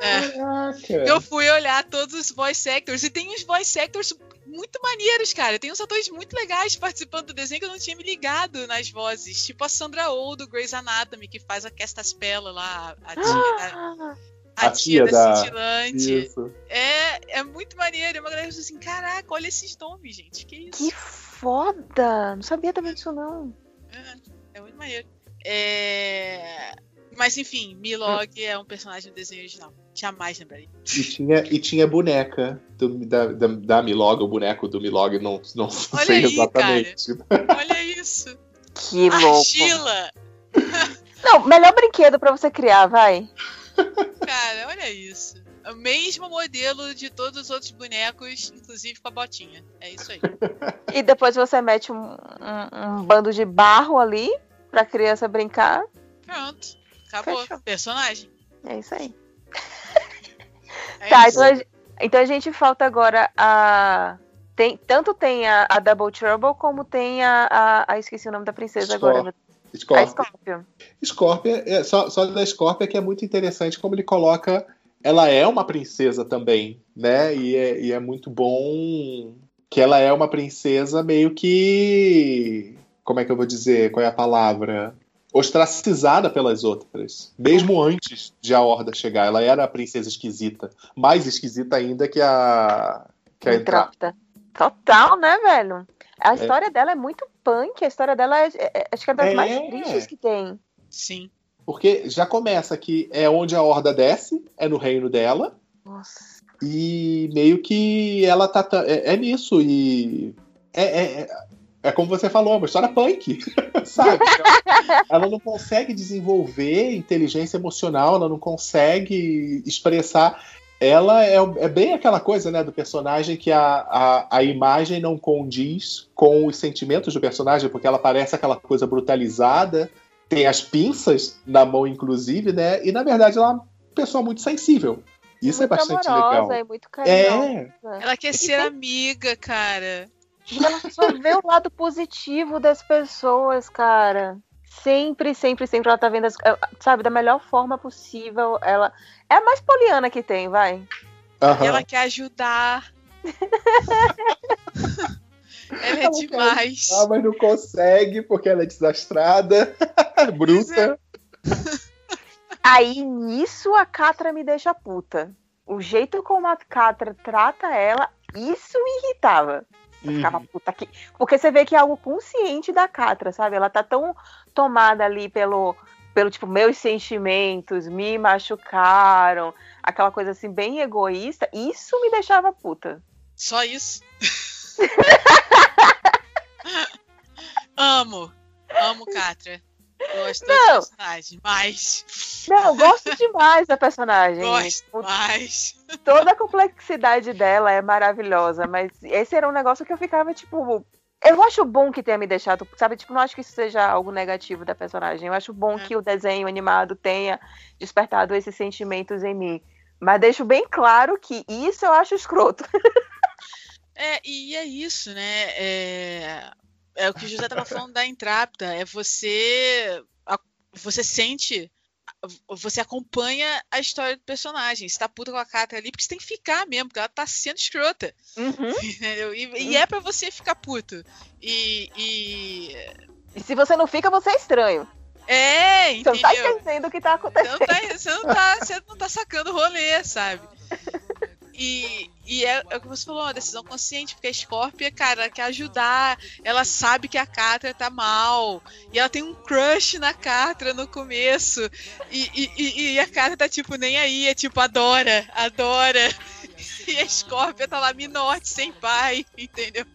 É. Caraca! Eu fui olhar todos os voice actors e tem uns voice actors muito maneiros, cara. Tem uns atores muito legais participando do desenho que eu não tinha me ligado nas vozes. Tipo a Sandra Oh do Grey's Anatomy, que faz a Castaspella lá, a tia da, Ah, a A tia tia da da- Cintilante. Isso. É, é muito maneiro. E uma galera diz assim: caraca, olha esses nomes, gente. Que isso? que foda! Não sabia também disso, não. É, é muito maneiro. É... Mas enfim, Milog é um personagem do desenho original. Jamais lembraria. E tinha, e tinha boneca do, da, da, da Milog, o boneco do Milog, não, não Olha [LAUGHS] sei aí, exatamente. Olha isso. Que louco. Argila! [LAUGHS] Não, melhor brinquedo pra você criar, vai. Cara, olha isso. O mesmo modelo de todos os outros bonecos, inclusive com a botinha. É isso aí. [LAUGHS] E depois você mete um, um- um bando de barro ali pra criança brincar. Pronto. Acabou. Fechou. Personagem. É isso aí. [LAUGHS] É tá, isso. então a, então a gente falta agora a. Tem, tanto tem a, a Double Trouble como tem a, a, a- Esqueci o nome da princesa Scorpion. agora. A Scorpion. Scorpion. Scorpion, é, só, só da Scorpion que é muito interessante como ele coloca. Ela é uma princesa também, né? E é, e é muito bom que ela é uma princesa meio que. Como é que eu vou dizer? Qual é a palavra? Ostracizada pelas outras. Mesmo antes de a Horda chegar. Ela era a princesa esquisita. Mais esquisita ainda que a. Que a entrada. Intrópita. Total, né, velho? A história dela é muito punk. A história dela é, é- é- acho que é das É. mais tristes que tem. Sim. Porque já começa que é onde a Horda desce, é no reino dela. Nossa. E meio que ela tá. É, é nisso. E. É, é, é- é como você falou, é uma história punk. [LAUGHS] Sabe? [LAUGHS] ela não consegue desenvolver inteligência emocional, ela não consegue expressar. Ela é, é bem aquela coisa, né, do personagem que a, a, a imagem não condiz com os sentimentos do personagem, porque ela parece aquela coisa brutalizada, tem as pinças na mão, inclusive, né? E na verdade ela é uma pessoa muito sensível. Isso é muito bastante amorosa legal. e muito carinhosa. É, Ela quer ser amiga, cara. Ela só vê o lado positivo das pessoas, cara. Sempre, sempre, sempre ela tá vendo, as, eh, sabe, da melhor forma possível. Ela é a mais poliana que tem, vai. aham. Ela quer ajudar. [LAUGHS] ela é Ela demais. Ah, mas não consegue porque ela é desastrada, [LAUGHS] bruta. Aí nisso a Catra me deixa puta. O jeito como a Catra trata ela, isso me irritava. Eu ficava puta aqui. Porque você vê que é algo consciente da Catra, sabe? Ela tá tão tomada ali pelo, pelo tipo, meus sentimentos me machucaram, aquela coisa assim, bem egoísta. Isso me deixava puta. Só isso. [LAUGHS] amo. Amo Catra. Gosto Não. do personagem, mas. Não, gosto demais da personagem. Gosto mais. Toda a complexidade dela é maravilhosa, mas esse era um negócio que eu ficava, tipo, Eu acho bom que tenha me deixado, sabe? Tipo, não acho que isso seja algo negativo da personagem. Eu acho bom É. que o desenho animado tenha despertado esses sentimentos em mim. Mas deixo bem claro que isso eu acho escroto. [LAUGHS] É, e é isso, né? É, é o que o José tava falando da Intrapta. É você. Você sente. Você acompanha a história do personagem. Você tá puta com a Catra ali, porque você tem que ficar mesmo, porque ela tá sendo escrota. Uhum. [LAUGHS] Entendeu? E, e é pra você ficar puto. E. e- E se você não fica, você é estranho. É, Você não tá entendeu? entendendo o que tá acontecendo. não tá, você não tá, você não tá sacando o rolê, sabe? E, e é, é o que você falou, uma decisão consciente, porque a Scorpia, cara, ela quer ajudar, ela sabe que a Catra tá mal, e ela tem um crush na Catra no começo, e, e, e- a Catra tá tipo, nem aí, é tipo, adora, adora. E a Scorpia tá lá, minote, sem pai, entendeu?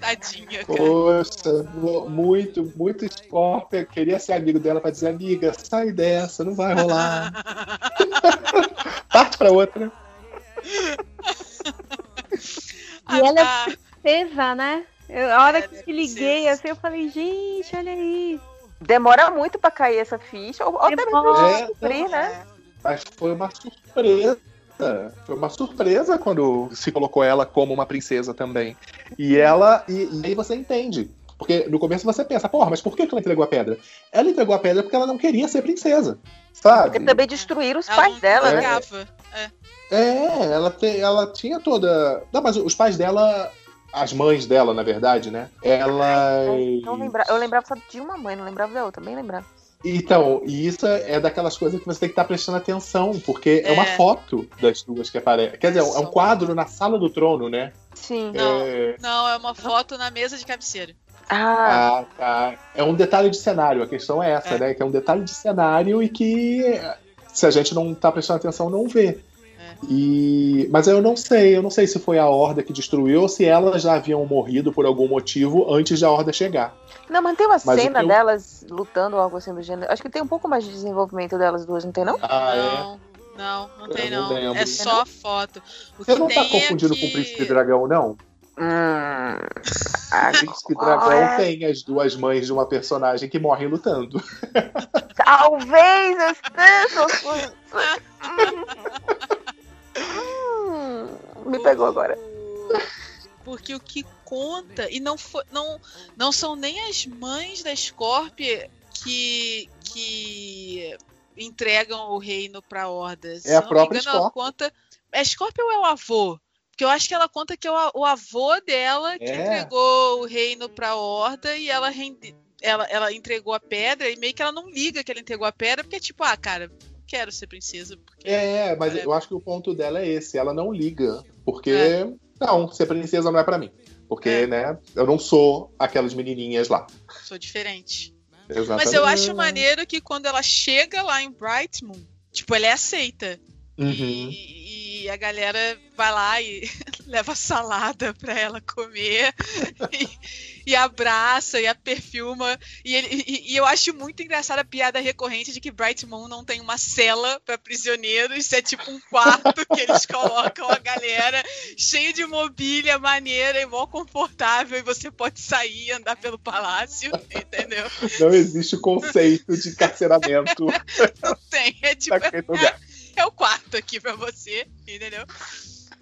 Tadinha, cara. Poxa, mu- muito, muito Scorpia. Queria ser amigo dela pra dizer, amiga, sai dessa, não vai rolar. [LAUGHS] Parte pra outra. E ela é princesa, né? Eu- a hora Ela que é me liguei, assim, eu falei, gente, olha aí. Demora muito pra cair essa ficha. Ou, ou até mesmo descobrir, né? Mas foi uma surpresa. Foi uma surpresa quando se colocou ela como uma princesa também. E ela. E, e aí você entende. Porque no começo você pensa, porra, mas por que ela entregou a pedra? Ela entregou a pedra porque ela não queria ser princesa. Sabe? Porque também destruíram os ela pais não dela, né? ligava. É, ela, te- ela tinha toda. Não, mas os pais dela. As mães dela, na verdade, né? Elas. Não lembra... Eu lembrava só de uma mãe, não lembrava da outra, bem lembrava. Então, e isso é daquelas coisas que você tem que estar prestando atenção, porque é, uma É. foto das duas que aparece. Quer dizer, é um quadro na sala do trono, né? Sim. Não. É, Não, é uma foto na mesa de cabeceira. Ah, ah, tá. é um detalhe de cenário, a questão é essa, É. né? Que é um detalhe de cenário e que se a gente não tá prestando atenção, não vê. É. E... Mas eu não sei, eu não sei se foi a Horda que destruiu ou se elas já haviam morrido por algum motivo antes da Horda chegar. não, mas tem uma Mas cena eu- delas lutando ou algo assim do gênero. Acho que tem um pouco mais de desenvolvimento delas duas, não tem não? Ah, é? não, não, não tem não não. É só foto. O Você que não tá tem é confundindo que- com o Príncipe Dragão, não? Hum. O Príncipe Dragão tem as duas mães de uma personagem que morrem lutando. Talvez eu esteja. [LAUGHS] Hum, me pegou agora. [LAUGHS] Porque o que conta, e não, foi, não, não são nem as mães da Scorpia que, que entregam o reino pra Horda. Se É a eu não me própria engano, ela Scorpia. conta. É Scorpia ou é o avô? Porque eu acho que ela conta que é o, o avô dela que É. entregou o reino pra Horda e ela, rende, ela, ela entregou a pedra e meio que ela não liga que ela entregou a pedra, porque é tipo, ah, cara, quero ser princesa. Porque... É, mas É. eu acho que o ponto dela é esse. Ela não liga. Porque, É. não, ser princesa não é pra mim. Porque, É. né, eu não sou aquelas menininhas lá. Sou diferente. Exatamente. Mas eu acho maneiro que quando ela chega lá em Brightmoon, tipo, ela é aceita. Uhum. E, e a galera vai lá e leva salada pra ela comer [LAUGHS] e, e abraça e a perfuma. E, ele- e- e eu acho muito engraçada a piada recorrente de que Bright Moon não tem uma cela pra prisioneiros, é tipo um quarto que eles colocam a galera cheio de mobília maneira e mó confortável e você pode sair e andar pelo palácio, entendeu? Não existe o conceito de encarceramento [LAUGHS] Não tem, é tipo naquele lugar. é o quarto aqui pra você, entendeu?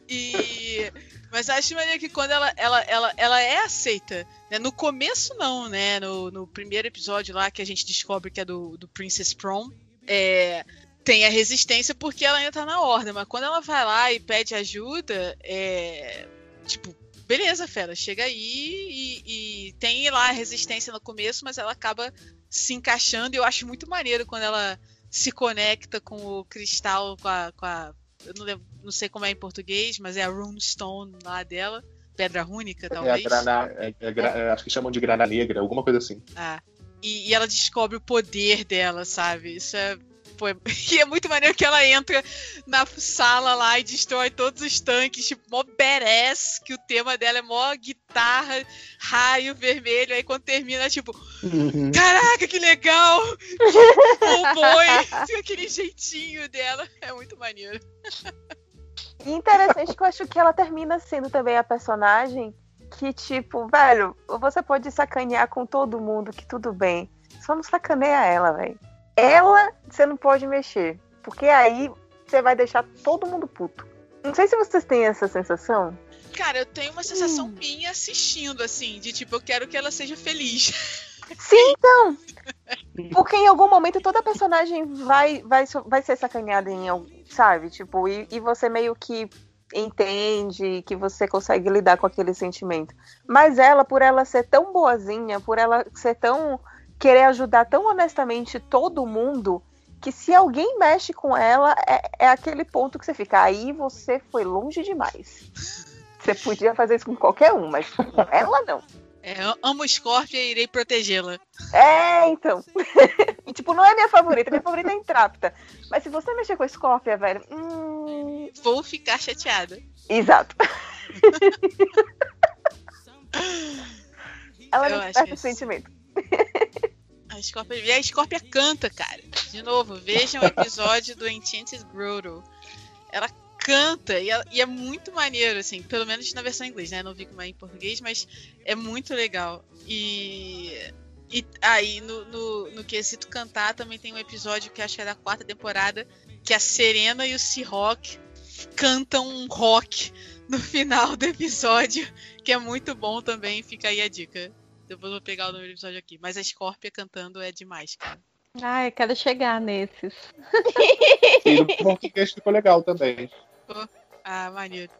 E. Mas acho maneiro que quando ela, ela, ela, ela é aceita. Né? No começo, não, né? No, no primeiro episódio lá que a gente descobre que é do, do Princess Prom, é, tem a resistência porque ela ainda tá na ordem. Mas quando ela vai lá e pede ajuda, é. Tipo, beleza, fera, chega aí e, e tem lá a resistência no começo, mas ela acaba se encaixando. E eu acho muito maneiro quando ela se conecta com o cristal, com a. Com a eu não, lembro- não sei como é em português, mas é a runestone lá dela. Pedra rúnica, É a talvez. grana, é- é gra- é, acho que chamam de grana negra, alguma coisa assim. Ah, e, e ela descobre o poder dela, sabe? Isso é. Pô, é- [LAUGHS] e é muito maneiro que ela entra na sala lá e destrói todos os tanques, tipo, mó badass, que o tema dela é mó guitarra, raio vermelho, aí quando termina, tipo, caraca, que legal! [LAUGHS] O boi, [LAUGHS] aquele jeitinho dela, é muito maneiro. E interessante que eu acho que ela termina sendo também a personagem que, tipo, velho, você pode sacanear com todo mundo, que tudo bem. Só não sacaneia ela, velho. Ela, você não pode mexer. Porque aí você vai deixar todo mundo puto. Não sei se vocês têm essa sensação. Cara, eu tenho uma sensação minha assistindo, assim, de tipo, eu quero que ela seja feliz. Sim, então. Porque em algum momento toda personagem vai, vai, vai ser sacaneada em algum, sabe? Tipo, e, e você meio que entende que você consegue lidar com aquele sentimento. Mas ela, por ela ser tão boazinha, por ela ser tão. querer ajudar tão honestamente todo mundo, que se alguém mexe com ela, é, é aquele ponto que você fica. Aí você foi longe demais. Você podia fazer isso com qualquer um, mas com ela não. É, eu amo Scorpia e irei protegê-la. É, então. [LAUGHS] E, tipo, não é minha favorita. Minha favorita é Intrapta. Mas se você mexer com a Scorpia, velho. Hum... Vou ficar chateada. Exato. [LAUGHS] Ela não perde o sentimento. A Scorpia, e a Scorpia canta, cara. De novo, vejam o episódio do Enchanted Grotto. Ela canta e, ela- e é muito maneiro, assim, pelo menos na versão em inglês, né? Não vi como é em português, mas é muito legal. E. E aí, no, no, no quesito cantar, também tem um episódio que acho que é da quarta temporada, que a Serena e o Seahawk cantam um rock no final do episódio, que é muito bom também, fica aí a dica. Depois eu vou pegar o nome do episódio aqui. Mas a Scorpia cantando é demais, cara. Ai, quero chegar nesses. E no português ficou legal também. Ah, maneiro.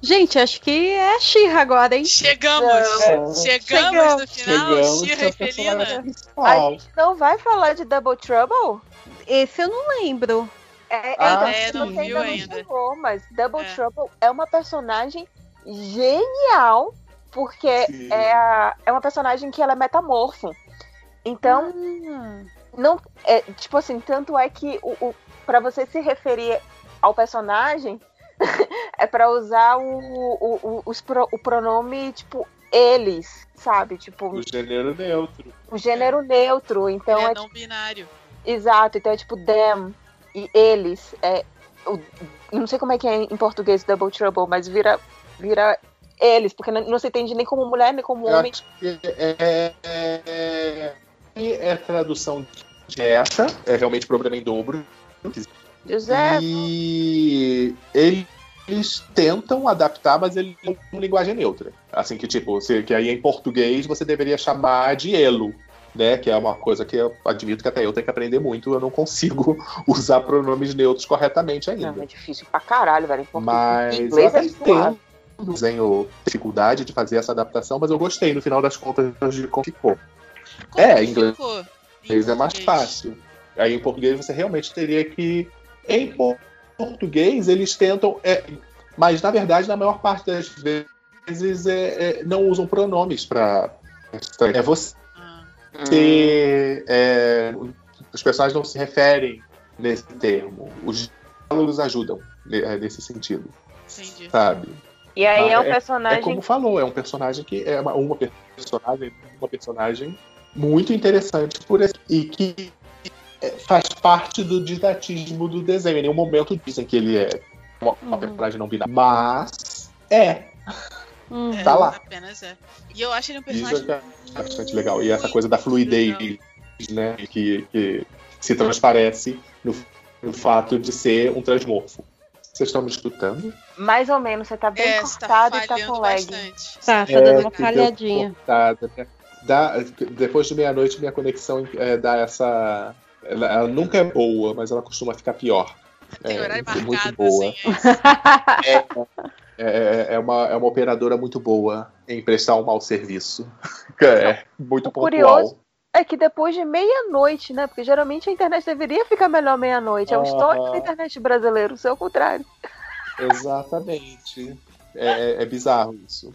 Gente, acho que é a Xirra agora, hein? Chegamos! Não. Chegamos, Chegamos. no final, Xirra pra e Felina. A gente não vai falar de Double Trouble? Esse eu não lembro. É, Ah, é, não ainda viu não ainda. chegou, mas Double É. Trouble é uma personagem genial, porque Sim. é, a- é uma personagem que ela é metamorfo. Então, Ah, não é tipo assim tanto é que o, o para você se referir ao personagem [LAUGHS] é pra usar o, o, o, pro- o pronome tipo eles sabe tipo O gênero neutro. o gênero neutro então é, é não binário. exato então é tipo them e eles é o- eu não sei como é que é em português double trouble mas vira vira eles porque não, não se entende nem como mulher nem como Eu homem acho que é, é, é, é tradução de essa, é realmente problema em dobro. José E eles tentam adaptar, mas eles têm uma linguagem neutra. Assim que, tipo, que aí em português você deveria chamar de elo. Né, que é uma coisa que eu admito que até eu tenho que aprender muito, eu não consigo [LAUGHS] usar pronomes neutros corretamente ainda. não é difícil pra caralho velho em. Mas Em eu inglês é suave. entendo tenho dificuldade de fazer essa adaptação, mas eu gostei no final das contas de como ficou. Como É, inglês- ficou? Inglês é mais fácil. Aí em português você realmente teria que. Em por- português eles tentam. é, mas na verdade, na maior parte das vezes, é, é, não usam pronomes para. É você. Ah, é, os personagens não se referem nesse termo. Os diálogos ajudam é, nesse sentido, entendi. sabe? E aí é um É- É personagem como falou, é um personagem que é uma, uma personagem, uma personagem muito interessante por esse, e que é, faz parte do didatismo do desenho. Em nenhum momento dizem que ele é uma, uma Uhum. personagem não binária, mas é. Hum. É, Tá lá. Apenas é. E eu acho ele um Isso personagem. é bastante legal. E essa coisa da fluidez, né, que, que se transparece no, no fato de ser um transmorfo. Vocês estão me escutando? mais ou menos, você tá bem É, tá cortado e tá com lag. bastante. Tá, tá É, dando uma cortada, né? Dá- depois de meia-noite, minha conexão é, dá essa. Ela, ela nunca é boa, mas ela costuma ficar pior. Tem É, horário muito marcado, boa. assim. É isso. É, é uma, é uma operadora muito boa em prestar um mau serviço. [LAUGHS] É muito O pontual. curioso- É que depois de meia-noite, né? Porque geralmente a internet deveria ficar melhor meia-noite. É o histórico da internet brasileiro, o seu contrário. Exatamente. É, é- é bizarro isso.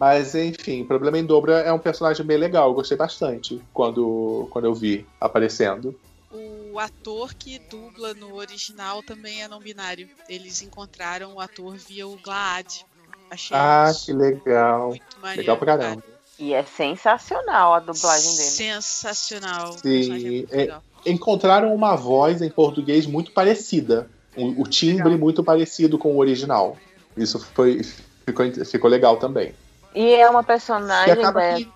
Mas, enfim, Problema em Dobra é um personagem bem legal. Eu gostei bastante quando, quando eu vi aparecendo. O ator que dubla no original também é não binário. Eles encontraram o ator via o Glaad. Achei Ah, isso que legal. maneiro. Legal pra caramba. E é sensacional a dublagem dele. Sensacional. Sim, é é- legal. Encontraram uma voz em português muito parecida. O, o timbre muito parecido com o original. Isso foi, ficou, ficou legal também. E é uma personagem, Bé, que.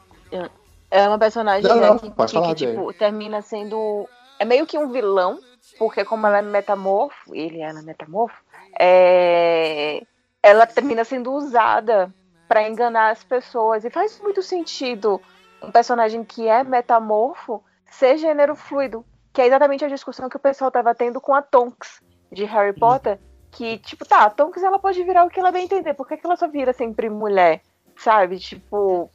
é uma personagem Não, né, não, que, que- tipo, termina sendo. É meio que um vilão, porque como ela é metamorfo, ele ela é metamorfo, é, ela termina sendo usada pra enganar as pessoas. E faz muito sentido um personagem que é metamorfo ser gênero fluido. Que é exatamente a discussão que o pessoal tava tendo com a Tonks de Harry Potter. Que, tipo, tá, a Tonks ela pode virar o que ela bem entender. Por que, que ela só vira sempre mulher? Sabe? Tipo,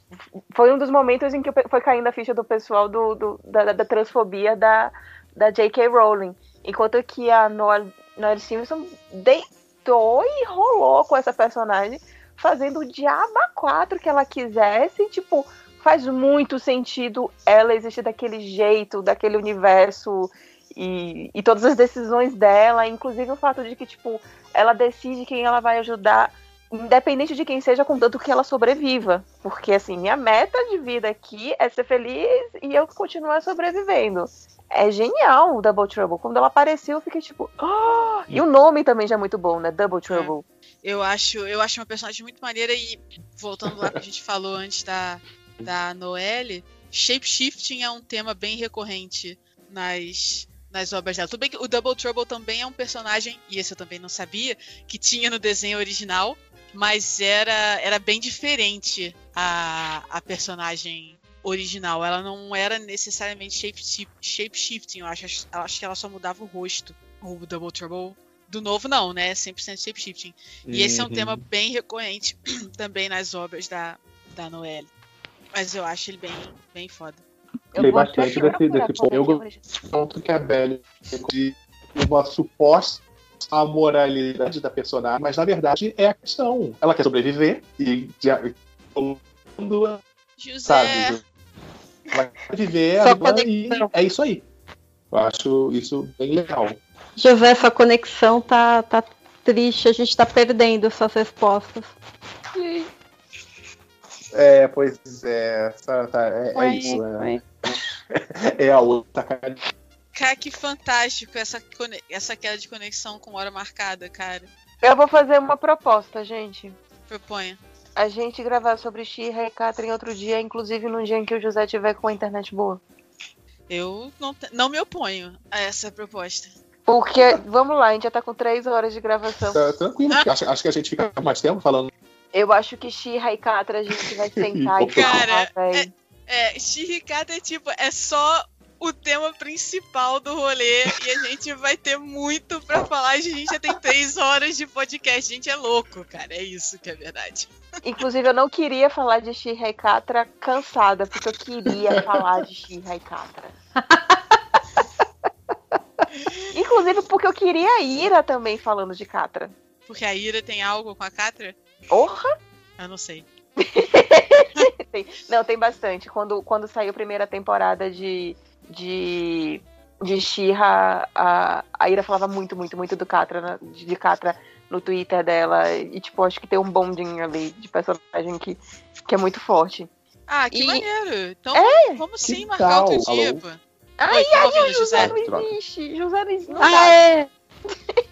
foi um dos momentos em que foi caindo a ficha do pessoal do, do- da, da transfobia da, da J.K. Rowling. Enquanto que a Noelle, Simpson deitou e rolou com essa personagem, fazendo o diabo quatro que ela quisesse. Tipo, faz muito sentido ela existir daquele jeito, daquele universo. E, e todas as decisões dela, inclusive o fato de que, tipo, ela decide quem ela vai ajudar independente de quem seja, contanto que ela sobreviva. Porque, assim, minha meta de vida aqui é ser feliz e eu continuar sobrevivendo. É genial o Double Trouble. Quando ela apareceu, eu fiquei tipo. "Ah!" E o nome também já é muito bom, né? Double Trouble. Eu acho, eu acho uma personagem muito maneira e voltando lá que a gente falou antes da, da Noelle, shapeshifting é um tema bem recorrente nas, nas obras dela. Tudo bem que o Double Trouble também é um personagem, e esse eu também não sabia, que tinha no desenho original, mas era, era bem diferente a, a personagem original. Ela não era necessariamente shape- shapeshifting, eu acho, eu acho que ela só mudava o rosto. O Double Trouble do novo não, né? 100% shapeshifting. E esse é um Uhum. tema bem recorrente [CLEARS THROAT] também nas obras da, da Noelle. Mas eu acho ele bem, bem foda. Eu até bastante desse- desse é eu que é go- original. ponto que a Belle de uma suposta amoralidade da personagem, mas na verdade é a questão. Ela quer sobreviver e já quando José, sabe, ela quer viver e é isso aí. Eu acho isso bem legal. José, essa conexão tá, tá triste, a gente tá perdendo essas respostas. É, pois é, tá- é, é isso. É, Ué. [LAUGHS] é a outra cara. Cara, que fantástico essa, essa queda de conexão com hora marcada, cara. Eu vou fazer uma proposta, gente. Proponha. A gente gravar sobre She-Ra e Catherine outro dia, inclusive num dia em que o José tiver com a internet boa. Eu não, não me oponho a essa proposta. Porque, vamos lá, a gente já tá com três horas de gravação. Tá tranquilo. Acho, acho que a gente fica mais tempo falando. Eu acho que She-Ra e Catra a gente vai [LAUGHS] sentar e Cara, falar, véi. É, Shirikata é tipo, é só o tema principal do rolê e a gente vai ter muito pra falar. A gente já tem três horas de podcast. A gente é louco, cara. É isso que é verdade. Inclusive, eu não queria falar de She-Ra e Catra cansada, porque eu queria falar de She-Ra e Catra. Inclusive, porque eu queria a Ira também falando de Catra. Porque a Ira tem algo com a Catra? Porra! Eu não sei. [LAUGHS] Tem- Não, tem bastante. Quando, quando saiu a primeira temporada de, de, de She-Ra, a, a Ira falava muito, muito, muito do Catra, de, Catra no Twitter dela. E, tipo, acho que tem um bondinho ali de personagem que, que é muito forte. Ah, que E- maneiro. Então vamos sim Que marcar outro tal? dia, Alô? pô. Ai, Oi, tamo ouvindo, José José? não existe. José não existe. Ah, dá. é.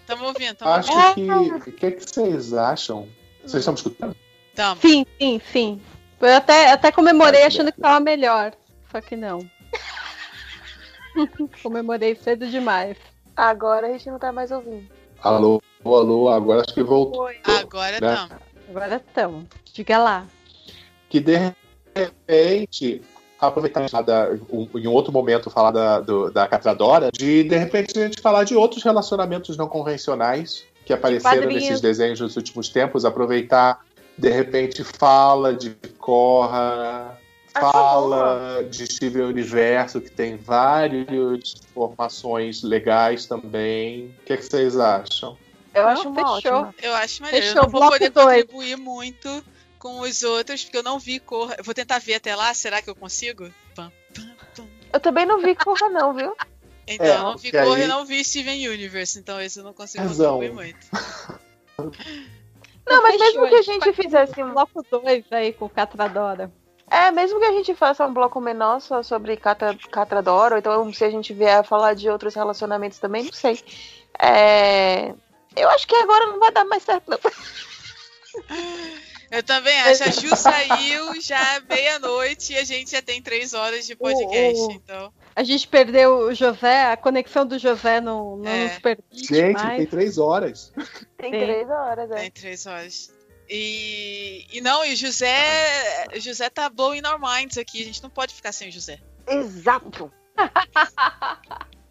Tamo ouvindo, tamo Acho ouvindo. que. O que, é que vocês acham? Vocês estão me escutando? Tamo. Sim, sim, sim. Eu até, até comemorei Ai, achando que tava melhor. Só que não. [LAUGHS] Comemorei cedo demais. Agora a gente não tá mais ouvindo. Alô, alô, agora acho que voltou. Agora Né? tamo. Agora estamos. Diga lá. Que de repente, aproveitar da- um- em outro momento falar da, do- da Catradora, de de repente a gente falar de outros relacionamentos não convencionais que apareceram nesses desenhos nos últimos tempos, aproveitar, de repente, fala de Korra, Ah, fala de Steven Universo, que tem várias formações legais também. O que, é que vocês acham? Eu Não, acho uma fechou. ótima. Eu acho maneiro. Fechou, eu não vou poder dois. contribuir muito com os outros, porque eu não vi cor. Eu vou tentar ver até lá, será que eu consigo? Pam, pam, pam. Eu também não vi Corra, não, viu? Então, É, eu não vi porque cor aí- e não vi Steven Universe, então esse eu não consigo Razão. contribuir muito. Não, mas mesmo que a gente fizesse um. Bloco 2 aí com Catradora. É, mesmo que a gente faça um bloco menor só sobre Catra, Catradora, ou então se a gente vier a falar de outros relacionamentos também, não sei. É, Eu acho que agora não vai dar mais certo, não. Eu também acho. A Ju saiu já meia-noite e a gente já tem três horas de podcast. Oh. Então, A gente perdeu o José, a conexão do José não, não É. nos permite Gente, mais. tem três horas. Tem Tem. três horas, é. tem três horas. E, e não, e o José. José tá blowing our minds aqui. A gente não pode ficar sem o José. Exato.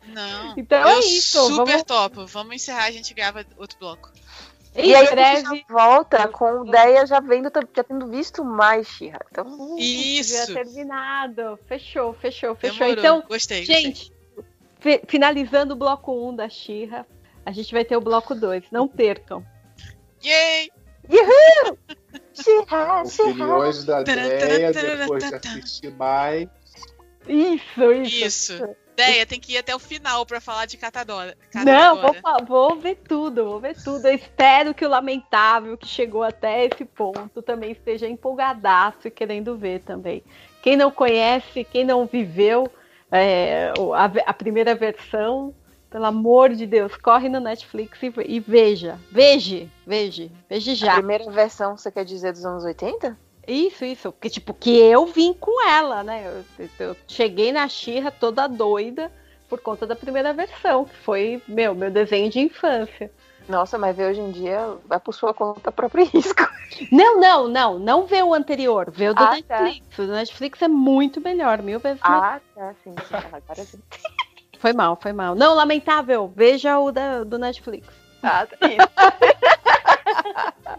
Não. Então eu é isso. super Vamos topo. Vamos encerrar, a gente grava outro bloco. E aí a gente breve. já volta com ideia já vendo, já tendo visto mais Xirra. Então, Isso. Já terminado. Fechou, fechou, fechou. Demorou. Então, gostei, gostei. gente, fi- finalizando o bloco 1 da Xirra, a gente vai ter o bloco 2. Não percam. Yay! Xirra, Xirra. [LAUGHS] Opiniões da Deia, depois de assistir mais. Isso, isso. Isso. Deia, tem que ir até o final pra falar de Catadora. Não, vou, vou ver tudo, vou ver tudo. Eu espero que o lamentável que chegou até esse ponto também esteja empolgadaço e querendo ver também. Quem não conhece, quem não viveu é, a, a primeira versão, pelo amor de Deus, corre no Netflix e, e veja. Veja, veja, veja A já. primeira versão, você quer dizer dos anos 80? Isso, isso. Porque, tipo, que eu vim com ela, né? Eu, eu cheguei na Xirra toda doida por conta da primeira versão, que foi, meu, meu desenho de infância. Nossa, mas ver hoje em dia vai por sua conta [LAUGHS] próprio risco. Não, não, não. Não vê o anterior. Vê o do Ah, tá. Netflix. O do Netflix é muito melhor, mil vezes melhor. Ah, tá, sim. sim. Agora sim. Foi mal, foi mal. Não, lamentável. Veja o da, do Netflix. Ah, tá. [LAUGHS]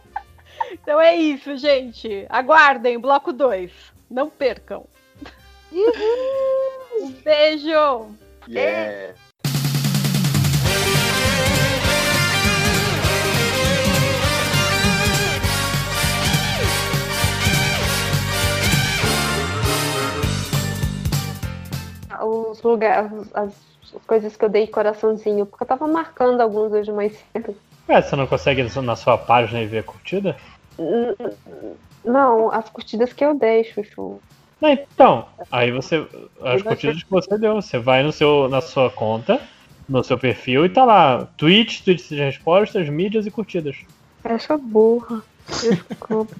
Então é isso, gente. Aguardem, bloco 2. Não percam. [LAUGHS] Um beijo. Yeah. Os lugares, as, as coisas que eu dei coraçãozinho, porque eu tava marcando alguns hoje mais cedo. É, você não consegue na sua página e ver a curtida? Não, as curtidas que eu dei, Chuchu. Não, então, aí você. As curtidas que você deu, você vai no seu, na sua conta, no seu perfil e tá lá, tweets, tweets de respostas, mídias e curtidas. Essa burra. Desculpa.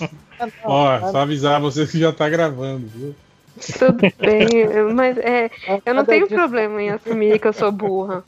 [LAUGHS] Ó, só avisar vocês que já tá gravando, viu? Tudo [LAUGHS] bem, mas é, eu não Cada tenho problema em assumir que eu sou burra.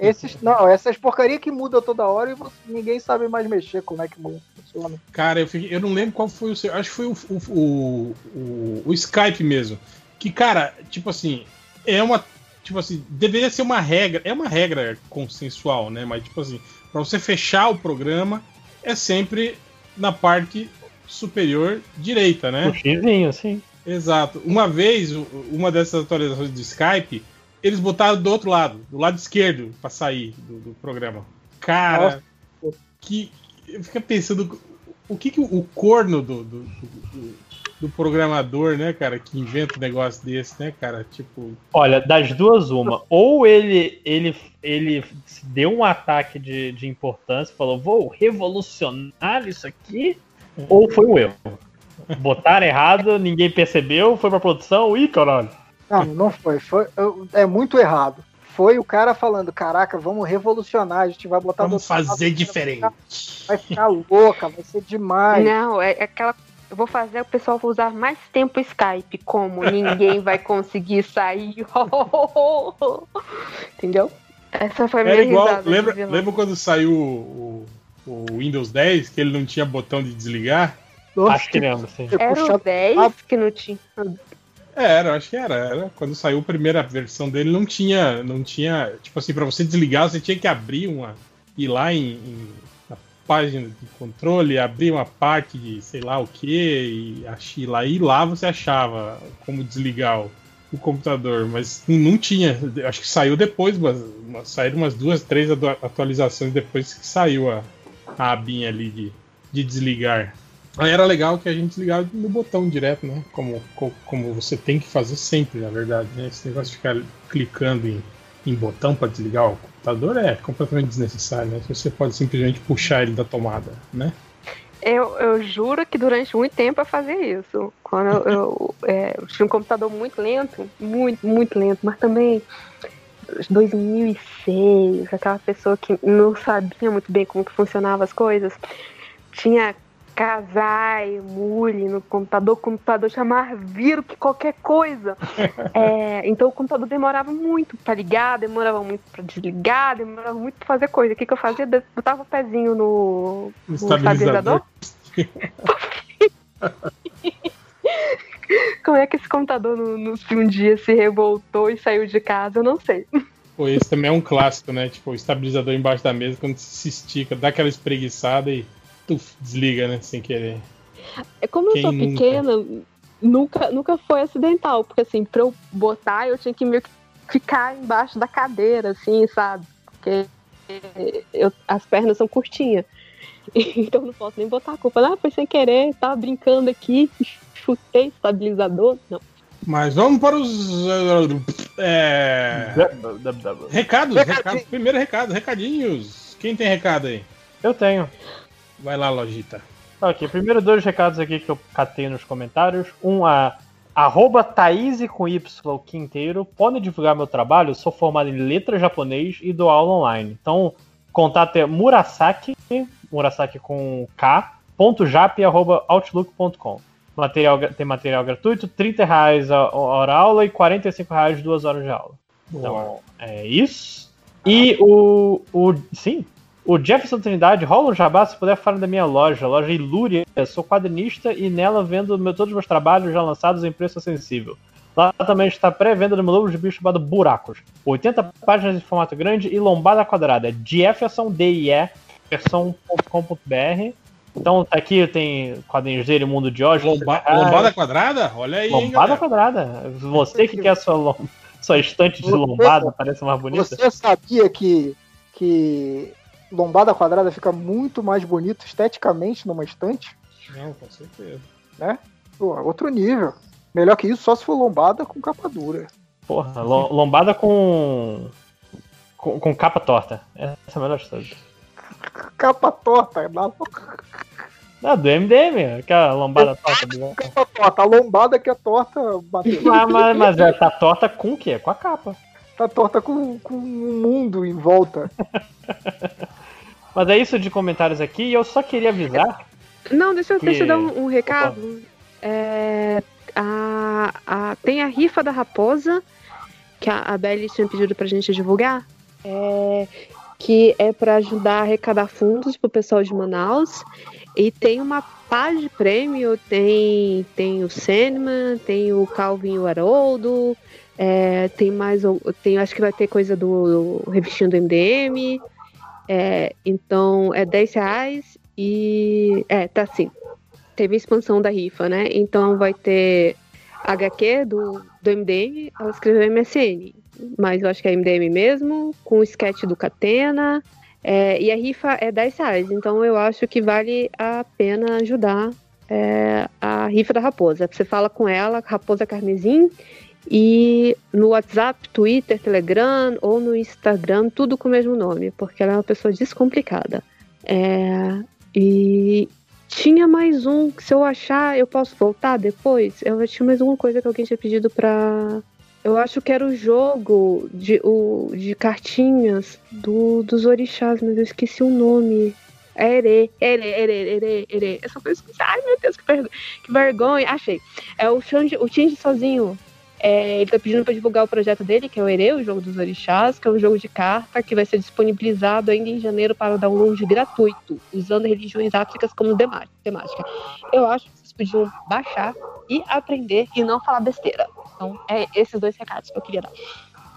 Esses, não, essas porcaria que muda toda hora e você- ninguém sabe mais mexer como é que muda. funciona. Cara, eu, fiquei- eu não lembro qual foi o seu. Acho que foi o, o, o, o- o Skype mesmo. Que, cara, tipo assim, é uma. Tipo assim, deveria ser uma regra. É uma regra consensual, né? Mas, tipo assim, pra você fechar o programa, é sempre na parte superior direita, né? Um xizinho, assim. Exato. Uma vez, uma dessas atualizações de Skype, eles botaram do outro lado, do lado esquerdo, pra sair do, do programa. Cara, que. Eu fico pensando o que, que o corno do, do, do- do programador, né, cara, que inventa um negócio desse, né, cara? Tipo, Olha, das duas, uma. Ou ele ele, ele deu um ataque de, de importância, falou, vou revolucionar isso aqui, ou foi um erro. Botaram errado, ninguém percebeu, foi pra produção, ih, caralho. Não, não foi. foi é muito errado. Foi o cara falando, caraca, vamos revolucionar, a gente vai botar vamos fazer diferente. Vai ficar louca, vai ser demais. Não, é aquela. Eu vou fazer o pessoal usar mais tempo Skype. Como ninguém [LAUGHS] vai conseguir sair. [LAUGHS] Entendeu? Essa foi a minha Era igual. Lembra, lembra quando saiu o, o- o Windows 10, que ele não tinha botão de desligar? Nossa, Acho que lembro, sim. Era o 10 que não tinha. Era, acho que era, era. Quando saiu a primeira versão dele, não tinha, não tinha, tipo assim, para você desligar, você tinha que abrir uma, ir lá em, em- na página de controle, abrir uma parte de sei lá o que e achar lá e lá você achava como desligar o, o computador, mas não tinha. Acho que saiu depois, mas, saíram umas duas, três atualizações depois que saiu a, a abinha ali de, de desligar. Aí era legal que a gente desligava no botão direto, né? Como, co- como você tem que fazer sempre, na verdade, né? Esse negócio de ficar clicando em, em botão para desligar o computador é completamente desnecessário, né? Você pode simplesmente puxar ele da tomada, né? Eu, eu juro que durante muito tempo eu fazia isso. Quando eu, eu, é, eu tinha um computador muito lento, muito, muito lento, mas também 2006, aquela pessoa que não sabia muito bem como que funcionavam as coisas, tinha casai, mule no computador, o computador chamar vírus que qualquer coisa. É, então o computador demorava muito pra ligar, demorava muito pra desligar, demorava muito pra fazer coisa. O que, que eu fazia? Botava o pezinho no, no Estabilizador. [LAUGHS] Como é que esse computador no, no, se um dia se revoltou e saiu de casa? Eu não sei. Pô, esse também é um clássico, né? Tipo, o estabilizador embaixo da mesa, quando se estica, dá aquela espreguiçada e tuf, desliga, né? Sem querer. É como Quem eu sou nunca? pequena, nunca, nunca foi acidental, porque assim, pra eu botar, eu tinha que meio que ficar embaixo da cadeira, assim, sabe? Porque eu- as pernas são curtinhas. [LAUGHS] Então não posso nem botar a culpa. Ah, foi sem querer, tava brincando aqui, [LAUGHS] chutei estabilizador. Não. Mas vamos para os. é, recados, recados. Primeiro recado, recadinhos. Quem tem recado aí? Eu tenho. Vai lá, Lojita. Tá, Ok, primeiro dois recados aqui que eu catei nos comentários. Um a arroba Thaís com Y Quinteiro. Podem divulgar meu trabalho, eu sou formado em letras japonês e dou aula online. Então, contato é murasaki, murasaki com K, ponto jap, arroba outlook.com. Material, tem material gratuito, 30 reais a a hora aula e 45 reais duas horas de aula. Então, é isso. E o, o. Sim, o Jefferson Trindade rola um jabá se puder falar da minha loja, loja Ilúria. Sou quadrinista e nela vendo meu- todos os meus trabalhos já lançados em preço acessível. Lá também está pré-venda do meu novo gibi chamado Buracos. 80 páginas em formato grande e lombada quadrada. Jefferson, D-I-E, versão.com.br. Então tá aqui, tem quadrinhos dele, Mundo de Hoje. Lomba- Ah, lombada quadrada? Olha aí, hein, Lombada galera. quadrada. Você que quer sua, lom- sua estante de lombada, parece mais bonita. Você sabia que, que lombada quadrada fica muito mais bonito esteticamente numa estante? Não, com certeza. Pô, outro nível. Melhor que isso, só se for lombada com capa dura. Porra, lo- lombada com, com. com capa torta. Essa é a melhor todas. Capa torta, dá Ah, do MDM, aquela lombada torta. do- capa torta. A lombada que é torta bateu. Mas, mas, mas é, tá torta com o quê? Com a capa. Tá torta com, com um mundo em volta. [LAUGHS] Mas é isso de comentários aqui e eu só queria avisar. Não, deixa eu, Que- deixa eu dar um, um recado. É, a, a- tem a rifa da raposa, que a, a Belly tinha pedido pra gente divulgar, é, que é pra ajudar a arrecadar fundos pro pessoal de Manaus. E tem uma pá de prêmio, tem, tem o Sandman, tem o Calvin e o Haroldo, é, tem mais, tem, acho que vai ter coisa do, do revistinho do MDM. É, então é 10 reais e. É, tá assim. Teve expansão da rifa, né? Então vai ter HQ do, do MDM, ela escreveu MSN. Mas eu acho que é MDM mesmo, com o sketch do Catena. é, e a rifa é 10 reais. Então eu acho que vale a pena ajudar é, a rifa da Raposa. Você fala com ela, Raposa Carmesim, e no WhatsApp, Twitter, Telegram ou no Instagram, tudo com o mesmo nome, porque ela é uma pessoa descomplicada. É, e tinha mais um, se eu achar, eu posso voltar depois. Eu tinha mais uma coisa que alguém tinha pedido pra. Eu acho que era o jogo de, o, de cartinhas do, dos orixás, mas eu esqueci o nome. É Ere, Ere, Ere, Ere, Ere. Eu só coisa. Ai, meu Deus, que, vergo- que vergonha. Achei. É o Shinji, o Shinji sozinho. É, ele tá pedindo pra divulgar o projeto dele, que é o Ere, o jogo dos orixás, que é um jogo de carta que vai ser disponibilizado ainda em janeiro para download gratuito, usando religiões áfricas como temática. Eu acho que vocês podiam baixar e aprender e não falar besteira. Então, é esses dois recados que eu queria dar.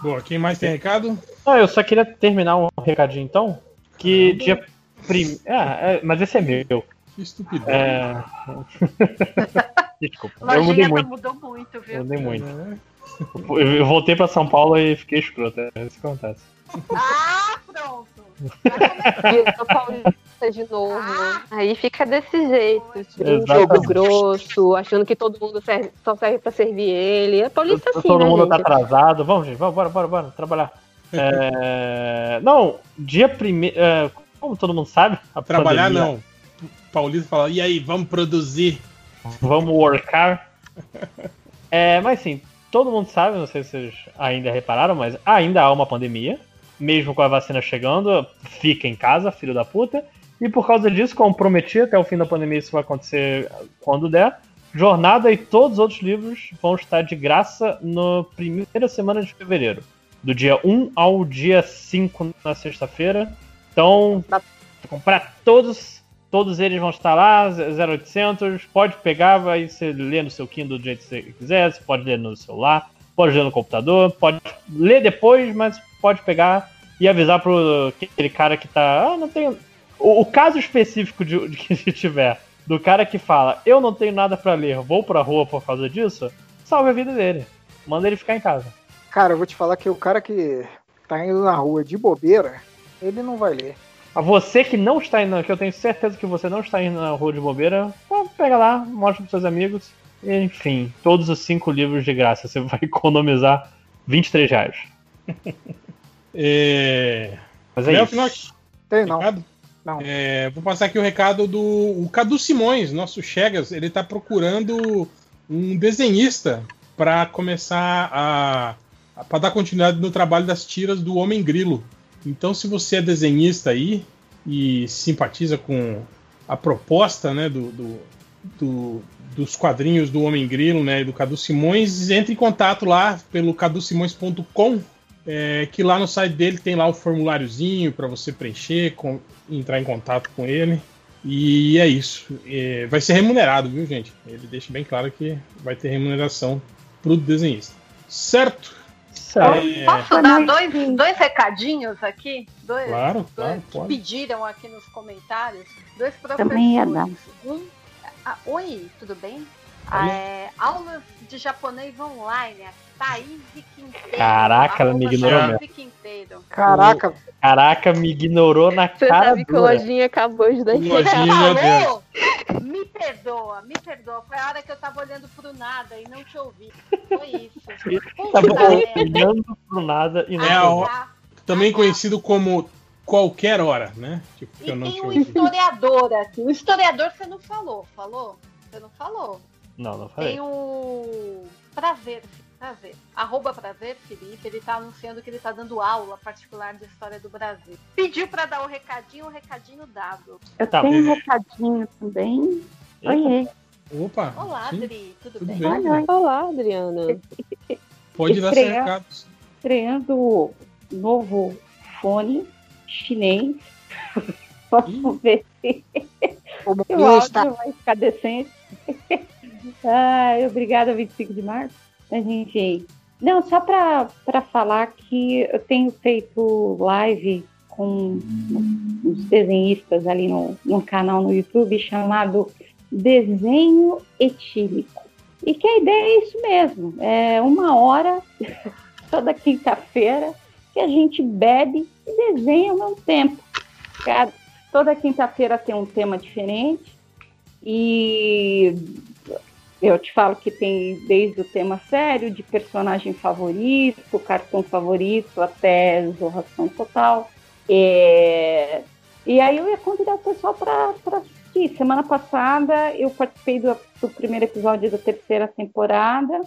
Boa, quem mais tem recado? Ah, eu só queria terminar um recadinho então. Que dia. Prim... Ah, é, mas esse é meu. Que estupidez. É... [LAUGHS] Desculpa, eu mudei tá muito. mudou muito, Eu viu? mudei muito. É. Eu eu voltei pra São Paulo e fiquei escroto. É isso que acontece. Ah, pronto. [LAUGHS] Virou paulista de novo. Aí fica desse jeito, tipo, um jogo grosso, achando que todo mundo serve- só serve pra servir ele. É paulista assim, Todo né, mundo tá gente? atrasado. Vamos, gente, vamos, bora, bora, bora, trabalhar. É, [LAUGHS] Não, dia primeiro. Como todo mundo sabe, a Trabalhar pandemia- não. Paulista fala, e aí, vamos produzir? Vamos workar. [LAUGHS] É, mas sim, todo mundo sabe, não sei se vocês ainda repararam, mas ainda há uma pandemia. Mesmo com a vacina chegando, fica em casa, filho da puta. E por causa disso, como prometi, até o fim da pandemia isso vai acontecer quando der. Jornada e todos os outros livros vão estar de graça na primeira semana de fevereiro. Do dia 1 ao dia 5 na sexta-feira. Então, comprar todos, todos eles vão estar lá, 0800. Pode pegar, vai você lê no seu Kindle do jeito que você quiser. Você pode ler no celular, pode ler no computador, pode ler depois, mas pode pegar e avisar pro aquele cara que tá. Ah, não tenho. O, o caso específico de, de que tiver do cara que fala, eu não tenho nada pra ler, vou pra rua por causa disso, salve a vida dele. Manda ele ficar em casa. Cara, eu vou te falar que o cara que tá indo na rua de bobeira, ele não vai ler. A você que não está indo, que eu tenho certeza que você não está indo na rua de bobeira, pega lá, mostra pros seus amigos. Enfim, todos os cinco livros de graça. Você vai [LAUGHS] economizar 23 reais. É... Mas é Léo isso. Finock, Tem não. recado? Não. É, vou passar aqui o recado do o Cadu Simões, nosso Chegas. Ele tá procurando um desenhista para começar a, a para dar continuidade no trabalho das tiras do Homem Grilo. Então, se você é desenhista aí e simpatiza com a proposta, né, do, do- do- dos quadrinhos do Homem Grilo, né, do Cadu Simões, entre em contato lá pelo cadusimões.com é, que lá no site dele tem lá o formuláriozinho para você preencher, com- entrar em contato com ele. E é isso. É, vai ser remunerado, viu, gente? Ele deixa bem claro que vai ter remuneração pro desenhista. Certo? É, Posso dar dois, dois recadinhos aqui? Dois, Claro, dois claro, que pode. pediram aqui nos comentários. Dois Também ia professores. Um, ah, oi, tudo bem? Ah, é, aulas de japonês online, a Thaís Quinteiro. Caraca, ela me ignorou Thaís mesmo. Quinteiro. Caraca, Caraca, me ignorou na Você cara sabe que o dura. Lojinha acabou de dar Lojinha, meu? Me perdoa, me perdoa. Foi a hora que eu tava olhando pro nada e não te ouvi. Foi isso. Tava olhando pro nada e não. É a Ah, hora- tá. Também conhecido como qualquer hora, né? Tipo, E eu não tem te um ouvi. historiador aqui. O historiador você não falou, falou? Você não falou. Não, não falei. Tem o Prazer, Prazer. Arroba Prazer Felipe, ele tá anunciando que ele tá dando aula particular de história do Brasil. Pediu pra dar o recadinho, o recadinho dado. Eu Tá. tenho um recadinho também. Oiê. Opa! Olá, sim, Adri, tudo, tudo bem? bem. Oi, oi. Olá, Adriana. Pode dar seu Estreia. recado. Estreando novo fone chinês. [LAUGHS] Vamos ver se o [LAUGHS] está. áudio vai ficar decente. [LAUGHS] Ai, obrigada, 25 de março. A gente. Não, só para falar que eu tenho feito live com uns desenhistas ali no, num canal no YouTube chamado Desenho Etílico. E que a ideia é isso mesmo: é uma hora, [LAUGHS] toda quinta-feira, que a gente bebe e desenha ao mesmo tempo. Cada- toda quinta-feira tem um tema diferente. E eu te falo que tem desde o tema sério, de personagem favorito, cartão favorito, até zorração total. É, E aí eu ia convidar o pessoal para assistir. Semana passada eu participei do, do primeiro episódio da terceira temporada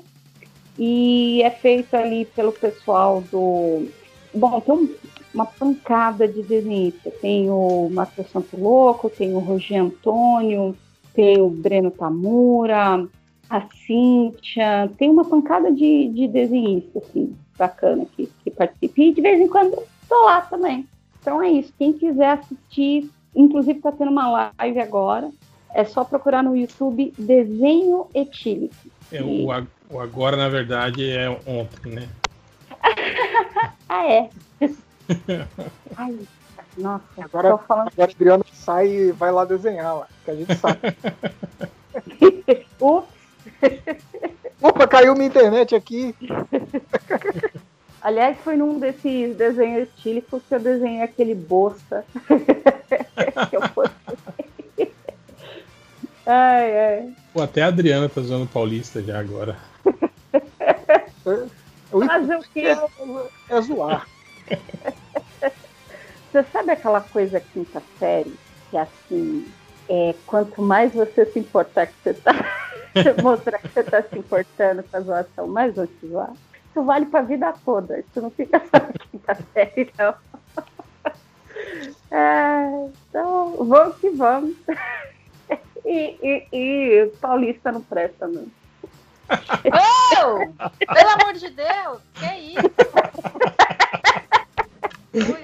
e é feito ali pelo pessoal do. Bom, tem um- uma pancada de desenhistas. Tem o Matheus Santo Louco, tem o Roger Antônio, tem o Breno Tamura, a Cíntia, tem uma pancada de, de desenhistas, assim, bacana que, que participa. E de vez em quando tô lá também. Então é isso. Quem quiser assistir, inclusive tá tendo uma live agora, é só procurar no YouTube Desenho Etílico. É, o, ag- o agora, na verdade, é ontem, né? [LAUGHS] Ah, é. [LAUGHS] Ai, nossa, Agora- tô falando. Agora o Adriano sai e vai lá desenhar lá, que a gente sabe. [LAUGHS] Ups, [LAUGHS] Opa, caiu minha internet aqui. [LAUGHS] aliás, foi num desses desenhos estílicos que eu desenhei aquele bosta. [LAUGHS] que eu postei. ai, ai. Pô, até a Adriana tá zoando paulista já agora. O Fazer o quê? é zoar. Você sabe aquela coisa quinta série? Que é assim, é, quanto mais você se importar que você tá. [LAUGHS] mostrar que você tá se importando com a zoação, mais vão te zoar. Isso vale pra vida toda. Isso não fica só na quinta série, não. [LAUGHS] É, então, vamos que vamos. [LAUGHS] E, e, e Paulista não presta, não. Oh, pelo amor de Deus, que isso?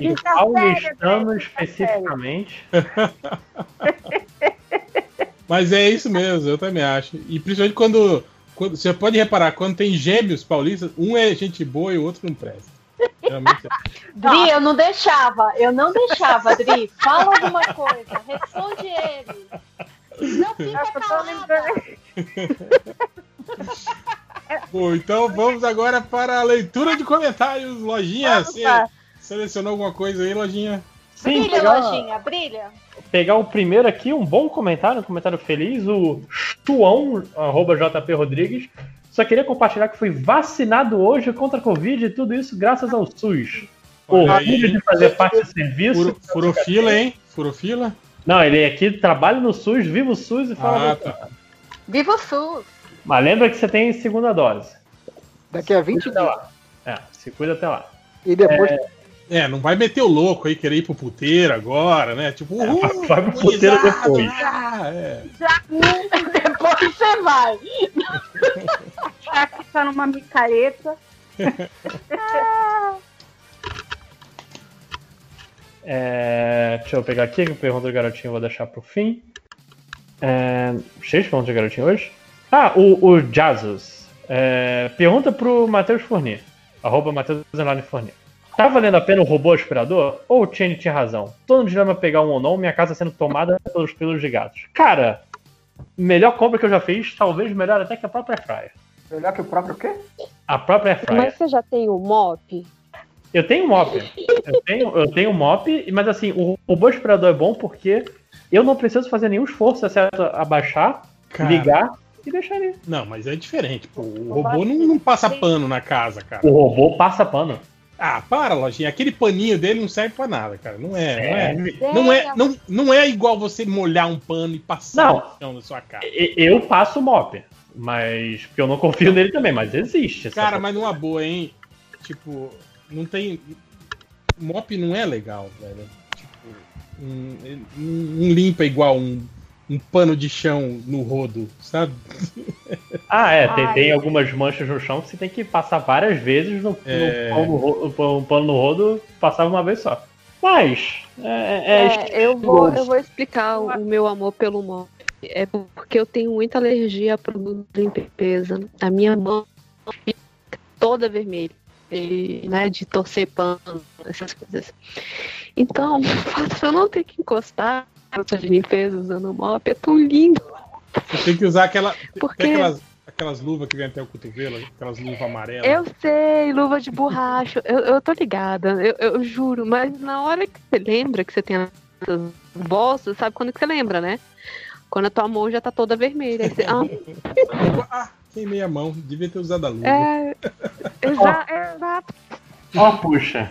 E paulistano sério, especificamente. Mas é isso mesmo, eu também acho. E principalmente quando, quando- Você pode reparar, quando tem gêmeos paulistas, um é gente boa e o outro não presta. Geralmente é. [LAUGHS] Dri, eu não deixava, eu não deixava, Dri. Fala alguma coisa, responde ele. Não fica calada. Bom, então vamos agora para a leitura de comentários. Lojinha, você selecionou alguma coisa aí, Lojinha? Sim, Brilha, lojinha, brilha. Pegar o primeiro aqui, um bom comentário, um comentário feliz, o Chuão, arroba JP Rodrigues. Só queria compartilhar que fui vacinado hoje contra a Covid e tudo isso graças ao SUS. Orgulho de fazer parte do serviço. Furo, furou fila, hein? Furou fila? Não, ele aqui trabalha no SUS, viva o SUS e fala. Ah, do- tá. Viva o SUS. Mas lembra que você tem segunda dose. Daqui a 20 Cuida dias. lá. É, se cuida até lá. E depois É, não vai meter o louco aí, querer ir pro puteiro agora, né? Tipo, uhul, vai pro puteiro depois. ah, é. [LAUGHS] Depois você vai. Vai ficar numa micareta. É, deixa eu pegar aqui, que pergunta do garotinho eu vou deixar pro fim. É, cheio de perguntas do garotinho hoje. Ah, o, o Jazus. É, pergunta pro Matheus Fournier. Arroba Matheus Fournier. Tá valendo a pena o robô aspirador? Ou o Change tinha razão? Tô no dilema pegar um ou não, minha casa sendo tomada pelos pelos de gatos. Cara, melhor compra que eu já fiz, talvez melhor até que a própria Fryer. melhor que o próprio quê? A própria Fryer. Mas você já tem o mop? Eu tenho mop. Eu tenho, eu tenho mop, mas assim, o robô aspirador é bom porque eu não preciso fazer nenhum esforço, exceto abaixar, Cara. ligar e deixar ali. Não, mas é diferente. Pô, o robô não, não passa pano na casa, cara. O robô passa pano. Ah, para, lojinha. Aquele paninho dele não serve pra nada, cara. Não é, não é. É. Não é, não, não é igual você molhar um pano e passar Não. no chão da sua casa. E- Eu passo mop, mas porque eu não confio nele também, mas existe. essa Cara, mas numa boa, hein? Tipo, não tem. Mop não é legal, velho. Tipo, não, não limpa igual um, um pano de chão no rodo, sabe? Ah, é, tem, tem algumas manchas no chão que você tem que passar várias vezes no, É. no, pano, no um pano no rodo, passava uma vez só. Mas, é, é, É, eu, vou, eu vou explicar o o meu amor pelo mop. É porque eu tenho muita alergia a produto de limpeza. A minha mão fica toda vermelha. E, né, de torcer pano, essas coisas. Então, se [LAUGHS] eu não ter que encostar produto de limpeza usando o mop, é tão lindo. Você tem que usar aquela. Por tem quê? aquelas, aquelas luvas que vem até o cotovelo, aquelas luvas amarelas. Eu sei, luva de borracha, eu, eu tô ligada, eu, eu juro, mas na hora que você lembra que você tem essas bostas, sabe quando que você lembra, né? Quando a tua mão já tá toda vermelha. Aí você, ah, [LAUGHS] Ah, queimei a mão, devia ter usado a luva. é, exa- exato. ó, puxa.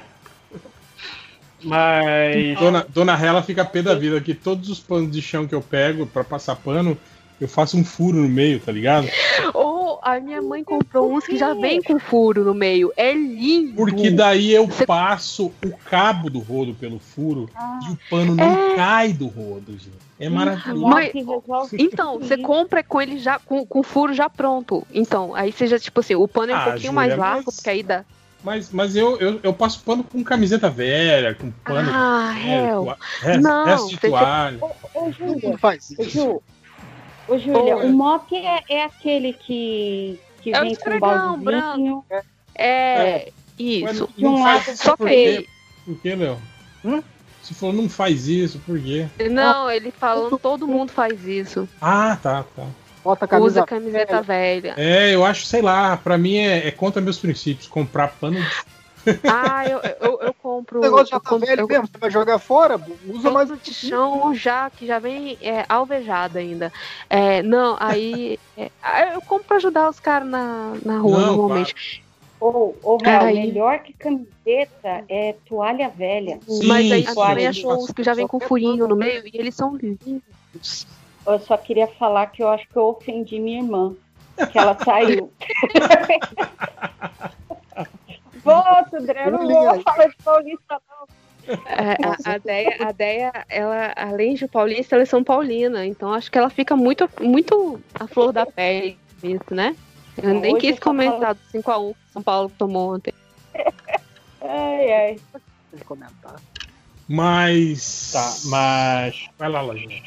Mas. Dona, Dona Rela fica pé da vida que todos os panos de chão que eu pego pra passar pano, eu faço um furo no meio, tá ligado? Ou a minha mãe comprou uns que já vem com furo no meio. É lindo. Porque daí eu passo o cabo do rodo pelo furo e o pano não cai do rodo, gente. É maravilhoso. Mas- Então, você compra com ele já com, com o furo já pronto. Então, aí seja tipo assim, o pano é um Ah, pouquinho Júlia, mais largo, mas- porque aí dá. Mas, mas eu, eu, eu passo pano com camiseta velha, com pano. Ah, é, réu. toa- resto, Não, resto de você- toalha. Ô, Todo Júlia, mundo faz ô, isso. Ju, ô, Júlia, o mop é, é aquele que, que É vem com um branco. baldezinho. É, Mas isso. de um lado só por que- quê? Por quê, Léo? Hum? Você falou, não faz isso, por quê? Não, ele falando, todo mundo faz isso. Ah, tá, tá. Bota camisa. Usa camiseta velha. É, eu acho, sei lá, pra mim é, é contra meus princípios. Comprar pano de [LAUGHS] Ah, eu, eu, eu compro. O negócio já tá compro- velho eu mesmo, você vai jogar fora? Usa mais Pano de chão já, que já vem é, alvejado ainda. É, não, aí. é, eu compro pra ajudar os caras na, na rua, Não, normalmente. Ô, ô, Val, Aí. melhor que camiseta é toalha velha. Sim, Mas aí eu achou uns que já vem com furinho no meio e eles são lindos. Eu só queria falar que eu acho que eu ofendi minha irmã. Que ela saiu. [LAUGHS] Volta, André, eu não vou falar de paulista, não. É, a, a Deia, a Deia, ela, além de paulista, ela é São Paulina. Então acho que ela fica muito, muito à flor da pele, isso, né? Eu nem Hoje quis comentar do 5x1 que São Paulo tomou ontem. [LAUGHS] Ai, ai. Comentar. Mas. Tá, mas. Vai lá, Lojinha.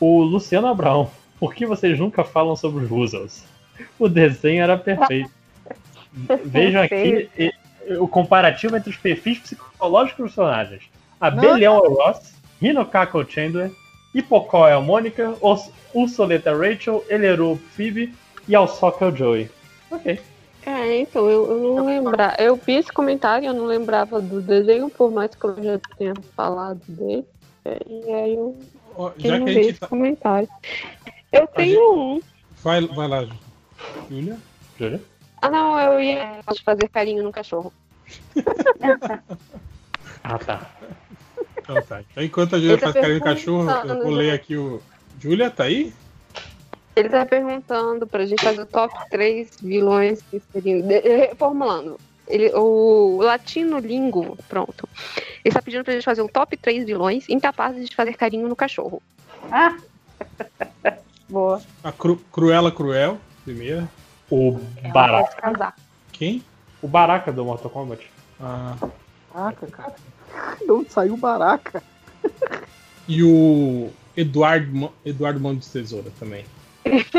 O Luciano Abraão, por que vocês nunca falam sobre os Russells? O desenho era perfeito. [LAUGHS] Vejam aqui o comparativo entre os perfis psicológicos dos personagens. A. Belial é o Ross, Hinokako Chandler, Hipocó é a Mônica, Ursoleta Rachel, Eleru Phoebe e Alsoka é o Joey. Ok. É, então, eu, eu não lembrava. Eu vi esse comentário, eu não lembrava do desenho, por mais que eu já tenha falado dele. É, E aí eu, Ó, eu Já não que a vi gente esse tá. comentário. Eu tenho um. Vai, vai lá, Júlia. Júlia? Ah, não, eu ia fazer carinho no cachorro. [LAUGHS] Ah, tá. Então tá. Então, enquanto a Júlia tá faz carinho no cachorro, eu vou né? ler aqui o. Júlia, tá aí? Ele tá perguntando pra gente fazer o top 3 vilões que seriam. de- eh, Formulando. Ele, o Latino Lingo, pronto. Ele tá pedindo pra gente fazer um top 3 vilões incapazes de fazer carinho no cachorro. Ah! [LAUGHS] Boa. A Cru- Cruella Cruel, primeira. O Ela Baraka. Quem? O Baraka do Mortal Kombat. Ah, Caraca, cara. De onde saiu o Baraca? [LAUGHS] e o Eduardo, Eduardo Mão de Tesoura também. [LAUGHS]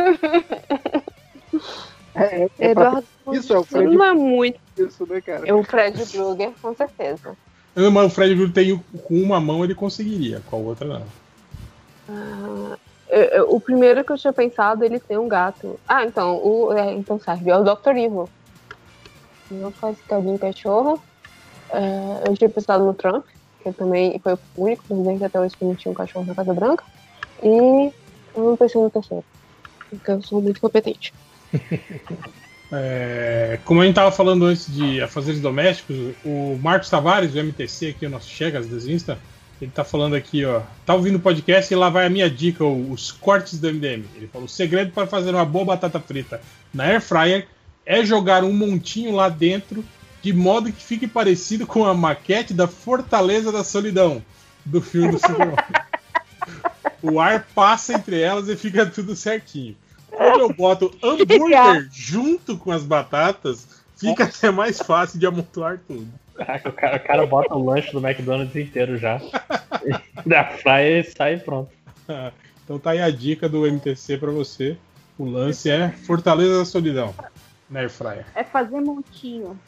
É, é, é Eduardo isso, é o Fred não é muito. isso, né, cara? É o Fred Krueger, com certeza. Não, Mas o Fred Krueger tem com uma mão ele conseguiria, com a outra não. Ah, eu- eu- o primeiro que eu tinha pensado, ele tem um gato. Ah, então, o, é, então serve. É o Dr. Evil. Não faz carinho cachorro. É, eu tinha pensado no Trump, que também foi o único presidente até hoje que não tinha um cachorro na Casa Branca. E eu não pensei no terceiro. Porque eu sou muito competente. [LAUGHS] É, como a gente tava falando antes de afazeres domésticos, o Marcos Tavares, do MTC, aqui, o nosso Chegas desenhista, ele tá falando aqui, ó. Tá ouvindo o podcast e lá vai a minha dica, o- os cortes do MDM. Ele falou: o segredo para fazer uma boa batata frita na Air Fryer é jogar um montinho lá dentro, de modo que fique parecido com a maquete da Fortaleza da Solidão, do filme do Super [LAUGHS] O ar passa entre elas e fica tudo certinho. Quando eu boto hambúrguer [LAUGHS] junto com as batatas, fica até mais fácil de amontoar tudo. Caraca, o cara, o cara bota o lanche do McDonald's inteiro já. da praia e sai e pronto. [LAUGHS] Então tá aí a dica do MTC pra você. O lance é Fortaleza da Solidão, na Air Fryer. É fazer montinho.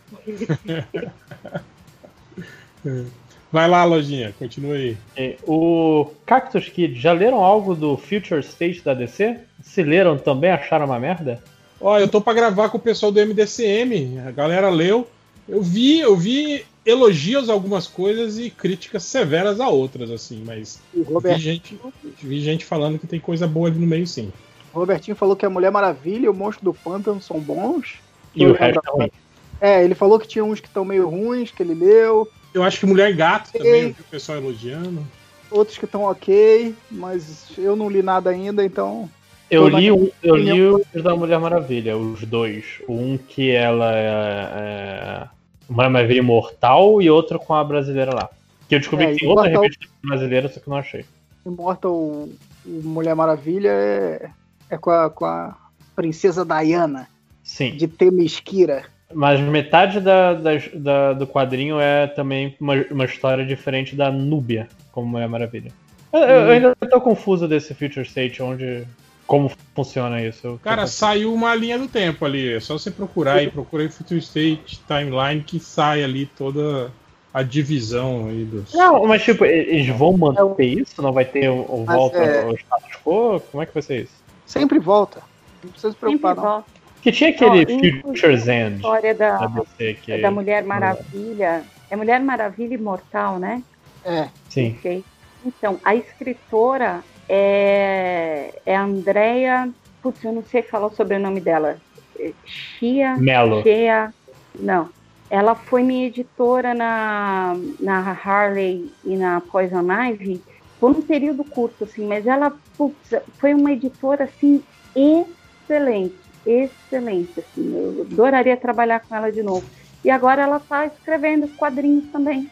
[LAUGHS] Vai lá, lojinha, continua aí. É, O Cactus Kid, já leram algo do Future State da DC? Se leram também, acharam uma merda? Ó, eu tô pra gravar com o pessoal do MDCM, a galera leu. Eu vi, eu vi elogios a algumas coisas e críticas severas a outras, assim, mas vi gente, vi gente falando que tem coisa boa ali no meio, sim. o Robertinho falou que a Mulher Maravilha e o Monstro do Pântano são bons. E o resto é ruim. É, ele falou que tinha uns que estão meio ruins, que ele leu, Eu acho que Mulher Gato também, eu vi o pessoal elogiando. outros que estão ok, mas eu não li nada ainda, então. Eu li, um, eu li os da Mulher Maravilha, os dois. Um que ela é, é Mulher Maravilha Imortal e outro com a brasileira lá. Que eu descobri É, que tem outra Imortal- revista brasileira, só que eu não achei. Immortal o Mulher Maravilha é, é com, a, com a princesa Diana, Sim. de Temesquira. Mas metade da, das- da- do quadrinho é também uma, uma história diferente da Núbia, como Mulher Maravilha. Eu, eu- eu ainda tô confuso desse Future State, onde. Como funciona isso. Eu Cara, saiu uma linha do tempo ali. É só você procurar aí, procura aí Future State Timeline que sai ali toda a divisão aí dos. Não, mas tipo, eles vão manter isso? Não vai ter o, o volta é- ao status quo? Como é que vai ser isso? Sempre volta. Não precisa se Sempre preocupar, não. volta. Que tinha aquele inclusive, Future's End História da DC que. da Mulher Maravilha. É Mulher Maravilha Imortal, né? É. Sim. Ok. Então, a escritora é, é a Andrea. Putz, eu não sei falar o sobrenome dela. É Chia. Mello. Shea. Não. Ela foi minha editora na, na Harley e na Poison Ivy por um período curto, assim, mas ela putz, foi uma editora assim excelente, excelente, assim, eu adoraria trabalhar com ela de novo. E agora ela está escrevendo os quadrinhos também.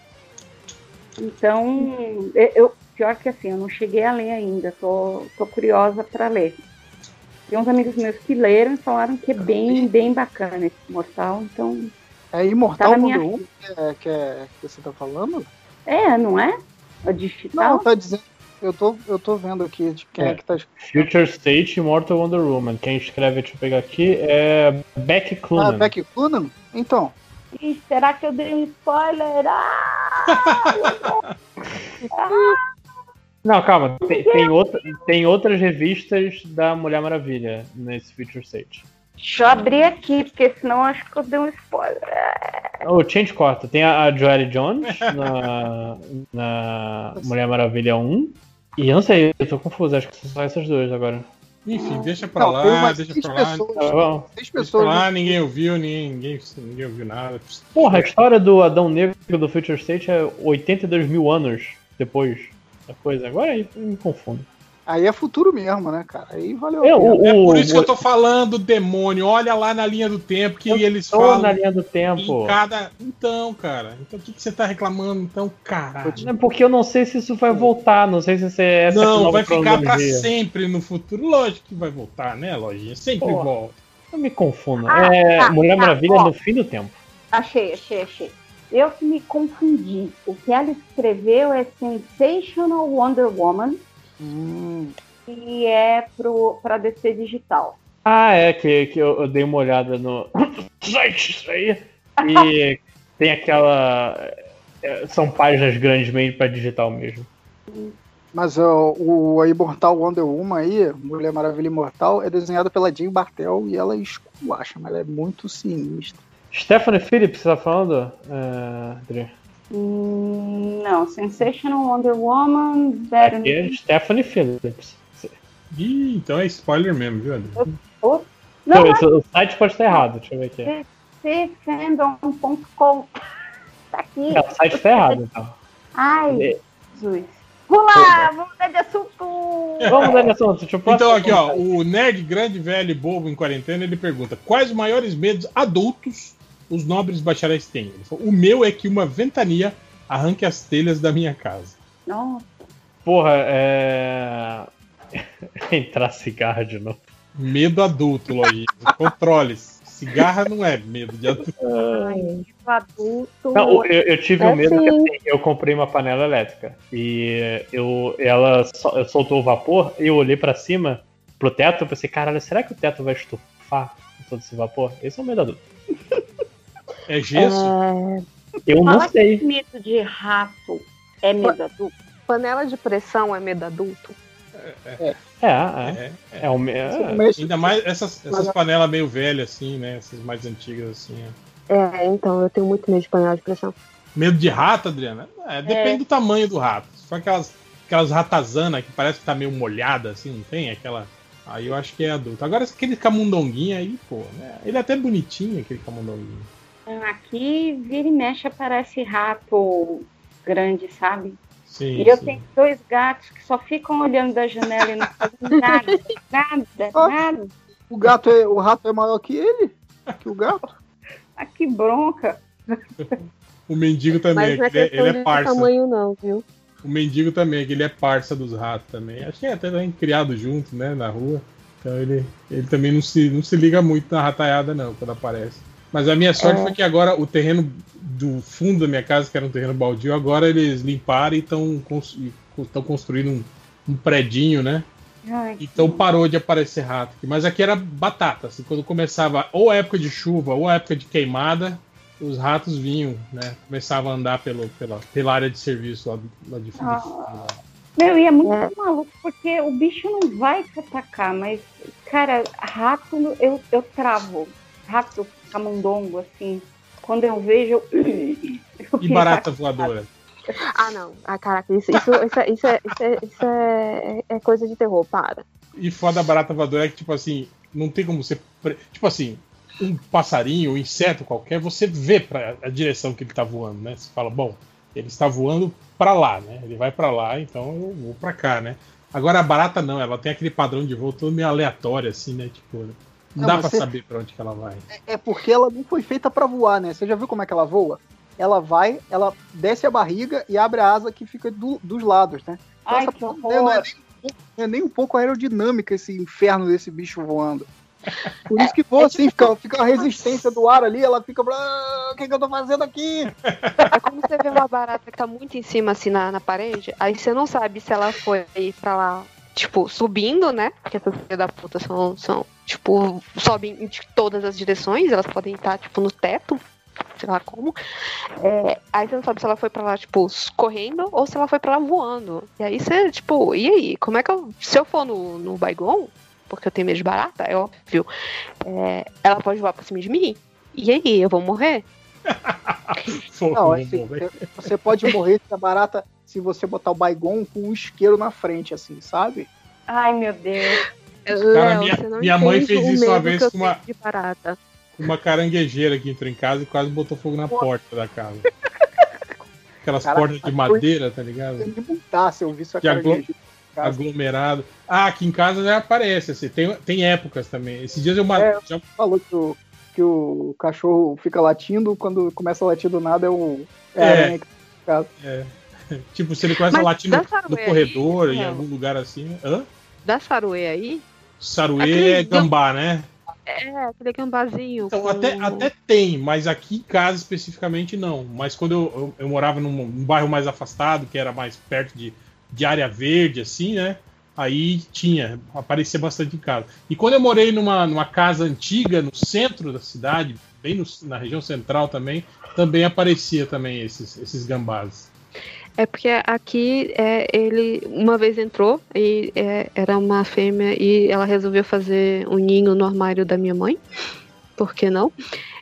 Então, eu, eu- pior que assim, eu não cheguei a ler ainda, tô, tô curiosa para ler. Tem uns amigos meus que leram e falaram que é bem, bem bacana esse Imortal, então. É Imortal Tá Número 1 que, é, que, é- que você tá falando? É, não é? O digital? Não, tá dizendo. Eu tô, eu tô vendo aqui de quem é, É. que tá. Future State Immortal Wonder Woman. Quem escreve, deixa eu pegar aqui, é Beck Ah, Clunan. Beck Clunan? Então. Ih, será que eu dei um spoiler? Ah! Não, [LAUGHS] calma. Tem, tem, outra- tem outras revistas da Mulher Maravilha nesse Future State. Deixa eu abrir aqui, porque senão acho que eu dei um spoiler. O Change corta. Tem a, a Joelle Jones [LAUGHS] na, na Mulher Maravilha 1. E eu não sei, eu tô confuso. Acho que são só essas duas agora. Enfim, deixa pra Não, lá, deixa seis pra lá. pessoas. Tá bom. Seis Deixa pra pessoas. lá, ninguém ouviu, ninguém, ninguém, ninguém ouviu nada. Porra, a história do Adão Negro do Future State é 82 mil anos depois da coisa. Agora aí me confundo. Aí é futuro mesmo, né, cara? Aí valeu. É, o- É por o- isso que eu tô falando, demônio. Olha lá na linha do tempo que eles Tô falam. na linha do tempo. Em cada. Então, cara. Então o que, que você tá reclamando? Então, caralho. É porque eu não sei se isso vai voltar, não sei se essa é essa Não, vai ficar pra sempre no futuro. Lógico que vai voltar, né, lojinha? Sempre Porra. volta. Eu me confundo. Ah, é tá, Mulher tá, Maravilha ó. no fim do tempo. Achei, achei, achei. Eu que me confundi. O que ela escreveu é Sensational Wonder Woman Hum, e é pro, pra DC Digital. Ah, é, que, que eu, eu dei uma olhada no [COUGHS] site isso aí. E [LAUGHS] tem aquela. é, São páginas grandes meio pra digital mesmo. mas ó, o, a Imortal Wonder Woman aí, Mulher Maravilha Imortal, é desenhada pela Jane Bartel e ela esculacha, mas ela é muito sinistra. Stephanie Phillips, você tá falando, é, Adri? Hum, não, Sensational Wonder Woman, Better Aqui é Stephanie Phillips. Ih, então é spoiler mesmo, viu, André? Não, Não, mas o site pode estar errado, deixa eu ver aqui. cfandom.com. Tá aqui. É, o site está errado, então. Ai, É. Jesus. Vamos lá, vamos mudar de assunto. Vamos mudar de assunto, deixa eu passar Então, aqui, ó, o nerd grande, velho e bobo em quarentena, ele pergunta: quais os maiores medos adultos os nobres bacharéis têm? Ele falou, o meu é que uma ventania arranque as telhas da minha casa. Nossa. Porra, é. [LAUGHS] Entrar cigarro de novo. Medo adulto, lojinha. Controle-se. Cigarra não é medo de adulto. [LAUGHS] Ai, adulto. Não, eu, eu tive É um medo que sim. assim, eu comprei uma panela elétrica e eu, ela sol- soltou o vapor e eu olhei pra cima, pro teto, eu pensei, caralho, será que o teto vai estufar com todo esse vapor? Esse é o medo adulto. [LAUGHS] É gesso? Eu não Fala sei. que medo de rato é medo adulto. Panela de pressão é medo adulto? É, é. É, o me- é. Ainda mais essas, essas panelas meio velhas, assim, né? Essas mais antigas, assim. é. É, então, eu tenho muito medo de panela de pressão. Medo de rato, Adriana? É, depende do tamanho do rato. Se for aquelas, aquelas ratazanas que parece que tá meio molhada, assim, não tem? Aquela. Aí eu acho que é adulto. Agora, aquele camundonguinho aí, pô, né? Ele é até bonitinho, aquele camundonguinho. Aqui vira e mexe aparece rato grande, sabe? Sim, E eu sim. tenho dois gatos que só ficam olhando da janela e não fazem nada, [LAUGHS] nada, nada. O gato é, o rato é maior que ele? Que o gato? Ah, que bronca. O mendigo também, Mas não é é- ele é de parça. tamanho, não, viu? O mendigo também, que ele é parça dos ratos também. Acho que é até bem criado junto, né, na rua. Então ele, ele também não se, não se liga muito na rataiada, não, quando aparece. Mas a minha sorte É. foi que agora o terreno do fundo da minha casa, que era um terreno baldio, agora eles limparam e estão construindo um, um predinho, né? Ai, Então parou de aparecer rato. Mas aqui era batata. Assim, quando começava ou a época de chuva ou época de queimada, os ratos vinham, né? Começavam a andar pelo, pela, pela área de serviço lá, lá de fundo. Ah. Meu, e é muito maluco, porque o bicho não vai te atacar, mas, cara, rato, eu, eu travo. Rato camundongo, assim. Quando eu vejo. eu- E barata voadora. Ah, não. Ah, caraca, isso, isso, isso, é, isso, é, isso, é, isso é, é coisa de terror, para. E foda da barata voadora é que, tipo assim, não tem como você. pre- Tipo assim, um passarinho, um inseto qualquer, você vê pra a direção que ele tá voando, né? Você fala, bom, ele está voando pra lá, né? Ele vai pra lá, então eu vou pra cá, né? Agora a barata não, ela tem aquele padrão de voo todo meio aleatório, assim, né? Tipo, não dá pra você- saber pra onde que ela vai. É porque ela não foi feita pra voar, né? Você já viu como é que ela voa? ela vai, ela desce a barriga e abre a asa que fica do- dos lados, né? Então, Ai, essa que porra horror. não é, nem, um pouco- não é nem um pouco aerodinâmica esse inferno desse bicho voando. Por [LAUGHS] isso que voa assim, fica, fica a resistência do ar ali, ela fica. "Ah, O que, que eu tô fazendo aqui? É como você vê uma barata que tá muito em cima, assim, na, na parede, aí você não sabe se ela foi pra lá, tipo, subindo, né? Porque essas filhas da puta são, são, tipo, sobem de todas as direções, elas podem estar, tipo, no teto, sei lá como. É, aí você não sabe se ela foi pra lá, tipo, correndo ou se ela foi pra lá voando. E aí você, tipo, e aí? Como é que eu. Se eu for no, no Baigon, porque eu tenho medo de barata, é óbvio, é, ela pode voar pra cima de mim. E aí, eu vou morrer? [LAUGHS] Não, assim, você pode morrer se a barata se você botar o baigon com o isqueiro na frente, assim, sabe? Ai, meu Deus. Léo, minha- você não minha mãe fez isso uma vez com uma- barata. Uma caranguejeira que entrou em casa e quase botou fogo na porta da casa. Aquelas Caraca, portas de madeira, tá ligado? Tem que montar se eu vi sua cara Aglomerado. Ah, aqui em casa já aparece, assim, tem, tem épocas também. Esses dias eu ma- É. já falou que o, que o cachorro fica latindo, quando começa a latir do nada é o. É, É. tá. É. [LAUGHS] Tipo, se ele a Mas latir no, dá saruê no aí, corredor, em algum lugar assim. Hã? Da saruê aí, Saruê Aquele é gambá, né? é aquele gambazinho. Então, com- até, até tem, mas aqui em casa especificamente não. Mas quando eu, eu, eu morava num, num bairro mais afastado, que era mais perto de, de área verde, assim, né? Aí tinha, aparecia bastante em casa. E quando eu morei numa, numa casa antiga, no centro da cidade, bem no- na região central também, também aparecia também esses, esses gambás. É porque aqui é, ele uma vez entrou e é, era uma fêmea e ela resolveu fazer um ninho no armário da minha mãe. Por que não?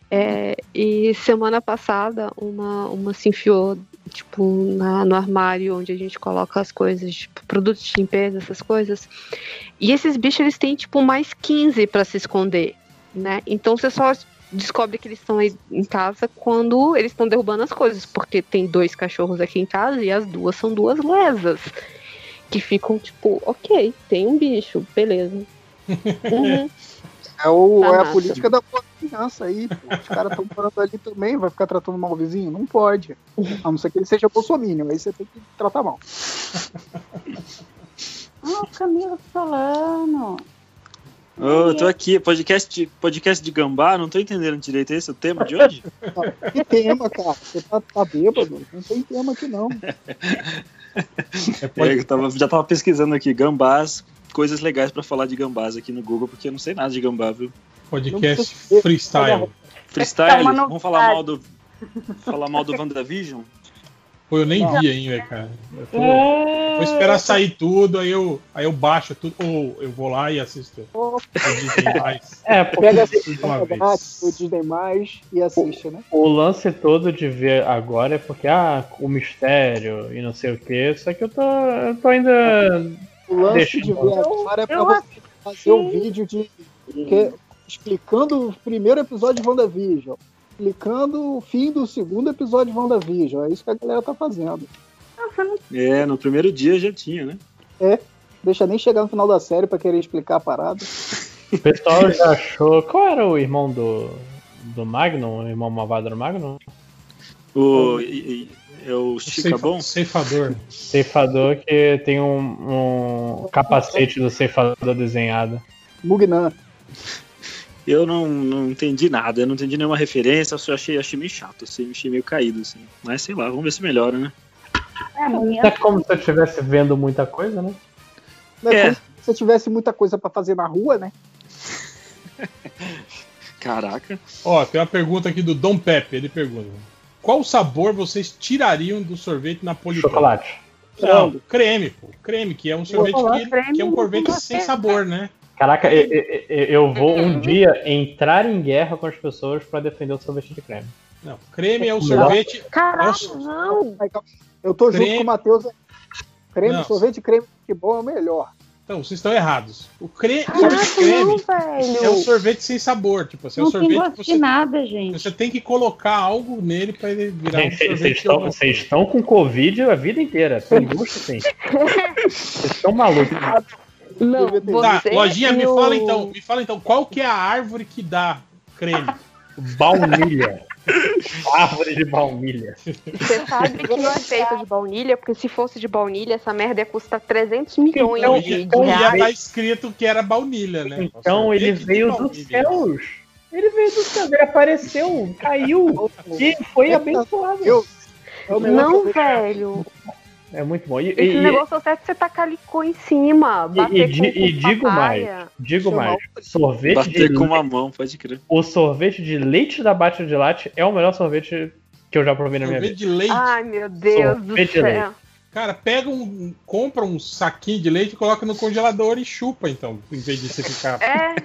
É, e semana passada uma, uma se enfiou tipo, na- no armário onde a gente coloca as coisas, tipo, produtos de limpeza, essas coisas. E esses bichos eles têm tipo mais 15 para se esconder, né? Então você só descobre que eles estão aí em casa quando eles estão derrubando as coisas, porque tem dois cachorros aqui em casa e as duas são duas lesas. Que ficam tipo, ok, tem um bicho, beleza. [LAUGHS] Uhum. É, o, Tá é a política da boa criança aí. pô. Os caras estão morando ali também, vai ficar tratando mal o vizinho? Não pode. A não ser que ele seja bolsominion, aí você tem que tratar mal. [LAUGHS] Ah, o Camilo Solano. Ô, eu tô aqui, podcast de, podcast de gambá, não tô entendendo direito esse é o tema de hoje? [LAUGHS] Que tema, cara? Você tá, tá bêbado? Não tem tema aqui, não. É, eu tava- já tava pesquisando aqui, gambás, coisas legais pra falar de gambás aqui no Google, porque eu não sei nada de gambá, viu? Podcast freestyle. Freestyle, uma vamos falar mal do. Falar mal do WandaVision? Pô, eu nem vi ainda, cara. Eu tô- vou esperar sair tudo, aí eu, aí eu baixo tudo, ou eu vou lá e assisto. o Disney Mais. [LAUGHS] É, Pega Tudo de uma a vez. o Disney Mais e assiste, né? o lance todo de ver agora é porque, ah, o mistério e não sei o que, só que eu tô, eu tô ainda. O lance Deixa de ver agora é pra eu você fazer o vídeo de que- explicando o primeiro episódio de WandaVision, explicando o fim do segundo episódio de WandaVision. É isso que a galera tá fazendo. É, no primeiro dia já tinha, né? Deixa nem chegar no final da série pra querer explicar a parada. O pessoal já achou. Qual era o irmão do. do Magnum? O irmão malvado do Magnum? O, e- e- é o Chicabon? Ceifador. Ceifador que tem um, um capacete do ceifador desenhado. Mugnan. Eu não, não entendi nada, eu não entendi nenhuma referência, eu só achei, achei meio chato, assim, achei meio caído, assim. Mas sei lá, vamos ver se melhora, né? É, amanhã. É como se eu estivesse vendo muita coisa, né? Não é É. como se você tivesse muita coisa pra fazer na rua, né? [LAUGHS] Caraca. Ó, tem uma pergunta aqui do Dom Pepe, ele pergunta. Qual sabor vocês tirariam do sorvete napolitano? Chocolate. Não, creme, pô. Creme, que é um sorvete que, que é um sorvete sem sabor, né? Caraca, eu, eu- eu vou um dia entrar em guerra com as pessoas pra defender o sorvete de creme. Não, creme é o sorvete. Caralho, não. Eu tô junto Creme. com o Matheus. Creme, Não. sorvete creme que bom é o melhor. Então, vocês estão errados. O creme, Caraca, sorvete creme não, é um sorvete sem sabor. Tipo, assim, é um Não tem sorvete gosto que de você, nada, gente. você tem que colocar algo nele pra ele virar um Gente, Vocês sorvete. estão, vocês estão com Covid a vida inteira. Tem gosto sim. [LAUGHS] Vocês estão malucos. [LAUGHS] Não, Tá, lojinha, me o- fala então, me fala então, qual que é a árvore que dá creme? Baunilha. Árvore de baunilha. Você sabe que não é feita de baunilha, porque se fosse de baunilha, essa merda ia custar 300 milhões Então, de, de Então ia reais. estar escrito que era baunilha, né? Então ele Sorvete de veio dos baunilha. céus. Ele veio dos céus, ele apareceu, caiu [LAUGHS] e foi abençoado. Eu, é Não, velho. É muito bom. E, Esse e- negócio certo você tacar licor em cima. Bater e com, e com digo papaya. mais, digo mais. Sorvete de Bater com leite, uma mão, pode crer. o sorvete de leite da Bate de Latte é o melhor sorvete que eu já provei na minha Sorvete vida. de leite. Ai, meu Deus Sorvete de do céu. Cara, pega um. compra um saquinho de leite, coloca no congelador e chupa, então, em vez de você ficar. É,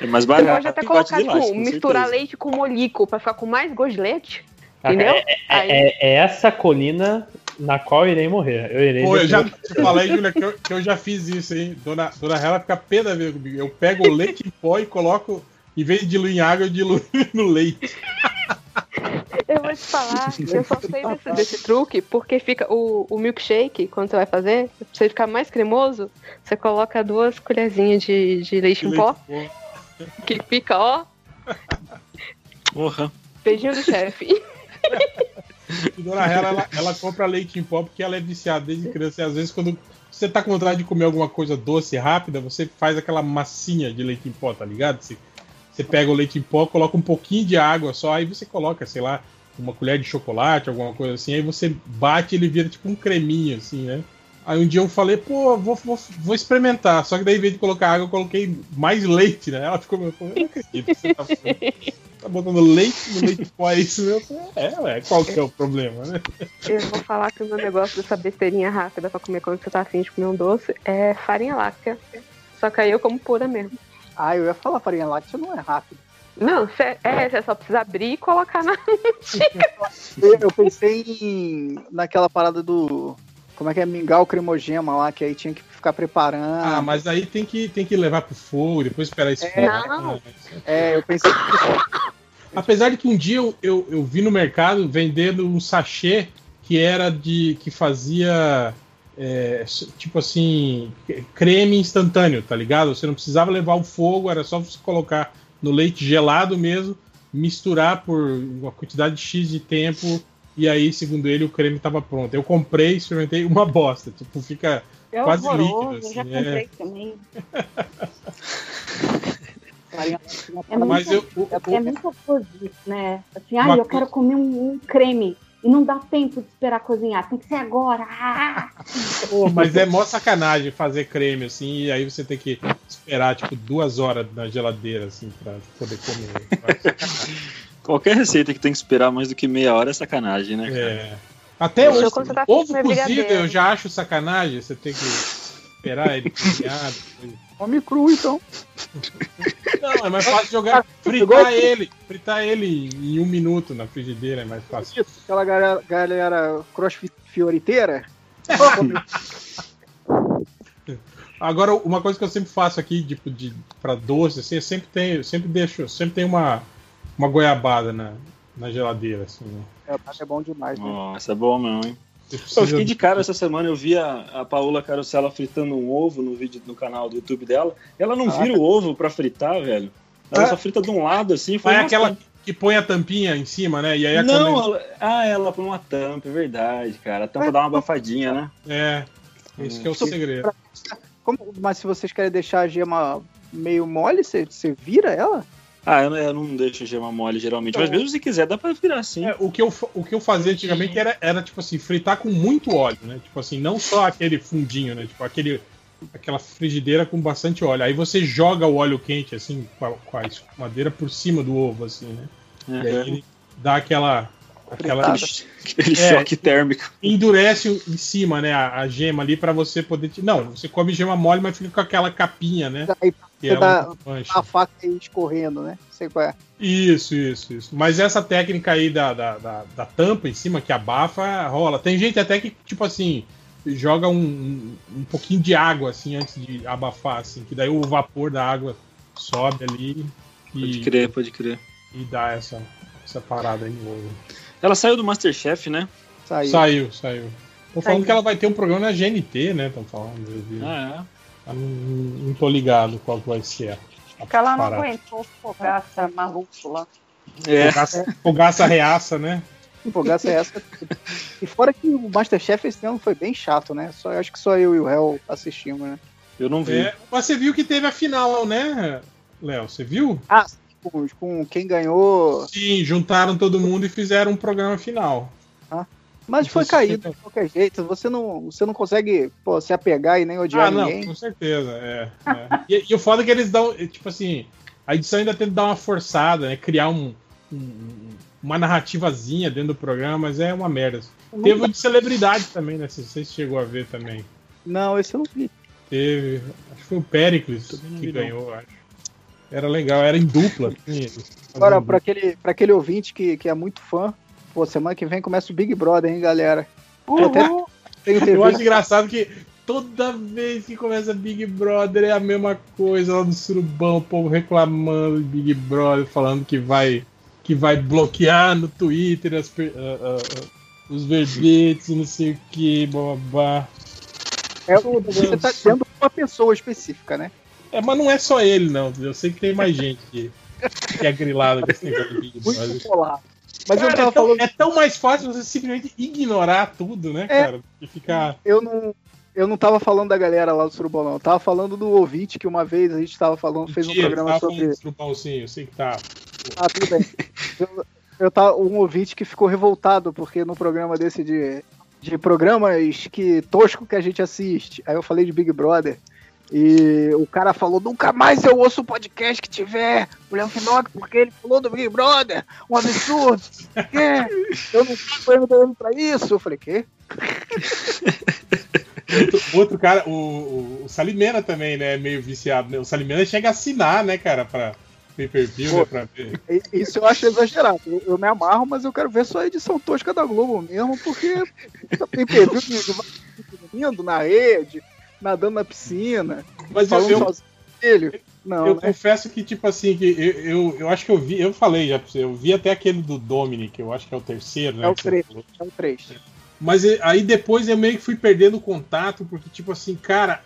É mais você barato. pode até colocar, de tipo, com misturar certeza. leite com molico pra ficar com mais gosto de leite. Entendeu? É, Aí- é- é essa colina na qual eu irei morrer. Eu irei Pô, eu já te falei, Júlia, que eu, que eu já fiz isso, hein? Dona, Dona Hela fica pé da vida comigo. Eu pego o leite em pó e coloco, em vez de diluir em água, eu diluo [LAUGHS] no leite. Eu vou te falar, eu só sei [LAUGHS] desse, desse truque porque fica o, o milkshake, quando você vai fazer, pra você ficar mais cremoso, você coloca duas colherzinhas de, de leite em pó, Leite em pó. que fica, ó, Porra. beijinho do chefe. [LAUGHS] E [LAUGHS] Dona Hela, ela, ela compra leite em pó porque ela é viciada desde criança. E às vezes, quando você tá com vontade de comer alguma coisa doce rápida, você faz aquela massinha de leite em pó, tá ligado? Você, você pega o leite em pó, coloca um pouquinho de água só, aí você coloca, sei lá, uma colher de chocolate, alguma coisa assim, aí você bate ele vira tipo um creminho, assim, né? Aí um dia eu falei, pô, vou, vou, vou experimentar. Só que daí, em vez de colocar água, eu coloquei mais leite, né? Ela ficou, eu não acredito que você tá. Tá botando leite no leite pó, é isso mesmo? É, ué, qual que é o problema, né? Eu vou falar que o meu negócio dessa besteirinha rápida pra comer quando você tá afim de comer um doce é farinha láctea. Só que aí eu como pura mesmo. Ah, eu ia falar farinha láctea não é rápido. Não, cê, é, você só precisa abrir e colocar na. Eu, [LAUGHS] eu pensei em, naquela parada do. Como é que é? Mingau cremogema lá, que aí tinha que ficar preparando. Ah, mas aí tem que, tem que levar pro fogo, depois esperar esfriar. Não. É, eu pensei Apesar de que um dia eu, eu, eu vi no mercado vendendo um sachê que era de. que fazia. é, tipo assim. creme instantâneo, tá ligado? Você não precisava levar o fogo, era só você colocar no leite gelado mesmo, misturar por uma quantidade X de tempo. E aí, segundo ele, o creme estava pronto. Eu comprei, experimentei uma bosta. Tipo, fica É quase líquido. eu já Assim, comprei é. também. [LAUGHS] É Mas muito, eu, o- é muito opposito, né? Assim, ai, eu coisa- quero comer um, um creme e não dá tempo de esperar cozinhar, tem que ser agora. Ah! [LAUGHS] Pô, mas é mó sacanagem fazer creme assim, e aí você tem que esperar tipo duas horas na geladeira assim pra poder comer. [LAUGHS] Qualquer receita que tem que esperar mais do que meia hora é sacanagem, né? cara? É. Até Isso hoje, tá ovo cozido eu já acho sacanagem, você tem que esperar ele cozinhar. depois- [LAUGHS] Come cru, então. Não, é mais fácil jogar, fritar ele, fritar ele em um minuto na frigideira, é mais fácil. Aquela galera, galera crossfit fioriteira. [LAUGHS] Agora, uma coisa que eu sempre faço aqui, tipo, de, pra doce, assim, eu sempre tenho, eu sempre deixo, sempre tem uma, uma goiabada na, na geladeira, assim, né? É, é bom demais, né? Nossa, é bom mesmo, hein? Eu fiquei de cara essa semana, eu vi a, a Paola Carosella fritando um ovo no vídeo no canal do YouTube dela. Ela não Ah. vira o ovo pra fritar, velho. Ela Ah. só frita de um lado, assim. Ah, Foi é uma aquela tampa. que põe a tampinha em cima, né? E aí a Não, ela... ah, ela põe uma tampa, é verdade, cara. A tampa dá uma abafadinha, né? É, esse que é o segredo. Como- mas se vocês querem deixar a gema meio mole, você, você vira ela? Ah, eu não, eu não deixo gema mole geralmente, mas mesmo se quiser, dá pra virar assim. É, o, que eu, o que eu fazia antigamente era, era, tipo assim, fritar com muito óleo, né? Tipo assim, não só aquele fundinho, né? Tipo, aquele, aquela frigideira com bastante óleo. Aí você joga o óleo quente, assim, com a, com a escumadeira por cima do ovo, assim, né? E aí Uhum. ele dá aquela. aquela Aquele, [LAUGHS] aquele É. choque térmico. endurece em cima, né? A, a gema ali pra você poder. te- Não, você come gema mole, mas fica com aquela capinha, né? Aí Que você ela dá não mancha. a faca aí escorrendo, né? Sei qual é. Isso, isso, isso. Mas essa técnica aí da, da, da, da tampa em cima, que abafa, rola. Tem gente até que, tipo assim, joga um, um, pouquinho de água, assim, antes de abafar, assim, que daí o vapor da água sobe ali Pode e, crer, pode crer. e dá essa, essa parada aí no ovo. Ela saiu do Masterchef, né? Saiu. Saiu, saiu. Tô falando Saiu. que ela vai ter um programa na GNT, né? Estão falando. eu vi. Ah, Eu não, não tô ligado qual vai ser. Porque ela não aguentou fogaça maluco lá. É. Fogaça, fogaça reaça, né? Empolgaça é essa. E fora que o Masterchef esse ano foi bem chato, né? Só, acho que só eu e o Hel assistimos, né? Eu não vi. É, mas você viu que teve a final, né, Léo? Você viu? Ah, com, com quem ganhou. Sim, juntaram todo mundo e fizeram um programa final. Mas foi caído de qualquer jeito. Você não, você não consegue pô, se apegar e nem odiar Ah, não, ninguém. com certeza, é. é. E, e o foda é que eles dão, é, tipo assim, a edição ainda tenta dar uma forçada, né? Criar um, um- uma narrativazinha dentro do programa, mas é uma merda. Teve o de celebridade também, né? Se você chegou a ver também. Não, esse eu não vi. Teve. Acho que foi o Pericles que não. ganhou, acho. Era legal, era em dupla. assim, Agora, pra aquele, pra aquele ouvinte que, que é muito fã, pô, semana que vem começa o Big Brother, hein, galera? Eu até. Eu acho engraçado que toda vez que começa Big Brother é a mesma coisa lá no surubão, o povo reclamando de Big Brother, falando que vai que vai bloquear no Twitter as ah, ah, ah, os verbetes não sei o que, babá. É, você tá dizendo uma pessoa específica, né? É, mas não é só ele, não. Eu sei que tem mais gente que, que é grilado com esse negócio de Big Brother. Muito polar. Mas eu Cara, tava é, tão, falando. é tão mais fácil você simplesmente ignorar tudo, né, É. cara? E ficar. Eu não. Eu não tava falando da galera lá do Surubão, não. Eu tava falando do ouvinte que uma vez a gente tava falando, fez um Mentira, programa sobre. surubão, sim, eu sei que tá. Ah, tudo bem. Eu, eu tava um ouvinte que ficou revoltado porque no programa desse de, de programas que tosco que a gente assiste. Aí eu falei de Big Brother. E o cara falou: nunca mais eu ouço o podcast que tiver o Léo Finock, porque ele falou do Big Brother, um absurdo. Que? Eu não tô indo pra isso. Eu falei: quê? Outro, outro cara, o, o, Salimena também, né? é Meio viciado, né? O Salimena chega a assinar, né, cara, pra pay-per-view, né? Pô. Pra ver. E- Isso eu acho exagerado. Eu, eu me amarro, mas eu quero ver só a edição tosca da Globo mesmo, porque tem pay-per-view de lindo na rede, nadando na piscina, Mas eu, falando eu, sozinho. Não, eu né? confesso que, tipo assim, que eu, eu, eu acho que eu vi, eu falei já pra você, eu vi até aquele do Dominic, eu acho que é o terceiro, né? É o que você 3. falou. É o 3. Mas aí depois eu meio que fui perdendo contato, porque, tipo assim, cara,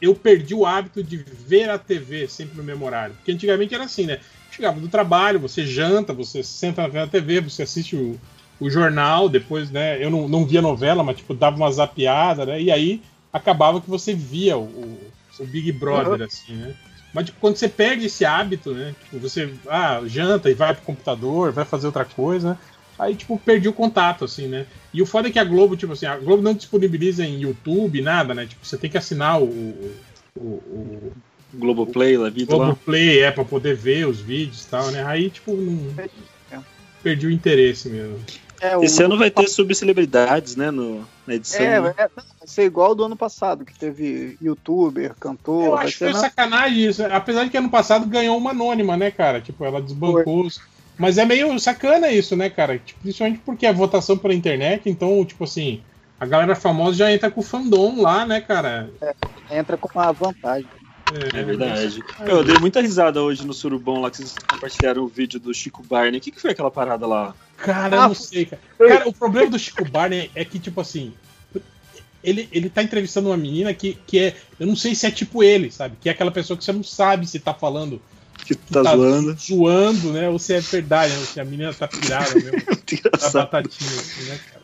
eu perdi o hábito de ver a TV sempre no mesmo horário. Porque antigamente era assim, né? Chegava do trabalho, você janta, você senta na TV, você assiste o, o jornal, depois, né? Eu não, não via novela, mas, tipo, dava uma zapeada, né? E aí acabava que você via o, o- o Big Brother, Uhum. assim, né? Mas tipo, quando você perde esse hábito, né? Tipo, você ah, janta e vai pro computador, vai fazer outra coisa? Aí, tipo, perdi o contato, assim, né? E o foda é que a Globo, tipo assim, a Globo não disponibiliza em YouTube, nada, né? Tipo, você tem que assinar o, o, o, o Globoplay, La Vida lá. Globoplay, é, pra poder ver os vídeos e tal, né? Aí, tipo, não... perdi o interesse mesmo. É, o- Esse ano vai ter subcelebridades, né, no, na edição. É, né? é, vai ser igual ao do ano passado, que teve youtuber, cantor. Eu acho que foi na- sacanagem isso. Apesar de que ano passado ganhou uma anônima, né, cara? Tipo, ela desbancou. os- Mas é meio sacana isso, né, cara? Tipo, principalmente porque é votação pela internet, então, tipo assim, a galera famosa já entra com o fandom lá, né, cara? Entra com uma vantagem. É verdade. Eu dei muita risada hoje no Surubão lá que vocês compartilharam o vídeo do Chico Barney. O que, que foi aquela parada lá? Cara, eu não sei, cara. Cara, o problema do Chico Barney é que, tipo assim, ele, ele tá entrevistando uma menina que, que é. Eu não sei se é tipo ele, sabe? Que é aquela pessoa que você não sabe se tá falando. Que tá zoando. zoando, né? Ou se é verdade, né? Se a menina tá pirada mesmo. [LAUGHS] Engraçado. batatinha, assim, né, cara?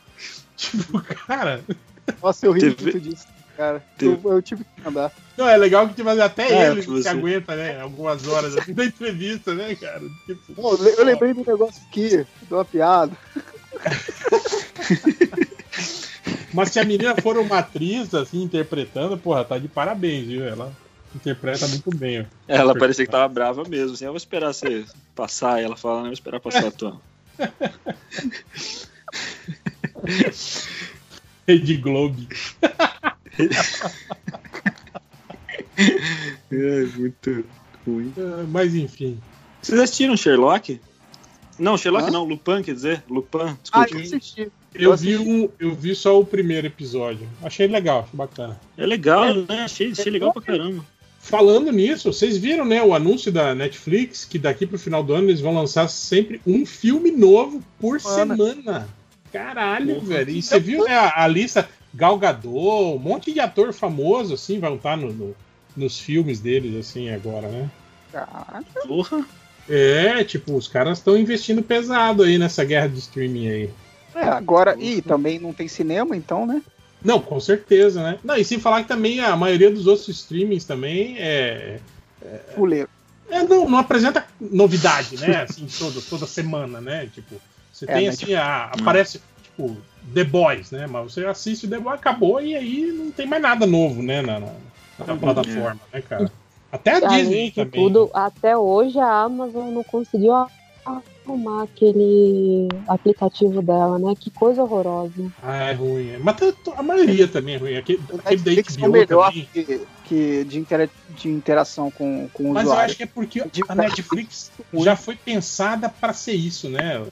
Tipo, cara. Nossa, eu ri Teve- muito disso, cara. Eu, eu tive que mandar. Não, é legal que tipo, até É, ele você- se aguenta, né? Algumas horas assim, da entrevista, né, cara? Tipo, Pô, eu lembrei do negócio aqui, de uma piada. [LAUGHS] Mas se a menina for uma atriz, assim, interpretando, porra, tá de parabéns, viu? Ela interpreta muito bem, ó. Ela parecia que tava brava mesmo. Assim, eu vou esperar você passar. E ela fala, não, eu vou esperar passar a tua. [LAUGHS] Rede Globo. É muito ruim. Ah, Mas enfim. Vocês assistiram Sherlock? Não, Sherlock Hã? não, Lupin, quer dizer? Lupin, Ah, desculpa. eu assisti. Eu Eu vi, um, eu vi só o primeiro episódio. Achei legal, achei bacana. É legal, né? Achei, achei legal pra caramba. Falando nisso, vocês viram, né, o anúncio da Netflix que daqui pro final do ano eles vão lançar sempre um filme novo por Semana. semana. Caralho, Porra. velho. E você viu, né, a, a lista Gal Gadot, um monte de ator famoso, assim, vão estar no, no- nos filmes deles, assim, agora, né? Caraca. Porra. É, tipo, os caras estão investindo pesado aí nessa guerra de streaming aí. É, agora. E também não tem cinema, então, né? Não, com certeza, né? Não, e sem falar que também a maioria dos outros streamings também é. Fuleiro. é, não, não apresenta novidade, né? Assim, [LAUGHS] toda, toda semana, né? Tipo, você É, tem mas, assim, tipo, a, aparece, tipo, The Boys, né? Mas você assiste o The Boys, acabou e aí não tem mais nada novo, né? Na, na- na plataforma, né, cara? Até a Disney também. tudo, até hoje a Amazon não conseguiu arrumar aquele aplicativo dela, né? Que coisa horrorosa. Ah, é ruim. é. Mas tá- a maioria também é ruim. Aquele, aquele da Netflix é o HBO melhor também. que, que de, intera- de interação com, com o Mas eu usuário. acho que é porque a Netflix já foi pensada pra ser isso, né?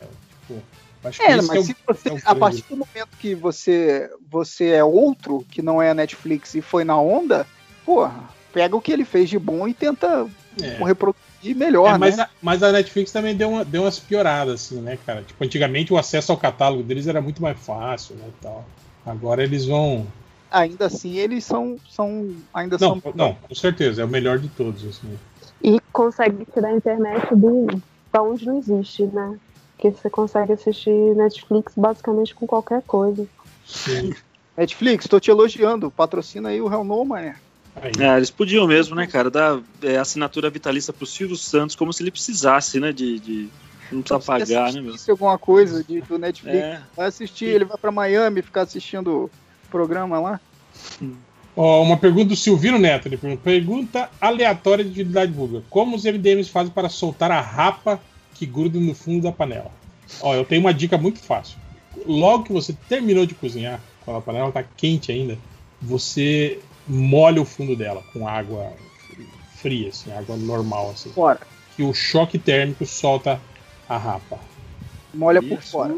Tipo, acho É, mas é o- se você, é o a partir do momento que você, você é outro, que não é a Netflix e foi na onda, porra, pega o que ele fez de bom e tenta É. reproduzir melhor, É, mas, né? a, mas a Netflix também deu, uma, deu umas pioradas, assim, né, cara? Tipo, antigamente o acesso ao catálogo deles era muito mais fácil, né, e tal. Agora eles vão... Ainda assim, eles são. são ainda Não, são. não, com certeza, é o melhor de todos, assim. E consegue tirar a internet do, da onde não existe, né? Porque você consegue assistir Netflix basicamente com qualquer coisa. Netflix, tô te elogiando. Patrocina aí o Real No, mané. É, eles podiam mesmo, né, cara, dar é, assinatura vitalícia pro Silvio Santos como se ele precisasse, né, de, de não precisar pagar, né, meu? alguma coisa de, do Netflix, É. vai assistir, ele vai pra Miami ficar assistindo o programa lá. Ó, uma pergunta do Silvino Neto. Ele pergunta, pergunta aleatória de utilidade pública. Como os MDMs fazem para soltar a rapa que gruda no fundo da panela? Ó, eu tenho uma dica muito fácil. Logo que você terminou de cozinhar, quando a panela está quente ainda, você molha o fundo dela com água fria, assim, água normal, assim. Fora. Que o choque térmico solta a rapa. Molha por fora.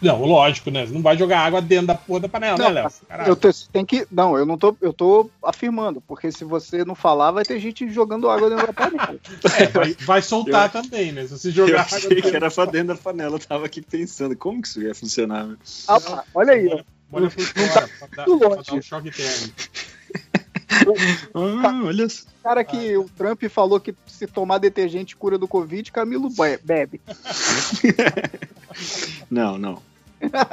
Não, lógico, né? Você não vai jogar água dentro da porra da panela, Não, né, Léo? eu tô- você tem que. Não, eu não tô. Eu tô afirmando, porque se você não falar, vai ter gente jogando água dentro da panela. [LAUGHS] É, vai, vai soltar Eu- também, né? Se você Eu jogar achei água que era pra dentro da panela, eu tava aqui pensando, como que isso ia funcionar? meu? Ah, olha aí, ó. Molha por Não fora, tá pra dar, pra longe. dar um choque térmico. [LAUGHS] [LAUGHS] Ah, olha só. O cara que o Trump falou que se tomar detergente cura do Covid, Camilo be- bebe. [LAUGHS] Não, não.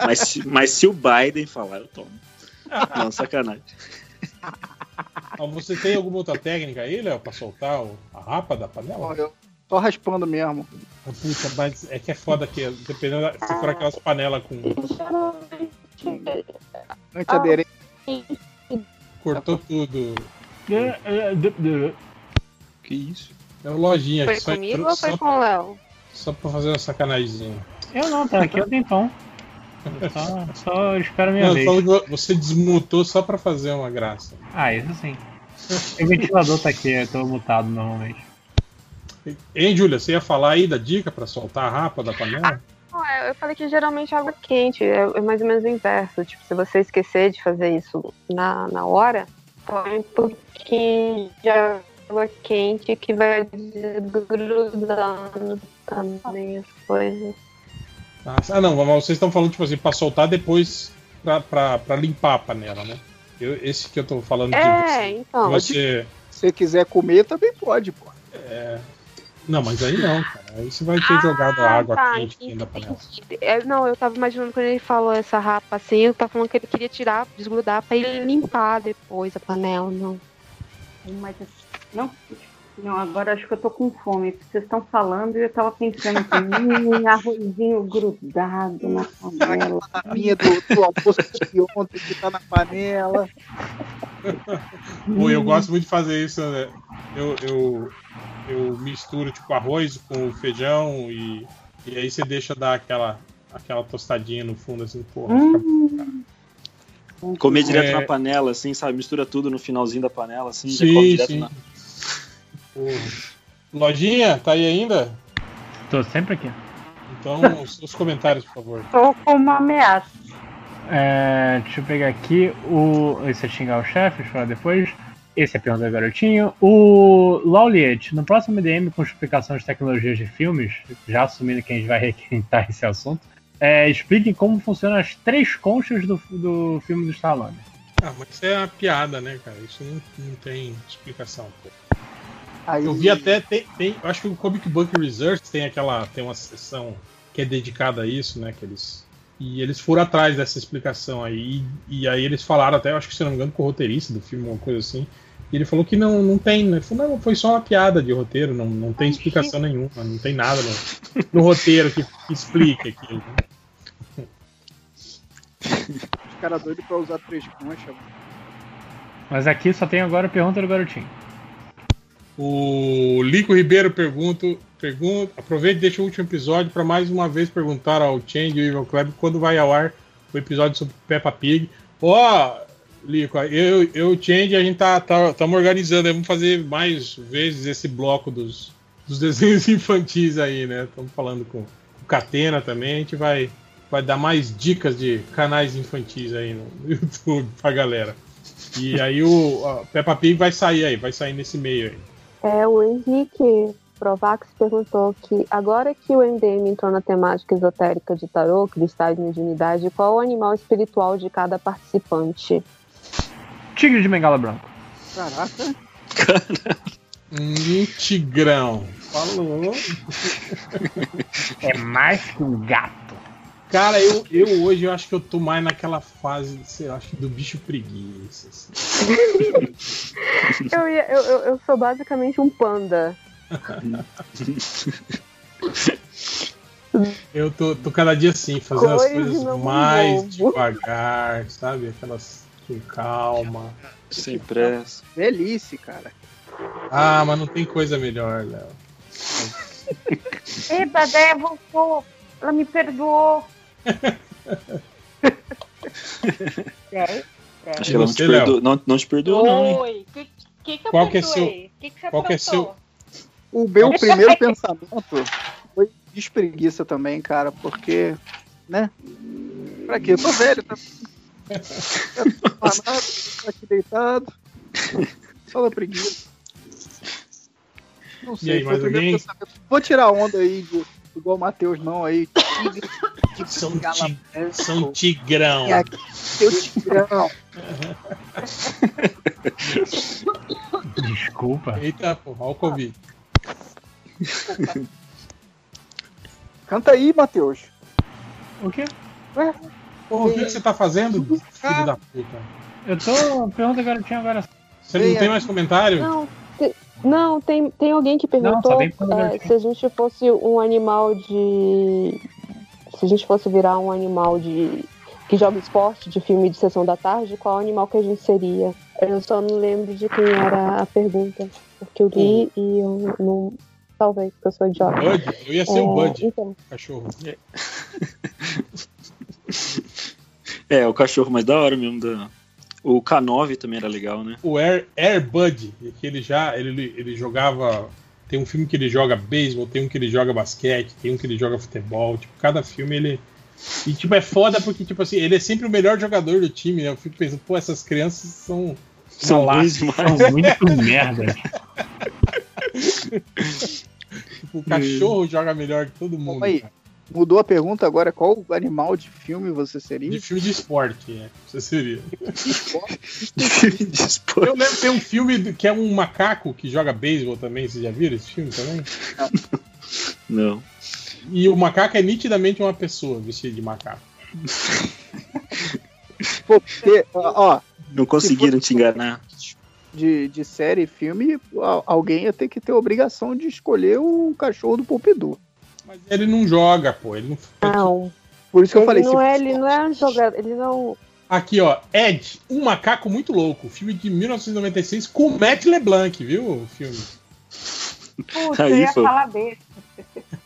Mas, se- mas se o Biden falar, eu tomo. Não, sacanagem. Você tem alguma outra técnica aí, Léo, pra soltar a rapa da panela? Eu tô raspando mesmo. Ah, Puta, mas é que é foda que, dependendo da, se for aquelas panelas com. Antiaderente. Cortou tudo. Que isso? É o lojinha Foi só comigo entrou ou foi só, com o Léo? só pra fazer uma sacanagemzinha. Eu não, tá aqui eu tempão. Eu Só, só espero minha Não, vez. você desmutou só pra fazer uma graça. Ah, isso sim. O ventilador tá aqui, eu tô mutado normalmente. Hein, Júlia, você ia falar aí da dica pra soltar a rapa da panela? Não, é, eu falei que geralmente água quente, é, é mais ou menos o inverso. Tipo, se você esquecer de fazer isso na, na hora, põe um pouquinho de água quente que vai desgrudando também as coisas. Ah, não, mas vocês estão falando, tipo assim, pra soltar depois pra, pra, pra limpar a panela, né? Eu- esse que eu tô falando de É, você. então. você Se você quiser comer, também pode, pô. é, Não, mas aí não, cara. Aí você vai ter jogado a água tá, quente dentro da panela. É, não, eu tava imaginando quando ele falou essa rapa assim, eu tava falando que ele queria tirar, desgrudar pra ele limpar depois a panela, não. Mas não, não, agora acho que eu tô com fome. Vocês estão falando e eu tava pensando assim, hum, arrozinho grudado na panela. A minha do, do almoço de ontem que tá na panela. Pô, eu gosto muito de fazer isso, né? Eu, eu, eu misturo tipo arroz com feijão e, e aí você deixa dar aquela, aquela tostadinha no fundo, assim, porra. Comer direto É. na panela, assim, sabe? Mistura tudo no finalzinho da panela, assim, já Sim, come direto sim. na. Porra. Lojinha, tá aí ainda? Tô sempre aqui. Então, [LAUGHS] os seus comentários, por favor. Tô com uma ameaça. É, deixa eu pegar aqui o. Esse é xingar o chefe, falar depois. Esse é a pergunta do garotinho. O Lauliet, no próximo DM com explicação de tecnologias de filmes, já assumindo que a gente vai [LAUGHS] requentar esse assunto, é, expliquem como funcionam as três conchas do, do filme do Stallone. Ah, mas isso é uma piada, né, cara? Isso não, não tem explicação. Pô. Aí, Eu vi até, tem, tem- eu acho que o Comic Book Research tem aquela, tem uma seção que é dedicada a isso, né, que eles, e eles foram atrás dessa explicação aí, e, e aí eles falaram até, eu acho que se não me engano, com o roteirista do filme, uma coisa assim, e ele falou que não, não tem, né, falou, não, foi só uma piada de roteiro, não, não tem explicação nenhuma, não tem nada no, no roteiro que, que explique aquilo. né. Os caras doidos pra usar três conchas. Mas aqui só tem agora a pergunta do garotinho. O Lico Ribeiro pergunta, pergunta aproveite e deixa o último episódio para mais uma vez perguntar ao Change e ao Evil Club quando vai ao ar o episódio sobre Peppa Pig. Ó, Lico, eu e o Change a gente tá estamos organizando, vamos fazer mais vezes esse bloco dos, dos desenhos [LAUGHS] infantis aí, né? Estamos falando com o Catena também, a gente vai vai dar mais dicas de canais infantis aí no YouTube pra galera. E aí o Peppa Pig vai sair aí, vai sair nesse meio aí. É, o Henrique Provax perguntou que agora que o MDM entrou na temática esotérica de tarô, cristais e mediunidade, qual o animal espiritual de cada participante? Tigre de bengala branco. Caraca. [LAUGHS] Um tigrão. Falou. É mais que um gato. Cara, eu, eu hoje eu acho que eu tô mais naquela fase, sei lá, acho que do bicho preguiça. assim. Eu, ia- eu, eu, eu sou basicamente um panda. Eu tô, tô cada dia assim, fazendo as Coisa coisas mais novo. devagar, sabe? Aquelas com calma. Sem pressa. Velhice, cara. Ah, mas não tem coisa melhor, Léo. Epa, a Déia voltou. Ela me perdoou. [LAUGHS] Déia, Acho que ela não te, perdoou, não, não te perdoou, não, hein? Oi, o que, que, que eu Qual que é que, que você qual que é aprontou? O meu primeiro pensamento foi despreguiça também, cara, porque, né? Pra quê? Eu tô velho, tá? [LAUGHS] Parado, tô aqui deitado. Só da preguiça. Não E aí, foi o mais primeiro alguém? pensamento. Vou tirar onda aí, igual o Matheus, não, aí. De São, ti- são tigrão. É aqui, seu tigrão. Desculpa. Eita, porra, olha o Covid. Canta aí, Matheus. O quê? Ué, Porra, o que, que você tá fazendo, filho da puta? Eu tô. Pergunta do garotinho agora. Você não tem mais comentário? Não, te- não tem, tem alguém que perguntou só tem quando é, se a gente fosse um animal de. Se a gente fosse virar um animal de. que joga esporte de filme de sessão da tarde, qual animal que a gente seria? Eu só não lembro de quem era a pergunta. Porque eu li e eu não. Talvez, porque eu sou idiota. Bud? Eu ia ser o É, Bud, Então, cachorro. É, [LAUGHS] o cachorro mais da hora mesmo. Da... O K9 também era legal, né? O Air, Air Bud, que ele já ele, ele jogava. Tem um filme que ele joga beisebol, tem um que ele joga basquete, tem um que ele joga futebol. Tipo, cada filme ele. E tipo, é foda porque, tipo assim, ele é sempre o melhor jogador do time, né? Eu fico pensando, pô, essas crianças são. São ruins demais. São muito merda. [LAUGHS] Tipo, o cachorro joga melhor que todo mundo. Calma aí. Mudou a pergunta agora, qual animal de filme você seria? De filme de esporte, né? Você seria. De esporte. [LAUGHS] Eu lembro que tem um filme que é um macaco que joga beisebol também. Vocês já viram esse filme também? Não. E o macaco é nitidamente uma pessoa vestida de macaco. [LAUGHS] Pô, porque, ó, Não conseguiram te enganar. de, de série e filme, alguém ia ter que ter a obrigação de escolher o cachorro do Pompidou. Mas ele não joga, pô. Ele não... não. Por isso que eu falei, não, é, ele não é um jogador. Ele não. Aqui, ó. Ed, um macaco muito louco. Filme de 1996 com Matt LeBlanc, viu? O filme. Putz, eu ia falar desse.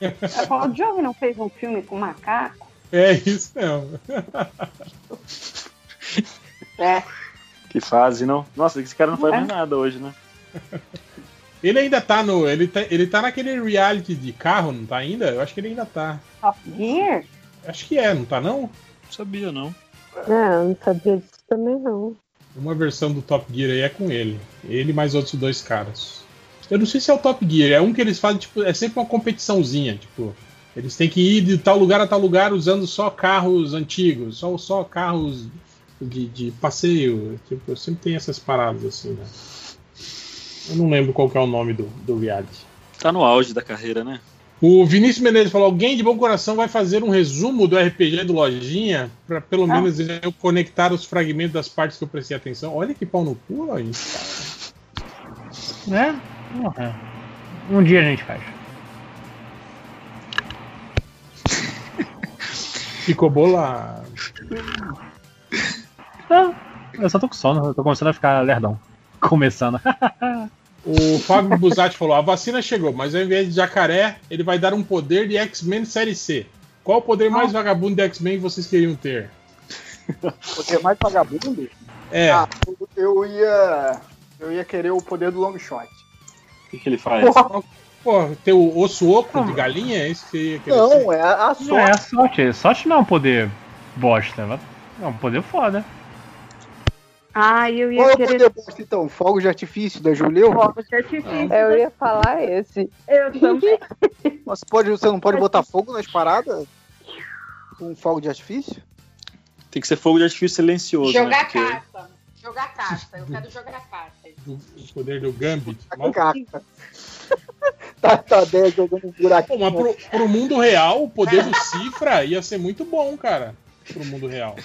Eu falo, o Diogo não fez um filme com macaco? É isso mesmo. É. Que fase, não? Nossa, esse cara não faz É. mais nada hoje, né? Ele ainda tá no. Ele tá, ele tá naquele reality de carro, não tá ainda? Eu acho que ele ainda tá. Top Gear? Acho que é, não tá não? Não sabia, não. É, eu não sabia disso também, não. Uma versão do Top Gear aí é com ele. Ele mais outros dois caras. Eu não sei se é o Top Gear, é um que eles fazem, tipo, é sempre uma competiçãozinha, tipo. Eles têm que ir de tal lugar a tal lugar usando só carros antigos, só, só carros de, de passeio. Tipo, sempre tem essas paradas assim, né? Eu não lembro qual que é o nome do, do reality. Tá no auge da carreira, né? O Vinícius Menezes falou: alguém de bom coração vai fazer um resumo do RPG do Lojinha, pra pelo Ah. menos eu conectar os fragmentos das partes que eu prestei atenção. Olha que pau no cu, Lojinha. Né? Porra. Um dia a gente faz. [LAUGHS] Ficou bolado. Não, eu só tô com sono, eu tô começando a ficar lerdão. Começando. [LAUGHS] O Fábio Buzatti falou: a vacina chegou, mas ao invés de jacaré, ele vai dar um poder de X-Men Série C. Qual o poder mais vagabundo de X-Men vocês queriam ter? [LAUGHS] Poder mais vagabundo? É. Ah, eu- ia. Eu ia querer o poder do long shot. O que, que ele faz? Pô, ter o osso oco de galinha? É isso que você ia querer ser? Não, é a sorte. Não é a sorte. Sorte não é um poder bosta. É um poder foda. Ah, eu ia Qual é o querer. poder bosta, então? Fogo de artifício da Juleu? Fogo de artifício. Eu ia falar esse. Eu também. [LAUGHS] Mas pode, você não pode botar fogo nas paradas? Com fogo de artifício? Tem que ser fogo de artifício silencioso. né? Jogar Porque- carta. Jogar carta. Eu quero jogar carta. O, o poder do Gambit. [LAUGHS] Tá, tá 10 jogando um buraquinho. Pô, mas pro, pro mundo real, o poder do Cifra ia ser muito bom, cara. Pro mundo real.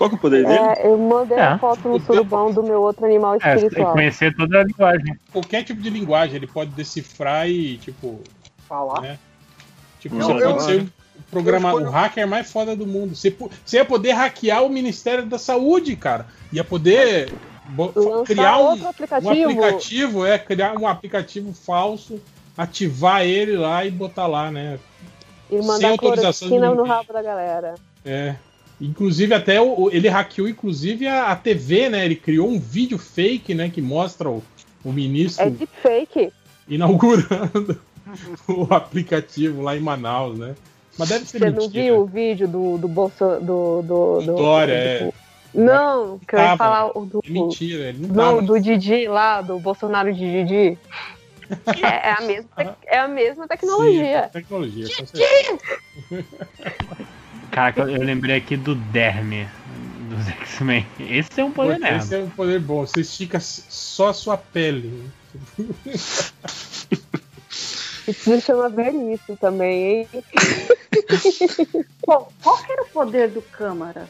Qual que é o poder dele? É, eu mandei É. a foto no surubão do meu outro animal É, você tem que espiritual. conhecer toda a linguagem. Qualquer tipo de linguagem, ele pode decifrar e, tipo. Falar. Né? Tipo, Não, você eu- pode ser o, programa, eu escolho- o hacker mais foda do mundo. Você, você ia poder hackear o Ministério da Saúde, cara. Ia poder criar um, outro um aplicativo. aplicativo, é, criar um aplicativo falso, ativar ele lá e botar lá, né? E sem mandar autorização de cloroquina no rabo da galera. É. Inclusive, até o, ele hackeou, inclusive, a, a TV, né? Ele criou um vídeo fake, né? Que mostra o, o ministro É deepfake. inaugurando [LAUGHS] o aplicativo lá em Manaus, né? Mas deve ser Você não mentira. viu o vídeo do, do Bolso. Do, do, do, do- é. Não, que eu ia falar o do. É mentira, ele não Não, tava. do Didi lá, do Bolsonaro de Didi. [LAUGHS] É, é a mesma, é a mesma tecnologia. Sim, tecnologia, com certeza. [LAUGHS] Caraca, eu lembrei aqui do Derme dos X-Men. Esse é um poder Pô, merda. Esse é um poder bom. Você estica só a sua pele. Isso me chama velhice também, hein? Bom, qual que era o poder do Câmara?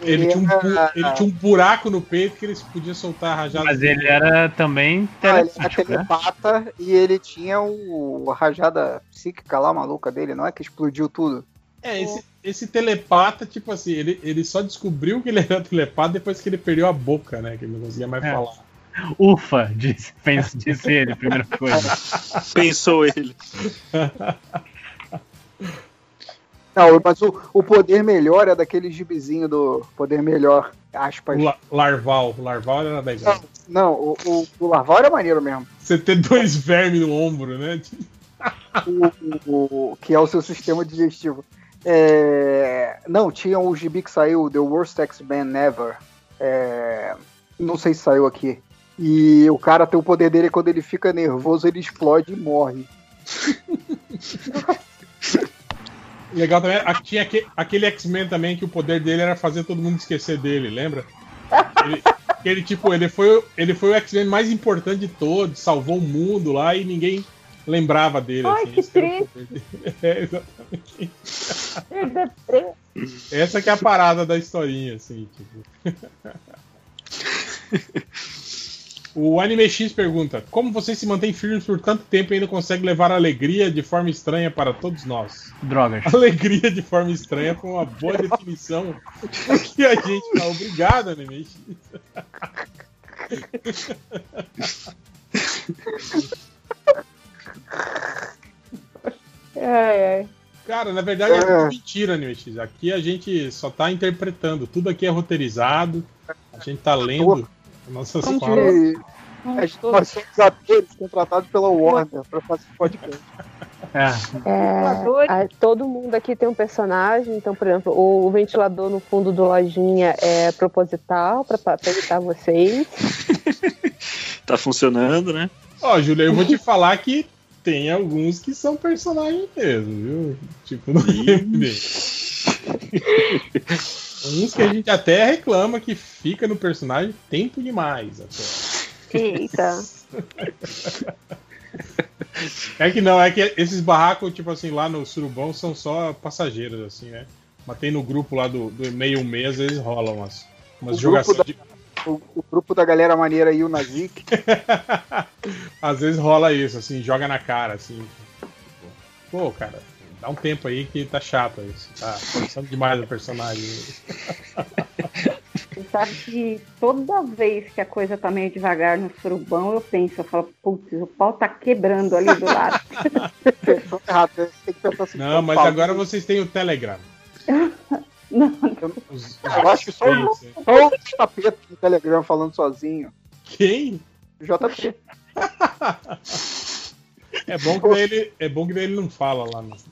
Ele tinha, um, era- ele tinha um buraco no peito que ele podia soltar rajada. Mas ele era também Ah, ele era telepático, né? telepata e ele tinha o, a rajada psíquica lá, maluca dele, não é? Que explodiu tudo. É, esse, esse telepata, tipo assim, ele, ele só descobriu que ele era telepata depois que ele perdeu a boca, né? Que ele não conseguia mais É. falar. Ufa, disse, pensa, disse ele, primeira coisa. [LAUGHS] Pensou ele. [LAUGHS] Não, mas o, o poder melhor é daquele gibizinho do poder melhor, aspas. O la- larval. O larval era legal. Não, o, o, o larval era maneiro mesmo. Você ter dois vermes no ombro, né? [LAUGHS] O, o- o- que é o seu sistema digestivo. É, não, tinha o gibi que saiu, The Worst X-Men Ever. É, não sei se saiu aqui. E o cara tem o poder dele quando ele fica nervoso, ele explode e morre. [LAUGHS] Legal também, tinha aque- aquele X-Men também que o poder dele era fazer todo mundo esquecer dele, lembra? Ele, ele tipo, ele foi, ele foi o X-Men mais importante de todos, salvou o mundo lá e ninguém lembrava dele. Ai, assim, que dele. [LAUGHS] É, exatamente. Essa que é a parada da historinha, assim, tipo. [LAUGHS] O Anime X pergunta: Como vocês se mantêm firmes por tanto tempo e ainda conseguem levar alegria de forma estranha para todos nós? Drogas. [LAUGHS] Alegria de forma estranha foi uma boa definição que a gente tá. Obrigado, Anime X. Ai, ai. Cara, na verdade é É. mentira, Anime X. Aqui a gente só tá interpretando. Tudo aqui é roteirizado. A gente tá lendo nossas Como falas. que a gente- nós somos atores contratados pela Warner pra fazer podcast. É. É, a- todo mundo aqui tem um personagem, então, por exemplo, o, o ventilador no fundo do lojinha é proposital pra pra evitar vocês. [LAUGHS] Tá funcionando, né? Ó, Júlia, eu vou te falar que tem alguns que são personagens mesmo, viu? Tipo, não tem Uns que a gente até reclama que fica no personagem tempo demais até. Eita. É que não, é que esses barracos, tipo assim, lá no Surubão são só passageiros, assim, né? Mas tem no grupo lá do, do meio mês, às vezes rolam umas, umas jogações grupo, de. O, o grupo da galera maneira aí, o Nazik. [LAUGHS] Às vezes rola isso, assim, joga na cara, assim. Pô, cara, dá um tempo aí que tá chato isso. Tá forçando demais o personagem. Você sabe que toda vez que a coisa tá meio devagar no surubão, eu penso, eu falo, putz, o pau tá quebrando ali do lado. [LAUGHS] Errado, tem que pensar assim. Não, mas agora vocês têm o Telegram. [LAUGHS] Não, Os- Eu acho que só o só o JP no Telegram falando sozinho. Quem? JP. É bom que daí ele, é bom que daí ele não fala lá no. [LAUGHS]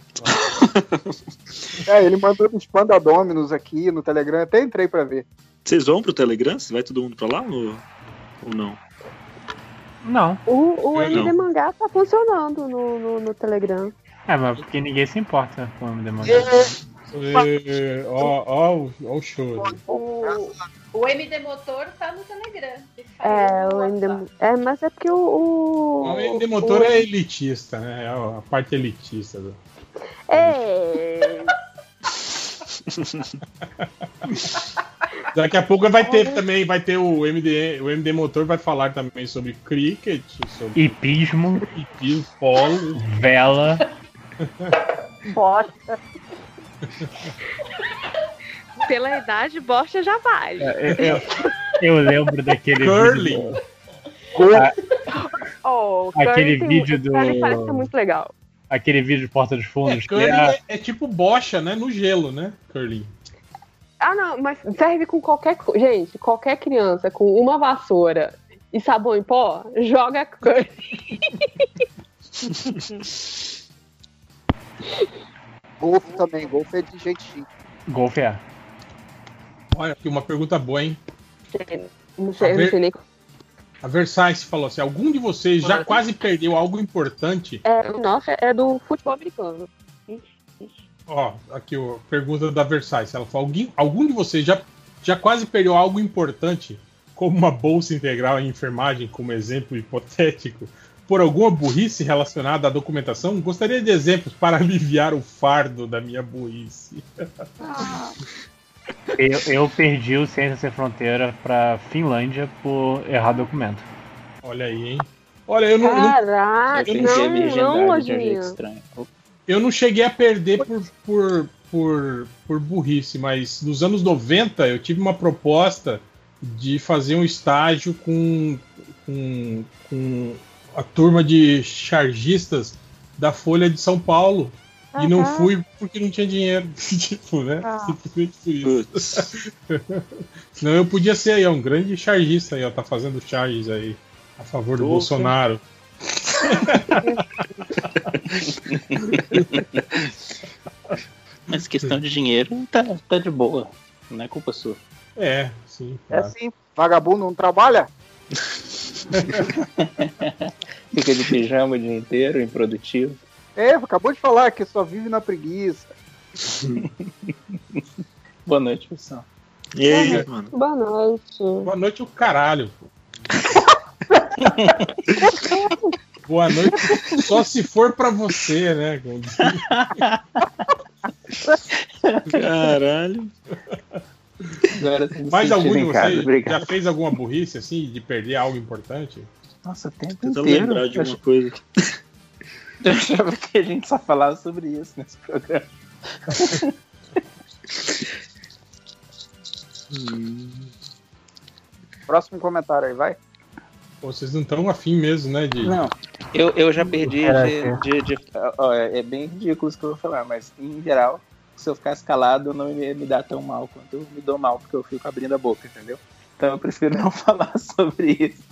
É, ele mandou uns Panda Dominus aqui no Telegram, até entrei pra ver. Vocês vão pro Telegram? Vai todo mundo pra lá ou, ou não? Não. O, o Eu MD não. Mangá tá funcionando no, no, no Telegram. É, mas porque ninguém se importa com o MD Mangá. É, Ó, ó, o- ó o show. O, o MD Motor tá no Telegram. Ele É, o MD, é, mas é porque o. O, O MD Motor é elitista, né? É a parte elitista. Do... É. [LAUGHS] Daqui a pouco vai ter também, vai ter o MD, o MD Motor vai falar também sobre cricket, sobre Hipismo, hipismo, polo. vela. bosta. [LAUGHS] Pela idade, bosta já vale. Eu, eu lembro daquele Curling. vídeo. Oh, Aquele Curry tem- vídeo do- Curry parece ser muito legal. Aquele vídeo de Porta dos É, Fundos. que curling é- é, é tipo bocha, né? No gelo, né? Curling. Ah, não, mas serve com qualquer. Gente, qualquer criança com uma vassoura e sabão em pó, joga Curry. [LAUGHS] Golfe também, golfe é de gente chique. Golfe é. Olha aqui uma pergunta boa, hein? Não sei, A não sei nem. A Versailles falou assim: algum de vocês já quase perdeu algo importante? É, nossa, é do futebol americano. Ó, aqui a pergunta da Versailles. Ela falou: alguém, algum de vocês já, já quase perdeu algo importante, como uma bolsa integral em enfermagem, como exemplo hipotético, por alguma burrice relacionada à documentação? Gostaria de exemplos para [LAUGHS] aliviar o fardo da minha burrice. Eu, eu perdi o Ciência Sem Fronteira pra Finlândia por errar documento. Olha aí, hein? Olha, eu não, eu não- Caraca, Eu não, não, virgindade de um jeito lojinha. estranho. eu não cheguei a perder por, por, por, por burrice, mas nos anos 90 eu tive uma proposta de fazer um estágio com, com, com a turma de chargistas da Folha de São Paulo. E não fui porque não tinha dinheiro. [LAUGHS] tipo, né? Ah. Simplesmente por isso. Senão eu podia ser aí, ó, um grande chargista aí, ó, tá fazendo charges aí a favor do Opa. Bolsonaro. [LAUGHS] Mas questão de dinheiro tá, tá de boa. Não é culpa sua. É, sim. É claro. assim, vagabundo não trabalha? [LAUGHS] [LAUGHS] Fica de pijama o dia inteiro, improdutivo. É, acabou de falar que só vive na preguiça. [LAUGHS] Boa noite, pessoal. E aí, mano? Boa noite. Boa noite, o caralho. [LAUGHS] Boa noite. Só se for pra você, né? Caralho. Mais algum de vocês já fez alguma burrice assim, de perder algo importante? Nossa, o tempo Tentando inteiro. lembrar de alguma coisa. [LAUGHS] Eu achava que a gente só falava sobre isso nesse programa. Hum, [LAUGHS] Próximo comentário aí, vai. Pô, vocês não estão afim mesmo, né? De... Não, eu, eu já perdi de. de, de- ó, é é bem ridículo isso que eu vou falar, mas em geral, se eu ficasse calado, eu não ia me dar tão mal quanto eu me dou mal, porque eu fico abrindo a boca, entendeu? Então eu prefiro [LAUGHS] não falar sobre isso.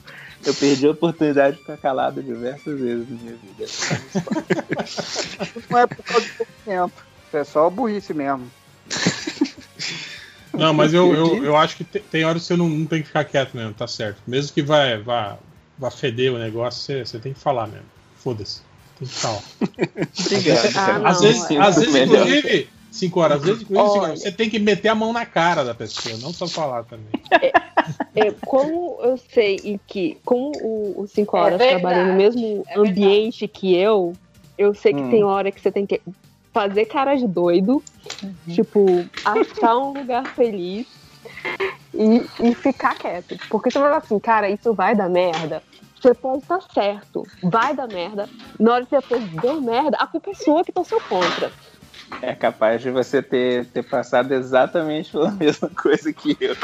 Eu perdi a oportunidade de ficar calado diversas vezes na minha vida. Não é por causa do. Isso é só burrice mesmo. Não, mas eu, eu, eu acho que te- tem horas que você não, não tem que ficar quieto mesmo, tá certo. Mesmo que vai, vá, vá feder o negócio, você, você tem que falar mesmo. Foda-se. Tem que falar. [LAUGHS] Obrigado. Ah, cara. não, às vezes, é. às vezes inclusive, cinco horas, às vezes, Olha. horas, você tem que meter a mão na cara da pessoa, não só falar também. É, como eu sei e que, como o, o Cinco É Horas trabalha no mesmo é ambiente que eu, eu sei que Hum. tem hora que você tem que fazer cara de doido, tipo, achar um lugar feliz e, e ficar quieto. Porque você fala assim, cara, isso vai dar merda. Você pode estar certo, vai dar merda. Na hora que depois deu merda, a culpa é sua que torceu contra. É capaz de você ter, ter passado exatamente pela [LAUGHS] mesma coisa que eu.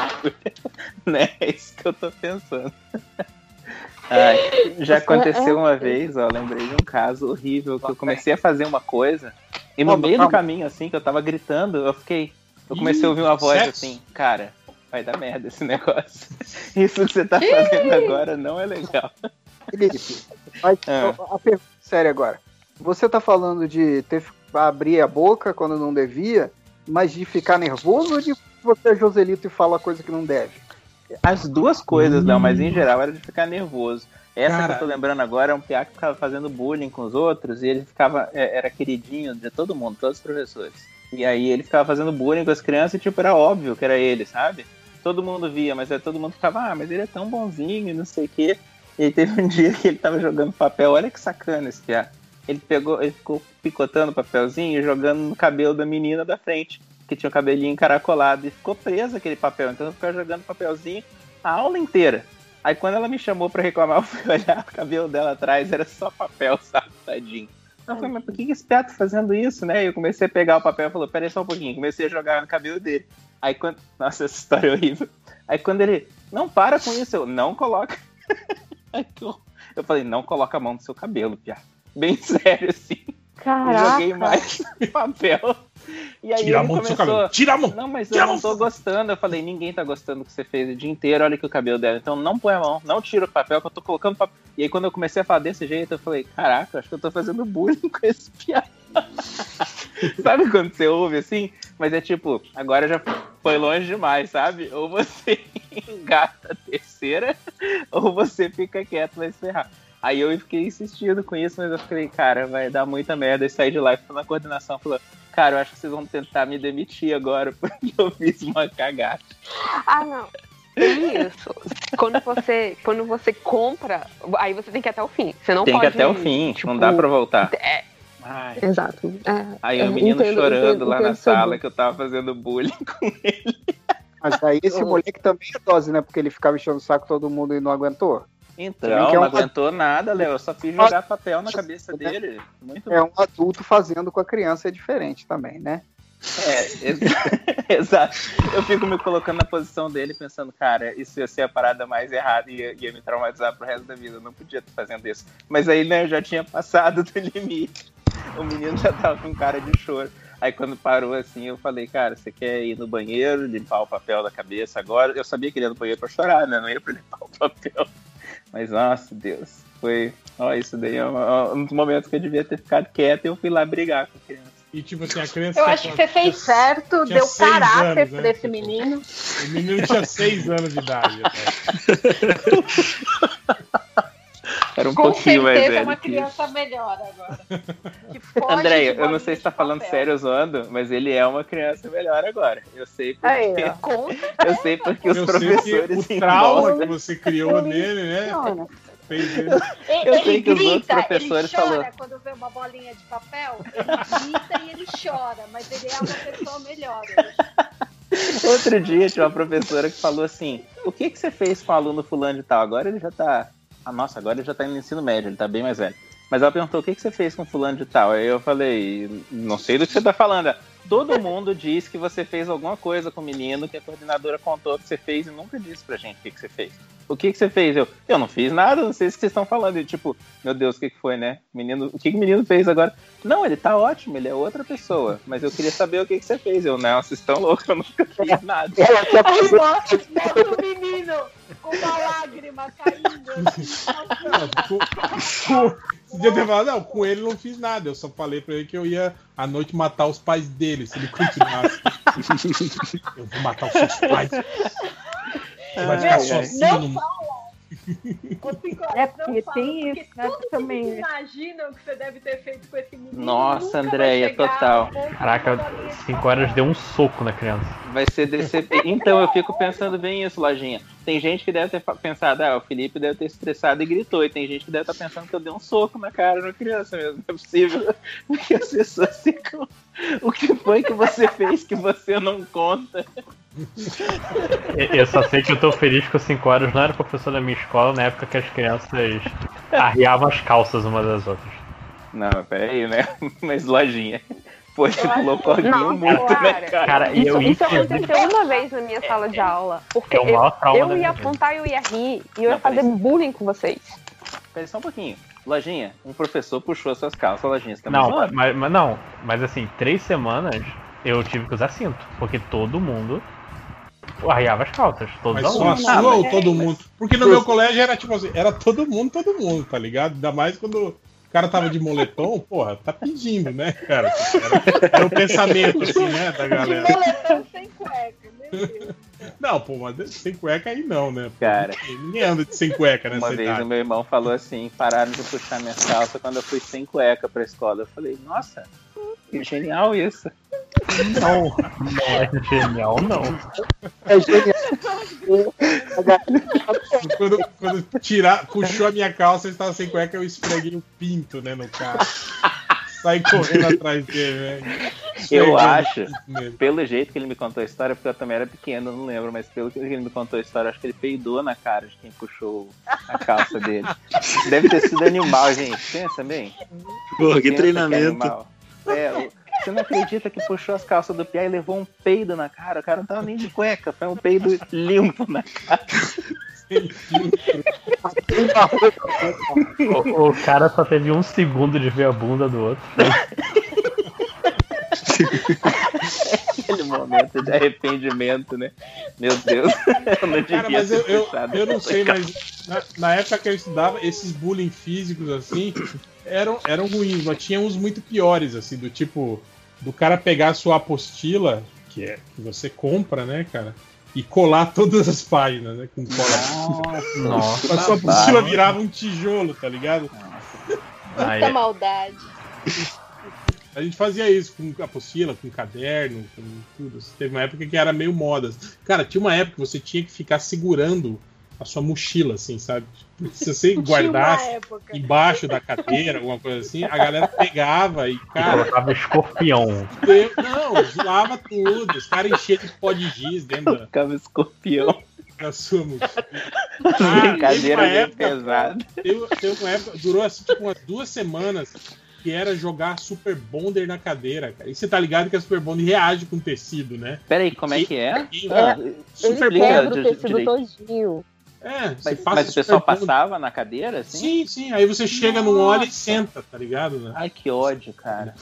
[LAUGHS] né? É isso que eu tô pensando. [LAUGHS] Já aconteceu uma vez, ó, lembrei de um caso horrível que eu comecei a fazer uma coisa e no meio do caminho, assim, que eu tava gritando, eu fiquei. Eu comecei a ouvir uma voz assim, cara, vai dar merda esse negócio. Isso que você tá fazendo agora não é legal. Felipe, mas Ah. a pergunta séria agora. Você tá falando de ter abrir a boca quando não devia, mas de ficar nervoso ou de você é Joselito e fala coisa que não deve? As duas coisas, Léo, mas em geral era de ficar nervoso. Essa Cara. que eu tô lembrando agora é um piá que ficava fazendo bullying com os outros e ele ficava, é, era queridinho de todo mundo, todos os professores. E aí ele ficava fazendo bullying com as crianças e tipo, era óbvio que era ele, sabe? Todo mundo via, mas aí todo mundo ficava, ah, mas ele é tão bonzinho e não sei o quê. E aí teve um [LAUGHS] dia que ele tava jogando papel, olha que sacana esse piá. Ele pegou, ele ficou picotando o papelzinho e jogando no cabelo da menina da frente, que tinha o cabelinho encaracolado, e ficou preso aquele papel. Então eu ficava jogando papelzinho a aula inteira. Aí quando ela me chamou pra reclamar, [LAUGHS] eu fui olhar o cabelo dela atrás, era só papel, sabe, tadinho. Eu falei, mas por que que esse piá tá fazendo isso, né? E eu comecei a pegar o papel e falou, peraí só um pouquinho. Comecei a jogar no cabelo dele. Aí quando. [LAUGHS] Nossa, essa história é horrível. Aí quando ele, não para com isso, eu não coloca. [LAUGHS] Aí eu, eu falei, não coloca a mão no seu cabelo, piá. Bem [LAUGHS] sério, assim. Caraca. Joguei mais [LAUGHS] papel. E aí Tira a mão do seu começou, cabelo. Tira a mão. Não, mas Tira eu não tô gostando. Eu falei, ninguém tá gostando do que você fez o dia inteiro. Olha aqui o cabelo dela. Então não põe a mão, não tira o papel, que eu tô colocando papel. E aí quando eu comecei a falar desse jeito, eu falei, caraca, acho que eu tô fazendo bullying [LAUGHS] com esse piada. sabe quando você ouve assim? Mas é tipo, agora já foi longe demais, sabe? Ou você engata a terceira, ou você fica quieto, vai se ferrar. Aí eu fiquei insistindo com isso, mas eu falei, cara, vai dar muita merda. E saí de lá e fui na coordenação falou, cara, eu acho que vocês vão tentar me demitir agora, [LAUGHS] porque eu fiz uma cagada. Ah, não. Tem isso. Quando você, quando você compra, aí você tem que ir até o fim. Você não Tem pode. que ir até o fim, não dá pra voltar. É, Ai. exato. É, Aí é, o menino entendo- chorando entendo- lá na entendo seu sala bullying. que eu tava fazendo bullying [LAUGHS] com Mas aí esse moleque também é dose, né? Porque ele ficava enchendo o saco todo mundo e não aguentou. Então, é não um- aguentou nada, Léo. Eu só fiz jogar papel na cabeça dele. Muito É um adulto fazendo com a criança é diferente também, né? É, ex- [LAUGHS] exato. Eu fico me colocando na posição dele, pensando, cara, isso ia ser a parada mais errada e ia, ia me traumatizar pro resto da vida. Eu não podia estar fazendo isso. Mas aí, né, eu já tinha passado do [LAUGHS] limite. O menino já tava com cara de choro. Aí quando parou assim, eu falei, cara, você quer ir no banheiro, limpar o papel da cabeça agora? Eu sabia que ele ia no banheiro pra chorar, né? Não ia pra limpar o papel. Mas, nossa, Deus. Foi. Ó, isso daí é um, um dos momentos que eu devia ter ficado quieto e eu fui lá brigar com a criança. E tipo assim, a criança. Eu tá acho que você fez certo, tinha deu caráter anos, né? pra esse menino. O menino tinha seis anos de idade. [LAUGHS] [LAUGHS] Era um Com pouquinho mais certeza é velho. uma que criança melhor agora. [LAUGHS] De eu não sei se tá falando papel. sério ou zoando, mas ele é uma criança melhor agora. Eu sei porque. Aí. [LAUGHS] Com eu sei porque os Eu sei professores. o trauma que você criou nele, né? Fez ele. Ele, Eu ele sei que os outros grita, professores ele chora falou- quando vê uma bolinha de papel, ele grita e ele chora, mas ele é uma pessoa melhor. Outro dia tinha uma professora que falou assim: O que, que você fez com o aluno fulano de tal? Agora ele já tá. Ah, nossa, agora ele já tá no ensino médio, ele tá bem mais velho. Mas ela perguntou: O que, que você fez com fulano de tal? Aí eu falei: Não sei do que você tá falando. Ela, Todo mundo diz que você fez alguma coisa com o menino que a coordenadora contou que você fez e nunca disse pra gente o que, que você fez. O que, que você fez? Eu, eu não fiz nada, não sei o que vocês estão falando. E tipo, meu Deus, o que, que foi, né? Menino, o que, que o menino fez agora? Não, ele tá ótimo, ele é outra pessoa. Mas eu queria saber o que, que você fez. Eu, não, vocês estão loucos, eu nunca fiz nada. Aí mostra, mostra o menino com uma lágrima caindo. Podia ter falado, não, com ele não fiz nada. Eu só falei pra ele que eu ia à noite matar os pais dele, se ele continuasse. [LAUGHS] eu vou matar os seus pais. Você vai ficar sozinho não no mundo. É porque tem isso, né? Tudo Também. que vocês imaginam que você deve ter feito com esse menino. Nossa, Andréia, total. Caraca, da bolinha de 5 horas deu um soco na criança. Vai ser DCP. Então eu fico pensando bem isso, Lojinha. Tem gente que deve ter pensado, ah, o Felipe deve ter estressado e gritou. E tem gente que deve estar pensando que eu dei um soco na cara da criança mesmo. Não é possível. [LAUGHS] Porque as pessoas ficam. O que foi que você fez que você não conta? Eu- Eu só sei que eu tô feliz que o 5 horas não era professor da minha escola na época que as crianças arriavam as calças umas das outras. Não, peraí, né? [LAUGHS] Mas Lojinha. Pô, você pulou Não, corguinho muito, né, cara. cara? E eu Isso aconteceu uma vez na minha sala de aula. Porque É eu, eu ia apontar, eu ia rir e eu ia Não, fazer peraí. bullying com vocês. Peraí só um pouquinho. Lojinha, um professor puxou suas calças, Lojinha. Você tá Não, mas, mas não, mas assim, três semanas eu tive que usar cinto, porque todo mundo arriava as calças, todos Mas só a sua Ah, ou todo mundo? Porque no meu colégio era tipo assim, era todo mundo, todo mundo, tá ligado? Ainda mais quando o cara tava de moletom, porra, tá pedindo, né, cara? Era, era o pensamento, assim, né, da galera. Moletom sem cueca, meu Deus. Não, pô, mas sem cueca aí não, né? Cara. Ninguém anda de sem cueca nessa Uma vez idade. o meu irmão falou assim, pararam de puxar minhas calças quando eu fui sem cueca pra escola. Eu falei, nossa, que genial isso. Não, não é genial, não. É genial. Quando, quando tirar, puxou a minha calça, eu estava sem cueca, eu esfreguei o pinto, né, no cara. Saí correndo atrás dele, né? Eu Esfregando acho, pelo jeito que ele me contou a história, porque eu também era pequeno, não lembro, mas pelo que ele me contou a história, acho que ele peidou na cara de quem puxou a calça dele. Deve ter sido animal, gente. Pensa bem. Porra, que Pensa treinamento. É, você não acredita que puxou as calças do Pia e levou um peido na cara? O cara não tava nem de cueca, foi um peido limpo na cara. [LAUGHS] O, o cara só teve um segundo de ver a bunda do outro. [LAUGHS] [LAUGHS] Aquele momento de arrependimento, né? Meu Deus, eu não devia Cara, mas ter eu, eu, eu não sei, mas na, na época que eu estudava, esses bullying físicos, assim, eram, eram ruins, mas tinha uns muito piores, assim, do tipo, do cara pegar a sua apostila, que é que você compra, né, cara, e colar todas as páginas, né, com cola. Nossa. [LAUGHS] a sua apostila virava um tijolo, tá ligado? Aí, Muita maldade. [LAUGHS] A gente fazia isso com apostila, com caderno, com tudo. Teve uma época que era meio moda. Cara, tinha uma época que você tinha que ficar segurando a sua mochila, assim, sabe? Porque se você [LAUGHS] guardasse embaixo da cadeira, alguma coisa assim, a galera pegava e, cara, colocava escorpião. não, zoava tudo. Os caras enchiam de pó de giz dentro da, Ficava escorpião. da sua mochila. Brincadeira teve uma bem época, pesada. Teve, teve uma época, durou assim, tipo umas duas semanas, que era jogar Super Bonder na cadeira, cara. E você tá ligado que a Super Bonder reage com tecido, né? Peraí, como é que é? E- Ah, Ele quebra o tecido direito. todinho. É, você Mas, passa mas o Super pessoal Bonder. passava na cadeira, assim? Sim, sim. Aí você chega num óleo e Nossa. senta, tá ligado? Né? Ai, que ódio, cara.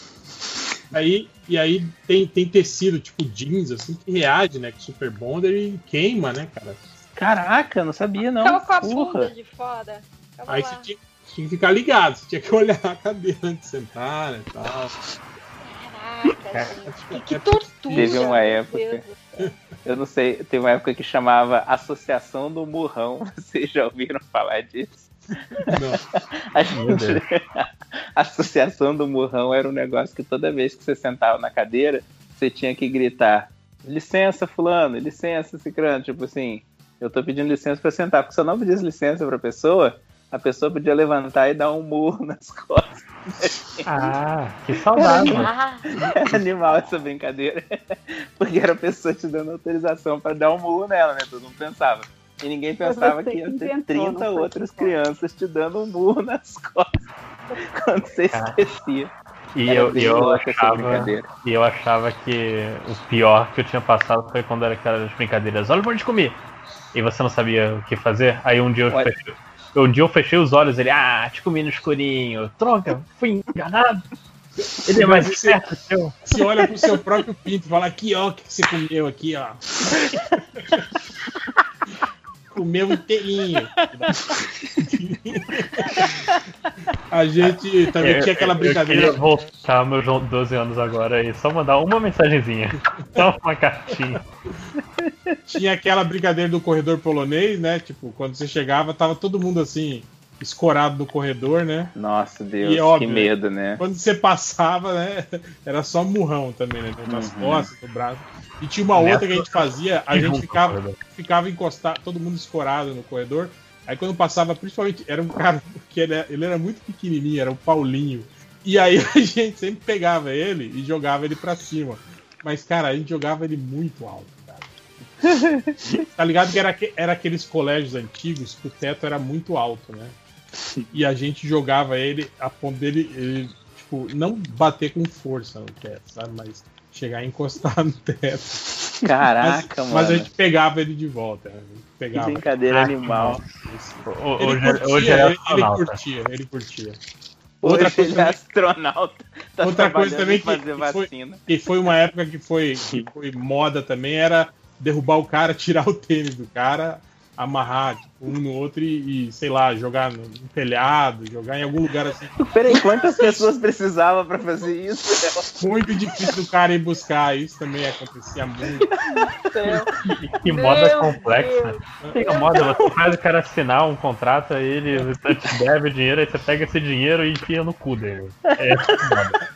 Aí, e aí tem, tem tecido, tipo jeans, assim, que reage, né? Com Super Bonder e queima, né, cara? Caraca, não sabia não. Ficava com a Porra. bunda de fora. Ficava Aí lá. você tinha, tinha que ficar ligado, você tinha que olhar a cadeira antes de sentar né, e tal. Caraca, gente. Que É, tortura. Teve uma época. Eu não sei, teve uma época que chamava Associação do Murrão. [LAUGHS] Vocês já ouviram falar disso? Não. A gente- a [LAUGHS] Associação do Murrão era um negócio que toda vez que você sentava na cadeira, você tinha que gritar: licença, fulano, licença, cicrano. Tipo assim, eu tô pedindo licença pra sentar. Porque se eu não pedisse licença pra pessoa, a pessoa podia levantar e dar um murro nas [LAUGHS] costas. Ah, que saudável. Era [LAUGHS] animal essa brincadeira. Porque era a pessoa te dando autorização pra dar um murro nela, né? Todo mundo pensava. E ninguém pensava que ia ter inventou, 30 não foi outras crianças te dando um murro nas costas. [LAUGHS] Quando você esquecia. E Era eu, eu achava, e eu achava que o pior que eu tinha passado foi quando era aquelas brincadeiras. Olha onde comer. E você não sabia o que fazer. Aí um dia eu Olha. Um dia eu fechei os olhos. Ele, ah, te comi no escurinho. Droga, fui enganado. Ele é mais Você- esperto que eu. Você olha pro seu próprio pinto e fala, aqui, ó, o que você comeu aqui, ó. [LAUGHS] comeu inteirinho. [LAUGHS] A gente também Eu- tinha aquela brincadeira. Eu queria voltar meus 12 anos agora e só mandar uma mensagenzinha. [LAUGHS] Só uma cartinha. Tinha aquela brincadeira do corredor polonês, né? Tipo, quando você chegava, tava todo mundo assim, escorado no corredor, né? Nossa, Deus, E que óbvio, medo, né? Quando você passava, né? [LAUGHS] Era só murrão também, né? Nas Uhum. costas, no braço. E tinha uma outra que a gente fazia, a gente ficava, ficava encostado, todo mundo escorado no corredor. Aí quando passava, principalmente, era um cara [LAUGHS] que ele, ele era muito pequenininho, era o Paulinho. E aí [LAUGHS] a gente sempre pegava ele e jogava ele pra cima. Mas, cara, a gente jogava ele muito alto, cara. Tá ligado que era, que- era aqueles colégios antigos que o teto era muito alto, né? [LAUGHS] E a gente jogava ele a ponto dele, ele, tipo, não bater com força no teto, sabe? Mas chegar a encostar no teto. Caraca, mas, Mas a mano. gente pegava ele de volta. né? Pegava. Que brincadeira animal. O- Ele hoje- curtia, hoje é ele, curtia, ele curtia. Outra Outra coisa ele é também- astronauta. Tá Outra coisa também que, fazer que foi, que foi uma época que foi, que [LAUGHS] foi moda também, era derrubar o cara, tirar o tênis do cara, amarrar tipo, um no outro e, e, sei lá, jogar no, no telhado, jogar em algum lugar assim. [LAUGHS] Peraí, quantas pessoas precisavam pra fazer isso? Muito difícil do cara ir buscar, isso também acontecia muito. Que moda complexa. Tem a moda, você faz o cara assinar um contrato, aí ele te deve dinheiro, aí você pega esse dinheiro e enfia no cu dele. É essa a moda.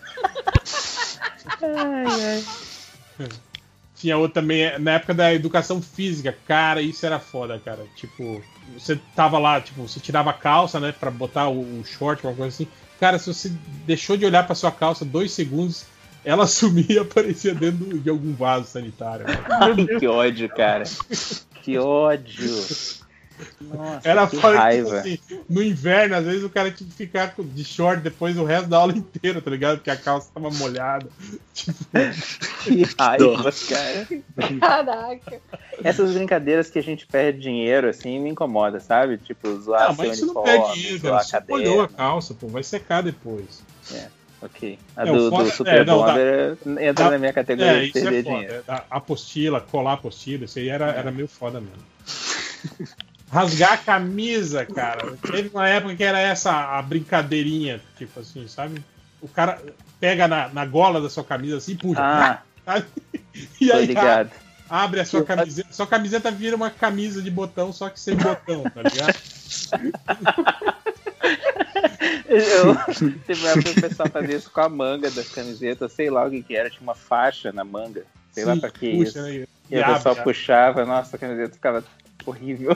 Ai, ai. [LAUGHS] Tinha outra também, na época da educação física, cara, isso era foda, cara. Tipo, você tava lá, tipo, você tirava a calça, né, pra botar o, o short, uma coisa assim. Cara, se você deixou de olhar pra sua calça dois segundos, ela [LAUGHS] sumia e aparecia dentro de algum vaso sanitário. [LAUGHS] que ódio, cara. Que ódio. Nossa, Era que foda que, raiva. tipo assim, no inverno, às vezes o cara tinha que ficar de short depois o resto da aula inteira, tá ligado? Porque a calça tava molhada. [LAUGHS] Tipo, Que raiva, cara. Caraca. Essas brincadeiras que a gente perde dinheiro, assim, me incomoda, sabe? Tipo, zoar Não, seu mas você não uniforme, perde dinheiro, zoar cara. Você molhou a calça, pô. Vai secar depois. É, ok. A É, o do, foda- do é, Super não, dá- Bonder entra dá- na minha categoria É, de isso é perder foda. dinheiro. é, A apostila, colar apostila, isso aí era, era meio foda mesmo. [LAUGHS] Rasgar a camisa, cara. Teve uma época que era essa a brincadeirinha, tipo assim, sabe? O cara pega na, na gola da sua camisa assim e puxa. Ah, sabe? E tô aí ligado. abre a sua camiseta. Sua camiseta vira uma camisa de botão, só que sem botão, tá ligado? Eu, teve uma época que o pessoal fazia isso com a manga das camisetas, sei lá o que que era, tinha uma faixa na manga, sei lá Sim, pra que puxa, isso. né? E, E o pessoal puxava, nossa, a camiseta ficava horrível.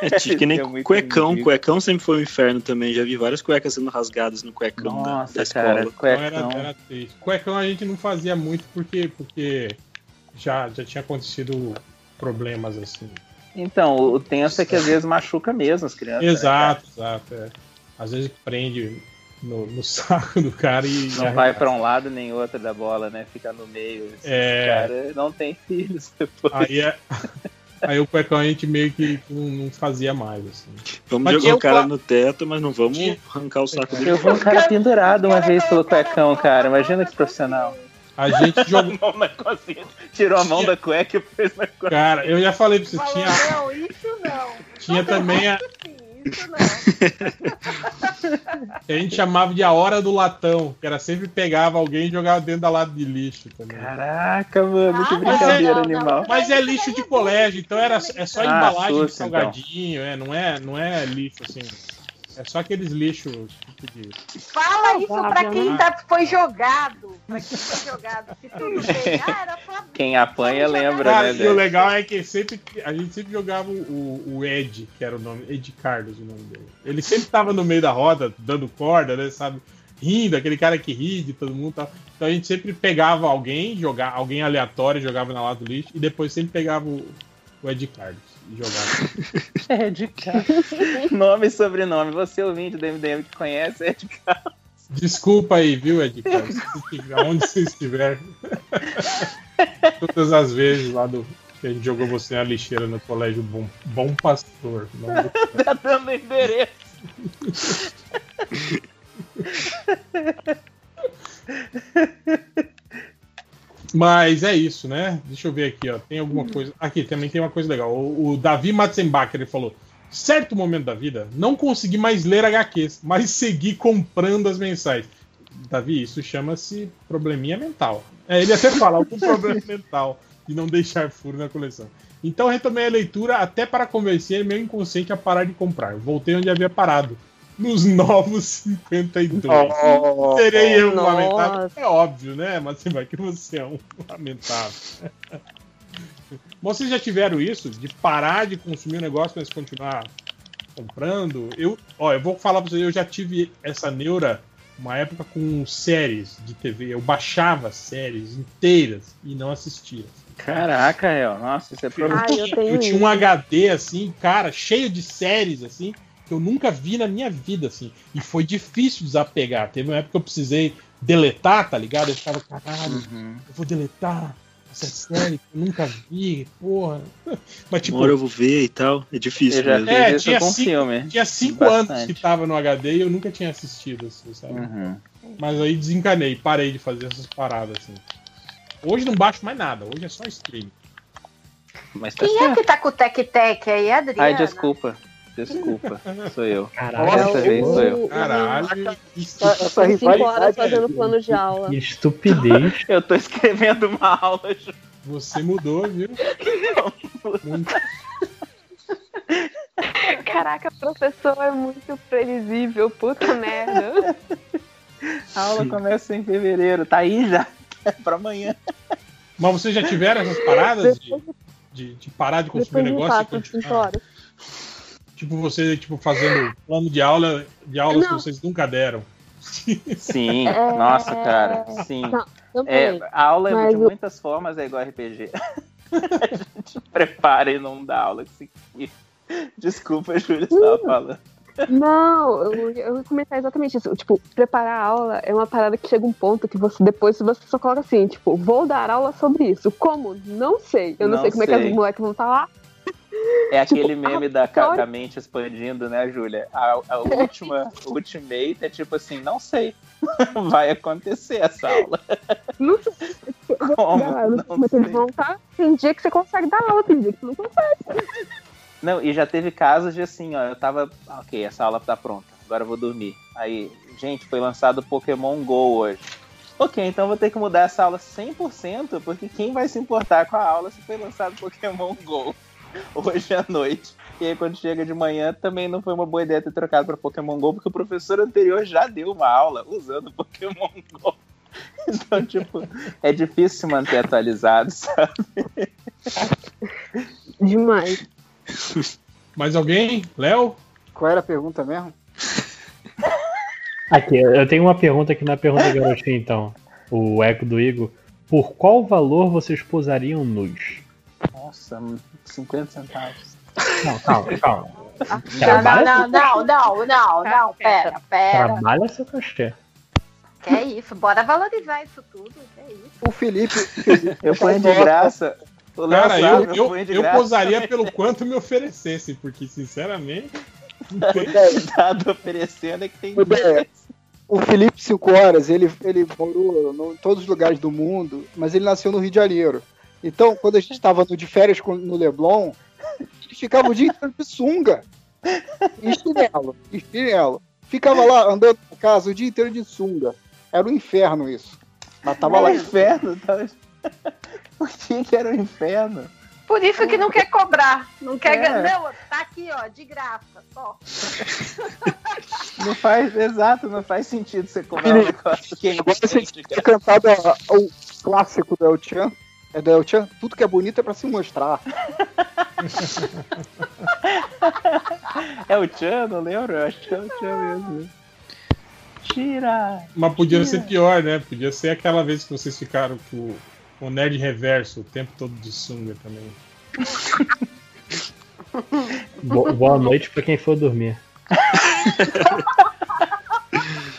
É tipo que nem é cuecão. ridículo. Cuecão sempre foi um inferno também. Já vi várias cuecas sendo rasgadas no cuecão da- Nossa, da, cara, escola. Então era, era. Cuecão a gente não fazia muito porque, porque já, já tinha acontecido problemas assim. Então, o tenso é que às vezes machuca mesmo as crianças. né, Exato, exato. é. Às vezes prende no, no [LAUGHS] saco do cara e. Não vai pra um lado nem outro da bola, né? Fica no meio. É. cara não tem filhos depois. Aí, é- [LAUGHS] aí o cuecão a gente meio que não, fazia mais. Assim. Vamos Mas jogar o cara no teto, mas não vamos arrancar o saco dele. Eu vi um cara pendurado uma vez pelo cuecão, cara. Imagina que profissional. A gente [LAUGHS] jogou. Mão na cozinha, Tirou a mão da cueca e pôs na cueca. Cara, eu já falei pra você, Falou, tinha, não, isso não. tinha também a. Isso não. que [LAUGHS] a gente chamava de a hora do latão, que era sempre pegava alguém e jogava dentro da lata de lixo também. Caraca, mano, que Ah, brincadeira não, não, animal. Mas é lixo de colégio, então era, é só Ah, embalagem de então. salgadinho, é, não, é, não é lixo assim. É só aqueles lixos tipo de. Fala isso pra quem né? tá, foi jogado. Pra quem foi jogado. Se tudo bem, ah, era pra [LAUGHS] Quem apanha lembra, Cara, né? e o legal é que sempre, a gente sempre jogava o, o Ed, que era o nome, Ed Carlos o nome dele. Ele sempre tava no meio da roda, dando corda, né, sabe? Rindo, aquele cara que ri de todo mundo e tal. Então a gente sempre pegava alguém, jogar, alguém aleatório, jogava na lata do lixo, e depois sempre pegava o, o Ed Carlos jogava. [LAUGHS] É de cara. [LAUGHS] Nome e sobrenome. Você ouvinte do MDM que conhece é de cara. Desculpa aí, viu, Ed Carlos? Se estiver- Onde você estiver. [LAUGHS] Todas as vezes lá do. Que a gente jogou você na lixeira no colégio Bom, Bom Pastor. do Tá dando endereço. Mas é isso, né? Deixa eu ver aqui, ó. Tem alguma coisa. Aqui também tem uma coisa legal. O, o Davi Matzenbach, ele falou: certo momento da vida, não consegui mais ler HQs, mas segui comprando as mensais. Davi, isso chama-se probleminha mental. É, ele até fala, algum [LAUGHS] problema mental de não deixar furo na coleção. Então retomei a leitura até para convencer meu inconsciente a parar de comprar. Voltei onde havia parado. Nos novos 52. Oh, Serei eu um nossa. lamentável? É óbvio, né? Mas vai que você é um [LAUGHS] lamentável. Vocês já tiveram isso? De parar de consumir o negócio, mas continuar comprando? Eu, ó, eu vou falar pra vocês, eu já tive essa neura uma época com séries de TV. Eu baixava séries inteiras e não assistia. Caraca, El, nossa, isso é Ah, problema. eu tenho Eu tinha um. HD assim, cara, cheio de séries assim, que eu nunca vi na minha vida assim. E foi difícil desapegar. Teve uma época que eu precisei deletar, tá ligado? Eu ficava, caralho, Uhum. eu vou deletar essa série que eu nunca vi, porra. [LAUGHS] Mas tipo, Uma hora eu vou ver e tal. É difícil mesmo. É, tinha com cinco- filme. tinha cinco Bastante. anos que tava no HD e eu nunca tinha assistido, assim, sabe? Uhum. Mas aí desencanei, parei de fazer essas paradas assim. Hoje não baixo mais nada, hoje é só streaming. Mas tá Quem é certo. que tá com o tec-tec aí, Adriana? Ai, desculpa. Desculpa. Sou eu. Caralho, Dessa vez sou eu. Caralho, Essa, essa Cinco horas rivalidade. fazendo plano de aula. que estupidez. [LAUGHS] Eu tô escrevendo uma aula, Ju. você mudou, viu? Muito. Caraca, professor é muito previsível, puta merda. A aula começa em fevereiro. Tá aí já. É [LAUGHS] pra amanhã. Mas vocês já tiveram essas paradas de, de, de parar de consumir Depois de negócio e quatro, cinco continuar? horas. Tipo, você tipo, fazendo plano de aula de aulas que Não. vocês nunca deram. Sim, É. nossa, cara. Sim. Não, É, a aula é Mas de eu- muitas formas, é igual RPG. [LAUGHS] a gente prepara e não dá aula que se quer. Desculpa, Júlia, você tava falando. Não, eu, eu ia comentar exatamente isso. Tipo, preparar a aula é uma parada que chega um ponto que você depois você só coloca assim, tipo, vou dar aula sobre isso. Como? Não sei. Eu não, Não sei como é que sei. os moleques vão estar lá. É aquele meme da, ca- olha- da mente expandindo, né, Júlia? A, a última, ultimate é tipo assim, não sei. [LAUGHS] Vai acontecer essa aula. Não sei. Como? dar aula, Não mas eles sei. vão estar. Tem dia que você consegue dar aula, tem dia que você não consegue. Não, e já teve casos de assim, ó, eu tava, ok, essa aula tá pronta, agora eu vou dormir. Aí, gente, foi lançado Pokémon GO hoje. Ok, então vou ter que mudar essa aula 100%, porque quem vai se importar com a aula se foi lançado Pokémon GO [LAUGHS] hoje à noite? E aí, quando chega de manhã, também não foi uma boa ideia ter trocado para Pokémon GO, porque o professor anterior já deu uma aula usando Pokémon [LAUGHS] GO. Então, tipo, é difícil se manter atualizado, sabe? Demais. Mais alguém? Léo? Qual era a pergunta mesmo? Aqui, eu tenho uma pergunta aqui na pergunta do garotinho, então. O eco do Igor. Por qual valor vocês posariam nus? Nossa, 50 centavos. Não, calma, calma. Não, Trabalha, não, não, não, não, não, pera, pera. trabalha seu cachê. Que é isso? Bora valorizar isso tudo. Que é isso? O Felipe. [LAUGHS] Eu ponho de graça. O Léo Cara, eu, eu, eu graça posaria pelo quanto me oferecessem, porque sinceramente. Cuidado oferecendo é que tem É, o Felipe Cinco Horas, ele, ele morou em todos os lugares do mundo, mas ele nasceu no Rio de Janeiro. Então, quando a gente estava no- de férias com- no Leblon, ele ficava o dia inteiro de sunga. E chinelo, e chinelo. Ficava lá andando na casa o dia inteiro de sunga. Era um inferno isso. Mas tava Era lá. um inferno, tava... [LAUGHS] Por que, que era um inferno? Por isso que não quer cobrar. Não quer É. ganhar. Não, tá aqui, ó, de graça. Só. Não faz, exato, não faz sentido você cobrar um negócio que é Agora você tinha cantado o clássico do El Chan. É do El Chan, tudo que é bonito é pra se mostrar. [LAUGHS] É o Chan, não lembro? Eu acho que é o Chan mesmo. Tira! Mas podia ser pior, né? Podia ser aquela vez que vocês ficaram com o- nerd reverso o tempo todo de sunga também. [LAUGHS] Bo- boa noite pra quem for dormir.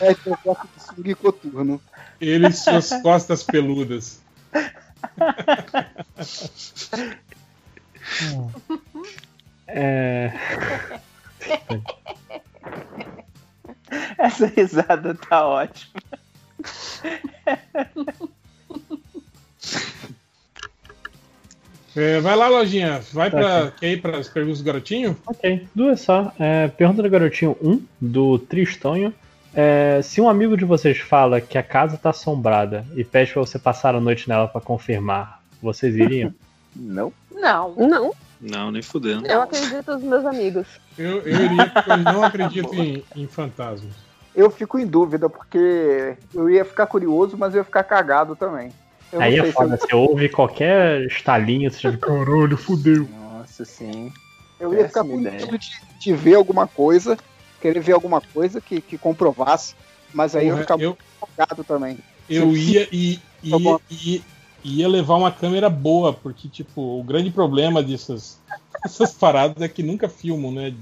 É que eu gosto de sunga e coturno. Ele e suas costas peludas. É. Essa risada tá ótima. É, vai lá, Lojinha. Vai Tá pra. aqui. Quer ir para as perguntas do garotinho? Ok, duas só. É, pergunta do garotinho 1, do Tristonho. É, se um amigo de vocês fala que a casa tá assombrada e pede pra você passar a noite nela pra confirmar, vocês iriam? [LAUGHS] Não. Não. Não, Não, nem fudendo. eu acredito nos meus amigos. Eu, eu iria porque eu não [LAUGHS] acredito em, em fantasmas. Eu fico em dúvida, porque eu ia ficar curioso, mas eu ia ficar cagado também. Eu Aí é se foda, você ouve qualquer estalinho, você já caralho, fudeu. Nossa, sim. Eu ia ficar Péssima com medo de, de ver alguma coisa, querer ver alguma coisa que, que comprovasse, mas aí eu Porra, eu- muito cagado também. Eu ia e [LAUGHS] ia, ia, ia levar uma câmera boa, porque, tipo, o grande problema dessas, [LAUGHS] dessas paradas é que nunca filmam, né?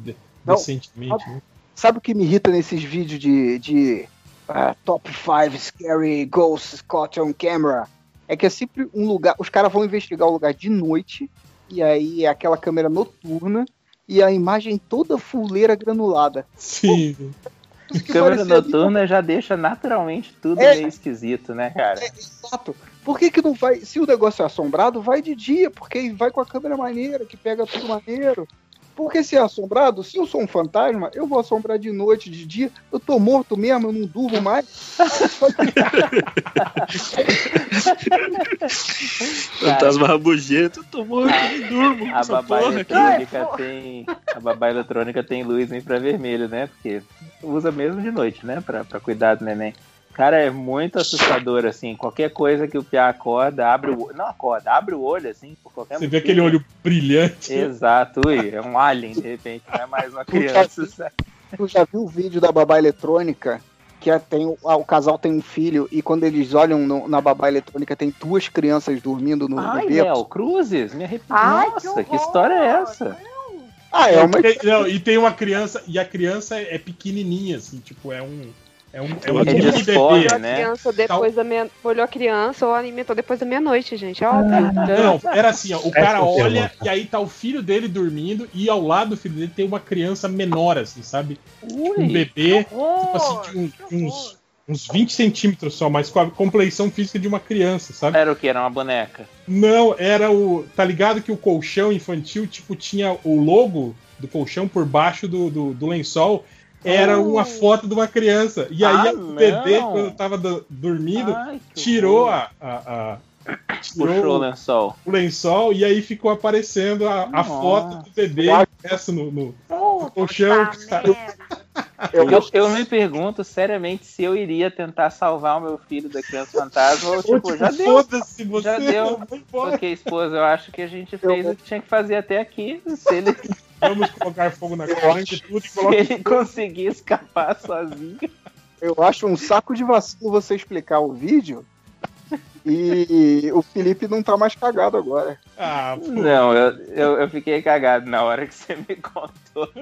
Não. decentemente. né? Sabe o que me irrita nesses vídeos de, de ah, Top 5 Scary Ghosts Caught on Camera? É que é sempre um lugar. Os caras vão investigar o lugar de noite, e aí é aquela câmera noturna, e a imagem toda fuleira granulada. Sim. Câmera parecia- noturna já deixa naturalmente tudo É. meio esquisito, né, cara? Exato. Por que, que não vai. Se o negócio é assombrado, vai de dia, porque vai com a câmera maneira, que pega tudo maneiro. Porque se é assombrado, se eu sou um fantasma, eu vou assombrar de noite, de dia. Eu tô morto mesmo, eu não durmo mais. [LAUGHS] Fantasma rabugento, tô morto, nem durmo. A babá porra eletrônica tem. A babá eletrônica tem luz infravermelho, né? Porque usa mesmo de noite, né? Pra, pra cuidar do neném. Cara, é muito assustador, assim. Qualquer coisa que o Piá acorda, abre o olho. Não acorda, abre o olho, assim, por qualquer Você vê motivo. aquele olho brilhante. Exato, ui, é um alien, de repente, não é mais uma [LAUGHS] criança. sabe? Tu já viu o vídeo da babá eletrônica? Que é- tem, o- o casal tem um filho e quando eles olham no- na babá eletrônica tem duas crianças dormindo no, Ai, no. Léo, Cruzes, me arrepio. Ai, Nossa, que que, história é essa? Ah, é uma. porque- não, e tem uma criança, e a criança é é pequenininha, assim, tipo, é um. É um, é um É bebê. A né? criança depois da meia... Olhou a criança ou alimentou depois da meia-noite, gente. É óbvio. Não, era assim, ó, o cara olha e aí tá o filho dele dormindo e ao lado do filho dele tem uma criança menor, assim, sabe? Tipo, um Ui, bebê, Que horror, tipo assim, de um- uns, uns 20 centímetros só, mas com a compleição física de uma criança, sabe? Era o que? Era uma boneca. Não, era o. Tá ligado que o colchão infantil, tipo, tinha o logo do colchão por baixo do, do, do lençol. Era Oh. uma foto de uma criança. E aí Ah, o bebê, não. quando tava do- dormindo, Ai, tirou a. a- a- tirou Puxou o lençol. o lençol e aí ficou aparecendo a, a foto do bebê impresso no, no- Puta colchão, cara. merda. Eu, eu me pergunto seriamente se eu iria tentar salvar o meu filho da criança fantasma ou tipo, já deu. Foda-se você. Já deu. Porque, esposa, eu acho que a gente fez o que tinha que fazer até aqui. Se ele, Vamos colocar fogo na de tudo e se colocar. ele conseguir escapar sozinho. Eu acho um saco de vacilo você explicar o vídeo e o Felipe não tá mais cagado agora. Ah, pô. Não, eu, eu, eu fiquei cagado na hora que você me contou.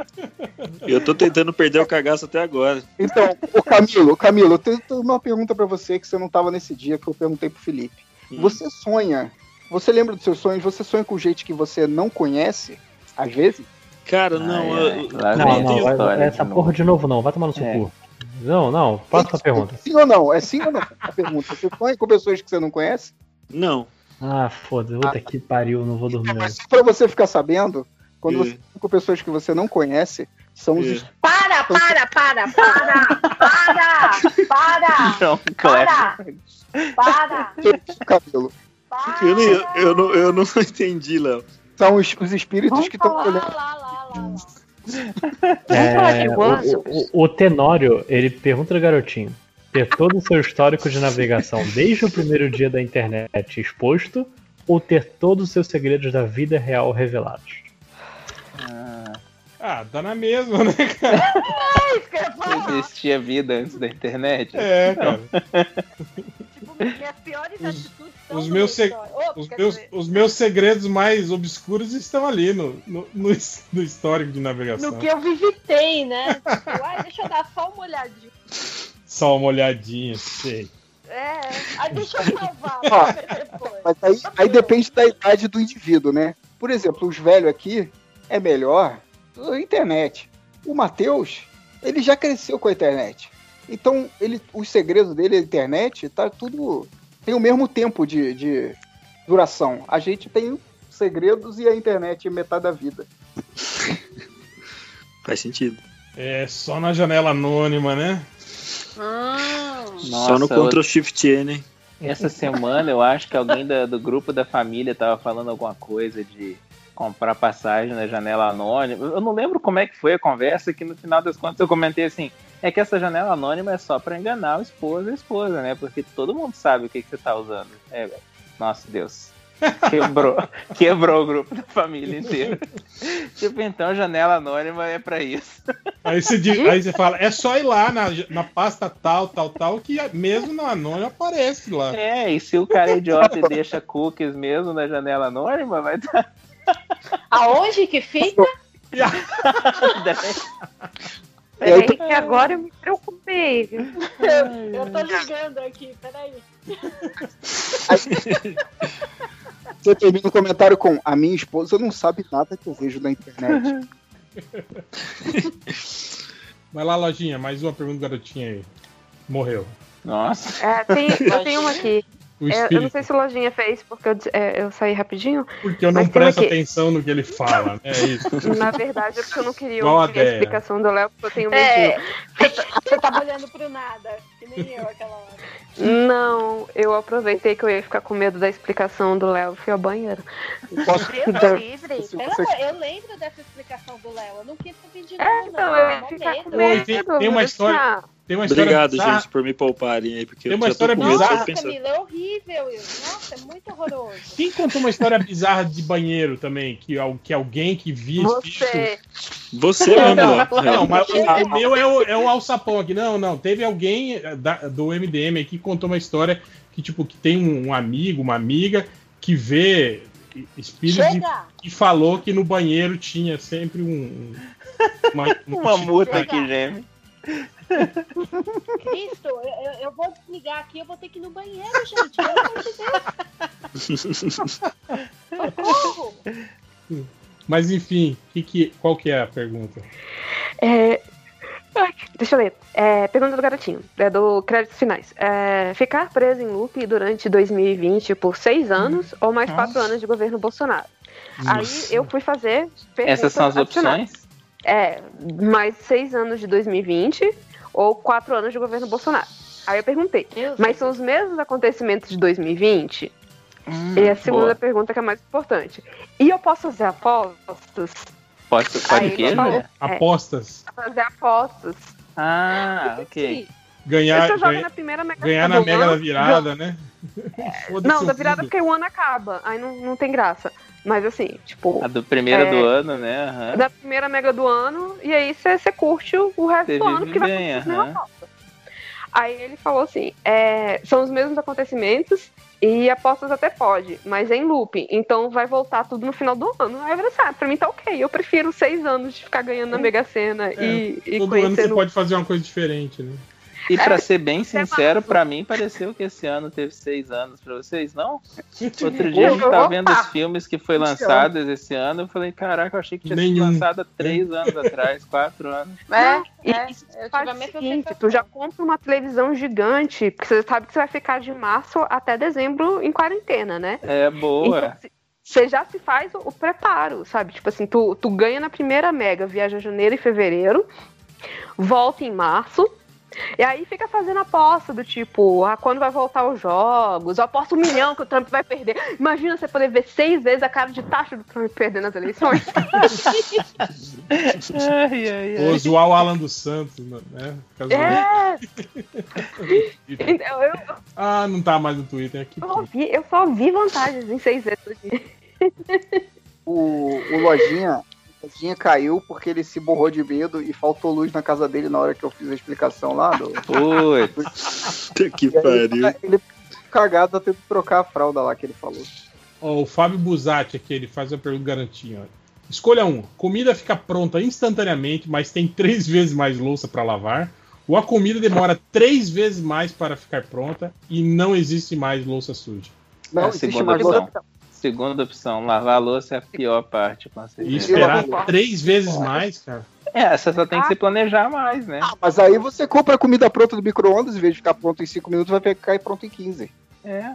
Eu tô tentando perder o cagaço até agora. Então, ô Camilo, Camilo, eu tenho uma pergunta pra você que você não tava nesse dia que eu perguntei pro Felipe. Hum. Você sonha? Você lembra dos seus sonhos? Você sonha com gente que você não conhece? Às vezes? Cara, não, Ai, eu- Não, não, essa vai- história essa de porra de novo não, vai tomar no seu É. cu. Não, não, faça a pergunta. Sim ou não? É sim ou não a pergunta? Você sonha com pessoas que você não conhece? não. Ah, foda-se, puta que pariu, não vou dormir. Mas só pra você ficar sabendo, quando É. você sonha com pessoas que você não conhece, são os É. Para, para, para, para, para, para, Não, para, para, cabelo. para. Eu, nem- eu, não, eu não [LAUGHS] entendi, Léo. São os, os espíritos Vamos que estão olhando. lá, lá. É, o, o, o Tenório, ele pergunta ao garotinho: ter todo o seu histórico de navegação desde o primeiro dia da internet exposto ou ter todos os seus segredos da vida real revelados? Ah, dá na mesma, né, cara? [LAUGHS] Existia vida antes da internet? É, cara. [LAUGHS] Minhas piores atitudes são os meus se- Os quer meus, dizer, os meus segredos mais obscuros estão ali no, no, no his- no histórico de navegação. No que eu visitei, né? Tipo, deixa eu dar só uma olhadinha. Só uma olhadinha, sei. É, aí deixa eu salvar. Mas aí, aí depende da idade do indivíduo, né? Por exemplo, os velhos aqui é melhor a internet. O Matheus, ele já cresceu com a internet. Então, ele, os segredos dele, a internet, tá tudo. tem o mesmo tempo de, de duração. A gente tem segredos e a internet é metade da vida. [LAUGHS] Faz sentido. É só na janela anônima, né? Hum, Só no Nossa, Ctrl Shift N, hein? Essa semana eu acho que alguém da- do grupo da família tava falando alguma coisa de comprar passagem na janela anônima. Eu não lembro como é que foi a conversa, que no final das contas eu comentei assim, é que essa janela anônima é só pra enganar o esposo e a esposa, né? Porque todo mundo sabe o que, que você tá usando. É, velho. Nossa, Deus. [LAUGHS] Quebrou, quebrou o grupo da família inteira. tipo, então janela anônima é pra isso. Aí você, diz- aí você [LAUGHS] fala, é só ir lá na, na pasta tal, tal, tal, que mesmo no anônimo aparece lá. É, e se o cara é [LAUGHS] idiota e deixa cookies mesmo na janela anônima, vai estar. Aonde que fica? Peraí, que agora eu me preocupei, viu? Eu, [LAUGHS] eu tô ligando aqui, peraí. Você termina o comentário com a minha esposa não sabe nada que eu vejo na internet. [LAUGHS] Vai lá, lojinha, mais uma pergunta garotinha aí. Morreu. Nossa. É, tem- eu tenho uma aqui. É, eu não sei se o Lojinha fez, porque eu, é, eu saí rapidinho. Porque eu não presto aqui. atenção no que ele fala. É isso. [LAUGHS] Na verdade, é porque eu não queria ouvir a explicação do Léo, porque eu tenho É, medinho. você tava olhando pro nada, que nem eu aquela hora. Não, eu aproveitei que eu ia ficar com medo da explicação do Léo fui ao banheiro. Então, Deus livre. se Pelo você- amor, eu lembro dessa explicação do Léo. Eu não quis ouvir de É, novo, então, não. eu ia Mó ficar medo. com e tem, tem uma história. Tem uma história Obrigado, bizarra. gente, por me pouparem aí, porque Tem eu uma história com bizarra. Nossa. Camila, é horrível. Nossa, é muito horroroso. Quem contou uma história bizarra de banheiro também? Que, que alguém que via Você. Você Não, mandou. não, não, É. mas o, o meu é o, é o alçapão aqui. Não, não. Teve alguém eh, da- do MDM aqui que contou uma história que, tipo, que tem um, um amigo, uma amiga que vê espíritos e, e falou que no banheiro tinha sempre um. um- uma, [LAUGHS] Uma multa que geme. Cristo, eu, eu- vou desligar aqui, eu vou ter que ir no banheiro, gente. Pelo amor de Deus. Socorro! Mas enfim, que que, qual que é a pergunta? É, Deixa eu ler. É, pergunta do garotinho, é do créditos finais. É, ficar preso em loop durante 2020 por seis anos ou mais quatro anos de governo Bolsonaro. Aí Nossa. eu fui fazer. Essas são as adicionais. opções? É, mais seis anos de 2020 ou quatro anos de governo Bolsonaro. Aí eu perguntei, mas são os mesmos acontecimentos de 2020? e a segunda boa. pergunta que é a mais importante. E eu posso fazer apostas? Pode, Aí pode o quê, é, Apostas. fazer apostas. Ah, ok. Ganhar, Você joga ganha- na primeira mega ganhar na Mega da virada, né? [LAUGHS] Foda-se Não, da virada tudo. porque o ano acaba. Aí não, não tem graça. Mas assim, tipo. A do primeira é, do ano, né? Aham. Da primeira mega do ano, e aí você você curte o, resto Você do ano, porque vai bem, acontecer a mesma aham. aposta. Aí ele falou assim: é, são os mesmos acontecimentos e apostas até pode, mas é em loop. Então vai voltar tudo no final do ano. Aí eu falei assim: ah, pra mim tá ok. Eu prefiro seis anos de ficar ganhando na Mega Sena e, e É, Todo ano você conhecendo. pode fazer uma coisa diferente, né? E pra É, ser bem sincero, pra mim pareceu que esse ano teve seis anos pra vocês, não? Outro dia a gente tava vendo os filmes que foi lançados esse ano, eu falei, caraca, eu achei que tinha sido lançado há três anos atrás, quatro anos. É, E é, isso eu tive a o mesma seguinte, tu já compra uma televisão gigante, porque você sabe que você vai ficar de março até dezembro em quarentena, né? É boa. Então, se- você já se faz o, o preparo, sabe? Tipo assim, tu, tu ganha na primeira mega, viaja janeiro e fevereiro, volta em março, e aí fica fazendo aposta do tipo, ah, quando vai voltar os jogos, eu aposto um milhão que o Trump vai perder. Imagina você poder ver seis vezes a cara de taxa do Trump perder nas eleições. [LAUGHS] ai, ai, Ou zoar o Alan dos Santos, né? É! [LAUGHS] Então, eu, Ah, não tá mais no Twitter aqui. eu, vi, eu só vi vantagens em seis vezes. O, o Lojinha, o Lojinha caiu porque ele se borrou de medo e faltou luz na casa dele na hora que eu fiz a explicação lá. Do... Putz. que aí, pariu. Ele cagado tá tendo que trocar a fralda lá que ele falou. Ó, o Fábio Buzatti aqui, ele faz a pergunta garantinha. Escolha um. Comida fica pronta instantaneamente, mas tem três [LAUGHS] vezes mais louça para lavar. Ou a comida demora três vezes mais para ficar pronta e não existe mais louça suja. Não, É a existe segunda mais opção. Segunda opção, lavar a louça é a pior parte, com E esperar três vezes mais, cara. É, você só tem que se planejar mais, né? Ah, mas aí você compra a comida pronta do micro-ondas, em vez de ficar pronto em 5 minutos, vai ficar pronto em 15. É.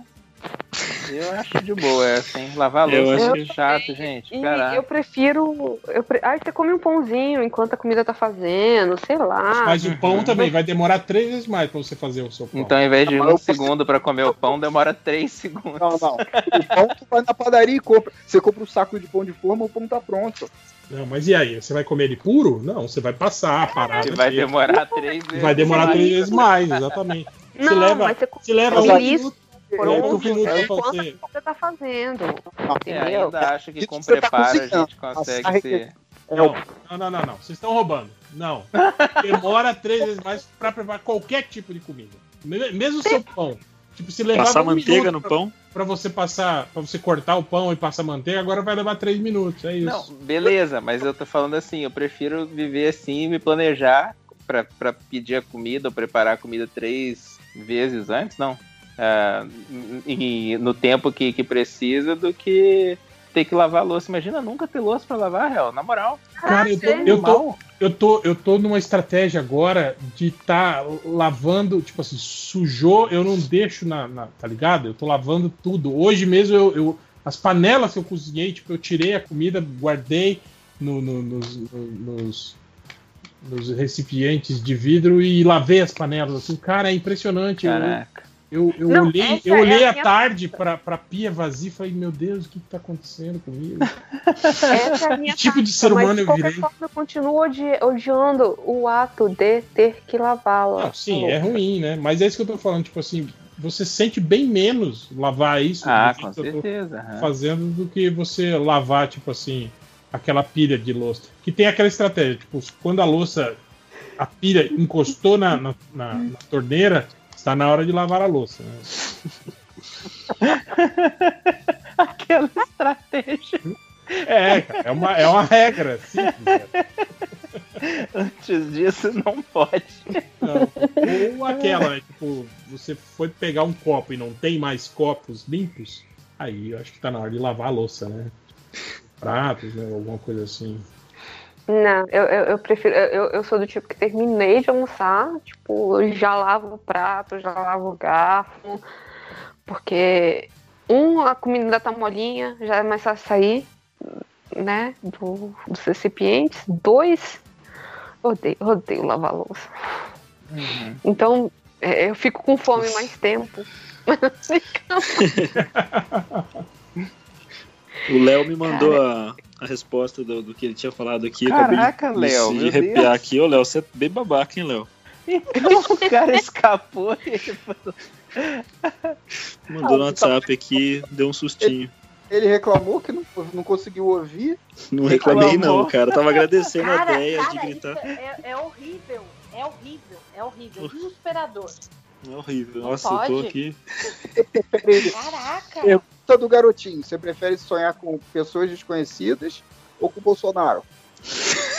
Eu acho de boa essa, hein? Lavar a Eu louça é acho muito chato, gente. E Caraca. eu prefiro. Eu pre... Ai, você come um pãozinho enquanto a comida tá fazendo, sei lá. Mas o pão também vai demorar três vezes mais pra você fazer o seu pão. Então, ao invés de um eu- segundo pra comer o pão, demora três segundos. Não, não. O pão tu vai na padaria e compra. Você compra um saco de pão de forma, o pão tá pronto. Não, mas e aí? Você vai comer ele puro? Não, você vai passar, parar. Vai demorar três vezes. Vai demorar três vezes mais, exatamente. Não, se leva, mas você se leva um isso minuto, por leva minuto pra enquanto fazer. você tá fazendo. É, ainda acho que com você tá preparo a cozinhando. gente consegue Nossa, ser. Não, não, não, não, não. Vocês estão roubando. Não. [LAUGHS] Demora três vezes mais pra preparar qualquer tipo de comida. Me- Mesmo o seu pão. Tipo, se levar Passar um manteiga no pra- pão? Pra você passar, pra você cortar o pão e passar manteiga, agora vai levar três minutos. É isso. Não, beleza, mas eu tô falando assim, eu prefiro viver assim e me planejar pra, pra pedir a comida ou preparar a comida três vezes antes, não. Ah, e no tempo que, que precisa do que ter que lavar a louça. Imagina nunca ter louça pra lavar, real, na moral. Cara, eu tô, eu, tô, eu, tô, eu tô numa estratégia agora de tá lavando, tipo assim, sujou, eu não deixo na, na- Tá ligado? Eu tô lavando tudo. Hoje mesmo eu. eu- as panelas que eu cozinhei, tipo, eu tirei a comida, guardei no- no- nos, no- nos, nos recipientes de vidro e lavei as panelas. Assim, cara, é impressionante. Caraca. Eu, eu Não, olhei, eu é olhei a à minha- tarde pra, pra pia vazia e falei, meu Deus, o que, que tá acontecendo comigo? Essa é a minha [LAUGHS] Que tipo de tática, ser humano mas de eu virei? forma eu continuo odi- odiando o ato de ter que lavá-la. Sim, é ruim, né? Mas é isso que eu tô falando, tipo assim, você sente bem menos lavar isso Ah, do com eu tô certeza. fazendo do que você lavar, tipo assim, aquela pilha de louça. Que tem aquela estratégia, tipo, quando a louça, a pilha encostou na, na, na- na torneira, está na hora de lavar a louça. Né? [LAUGHS] Aquela estratégia. É, é uma, é uma regra simples. Antes disso, não pode. Não, Ou aquela, né? Tipo, você foi pegar um copo e não tem mais copos limpos, aí eu acho que tá na hora de lavar a louça, né? Pratos, né? Alguma coisa assim. Não, eu, eu, eu prefiro. Eu, eu sou do tipo que terminei de almoçar, tipo, já lavo o prato, já lavo o garfo, porque um, a comida ainda tá molinha, já é mais fácil sair, né, do, dos recipientes. Dois, odeio, odeio lavar louça. Uhum. Então, é, eu fico com fome mais tempo. [LAUGHS] [LAUGHS] [LAUGHS] O Léo me mandou a, a resposta do, do que ele tinha falado aqui. eu de- Caraca, de, Léo, de arrepiar aqui. Ô, Léo, você é bem babaca, hein, Léo? Então o cara escapou e ele falou. Mandou no Ah, tá- WhatsApp aqui, deu um sustinho. Ele reclamou que não, não conseguiu ouvir. Não reclamei, não, cara. Tava agradecendo a Cara, ideia de cara, gritar. isso é, é horrível. É horrível. É horrível. Desesperador. É horrível. Não Nossa, eu tô aqui. [LAUGHS] Caraca. Pergunta do garotinho: você prefere sonhar com pessoas desconhecidas ou com o Bolsonaro?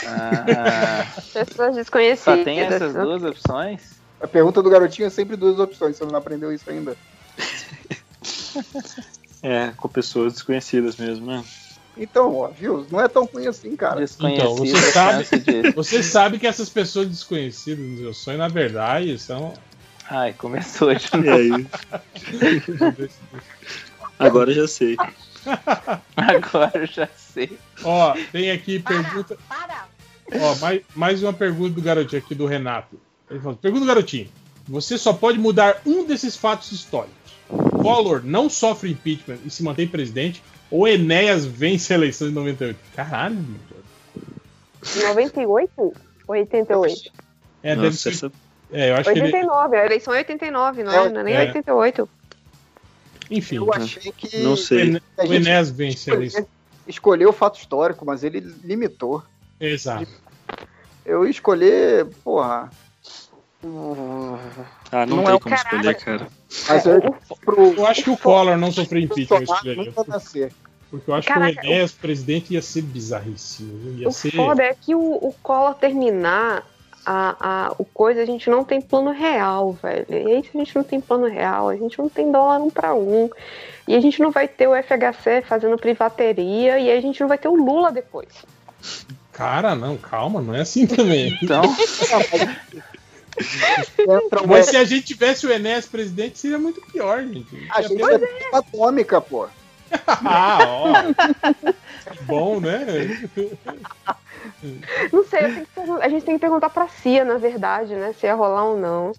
Ah, Pessoas desconhecidas. só tem essas duas opções? A pergunta do garotinho é sempre duas opções, você não aprendeu isso ainda. [LAUGHS] É, com pessoas desconhecidas mesmo, né? Então, ó, viu? Não é tão ruim assim, cara. Então, você sabe, você sabe que essas pessoas desconhecidas no seu sonho, na verdade, são. Ai, começou de [LAUGHS] E aí? [LAUGHS] Agora eu já sei. [LAUGHS] Agora eu já sei. Ó, tem aqui pergunta. Ó, mais, mais uma pergunta do garotinho aqui do Renato. Ele falou: Pergunta do garotinho. Você só pode mudar um desses fatos históricos. Collor não sofre impeachment e se mantém presidente, ou Enéas vence a eleição de 98. Caralho, bicho. 98? Ou 88? É, deve Nossa, ser. essa- É, eu acho que ele. 89, a eleição é 89, não é? Não é nem É. 88. Enfim. Eu achei que. Não sei. O Enéas vence a eleição. Escolheu o fato histórico, mas ele limitou. Exato. Eu ia escolher, porra. Ah, não, Não tem é o como caralho. escolher, cara. Mas eu, pro, Eu acho que o Collor não sofreu impeachment. Porque eu acho Caraca, que o Enéas presidente ia ser bizarríssimo. Ia O ser. foda é que o, o Collor terminar a, a, o coisa, a gente não tem plano real, velho. E aí, se a gente não tem plano real, a gente não tem dólar um pra um. E a gente não vai ter o FHC fazendo privateria, e aí a gente não vai ter o Lula depois. Cara, não, calma, não é assim também. Então, [LAUGHS] Mas se a gente tivesse o Enéas presidente, seria muito pior, gente. A gente é bomba atômica, pô. [LAUGHS] Ah, ó. Que bom, né? [LAUGHS] Não sei, eu a gente tem que perguntar pra Cia, na verdade, né? Se ia rolar ou não.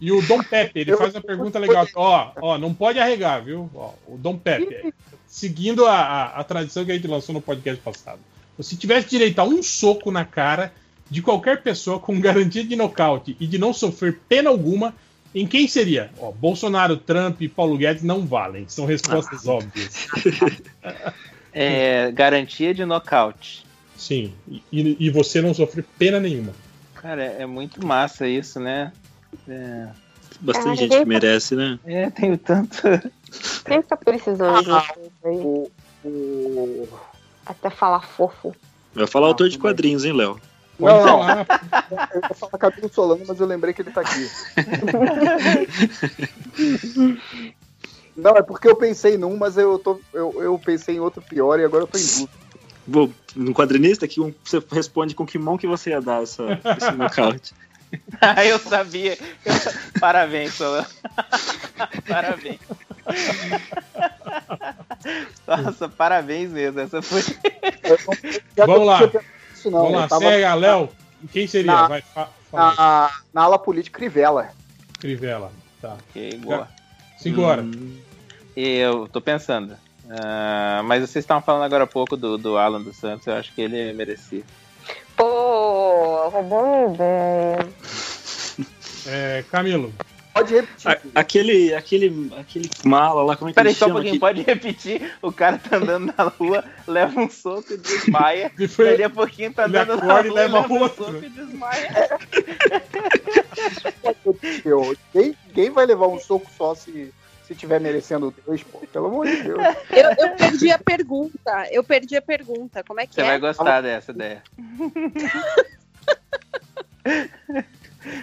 E o Dom Pepe, ele faz uma pergunta legal. Ó, ó, não pode arregar, viu? Ó, o Dom Pepe, seguindo a, a, a tradição que a gente lançou no podcast passado. Se tivesse direito a um soco na cara de qualquer pessoa com garantia de nocaute e de não sofrer pena alguma, em quem seria? Ó, Bolsonaro, Trump e Paulo Guedes não valem. São respostas [LAUGHS] óbvias. É, garantia de nocaute. Sim. E, e você não sofrer pena nenhuma. Cara, é muito massa isso, né? É, Bastante gente que merece, né? é tenho tanto. Quem tá precisando de Ah, vocês aí? Até falar fofo. Vai falar autor de quadrinhos, hein, Léo? Não, falar. Eu ia falar Camilo Solano, mas eu lembrei que ele tá aqui. [LAUGHS] Não, é porque eu pensei num, mas eu, tô, eu, eu pensei em outro pior e agora eu tô em dúvida. Vou, no quadrinista, que um- você responde com que mão que você ia dar essa, esse [LAUGHS] nocaute. Ah, eu sabia. Parabéns, Solano. [LAUGHS] Parabéns. Nossa, parabéns mesmo. Essa foi. Vamos lá. nisso, não. Vamos Eu lá, tava cega, Léo. Quem seria? Na- Vai. Na, na ala política Crivella. Crivella. Tá. Ok, boa. Cinco horas. Hum, Eu tô pensando. Ah, mas vocês estavam falando agora há pouco do, do Alan dos Santos, eu acho que ele merecia. Pô, roubou minha ideia. É, Camilo. Pode repetir. A- aquele, aquele, aquele mala lá, como é que Peraí, ele só um chama? pouquinho, Que- pode repetir? O cara tá andando na rua, leva um soco e desmaia. [LAUGHS] E foi- Dali a pouquinho tá ele andando na e rua, leva leva um outro. soco e desmaia. [LAUGHS] Ninguém vai levar um soco só se, se tiver merecendo dois, pô. Pelo amor de Deus. [LAUGHS] Eu, eu perdi a pergunta. Eu perdi a pergunta. Como é que Você é? vai gostar dessa ideia. [LAUGHS]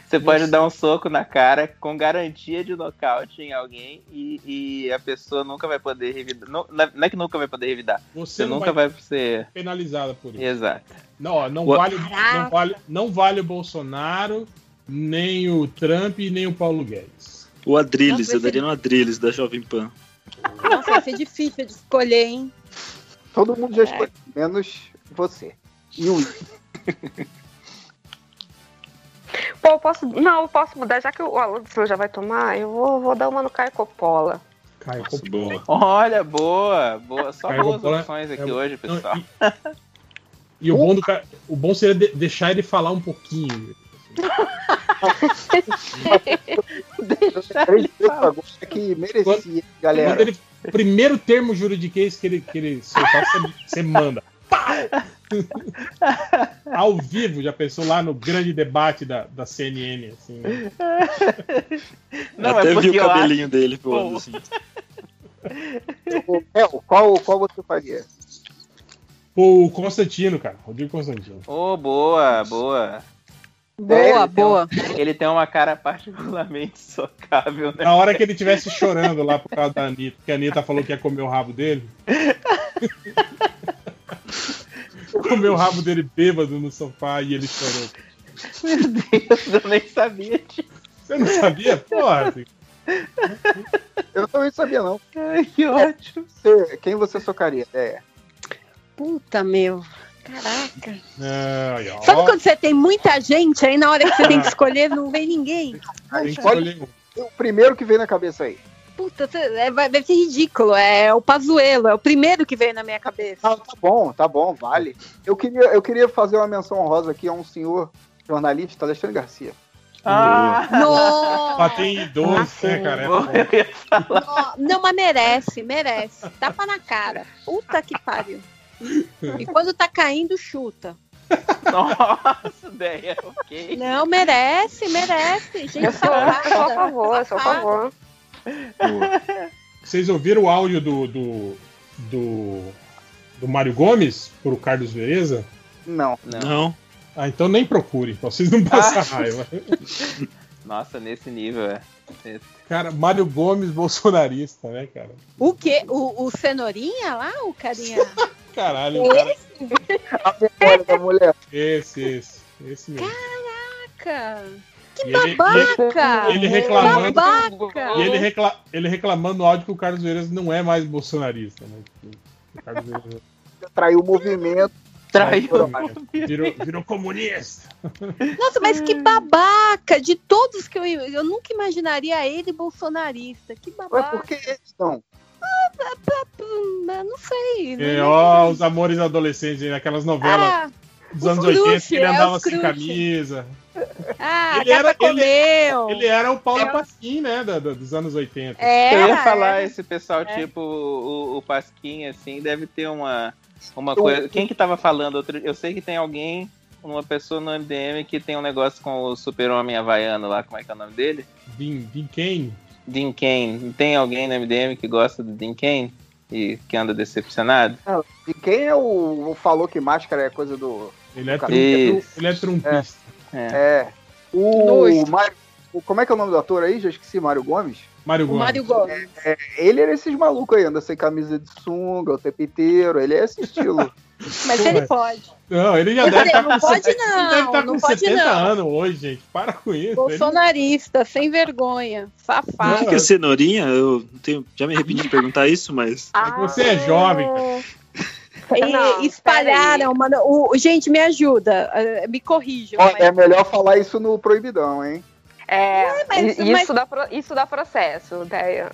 Você pode dar um soco na cara com garantia de nocaute em alguém e, e a pessoa nunca vai poder revidar. Não, não é que nunca vai poder revidar. Você Você não nunca vai- vai ser. Penalizada por isso. Exato. Não, não, What? vale, não, vale, não vale o Bolsonaro, nem o Trump e nem o Paulo Guedes. O Adrilles, eu daria no Adrilles da Jovem Pan. Nossa, vai ser difícil de escolher, hein? Todo mundo já escolheu, menos você. E o Pô, eu posso. Não, eu posso mudar, já que o Silva já vai tomar, eu vou, vou dar uma no Caio Coppola. Caio Nossa, boa. Olha, boa, boa. Só Caio boas Coppola opções aqui é- hoje, não, pessoal. e, e o, bom do, o bom seria de- deixar ele falar um pouquinho. [LAUGHS] agora que merecia, galera. Quando ele, primeiro termo juridiquês que ele, que ele soltar, você, manda. [LAUGHS] Ao vivo, já pensou lá no grande debate da, da CNN, assim. né? Não, Até é porque vi o cabelinho dele voando Pô. assim. É, qual, qual você faria? O Constantino, cara. Rodrigo Constantino. Ô, boa, boa. Boa, ele tem boa. um- ele tem uma cara particularmente [LAUGHS] socável, né? Na hora que ele estivesse chorando lá por causa da Anitta, porque a Anitta falou que ia comer o rabo dele. [LAUGHS] Comeu o rabo dele bêbado no sofá e ele chorou. Meu Deus, eu nem sabia disso. Você não sabia? Porra, assim. Eu também sabia, não. Ai, que ótimo. Você- quem você socaria? É. Puta, meu. Caraca. Ai, ó. Sabe quando você tem muita gente, aí na hora que você tem que [LAUGHS] escolher, não vem ninguém? Ah, escolhe escolher um. o primeiro que vem na cabeça aí. Puta, é, vai, ser ridículo. É o Pazuelo, é o primeiro que veio na minha cabeça. Ah, tá bom, tá bom, vale. Eu queria, eu queria fazer uma menção honrosa aqui a um senhor jornalista, Alexandre Garcia. Ah, Nossa! Bater em idoso, né, cara? É. Não, não, mas merece, merece. Tapa na cara. Puta que pariu. E quando tá caindo, chuta. Nossa, ideia, ok. Não, merece, merece. Gente Eu sou, a favor, eu sou a favor. Vocês ouviram o áudio do, do, do, do Mário Gomes pro Carlos Vereza? Não. Não. Não. Ah, então nem procure, pra vocês não passar raiva. [LAUGHS] Nossa, nesse nível, é. Cara, Mário Gomes bolsonarista, né, cara? O quê? O, o cenourinha lá? O carinha? [LAUGHS] Caralho, cara. A memória da mulher. Esse, esse. Esse mesmo. Caraca! Que e babaca! Ele, ele reclamando. Babaca! E ele, recla, ele reclamando no áudio que o Carlos Vieiras não é mais bolsonarista, né? O Carlos Vieiras Traiu o movimento. Traiu. virou, virou comunista. Nossa, mas que babaca! De todos que eu. Eu nunca imaginaria ele bolsonarista. Que babaca. por que eles não? Não sei. É, ó, os amores adolescentes aí, naquelas novelas Ah, dos os anos crush, 80 que ele é, andava os sem camisa. Ah, Ele era- comeu. Ele era o Paulo Pasquim, né? da- da- dos anos 80. É, Eu ia falar, é. esse pessoal, É. tipo, o, o Pasquim, assim, deve ter uma, uma coisa. Quem que tava falando outro Eu sei que tem alguém, uma pessoa no MDM que tem um negócio com o super-homem havaiano lá, como é que é o nome dele? Vin, Vin Kane. Dean Kane. Tem alguém no MDM que gosta do Dean Kane? E que anda decepcionado? Não, E quem é o, o falou que máscara é coisa do. Ele é, trum- ele é trumpista. É. É. O. Mário, o- Como é que é o nome do ator aí? Já esqueci, Mário Gomes. Mário Gomes. Mário Gomes. É, ele era esses malucos aí, anda sem camisa de sunga o tempo inteiro. Ele é esse estilo. [LAUGHS] Mas ele pode. Não, ele já deve estar não com, pode 70, não, deve não com pode 70 não. anos hoje, gente. Para com isso. Ele- Bolsonarista, sem vergonha. Safado. que que é cenourinha? Eu tenho, já me arrependi de perguntar isso, mas. É que você é jovem, cara. E Não, espalharam, mano. O, gente, me ajuda. eh, Me corrijam. Mas- é melhor falar isso no Proibidão, hein? É, mas- i- mas- isso, dá, pro- isso dá processo, né?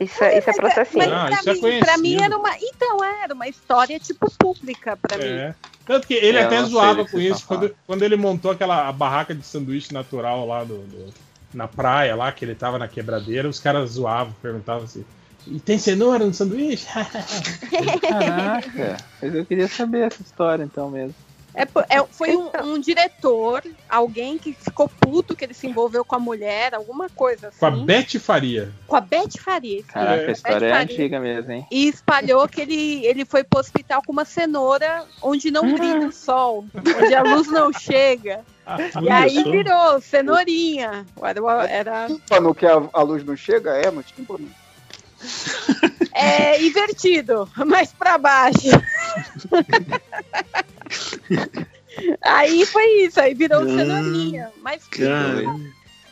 Isso, é- isso é processinho. Mas Ah, pra, isso é mim, pra mim era uma. Então, era uma história, tipo, pública pra mim. É. Tanto que ele É, até eu sei zoava com isso quando, quando ele montou aquela barraca de sanduíche natural lá do, do- na praia, lá que ele tava na quebradeira, os caras zoavam, perguntavam assim. E tem cenoura no sanduíche? [LAUGHS] Caraca. Mas eu queria saber essa história então mesmo. É, é- foi um, um diretor, alguém que ficou puto que ele se envolveu com a mulher, alguma coisa assim. com a Beth Faria. Com a Beth Faria. Caraca, a história é antiga mesmo, hein? E espalhou que ele, ele foi pro hospital com uma cenoura onde não brilha o sol, onde a luz não chega. E aí virou cenourinha. Era, era Falando que a, a luz não chega, é, tinha problema. É, invertido, mais pra baixo. aí foi isso, aí virou Ah, cenourinha. Mas Cara,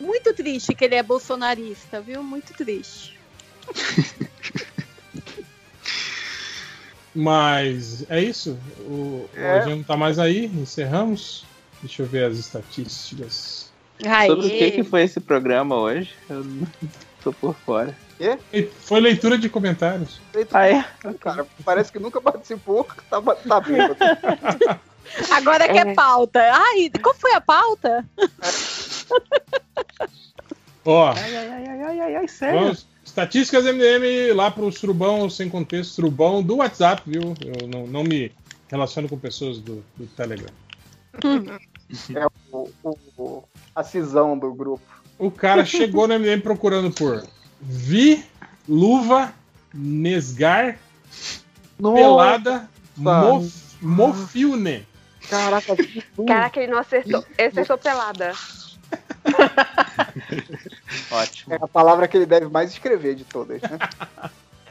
muito triste que ele é bolsonarista, viu? Muito triste. Mas é isso. O, É. o não tá mais aí. Encerramos. Deixa eu ver as estatísticas. Sobre o que, que foi esse programa hoje? Eu tô por fora. E Foi leitura de comentários. Ah, é? Cara, parece que nunca participou, tá, tá bêbado. [LAUGHS] Agora que é É. pauta. Ai, qual foi a pauta? [LAUGHS] Ó, Ai, ai, ai, ai, ai, ai, sério? vamos. Estatísticas MDM lá pro surubão sem contexto, surubão do WhatsApp, viu? Eu não, não me relaciono com pessoas do, do Telegram. [LAUGHS] É o, o- o- a cisão do grupo. O cara chegou no MDM procurando por Vi, Luva, Nesgar, Pelada, Mof, Mofilne. Caraca, Caraca, ele não acertou. Ele acertou pelada. Ótimo. é a palavra que ele deve mais escrever de todas, né?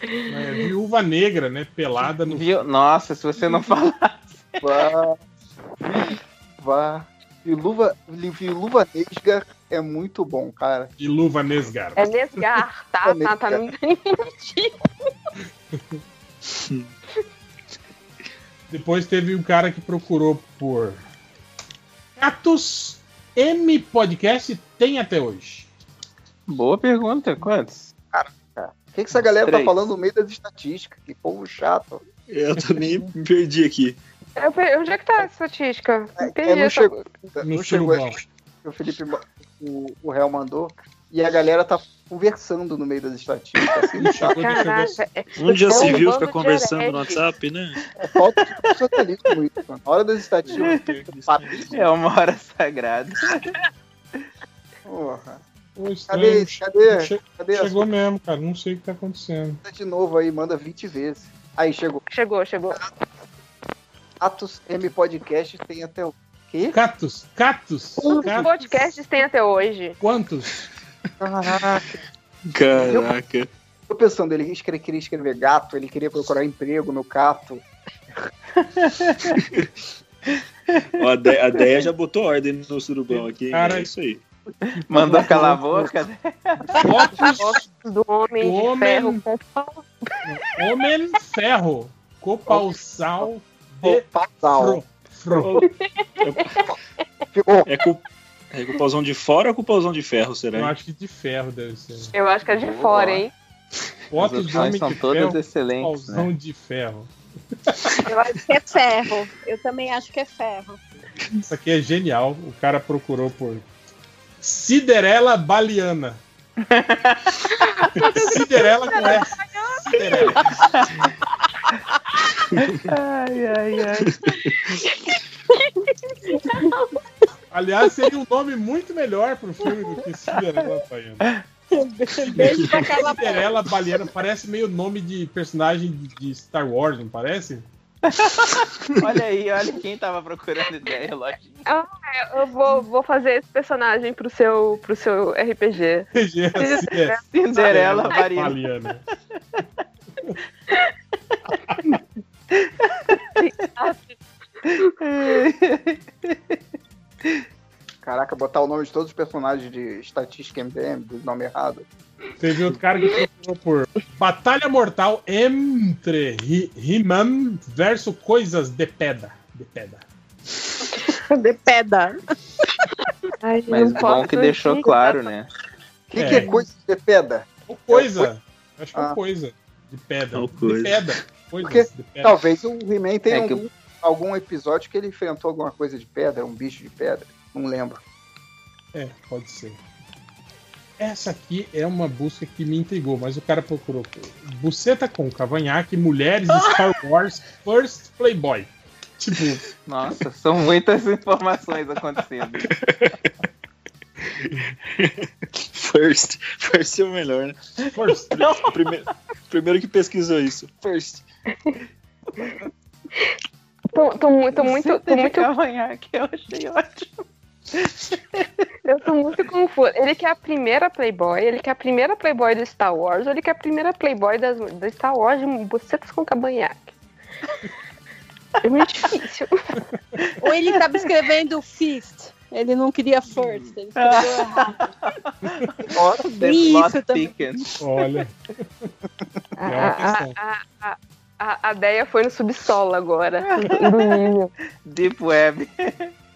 É, viúva negra, né? Pelada no. Viu? Nossa, se você não falar. Vá. Vá. E luva, e luva nesga é muito bom, cara. De luva Nesgar. É Nesgar, tá? Tá, tá no diminutivo. Depois teve um cara que procurou por Catus M Podcast tem até hoje. Boa pergunta, quantos? O que, que essa galera Três. tá falando no meio das estatísticas? Que povo chato. eu também me perdi aqui. Eu Onde é que tá a estatística? É, é, não essa- chegou, No não chegou surubão. o Felipe, o, o réu mandou. E a galera tá conversando no meio das estatísticas. Assim, deixa eu ver Caraca, se- é- Onde já é se um viu de conversando no. WhatsApp, né? é falta de profissionalismo isso, mano. Hora das estatísticas. É uma hora sagrada. porra. Estranho. Cadê, cadê, Che- cadê a Chegou mesmo, cara. Não sei o que tá acontecendo. de novo aí? Manda 20 vezes. Aí chegou. Chegou, chegou. Atos M Podcast tem até o quê? Catus, Catus, Quantos podcasts tem até hoje? Quantos? Caraca. Caraca. Tô pensando, ele queria escrever gato, ele queria procurar emprego no cato. A, De- a Deia já botou ordem no surubão aqui. Cara, é isso aí. Mandou calar a boca, né? Fotos do homem de homem- ferro com pau. Homem Ferro. Copausal de Copausal. Fro. É com, é com o pauzão de fora ou com o pauzão de ferro, será? Eu acho que de ferro deve ser. Eu acho que é de fora, hein? Fotos As de opções homem são de todas ferro. excelentes, Pauzão né? de ferro. Eu acho que é ferro. Eu também acho que é ferro. Isso aqui é genial. O cara procurou por Ciderela Baliana. [LAUGHS] Ciderela com S. Ciderela. Ai, ai, ai. Aliás, seria um nome muito melhor pro filme do que Cinderela Baiana. Beijo pra Carla Cinderela Baliana parece meio nome de personagem de Star Wars, não parece? Olha aí, olha quem tava procurando ideia, lojinha. Ah, eu vou, vou fazer esse personagem pro seu, pro seu RPG. é Cinderela Baliana. Baliana. Caraca, botar o nome de todos os personagens de estatística MDM, do nome errado. Teve outro cara que procurou por Batalha Mortal entre He- He-Man versus Coisas de Pedra. De pedra. De pedra. Mas bom que deixou claro, né? O que, que é coisa de pedra? Ou coisa. Acho que é Ah. coisa. De pedra. Ou De coisa. pedra. Porque de pedra. talvez o He-Man tenha É algum, algum episódio que ele enfrentou alguma coisa de pedra, um bicho de pedra. Não lembro. É, pode ser. Essa aqui é uma busca que me intrigou, mas o cara procurou Buceta com cavanhaque, mulheres Star [LAUGHS] Wars First Playboy. Tipo, Nossa, são muitas informações acontecendo. [LAUGHS] First. First é o melhor, né? First. [LAUGHS] Primeiro, primeiro que pesquisou isso. First. Tô, tô muito, tô muito, tô muito. cavanhaque, eu achei ótimo. Eu tô muito confuso. Ele quer a primeira Playboy, ele quer a primeira Playboy do Star Wars, ou ele quer a primeira Playboy das, do Star Wars de bucetas com cavanhaque. É muito difícil. Ou ele tava escrevendo fist. Ele não queria first. Ele escreveu errado. The Isso também. olha. A, É uma a, a, a, a, a Deia foi no subsolo agora. [LAUGHS] Deep Web.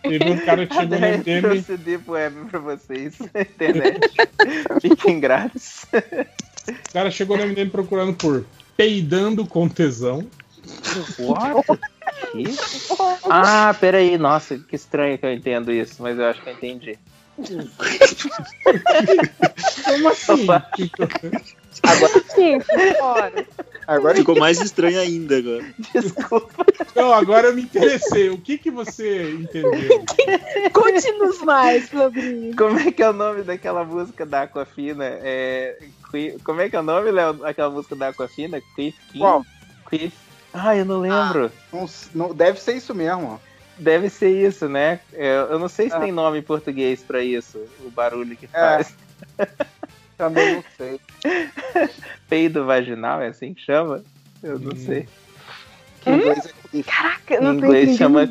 Teve um cara que A chegou no MDM. trouxe Deep Web pra vocês internet. [LAUGHS] Fiquem grátis. O cara chegou no MDM procurando por peidando com tesão. What? Que? [LAUGHS] Ah, peraí, nossa, que estranho que eu entendo isso, mas eu acho que eu entendi. Como assim? Agora, Sim, agora Ficou mais estranho ainda agora. Desculpa. Então, agora eu me interessei. O que, que você entendeu? Conte-nos mais, Fabrinho. Como é que é o nome daquela música da Aquafina? É, como é que é o nome, Léo, daquela música da Aquafina? Cliff King? Qual? Cliff... Ah, eu não lembro. não, não- deve ser isso mesmo. Deve ser isso, né? É, Eu não sei se Ah. tem nome em português pra isso, o barulho que É. faz. [LAUGHS] Também não sei. [LAUGHS] Peido vaginal, é assim que chama? Eu não Hum. sei. Que inglês é. Caraca, eu Em não tô inglês entendendo. chama.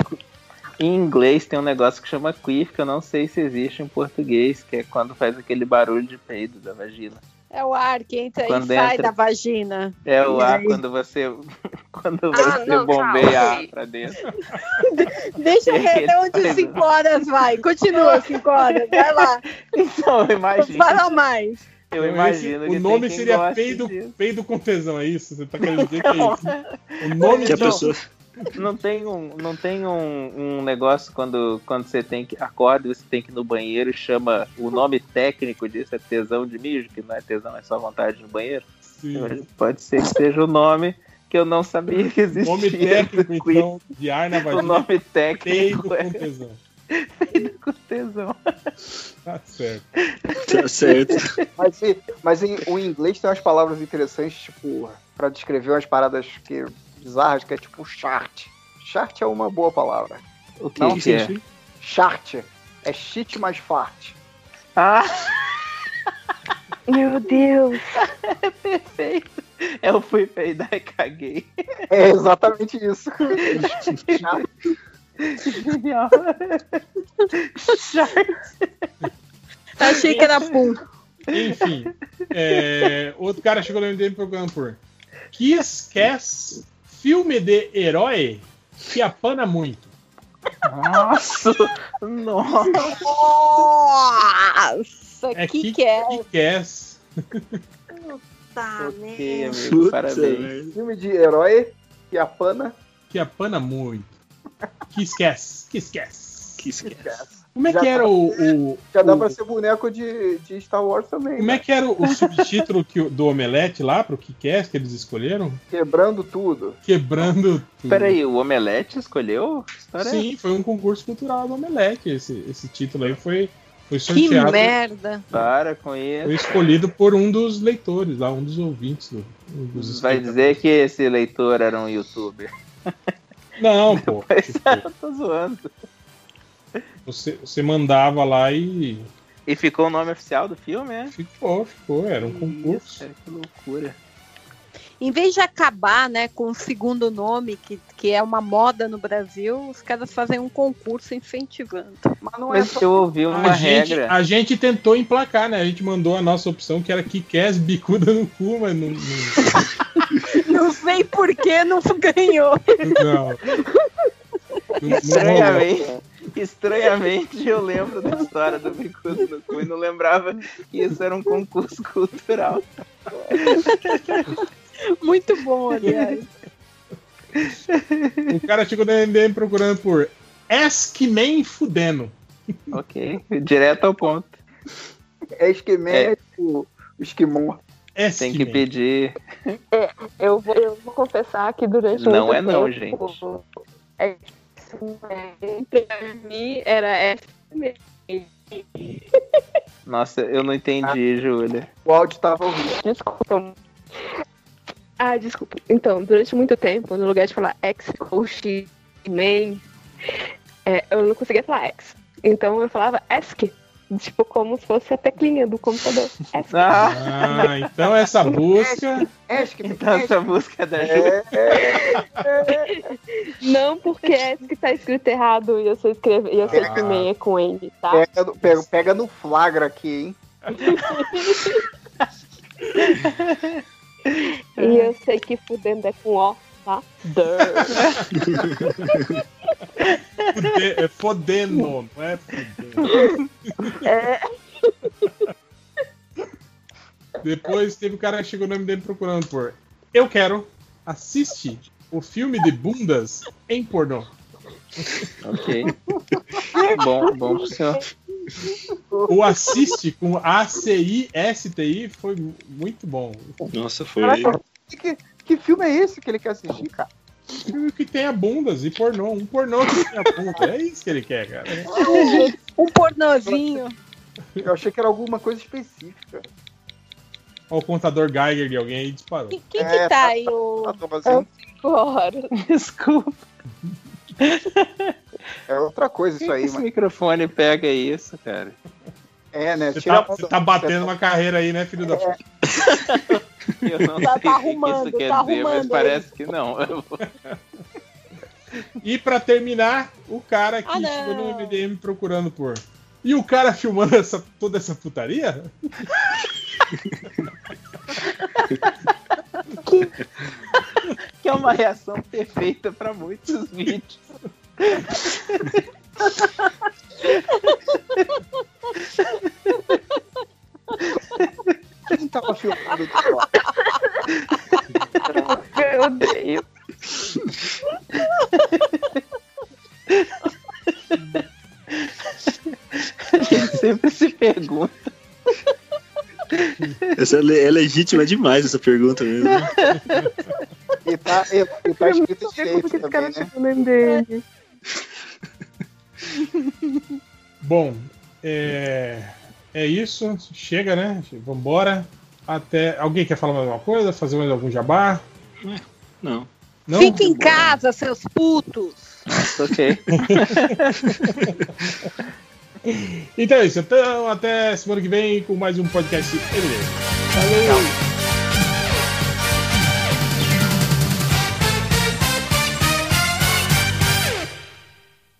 Em inglês tem um negócio que chama queef, que eu não sei se existe em português, que é quando faz aquele barulho de peido da vagina. É o ar que entra Quando e sai entra- da vagina. É o E ar aí? quando você. [LAUGHS] Quando Ah, você não, bombeia calma, ar pra dentro. Deixa [LAUGHS] eu ver até onde 5 horas vai. Continua [LAUGHS] 5 horas. Vai lá. Então, eu imagino. Fala mais. Eu imagino o nome tem quem seria peido, peido com tesão, é isso? Você tá querendo dizer que é isso? O nome Que a pessoa. Não tem um, não tem um, um negócio quando, quando você tem que acorda e você tem que ir no banheiro e chama o nome técnico disso é tesão de mijo, que não é tesão, é só vontade no banheiro. Sim. Pode ser que seja o nome que eu não sabia que existia. Nome técnico, [LAUGHS] então, de ar na O vagina. nome Peido técnico com é tesão. peido com tesão. Tá certo. Tá certo. Mas, mas em, o inglês tem umas palavras interessantes, tipo, pra descrever umas paradas que, bizarras, que é tipo chart. Chart é uma boa palavra. O que, Não, que é? Chart é shit mais fart. Ah, [LAUGHS] Meu Deus. [LAUGHS] perfeito. Eu fui peidar e caguei. É exatamente isso. [LAUGHS] Genial. Chart. Achei que era pum. Enfim, é, outro cara chegou no MDM procurando por Kiss Cass, filme de herói que apana muito. Nossa! Nossa! É que Kick- que é? Kick-Ass. Tá, Ok, né? amigo, Puta parabéns. merda. Filme de herói que apana. Que apana muito. Kiss Cass. Kiss Cass. Kiss Cass. Como é Já que era o. o- Já dá o- pra ser boneco de, de Star Wars também. Como é né? que era o [LAUGHS] subtítulo que, do Omelete lá pro Kick-Ass que eles escolheram? Quebrando tudo. Quebrando tudo. Peraí, o Omelete escolheu? Que história é Sim, foi um concurso cultural do Omelete. Esse, esse título aí foi, foi Que sorteado. merda. Para com Foi isso. escolhido por um dos leitores lá, um dos ouvintes. Do, um dos Vai dizer que esse leitor era um youtuber. Não, pô. [LAUGHS] Pois tipo, é, eu tô zoando. Você, você mandava lá e E ficou o nome oficial do filme, é? ficou, ficou. Era um concurso. Cara, que loucura. Em vez de acabar, né, com o segundo nome, que, que é uma moda no Brasil, os caras fazem um concurso incentivando. Mas não é Mas só eu ouvi uma A gente, regra. a gente tentou emplacar, né? A gente mandou a nossa opção, que era Kick-Ass bicuda no cu, mas não. não- [LAUGHS] Não sei por que não ganhou. Não. Não rolou. Estranhamente, estranhamente eu lembro da história do Bicudo no cu e não lembrava que isso era um concurso cultural. Muito bom, aliás. O cara chegou no MDM procurando por Eskman Fudeno. Ok, direto ao ponto. É esquemé, É. é. tipo esquimon. Tem que pedir. Eu vou, eu vou confessar que durante Não é não, tempo, É, pra mim era mesmo. Nossa, eu não entendi, Júlia. O áudio tava horrível. Desculpa. Ah, desculpa. Então, durante muito tempo, no lugar de falar X ou X, main, é, eu não conseguia falar X. Então eu falava ESC. [LAUGHS] Tipo, como se fosse a teclinha do computador. ESC. [LAUGHS] Ah, então essa busca. Ask, Então essa música é da Júlia. [LAUGHS] Não porque ESC tá escrito errado e eu sei escrever. E eu sei que Ah. main é com N, tá? Pega, no- pega, pega no flagra aqui, hein? E eu sei que fudendo é com O, tá? Fude- é fodendo, não é fudendo. É. Depois teve o cara que chegou no MDM procurando por Eu quero assiste o filme de bundas em pornô. Ok. bom, bom pro senhor. O assiste com A-C-I-S-T-I foi muito bom. Nossa, foi. Caraca, que, que filme é esse que ele quer assistir, cara? Filme que tenha bundas e pornô. Um pornô que tenha bunda. É isso que ele quer, cara. Um pornozinho. Eu achei que era alguma coisa específica. Ó, o contador Geiger de alguém aí disparou. Quem que É, tá aí? O... Tá, tava assim, Agora. [LAUGHS] Desculpa. é outra coisa isso Quem que aí, esse mano. microfone pega isso, cara? É, né? Você tá, a mão você da- tá batendo uma carreira aí, né, filho da puta? Eu não Tá- sei tá o que que arrumando, isso quer tá dizer, mas arrumando parece que não. E pra terminar, o cara que Ah, chegou no MDM procurando por. E o cara filmando essa, toda essa putaria? [LAUGHS] Que é uma reação perfeita pra muitos vídeos. [LAUGHS] Quem tava filmando de fora? Meu Deus. A gente sempre se pergunta. Essa é, le- é legítima demais essa pergunta mesmo. E tá, e, e tá escrito direito que esse também, cara né? chegou no MDM? Bom, é, é isso. Chega, né? Vambora. Até. Alguém quer falar mais alguma coisa? Fazer mais algum jabá? Não. Não? Fique em casa, seus putos. Ok. [LAUGHS] Então é isso. Então, até semana que vem com mais um podcast. Valeu!